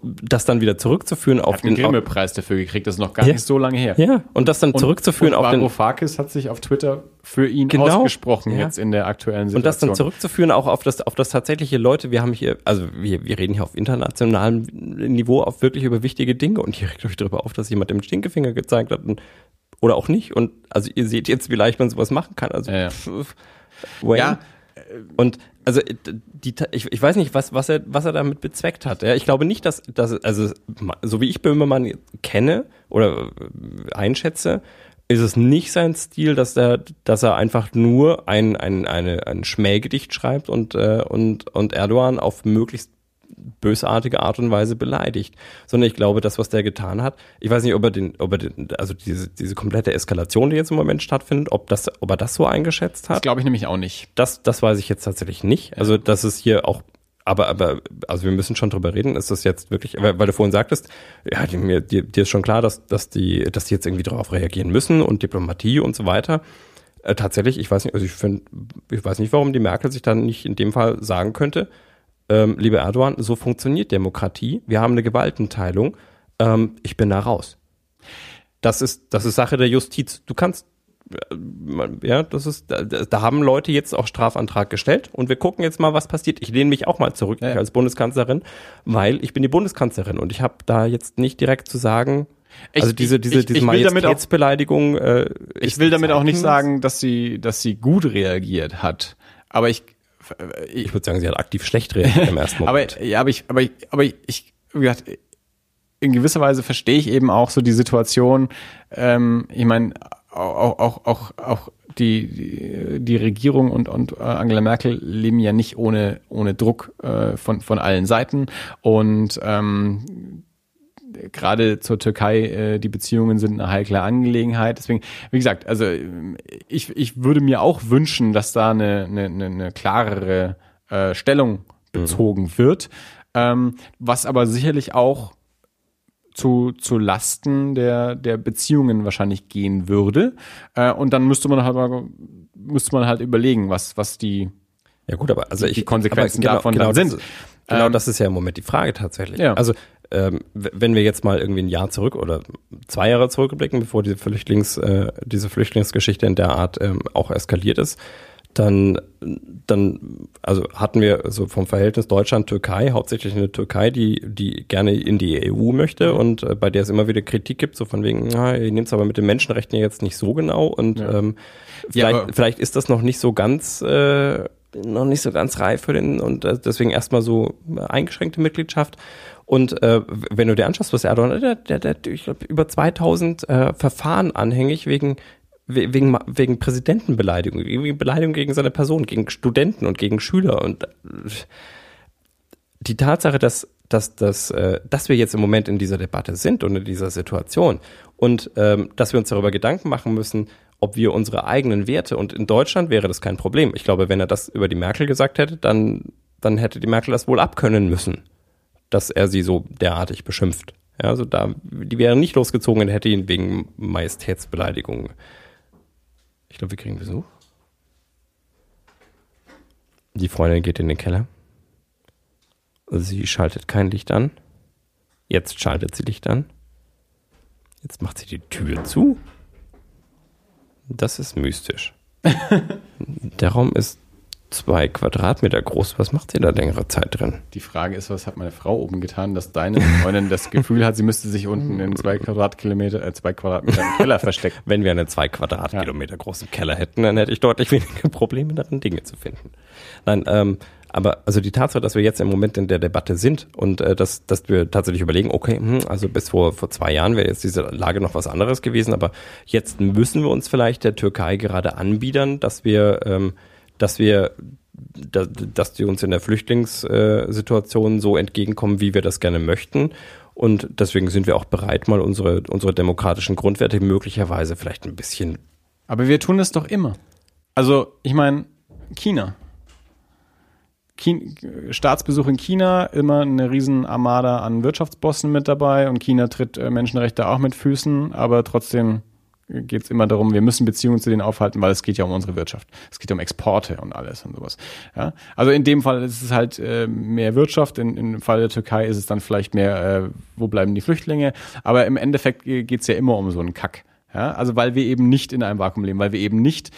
das dann wieder zurückzuführen auf hat den Grimme-Preis dafür gekriegt, das ist noch gar ja. nicht so lange her. Ja, und das dann und, zurückzuführen und auf den Varoufakis hat sich auf Twitter für ihn genau, ausgesprochen ja. jetzt in der aktuellen Situation. Und das dann zurückzuführen auch auf das auf das tatsächliche Leute, wir haben hier also wir, wir reden hier auf internationalem Niveau auf wirklich über wichtige Dinge und hier regt euch darüber auf, dass jemand dem Stinkefinger gezeigt hat und, oder auch nicht und also ihr seht jetzt, wie leicht man sowas machen kann. Also ja, ja. Pff, ja und also die, ich, ich weiß nicht, was, was, er, was er damit bezweckt hat. Ja, ich glaube nicht, dass, dass, also so wie ich Böhmermann kenne oder äh, einschätze, ist es nicht sein Stil, dass er, dass er einfach nur ein, ein, eine, ein Schmähgedicht schreibt und, äh, und, und Erdogan auf möglichst bösartige Art und Weise beleidigt, sondern ich glaube, das, was der getan hat, ich weiß nicht, ob er den, ob er den, also diese, diese komplette Eskalation, die jetzt im Moment stattfindet, ob das, ob er das so eingeschätzt hat. Das glaube ich nämlich auch nicht. Das, das weiß ich jetzt tatsächlich nicht. Also, das ist hier auch aber, aber, also wir müssen schon drüber reden. Ist das jetzt wirklich, weil, weil du vorhin sagtest, ja, dir, dir, dir ist schon klar, dass, dass die, dass die jetzt irgendwie darauf reagieren müssen und Diplomatie und so weiter. Äh, tatsächlich, ich weiß nicht, also ich finde, ich weiß nicht, warum die Merkel sich dann nicht in dem Fall sagen könnte, ähm, lieber Erdogan, so funktioniert Demokratie. Wir haben eine Gewaltenteilung. Ähm, ich bin da raus. Das ist, das ist Sache der Justiz. Du kannst, äh, ja, das ist, da, da haben Leute jetzt auch Strafantrag gestellt und wir gucken jetzt mal, was passiert. Ich lehne mich auch mal zurück ja. als Bundeskanzlerin, weil ich bin die Bundeskanzlerin und ich habe da jetzt nicht direkt zu sagen, ich, also diese diese ich, diese ich Majestätsbeleidigung. Äh, ich will damit auch nicht sagen, dass sie dass sie gut reagiert hat, aber ich ich, ich würde sagen, sie hat aktiv schlecht reagiert im ersten Moment. aber, ja, aber ich, aber ich, aber ich, wie gesagt, in gewisser Weise verstehe ich eben auch so die Situation. Ähm, ich meine, auch, auch, auch, auch die, die, die Regierung und, und äh, Angela Merkel leben ja nicht ohne, ohne Druck äh, von, von allen Seiten. Und ähm, gerade zur Türkei, äh, die Beziehungen sind eine heikle Angelegenheit. Deswegen, wie gesagt, also ich, ich würde mir auch wünschen, dass da eine, eine, eine klarere äh, Stellung bezogen mhm. wird, ähm, was aber sicherlich auch zu, zu Lasten der, der Beziehungen wahrscheinlich gehen würde. Äh, und dann müsste man halt mal, müsste man halt überlegen, was, was die, ja gut, aber also die, ich, Konsequenzen genau, davon genau dann sind. Genau ähm, das ist ja im Moment die Frage tatsächlich. Ja. Also ähm, wenn wir jetzt mal irgendwie ein Jahr zurück oder zwei Jahre zurückblicken, bevor diese Flüchtlings, äh, diese Flüchtlingsgeschichte in der Art ähm, auch eskaliert ist, dann, dann, also hatten wir so vom Verhältnis Deutschland-Türkei hauptsächlich eine Türkei, die, die gerne in die EU möchte und äh, bei der es immer wieder Kritik gibt, so von wegen, na, ihr nehmt es aber mit den Menschenrechten jetzt nicht so genau und ja. ähm, vielleicht, ja, vielleicht ist das noch nicht so ganz äh, noch nicht so ganz reif für den und äh, deswegen erstmal so eingeschränkte Mitgliedschaft. Und äh, wenn du dir anschaust, was Erdogan, der, der, der ich glaube, über 2000 äh, Verfahren anhängig wegen we- wegen, wegen Präsidentenbeleidigung, wegen Beleidigung gegen seine Person, gegen Studenten und gegen Schüler und äh, die Tatsache, dass, dass, dass, äh, dass wir jetzt im Moment in dieser Debatte sind und in dieser Situation und ähm, dass wir uns darüber Gedanken machen müssen, ob wir unsere eigenen Werte und in Deutschland wäre das kein Problem. Ich glaube, wenn er das über die Merkel gesagt hätte, dann, dann hätte die Merkel das wohl abkönnen müssen, dass er sie so derartig beschimpft. Ja, also da, die wäre nicht losgezogen und hätte ihn wegen Majestätsbeleidigung. Ich glaube, wir kriegen Besuch. Die Freundin geht in den Keller. Sie schaltet kein Licht an. Jetzt schaltet sie Licht an. Jetzt macht sie die Tür zu. Das ist mystisch. Der Raum ist zwei Quadratmeter groß. Was macht sie da längere Zeit drin? Die Frage ist, was hat meine Frau oben getan, dass deine Freundin das Gefühl hat, sie müsste sich unten in zwei Quadratkilometer, äh, zwei Quadratmeter im Keller verstecken. Wenn wir einen zwei Quadratkilometer großen Keller hätten, dann hätte ich deutlich weniger Probleme darin, Dinge zu finden. Nein, ähm, aber also die Tatsache, dass wir jetzt im Moment in der Debatte sind und äh, dass, dass wir tatsächlich überlegen, okay, hm, also bis vor, vor zwei Jahren wäre jetzt diese Lage noch was anderes gewesen, aber jetzt müssen wir uns vielleicht der Türkei gerade anbiedern, dass wir, ähm, dass wir da, dass die uns in der Flüchtlingssituation so entgegenkommen, wie wir das gerne möchten. Und deswegen sind wir auch bereit, mal unsere, unsere demokratischen Grundwerte möglicherweise vielleicht ein bisschen Aber wir tun es doch immer. Also, ich meine, China. Kin Staatsbesuch in China, immer eine riesen Armada an Wirtschaftsbossen mit dabei und China tritt äh, Menschenrechte auch mit Füßen, aber trotzdem geht es immer darum, wir müssen Beziehungen zu denen aufhalten, weil es geht ja um unsere Wirtschaft. Es geht um Exporte und alles und sowas. Ja? Also in dem Fall ist es halt äh, mehr Wirtschaft, in, im Fall der Türkei ist es dann vielleicht mehr, äh, wo bleiben die Flüchtlinge, aber im Endeffekt geht es ja immer um so einen Kack. Ja? Also weil wir eben nicht in einem Vakuum leben, weil wir eben nicht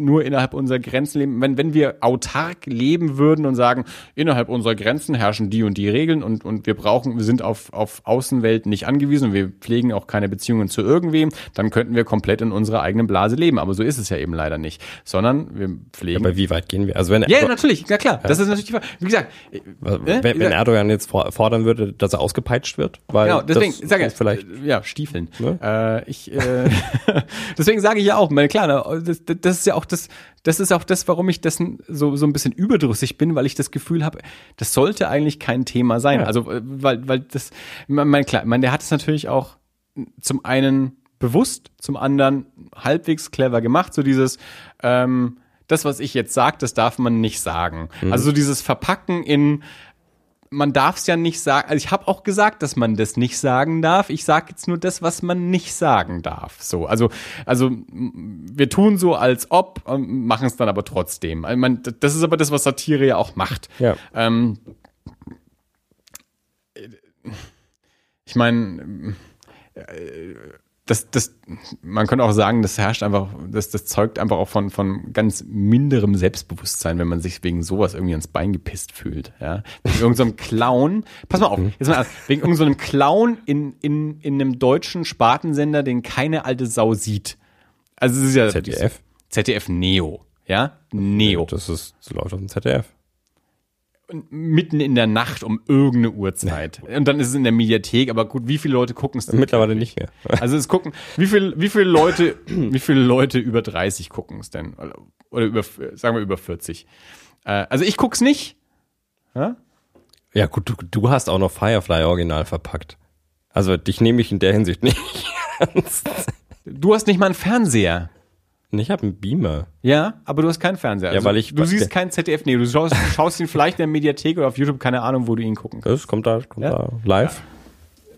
nur innerhalb unserer Grenzen leben. Wenn, wenn wir autark leben würden und sagen, innerhalb unserer Grenzen herrschen die und die Regeln und, und wir brauchen, wir sind auf, auf Außenwelt nicht angewiesen und wir pflegen auch keine Beziehungen zu irgendwem, dann könnten wir komplett in unserer eigenen Blase leben. Aber so ist es ja eben leider nicht. Sondern wir pflegen. Aber wie weit gehen wir? Also wenn ja, natürlich, na klar. Das ist natürlich die Frage. Wie gesagt, äh, wenn, wenn gesagt, Erdogan jetzt for- fordern würde, dass er ausgepeitscht wird, weil Genau, deswegen das sage ist vielleicht ich, ja, Stiefeln. Ne? Äh, ich, äh, deswegen sage ich ja auch, meine klar, ne, das, das ist ja auch das, das ist auch das, warum ich dessen so so ein bisschen überdrüssig bin, weil ich das Gefühl habe, das sollte eigentlich kein Thema sein. Ja. Also äh, weil weil das, mein, klar, mein, der hat es natürlich auch zum einen bewusst, zum anderen halbwegs clever gemacht, so dieses ähm, das, was ich jetzt sage, das darf man nicht sagen. Also so dieses Verpacken in man darf es ja nicht sagen. Also ich habe auch gesagt, dass man das nicht sagen darf. Ich sage jetzt nur das, was man nicht sagen darf. So, also also wir tun so, als ob, ähm, machen es dann aber trotzdem. Also man, das ist aber das, was Satire ja auch macht. Ja. Ähm, ich meine, das, das, man könnte auch sagen, das herrscht einfach, das, das zeugt einfach auch von, von ganz minderem Selbstbewusstsein, wenn man sich wegen sowas irgendwie ans Bein gepisst fühlt. Ja? Wegen irgendeinem Clown, pass mal auf, jetzt mal, wegen irgendeinem Clown in, in, in einem deutschen Spartensender, den keine alte Sau sieht. Also es ist ja ZDF. ZDF Neo, ja? Neo. Das ist das läuft auf dem ZDF. Mitten in der Nacht um irgendeine Uhrzeit. Und dann ist es in der Mediathek, aber gut, wie viele Leute gucken es denn? Mittlerweile nicht mehr. Also es gucken, wie viel, wie viele Leute, wie viele Leute über 30 gucken es denn? Oder- über, sagen wir über 40. Äh, also ich guck's nicht. Ja? Ja, gut, du, du hast auch noch Firefly original verpackt. Also dich nehme ich in der Hinsicht nicht ernst. Du hast nicht mal einen Fernseher. Ich habe einen Beamer. Ja, aber du hast keinen Fernseher. Also Ja, weil ich- du siehst kein ZDF, nee, du schaust, schaust ihn vielleicht in der Mediathek oder auf YouTube, keine Ahnung, wo du ihn gucken kannst. Das kommt da, kommt Ja. da live.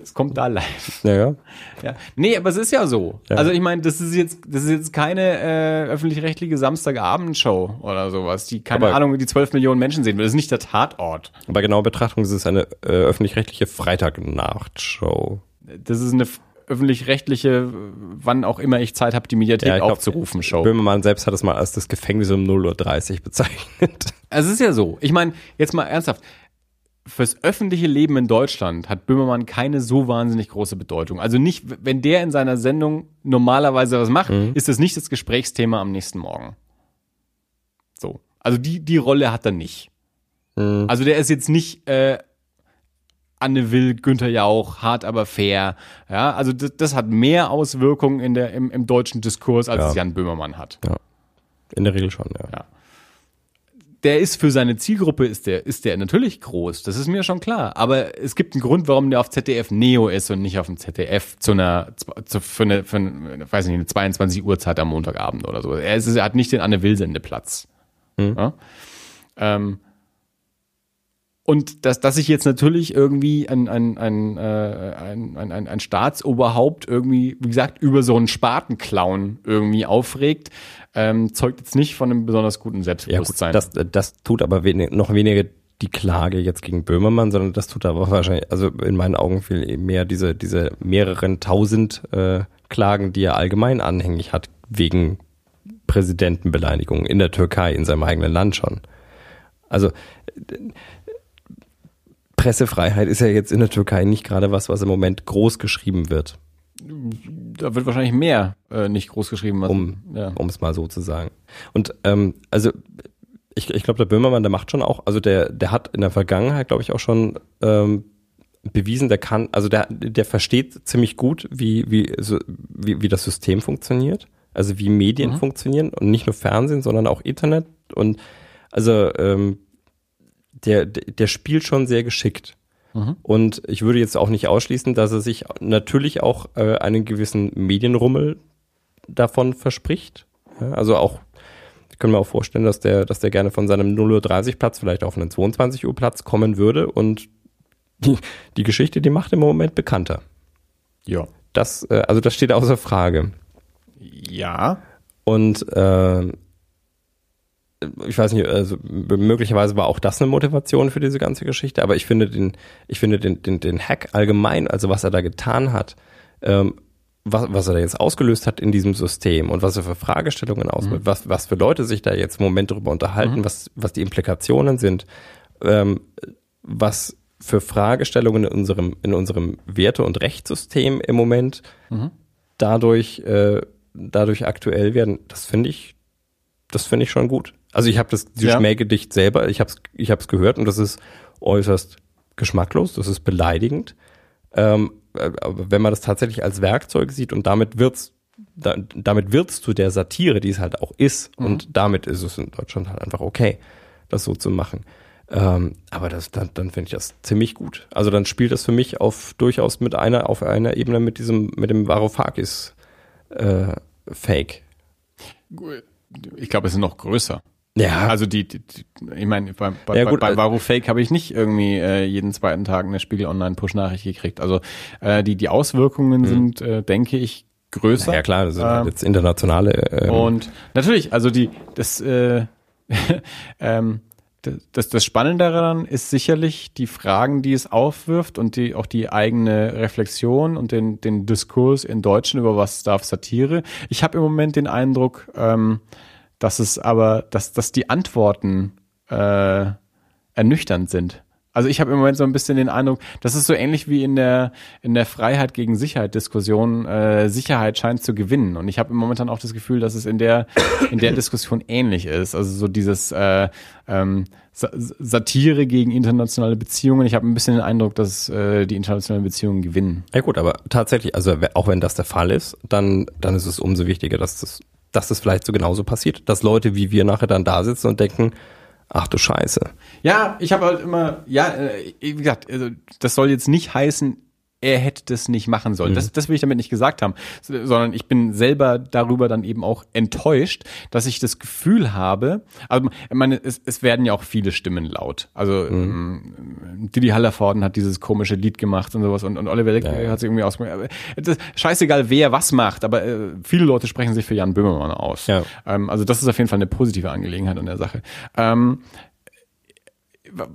Es kommt da live. Ja, ja. Ja. Nee, aber es ist ja so. Ja. Also ich meine, das ist jetzt, das ist jetzt keine äh, öffentlich-rechtliche Samstagabendshow oder sowas, die, keine Aber- Ahnung, die 12 Millionen Menschen sehen will. Das ist nicht der Tatort. Bei genauer Betrachtung ist es eine äh, öffentlich-rechtliche Freitagnachtshow. Das ist eine öffentlich-rechtliche, wann auch immer ich Zeit habe, die Mediathek Ja, glaub, aufzurufen, Show. Böhmermann selbst hat es mal als das Gefängnis um 0.30 Uhr bezeichnet. Also es ist ja so. Ich meine, jetzt mal ernsthaft. Fürs öffentliche Leben in Deutschland hat Böhmermann keine so wahnsinnig große Bedeutung. Also nicht, wenn der in seiner Sendung normalerweise was macht, ist das nicht das Gesprächsthema am nächsten Morgen. So. Also die, die Rolle hat er nicht. Also der ist jetzt nicht äh, Anne Will, Günther Jauch, hart aber fair. Ja, also das, das hat mehr Auswirkungen in der, im, im deutschen Diskurs, als Ja. es Jan Böhmermann hat. In der Regel schon, ja. Ja. Der ist für seine Zielgruppe ist der ist der natürlich groß, das ist mir schon klar. Aber es gibt einen Grund, warum der auf ZDF Neo ist und nicht auf dem ZDF zu einer zu, für eine, für eine, weiß nicht, eine 22 Uhr Zeit am Montagabend oder so. Er, ist, er hat nicht den Anne Will Sendeplatz. Ja? Ähm, und dass, dass sich jetzt natürlich irgendwie ein, ein, ein, äh, ein, ein, ein, ein Staatsoberhaupt irgendwie, wie gesagt, über so einen Spatenclown irgendwie aufregt, ähm, zeugt jetzt nicht von einem besonders guten Ja, gut, Selbstbewusstsein. das, das tut aber wenig, noch weniger die Klage jetzt gegen Böhmermann, sondern das tut aber wahrscheinlich, also in meinen Augen viel mehr diese, diese mehreren tausend äh, Klagen, die er allgemein anhängig hat, wegen Präsidentenbeleidigungen in der Türkei, in seinem eigenen Land schon. Also Pressefreiheit ist ja jetzt in der Türkei nicht gerade was, was im Moment groß geschrieben wird, da wird wahrscheinlich mehr äh, nicht groß geschrieben. Was, um, ja. es mal so zu sagen. Und ähm, also ich, ich glaube, der Böhmermann, der macht schon auch, also der, der hat in der Vergangenheit, glaube ich, auch schon ähm, bewiesen, der kann, also der, der versteht ziemlich gut, wie, wie, so, wie, wie das System funktioniert, also wie Medien funktionieren und nicht nur Fernsehen, sondern auch Internet und also ähm, der, der spielt schon sehr geschickt. Und ich würde jetzt auch nicht ausschließen, dass er sich natürlich auch äh, einen gewissen Medienrummel davon verspricht. Ja, also auch, ich kann mir auch vorstellen, dass der, dass der gerne von seinem 0.30 Uhr Platz vielleicht auf einen 22 Uhr Platz kommen würde und die, die Geschichte, die macht im Moment bekannter. ja. Das, äh, also das steht außer Frage. Ja. Und äh, ich weiß nicht, also möglicherweise war auch das eine Motivation für diese ganze Geschichte, aber ich finde den, ich finde den, den, den Hack allgemein, also was er da getan hat, ähm, was, was er da jetzt ausgelöst hat in diesem System und was er für Fragestellungen ausmacht, was, was für Leute sich da jetzt im Moment darüber unterhalten, was, was die Implikationen sind, ähm, was für Fragestellungen in unserem, in unserem Werte- und Rechtssystem im Moment dadurch, äh, dadurch aktuell werden, das finde ich, das finde ich schon gut. Also ich habe das Ja. Schmähgedicht selber, ich habe es ich hab's gehört und das ist äußerst geschmacklos, das ist beleidigend. Ähm, äh, aber wenn man das tatsächlich als Werkzeug sieht und damit wird's da, damit wird's zu der Satire, die es halt auch ist und damit ist es in Deutschland halt einfach okay, das so zu machen. Ähm, aber das, dann, dann finde ich das ziemlich gut. Also dann spielt das für mich auf durchaus mit einer auf einer Ebene mit diesem mit dem Varoufakis äh, Fake. Ich glaube, es ist noch größer. Ja, Also die, die, die ich meine, bei, bei, Ja, gut, bei, äh, bei Varufake habe ich nicht irgendwie äh, jeden zweiten Tag eine Spiegel Online Push-Nachricht gekriegt. Also äh, die, die Auswirkungen sind, äh, denke ich, größer. Mhm. ja klar, das sind Ähm, halt jetzt internationale. Ähm, Und natürlich, also die, das, äh, ähm, das, das Spannende daran ist sicherlich die Fragen, die es aufwirft und die, auch die eigene Reflexion und den, den Diskurs in Deutschen über was darf Satire. Ich habe im Moment den Eindruck, ähm, dass es aber, dass, dass die Antworten äh, ernüchternd sind. Also ich habe im Moment so ein bisschen den Eindruck, das ist so ähnlich wie in der in der Freiheit gegen Sicherheit Diskussion. Äh, Sicherheit scheint zu gewinnen und ich habe momentan auch das Gefühl, dass es in der in der Diskussion ähnlich ist. Also so dieses äh, ähm, Sa Satire gegen internationale Beziehungen. Ich habe ein bisschen den Eindruck, dass äh, die internationalen Beziehungen gewinnen. ja gut, aber tatsächlich, also auch wenn das der Fall ist, dann dann ist es umso wichtiger, dass das dass das vielleicht so genauso passiert, dass Leute wie wir nachher dann da sitzen und denken, ach du Scheiße. Ja, ich habe halt immer, ja, äh, wie gesagt, also das soll jetzt nicht heißen, er hätte das nicht machen sollen. Das, das will ich damit nicht gesagt haben, sondern ich bin selber darüber dann eben auch enttäuscht, dass ich das Gefühl habe, also ich meine, es, es werden ja auch viele Stimmen laut. Also ähm, Didi Hallervorden hat dieses komische Lied gemacht und sowas und, und Oliver Leck hat sich irgendwie ausgemacht. Scheißegal, wer was macht, aber äh, viele Leute sprechen sich für Jan Böhmermann aus. Ja. Ähm, also das ist auf jeden Fall eine positive Angelegenheit an der Sache. Ähm,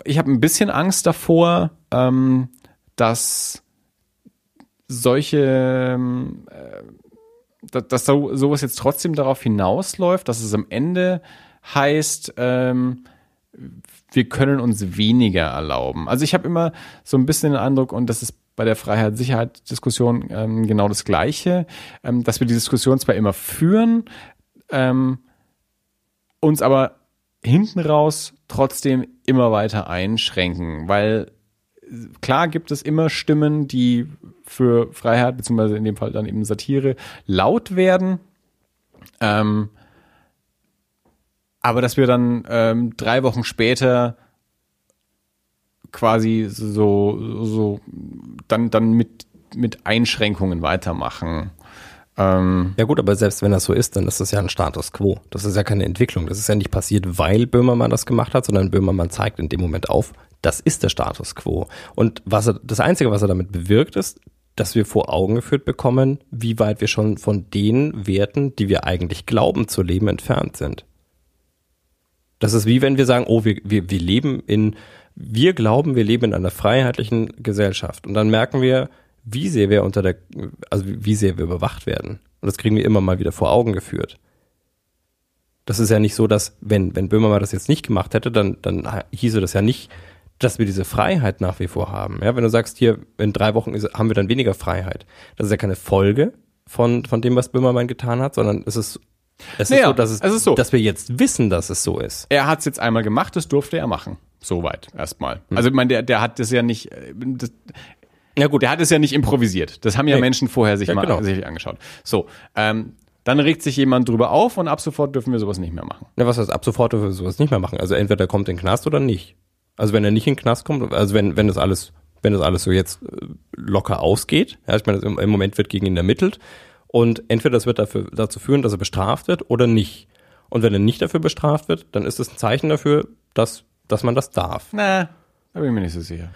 ich habe ein bisschen Angst davor, ähm, dass solche, ähm, äh, dass, so, sowas jetzt trotzdem darauf hinausläuft, dass es am Ende heißt, ähm, wir können uns weniger erlauben. Also ich habe immer so ein bisschen den Eindruck, und das ist bei der Freiheit-Sicherheit-Diskussion ähm, genau das Gleiche, ähm, dass wir die Diskussion zwar immer führen, ähm, uns aber hinten raus trotzdem immer weiter einschränken, weil klar gibt es immer Stimmen, die für Freiheit, beziehungsweise in dem Fall dann eben Satire, laut werden. Ähm, aber dass wir dann ähm, drei Wochen später quasi so, so dann, dann mit, mit Einschränkungen weitermachen. Ähm, Ja gut, aber selbst wenn das so ist, dann ist das ja ein Status quo. Das ist ja keine Entwicklung. Das ist ja nicht passiert, weil Böhmermann das gemacht hat, sondern Böhmermann zeigt in dem Moment auf, das ist der Status quo. Und was er, das Einzige, was er damit bewirkt, ist, dass wir vor Augen geführt bekommen, wie weit wir schon von den Werten, die wir eigentlich glauben zu leben, entfernt sind. Das ist wie wenn wir sagen, oh, wir, wir, wir leben in, wir glauben, wir leben in einer freiheitlichen Gesellschaft. Und dann merken wir, wie sehr wir unter der, also wie sehr wir überwacht werden. Und das kriegen wir immer mal wieder vor Augen geführt. Das ist ja nicht so, dass, wenn, wenn Böhmermann das jetzt nicht gemacht hätte, dann, dann hieße das ja nicht, dass wir diese Freiheit nach wie vor haben. Ja, wenn du sagst, hier, in drei Wochen ist, haben wir dann weniger Freiheit. Das ist ja keine Folge von, von dem, was Böhmermann getan hat, sondern es ist, es Naja, ist so, dass es, es ist so. dass wir jetzt wissen, dass es so ist. er hat es jetzt einmal gemacht, das durfte er machen. Soweit erstmal. Also ich meine, der, der hat das ja nicht, äh, das, Ja gut, der hat es ja nicht improvisiert. Das haben ja Nee. Menschen vorher sich Ja, mal genau. sich angeschaut. So, ähm, dann regt sich jemand drüber auf und ab sofort dürfen wir sowas nicht mehr machen. Ja, was heißt, ab sofort dürfen wir sowas nicht mehr machen. Also entweder er kommt in den Knast oder nicht. Also wenn er nicht in den Knast kommt, also wenn, wenn das alles, wenn das alles so jetzt äh, locker ausgeht, ja, ich meine, im, Moment wird gegen ihn ermittelt und entweder das wird dafür, dazu führen, dass er bestraft wird oder nicht. Und wenn er nicht dafür bestraft wird, dann ist es ein Zeichen dafür, dass, dass man das darf. Na, da bin ich mir nicht so sicher.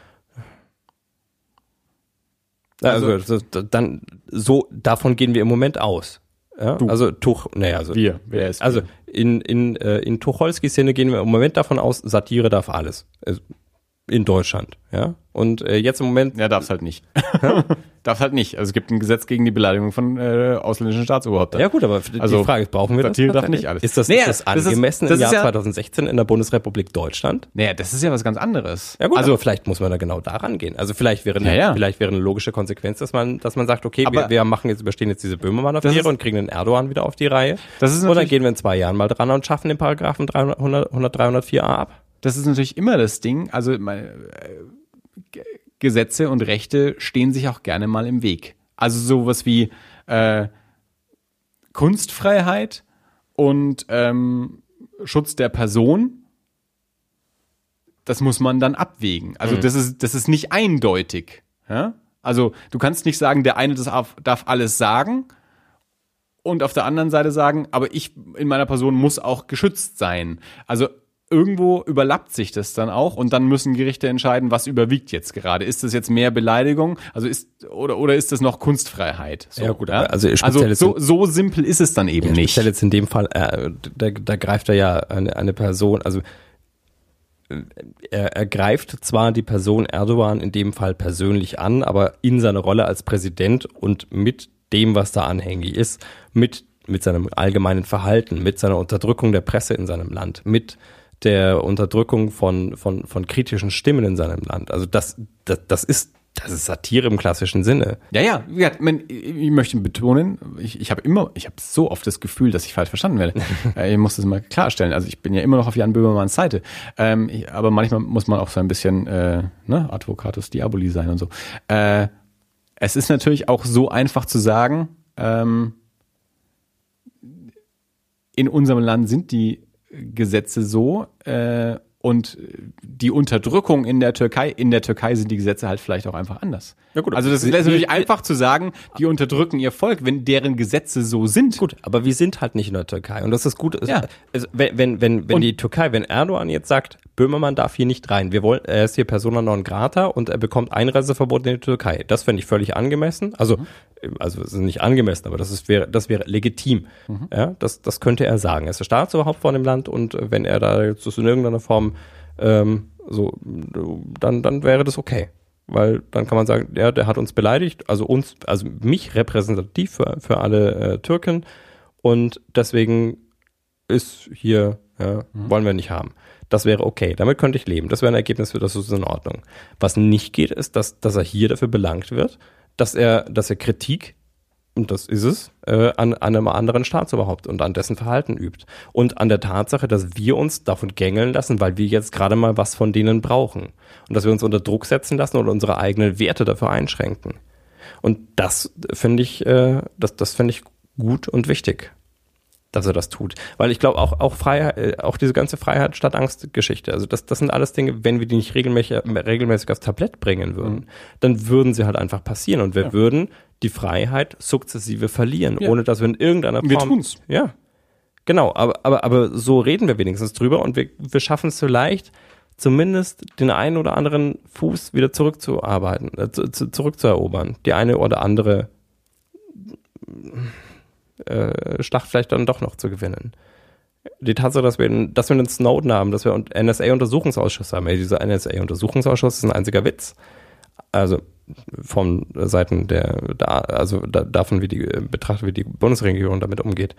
Ja, Also, so, dann, so, davon gehen wir im Moment aus. Ja? Also Tuch, naja, also Wir, wer ist Also in, in, äh, in Tucholsky-Szene gehen wir im Moment davon aus, Satire darf alles. Also in Deutschland, ja. Und äh, jetzt im Moment, Ja, darf's halt nicht. darf's halt nicht. Also es gibt ein Gesetz gegen die Beleidigung von äh, ausländischen Staatsoberhäuptern. ja gut, aber die Also, Frage ist, brauchen wir Satire das? darf tatsächlich? nicht alles. Ist das, Nee, ist das das ist- angemessen das im Jahr ja- 2016 in der Bundesrepublik Deutschland? Naja, das ist ja was ganz anderes. Ja gut, also vielleicht muss man da genau daran gehen. Also vielleicht wäre, Ja, ja. vielleicht wäre eine logische Konsequenz, dass man, dass man sagt, okay, wir, wir machen jetzt, überstehen jetzt diese Böhmermann-Affäre und kriegen den Erdogan wieder auf die Reihe. Das ist und dann gehen wir in zwei Jahren mal dran und schaffen den Paragraphen 300, 100, 304a ab. Das ist natürlich immer das Ding. Also meine, äh, Gesetze und Rechte stehen sich auch gerne mal im Weg. Also sowas wie äh, Kunstfreiheit und ähm, Schutz der Person. Das muss man dann abwägen. Also das ist das ist nicht eindeutig. Ja? Also du kannst nicht sagen, der eine darf, darf alles sagen und auf der anderen Seite sagen, aber ich in meiner Person muss auch geschützt sein. Also irgendwo überlappt sich das dann auch und dann müssen Gerichte entscheiden, was überwiegt jetzt gerade. Ist das jetzt mehr Beleidigung? Also ist oder oder ist das noch Kunstfreiheit? So, Ja, gut, aber also also so, so simpel ist es dann eben Ja, nicht. Jetzt in dem Fall, äh, da, da greift er ja eine, eine Person, also äh, er, er greift zwar die Person Erdogan in dem Fall persönlich an, aber in seiner Rolle als Präsident und mit dem, was da anhängig ist, mit, mit seinem allgemeinen Verhalten, mit seiner Unterdrückung der Presse in seinem Land, mit der Unterdrückung von, von, von kritischen Stimmen in seinem Land. Also das, das, das ist, das ist Satire im klassischen Sinne. Ja, ja, man, ich möchte betonen, ich, ich habe immer, ich habe so oft das Gefühl, dass ich falsch verstanden werde. Äh, ich muss das mal klarstellen. Also ich bin ja immer noch auf Jan Böhmermanns Seite. Ähm, ich, aber manchmal muss man auch so ein bisschen äh, ne, Advocatus Diaboli sein und so. Äh, es ist natürlich auch so einfach zu sagen, ähm, in unserem Land sind die Gesetze so äh, und die Unterdrückung in der Türkei, in der Türkei sind die Gesetze halt vielleicht auch einfach anders. Ja gut, also das ist natürlich einfach zu sagen, die unterdrücken ihr Volk, wenn deren Gesetze so sind. Gut, aber wir sind halt nicht in der Türkei und das ist gut. Ja. Es, wenn wenn, wenn, wenn Und- die Türkei, wenn Erdogan jetzt sagt, Böhmermann darf hier nicht rein, wir wollen, er ist hier Persona non grata und er bekommt Einreiseverbot in die Türkei. Das fände ich völlig angemessen. Also, also es ist nicht angemessen, aber das ist, wäre, das wäre legitim. Ja, das, das könnte er sagen. Er ist der Staatsoberhaupt von dem Land und äh, wenn er da jetzt in irgendeiner Form ähm, so, dann, dann wäre das okay. Weil dann kann man sagen, ja, der hat uns beleidigt, also uns, also mich repräsentativ für, für alle äh, Türken und deswegen ist hier, ja, wollen wir nicht haben. Das wäre okay, damit könnte ich leben. Das wäre ein Ergebnis, für das ist in Ordnung. Was nicht geht, ist, dass, dass er hier dafür belangt wird, dass er, dass er Kritik und das ist es, äh, an, an einem anderen Staatsoberhaupt und an dessen Verhalten übt. Und an der Tatsache, dass wir uns davon gängeln lassen, weil wir jetzt gerade mal was von denen brauchen. Und dass wir uns unter Druck setzen lassen oder unsere eigenen Werte dafür einschränken. Und das finde ich, äh, das, das finde ich gut und wichtig, dass er das tut. Weil ich glaube auch, auch Freiheit, äh, auch diese ganze Freiheit statt Angst Geschichte, also das, das sind alles Dinge, wenn wir die nicht regelmäßig, regelmäßig aufs Tablett bringen würden, mhm. dann würden sie halt einfach passieren und wir ja. würden die Freiheit sukzessive verlieren, ja. ohne dass wir in irgendeiner Form. Wir tun's. Ja. Genau, aber, aber, aber so reden wir wenigstens drüber und wir, wir schaffen es vielleicht, zumindest den einen oder anderen Fuß wieder zurückzuarbeiten, äh, zu, zurückzuerobern. Die eine oder andere äh, Schlacht vielleicht dann doch noch zu gewinnen. Die Tatsache, dass wir, dass wir einen Snowden haben, dass wir einen NSA-Untersuchungsausschuss haben, dieser NSA-Untersuchungsausschuss ist ein einziger Witz. Also von Seiten der, also davon, wie die betrachtet, wie die Bundesregierung damit umgeht.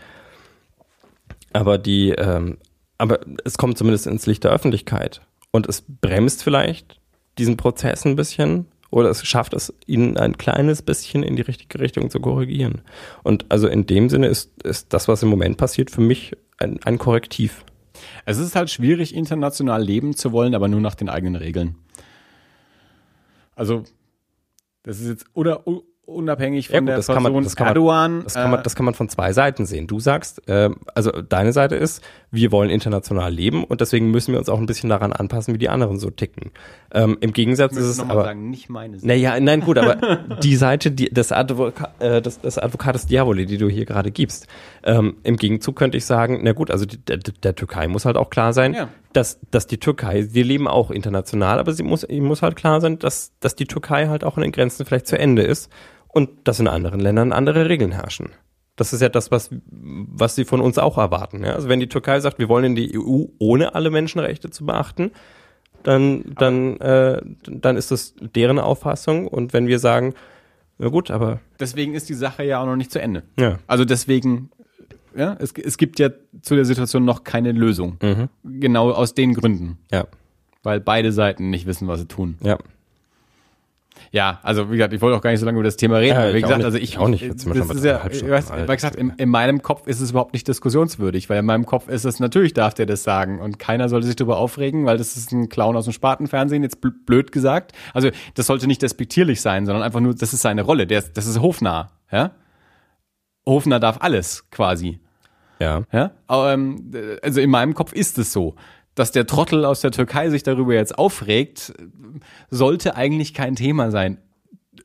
Aber die, ähm, aber es kommt zumindest ins Licht der Öffentlichkeit und es bremst vielleicht diesen Prozess ein bisschen oder es schafft es, ihn ein kleines bisschen in die richtige Richtung zu korrigieren. Und also in dem Sinne ist, ist das, was im Moment passiert, für mich ein, ein Korrektiv. Es ist halt schwierig, international leben zu wollen, aber nur nach den eigenen Regeln. Also, das ist jetzt, oder, unabhängig von ja, gut, der das Person kann man, das kann Erdogan. Man, das, kann man, äh, das kann man von zwei Seiten sehen. Du sagst, äh, also deine Seite ist, wir wollen international leben und deswegen müssen wir uns auch ein bisschen daran anpassen, wie die anderen so ticken. Ähm, Im Gegensatz ist es aber, sagen, nicht meine Seite. Naja, nein, gut, aber die Seite die, des, Advoka äh, des, des Advocatus Diaboli, die du hier gerade gibst. Ähm, Im Gegenzug könnte ich sagen, na gut, also die, der, der Türkei muss halt auch klar sein, ja. dass, dass die Türkei, wir leben auch international, aber sie muss, muss halt klar sein, dass, dass die Türkei halt auch in den Grenzen vielleicht zu Ende ist und dass in anderen Ländern andere Regeln herrschen. Das ist ja das, was, was sie von uns auch erwarten. Ja? Also wenn die Türkei sagt, wir wollen in die EU ohne alle Menschenrechte zu beachten, dann, dann, äh, dann ist das deren Auffassung. Und wenn wir sagen, na gut, aber. Deswegen ist die Sache ja auch noch nicht zu Ende. Ja. Also deswegen, ja, es, es gibt ja zu der Situation noch keine Lösung. Mhm. Genau aus den Gründen. Ja. Weil beide Seiten nicht wissen, was sie tun. Ja. Ja, also wie gesagt, ich wollte auch gar nicht so lange über das Thema reden. Ja, wie gesagt, nicht, also ich auch nicht. Das ist ja, ich weiß, wie gesagt, in, in, meinem Kopf ist es überhaupt nicht diskussionswürdig, weil in meinem Kopf ist es natürlich darf der das sagen und keiner sollte sich darüber aufregen, weil das ist ein Clown aus dem Spartenfernsehen. Jetzt blöd gesagt. Also das sollte nicht despektierlich sein, sondern einfach nur, das ist seine Rolle. Der, das ist hofnah. Ja, hofnah darf alles quasi. Ja. Ja. Ähm, also in meinem Kopf ist es so dass der Trottel aus der Türkei sich darüber jetzt aufregt, sollte eigentlich kein Thema sein.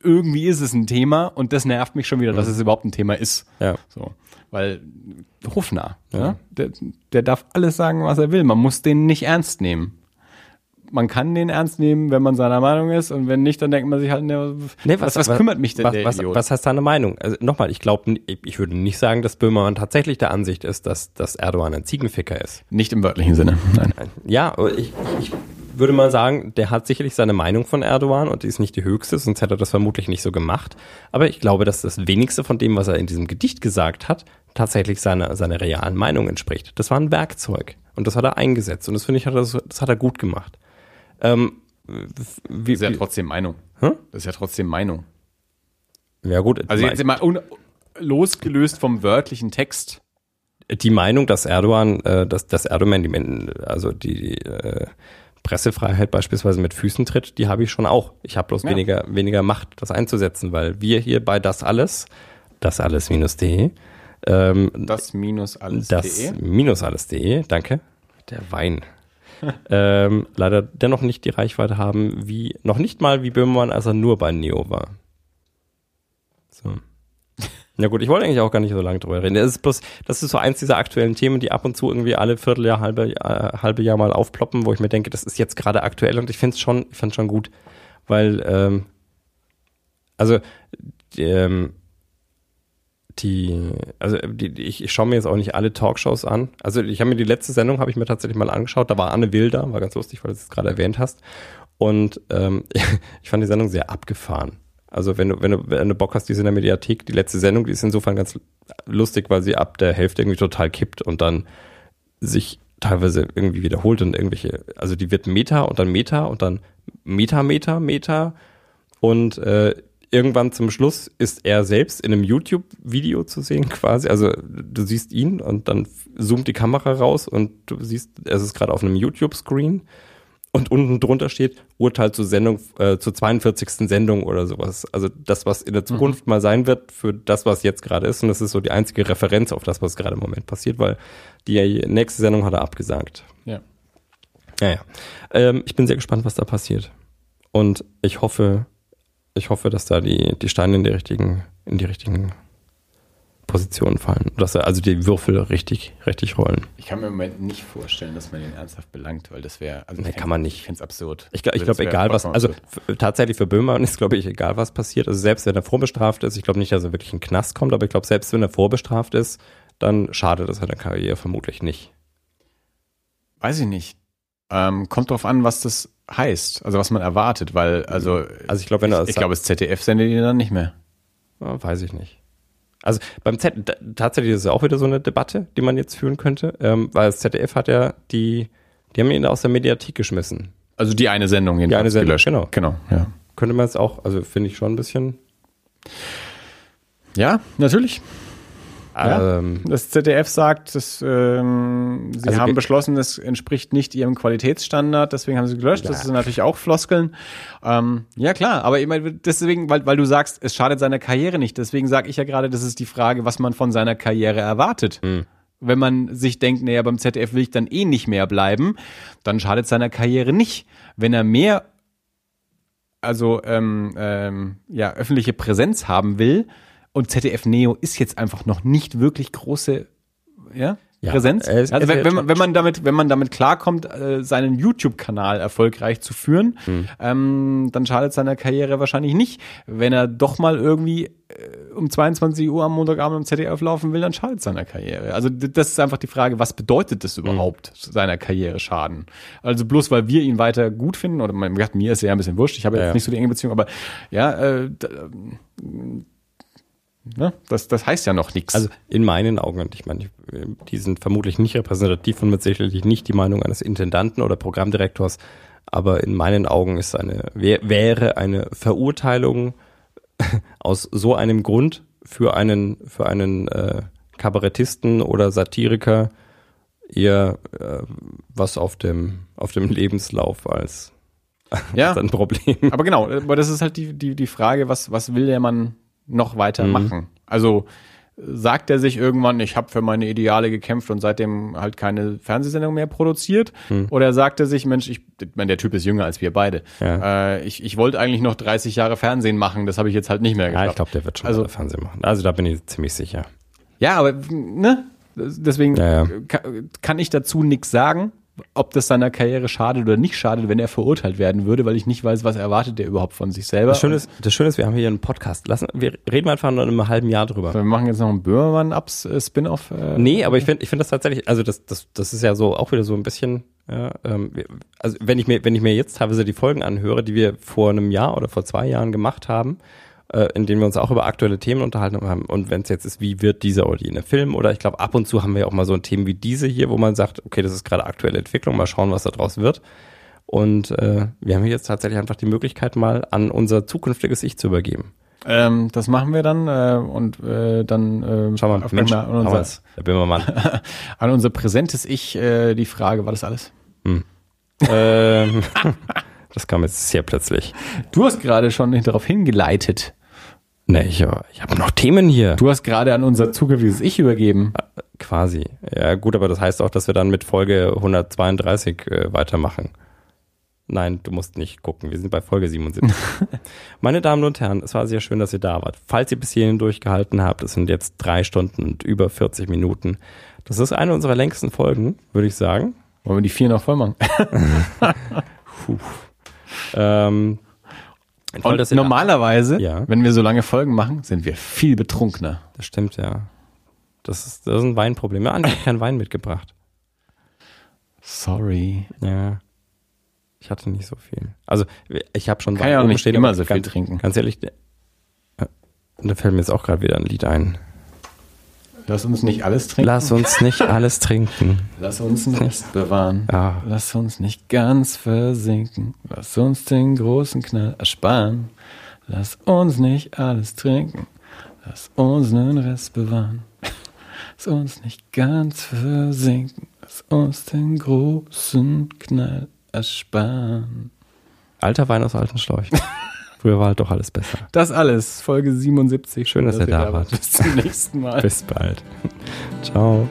Irgendwie ist es ein Thema und das nervt mich schon wieder, dass mhm. es überhaupt ein Thema ist. Ja. So. Weil Hofnah, ja. ja der, der darf alles sagen, was er will. Man muss den nicht ernst nehmen man kann den ernst nehmen, wenn man seiner Meinung ist und wenn nicht, dann denkt man sich halt, ne, nee, was, was, was, kümmert mich denn was, der was, Idiot? Was heißt deine Meinung? Also nochmal, ich glaube, ich würde nicht sagen, dass Böhmermann tatsächlich der Ansicht ist, dass, dass Erdogan ein Ziegenficker ist. Nicht im wörtlichen Sinne, nein. Ja, ich, ich würde mal sagen, der hat sicherlich seine Meinung von Erdogan und die ist nicht die höchste, sonst hätte er das vermutlich nicht so gemacht. Aber ich glaube, dass das wenigste von dem, was er in diesem Gedicht gesagt hat, tatsächlich seiner, seiner realen Meinung entspricht. Das war ein Werkzeug und das hat er eingesetzt und das finde ich, hat er, das hat er gut gemacht. Ähm, wie, das ist ja trotzdem Meinung. Hm? Das ist ja trotzdem Meinung. Ja, gut. Also jetzt mal losgelöst vom wörtlichen Text. Die Meinung, dass Erdogan, äh, dass, dass Erdogan die, also die äh, Pressefreiheit beispielsweise mit Füßen tritt, die habe ich schon auch. Ich habe bloß ja. weniger, weniger Macht, das einzusetzen, weil wir hier bei das alles, das alles minus de, ähm, das minus alles das minus alles.de, danke. Der Wein ähm, leider dennoch nicht die Reichweite haben, wie, noch nicht mal wie Böhmermann, als er nur bei Neo war. So. Ja gut, ich wollte eigentlich auch gar nicht so lange drüber reden. Das ist bloß, das ist so eins dieser aktuellen Themen, die ab und zu irgendwie alle Vierteljahr, halbe, äh, halbe Jahr mal aufploppen, wo ich mir denke, das ist jetzt gerade aktuell und ich finde es schon, ich finde schon gut, weil, ähm, also, ähm, die, also die, ich, ich schaue mir jetzt auch nicht alle Talkshows an. Also ich habe mir die letzte Sendung habe ich mir tatsächlich mal angeschaut. Da war Anne Wilder, war ganz lustig, weil du es gerade erwähnt hast. Und ähm, ich fand die Sendung sehr abgefahren. Also wenn du, wenn du, wenn du Bock hast, die ist in der Mediathek. Die letzte Sendung, die ist insofern ganz lustig, weil sie ab der Hälfte irgendwie total kippt und dann sich teilweise irgendwie wiederholt und irgendwelche, also die wird Meta und dann Meta und dann Meta, Meta, Meta und äh, irgendwann zum Schluss ist er selbst in einem YouTube-Video zu sehen quasi. Also du siehst ihn und dann zoomt die Kamera raus und du siehst, es ist gerade auf einem YouTube-Screen und unten drunter steht Urteil zur Sendung, äh, zur 42. Sendung oder sowas. Also das, was in der Zukunft mal sein wird für das, was jetzt gerade ist. Und das ist so die einzige Referenz auf das, was gerade im Moment passiert, weil die nächste Sendung hat er abgesagt. Ja. Ja, ja. Ähm, ich bin sehr gespannt, was da passiert. Und ich hoffe, ich hoffe, dass da die, die Steine in die richtigen, in die richtigen Positionen fallen. Dass da also die Würfel richtig, richtig rollen. Ich kann mir im Moment nicht vorstellen, dass man ihn ernsthaft belangt, weil das wäre, also Nee, kann man nicht. Ich finde es absurd. Ich, ich Also das glaube, egal was, also tatsächlich für Böhmermann ist, glaube ich, egal was passiert. Also selbst wenn er vorbestraft ist, ich glaube nicht, dass er wirklich in den Knast kommt, aber ich glaube, selbst wenn er vorbestraft ist, dann schadet es seiner Karriere vermutlich nicht. Weiß ich nicht. Ähm, kommt drauf an, was das heißt, also was man erwartet, weil, also, Also ich glaube, wenn er ich, ich glaube, das ZDF sendet ihn dann nicht mehr. Ja, weiß ich nicht. Also beim Z tatsächlich ist es auch wieder so eine Debatte, die man jetzt führen könnte, ähm, weil das ZDF hat ja die, die haben ihn aus der Mediathek geschmissen. Also die eine Sendung jedenfalls eine Sendung, gelöscht. genau. Genau, ja. Könnte man jetzt auch, also finde ich schon ein bisschen. Ja, natürlich. Ja. Ähm, Das ZDF sagt, dass, ähm, sie Also haben beschlossen, es entspricht nicht ihrem Qualitätsstandard, deswegen haben sie gelöscht. Das Ja. sind natürlich auch Floskeln. Ähm, ja klar, aber ich meine, deswegen, weil, weil du sagst, es schadet seiner Karriere nicht. Deswegen sage ich ja gerade, das ist die Frage, was man von seiner Karriere erwartet. Wenn man sich denkt, naja, beim ZDF will ich dann eh nicht mehr bleiben, dann schadet seiner Karriere nicht. Wenn er mehr also ähm, ähm, ja, öffentliche Präsenz haben will und ZDF Neo ist jetzt einfach noch nicht wirklich große ja, Ja, Präsenz. ist- also wenn, wenn, man, wenn man damit, wenn man damit klarkommt, äh, seinen YouTube-Kanal erfolgreich zu führen, Hm. ähm, dann schadet seiner Karriere wahrscheinlich nicht. Wenn er doch mal irgendwie äh, um 22 Uhr am Montagabend im ZDF laufen will, dann schadet seiner Karriere. Also das ist einfach die Frage, was bedeutet das überhaupt, seiner Karriere schaden? Also bloß weil wir ihn weiter gut finden, oder man, mir ist er ja ein bisschen wurscht, ich habe Ja, jetzt nicht so die enge Beziehung, aber ja, äh, ne, das, das heißt ja noch nichts. Also in meinen Augen, und ich meine, die- sind vermutlich nicht repräsentativ und mit sicherlich nicht die Meinung eines Intendanten oder Programmdirektors, aber in meinen Augen ist eine, wär, wäre eine Verurteilung aus so einem Grund für einen, für einen äh, Kabarettisten oder Satiriker eher äh, was auf dem, auf dem Lebenslauf als, ja. als ein Problem. Aber genau, aber das ist halt die, die, die Frage, was, was will der Mann noch weiter Mhm. machen? Also sagt er sich irgendwann, ich habe für meine Ideale gekämpft und seitdem halt keine Fernsehsendung mehr produziert? Mhm. Oder sagt er sich, Mensch, ich, ich meine, der Typ ist jünger als wir beide. Ja. Äh, ich ich wollte eigentlich noch 30 Jahre Fernsehen machen, das habe ich jetzt halt nicht mehr Ja, geschafft. ich glaube, der wird schon also, Fernsehen machen. Also da bin ich ziemlich sicher. Ja, aber ne? Deswegen Ja, ja. Kann, kann ich dazu nichts sagen, ob das seiner Karriere schadet oder nicht schadet, wenn er verurteilt werden würde, weil ich nicht weiß, was erwartet der überhaupt von sich selber. Das Schöne, ist, das Schöne ist, wir haben hier einen Podcast. Lassen, wir reden einfach nur in einem halben Jahr drüber. Wir machen jetzt noch einen Böhmermann-Spin-Off. Äh, Nee, aber ich finde ich finde das tatsächlich, also das, das, das ist ja so auch wieder so ein bisschen, ja, ähm, also wenn ich mir, wenn ich mir jetzt teilweise die Folgen anhöre, die wir vor einem Jahr oder vor zwei Jahren gemacht haben, äh, in denen wir uns auch über aktuelle Themen unterhalten haben. Und wenn es jetzt ist, wie wird dieser oder jener Film, oder ich glaube, ab und zu haben wir ja auch mal so ein Themen wie diese hier, wo man sagt, okay, das ist gerade aktuelle Entwicklung, mal schauen, was da draus wird. Und äh, wir haben jetzt tatsächlich einfach die Möglichkeit, mal an unser zukünftiges Ich zu übergeben. Ähm, das machen wir dann äh, und äh, dann äh, Schau mal, auf Mensch, an, unser, da bin wir mal. an unser präsentes Ich äh, die Frage, war das alles? ähm, das kam jetzt sehr plötzlich. Du hast gerade schon darauf hingeleitet. Nee, ich, ich habe noch Themen hier. Du hast gerade an unser zukünftiges Ich übergeben. Quasi. Ja, gut, aber das heißt auch, dass wir dann mit Folge 132 äh, weitermachen. Nein, du musst nicht gucken. Wir sind bei Folge 77. Meine Damen und Herren, es war sehr schön, dass ihr da wart. Falls ihr bis hierhin durchgehalten habt, es sind jetzt drei Stunden und über 40 Minuten. Das ist eine unserer längsten Folgen, würde ich sagen. Wollen wir die vier noch voll machen? Ähm, toll, Und normalerweise, Ja. wenn wir so lange Folgen machen, sind wir viel betrunkener. Das stimmt, ja. Das ist, das ist ein Weinproblem. Ja, Andi hat keinen Wein mitgebracht. Sorry. Ja. Ich hatte nicht so viel. Also, ich habe schon Kann ja auch nicht stehen, immer so viel ganz, trinken. Ganz ehrlich, äh, da fällt mir jetzt auch gerade wieder ein Lied ein. Lass uns nicht alles trinken. Lass uns nicht alles trinken. Lass uns Rest bewahren. Ja. Lass uns nicht ganz versinken. Lass uns den großen Knall ersparen. Lass uns nicht alles trinken. Lass uns einen Rest bewahren. Lass uns nicht ganz versinken. Lass uns den großen Knall ersparen. Alter Wein aus alten Schläuchen. Früher war halt doch alles besser. Das alles, Folge 77. Schön, dass ihr da wart. Bis zum nächsten Mal. Bis bald. Ciao.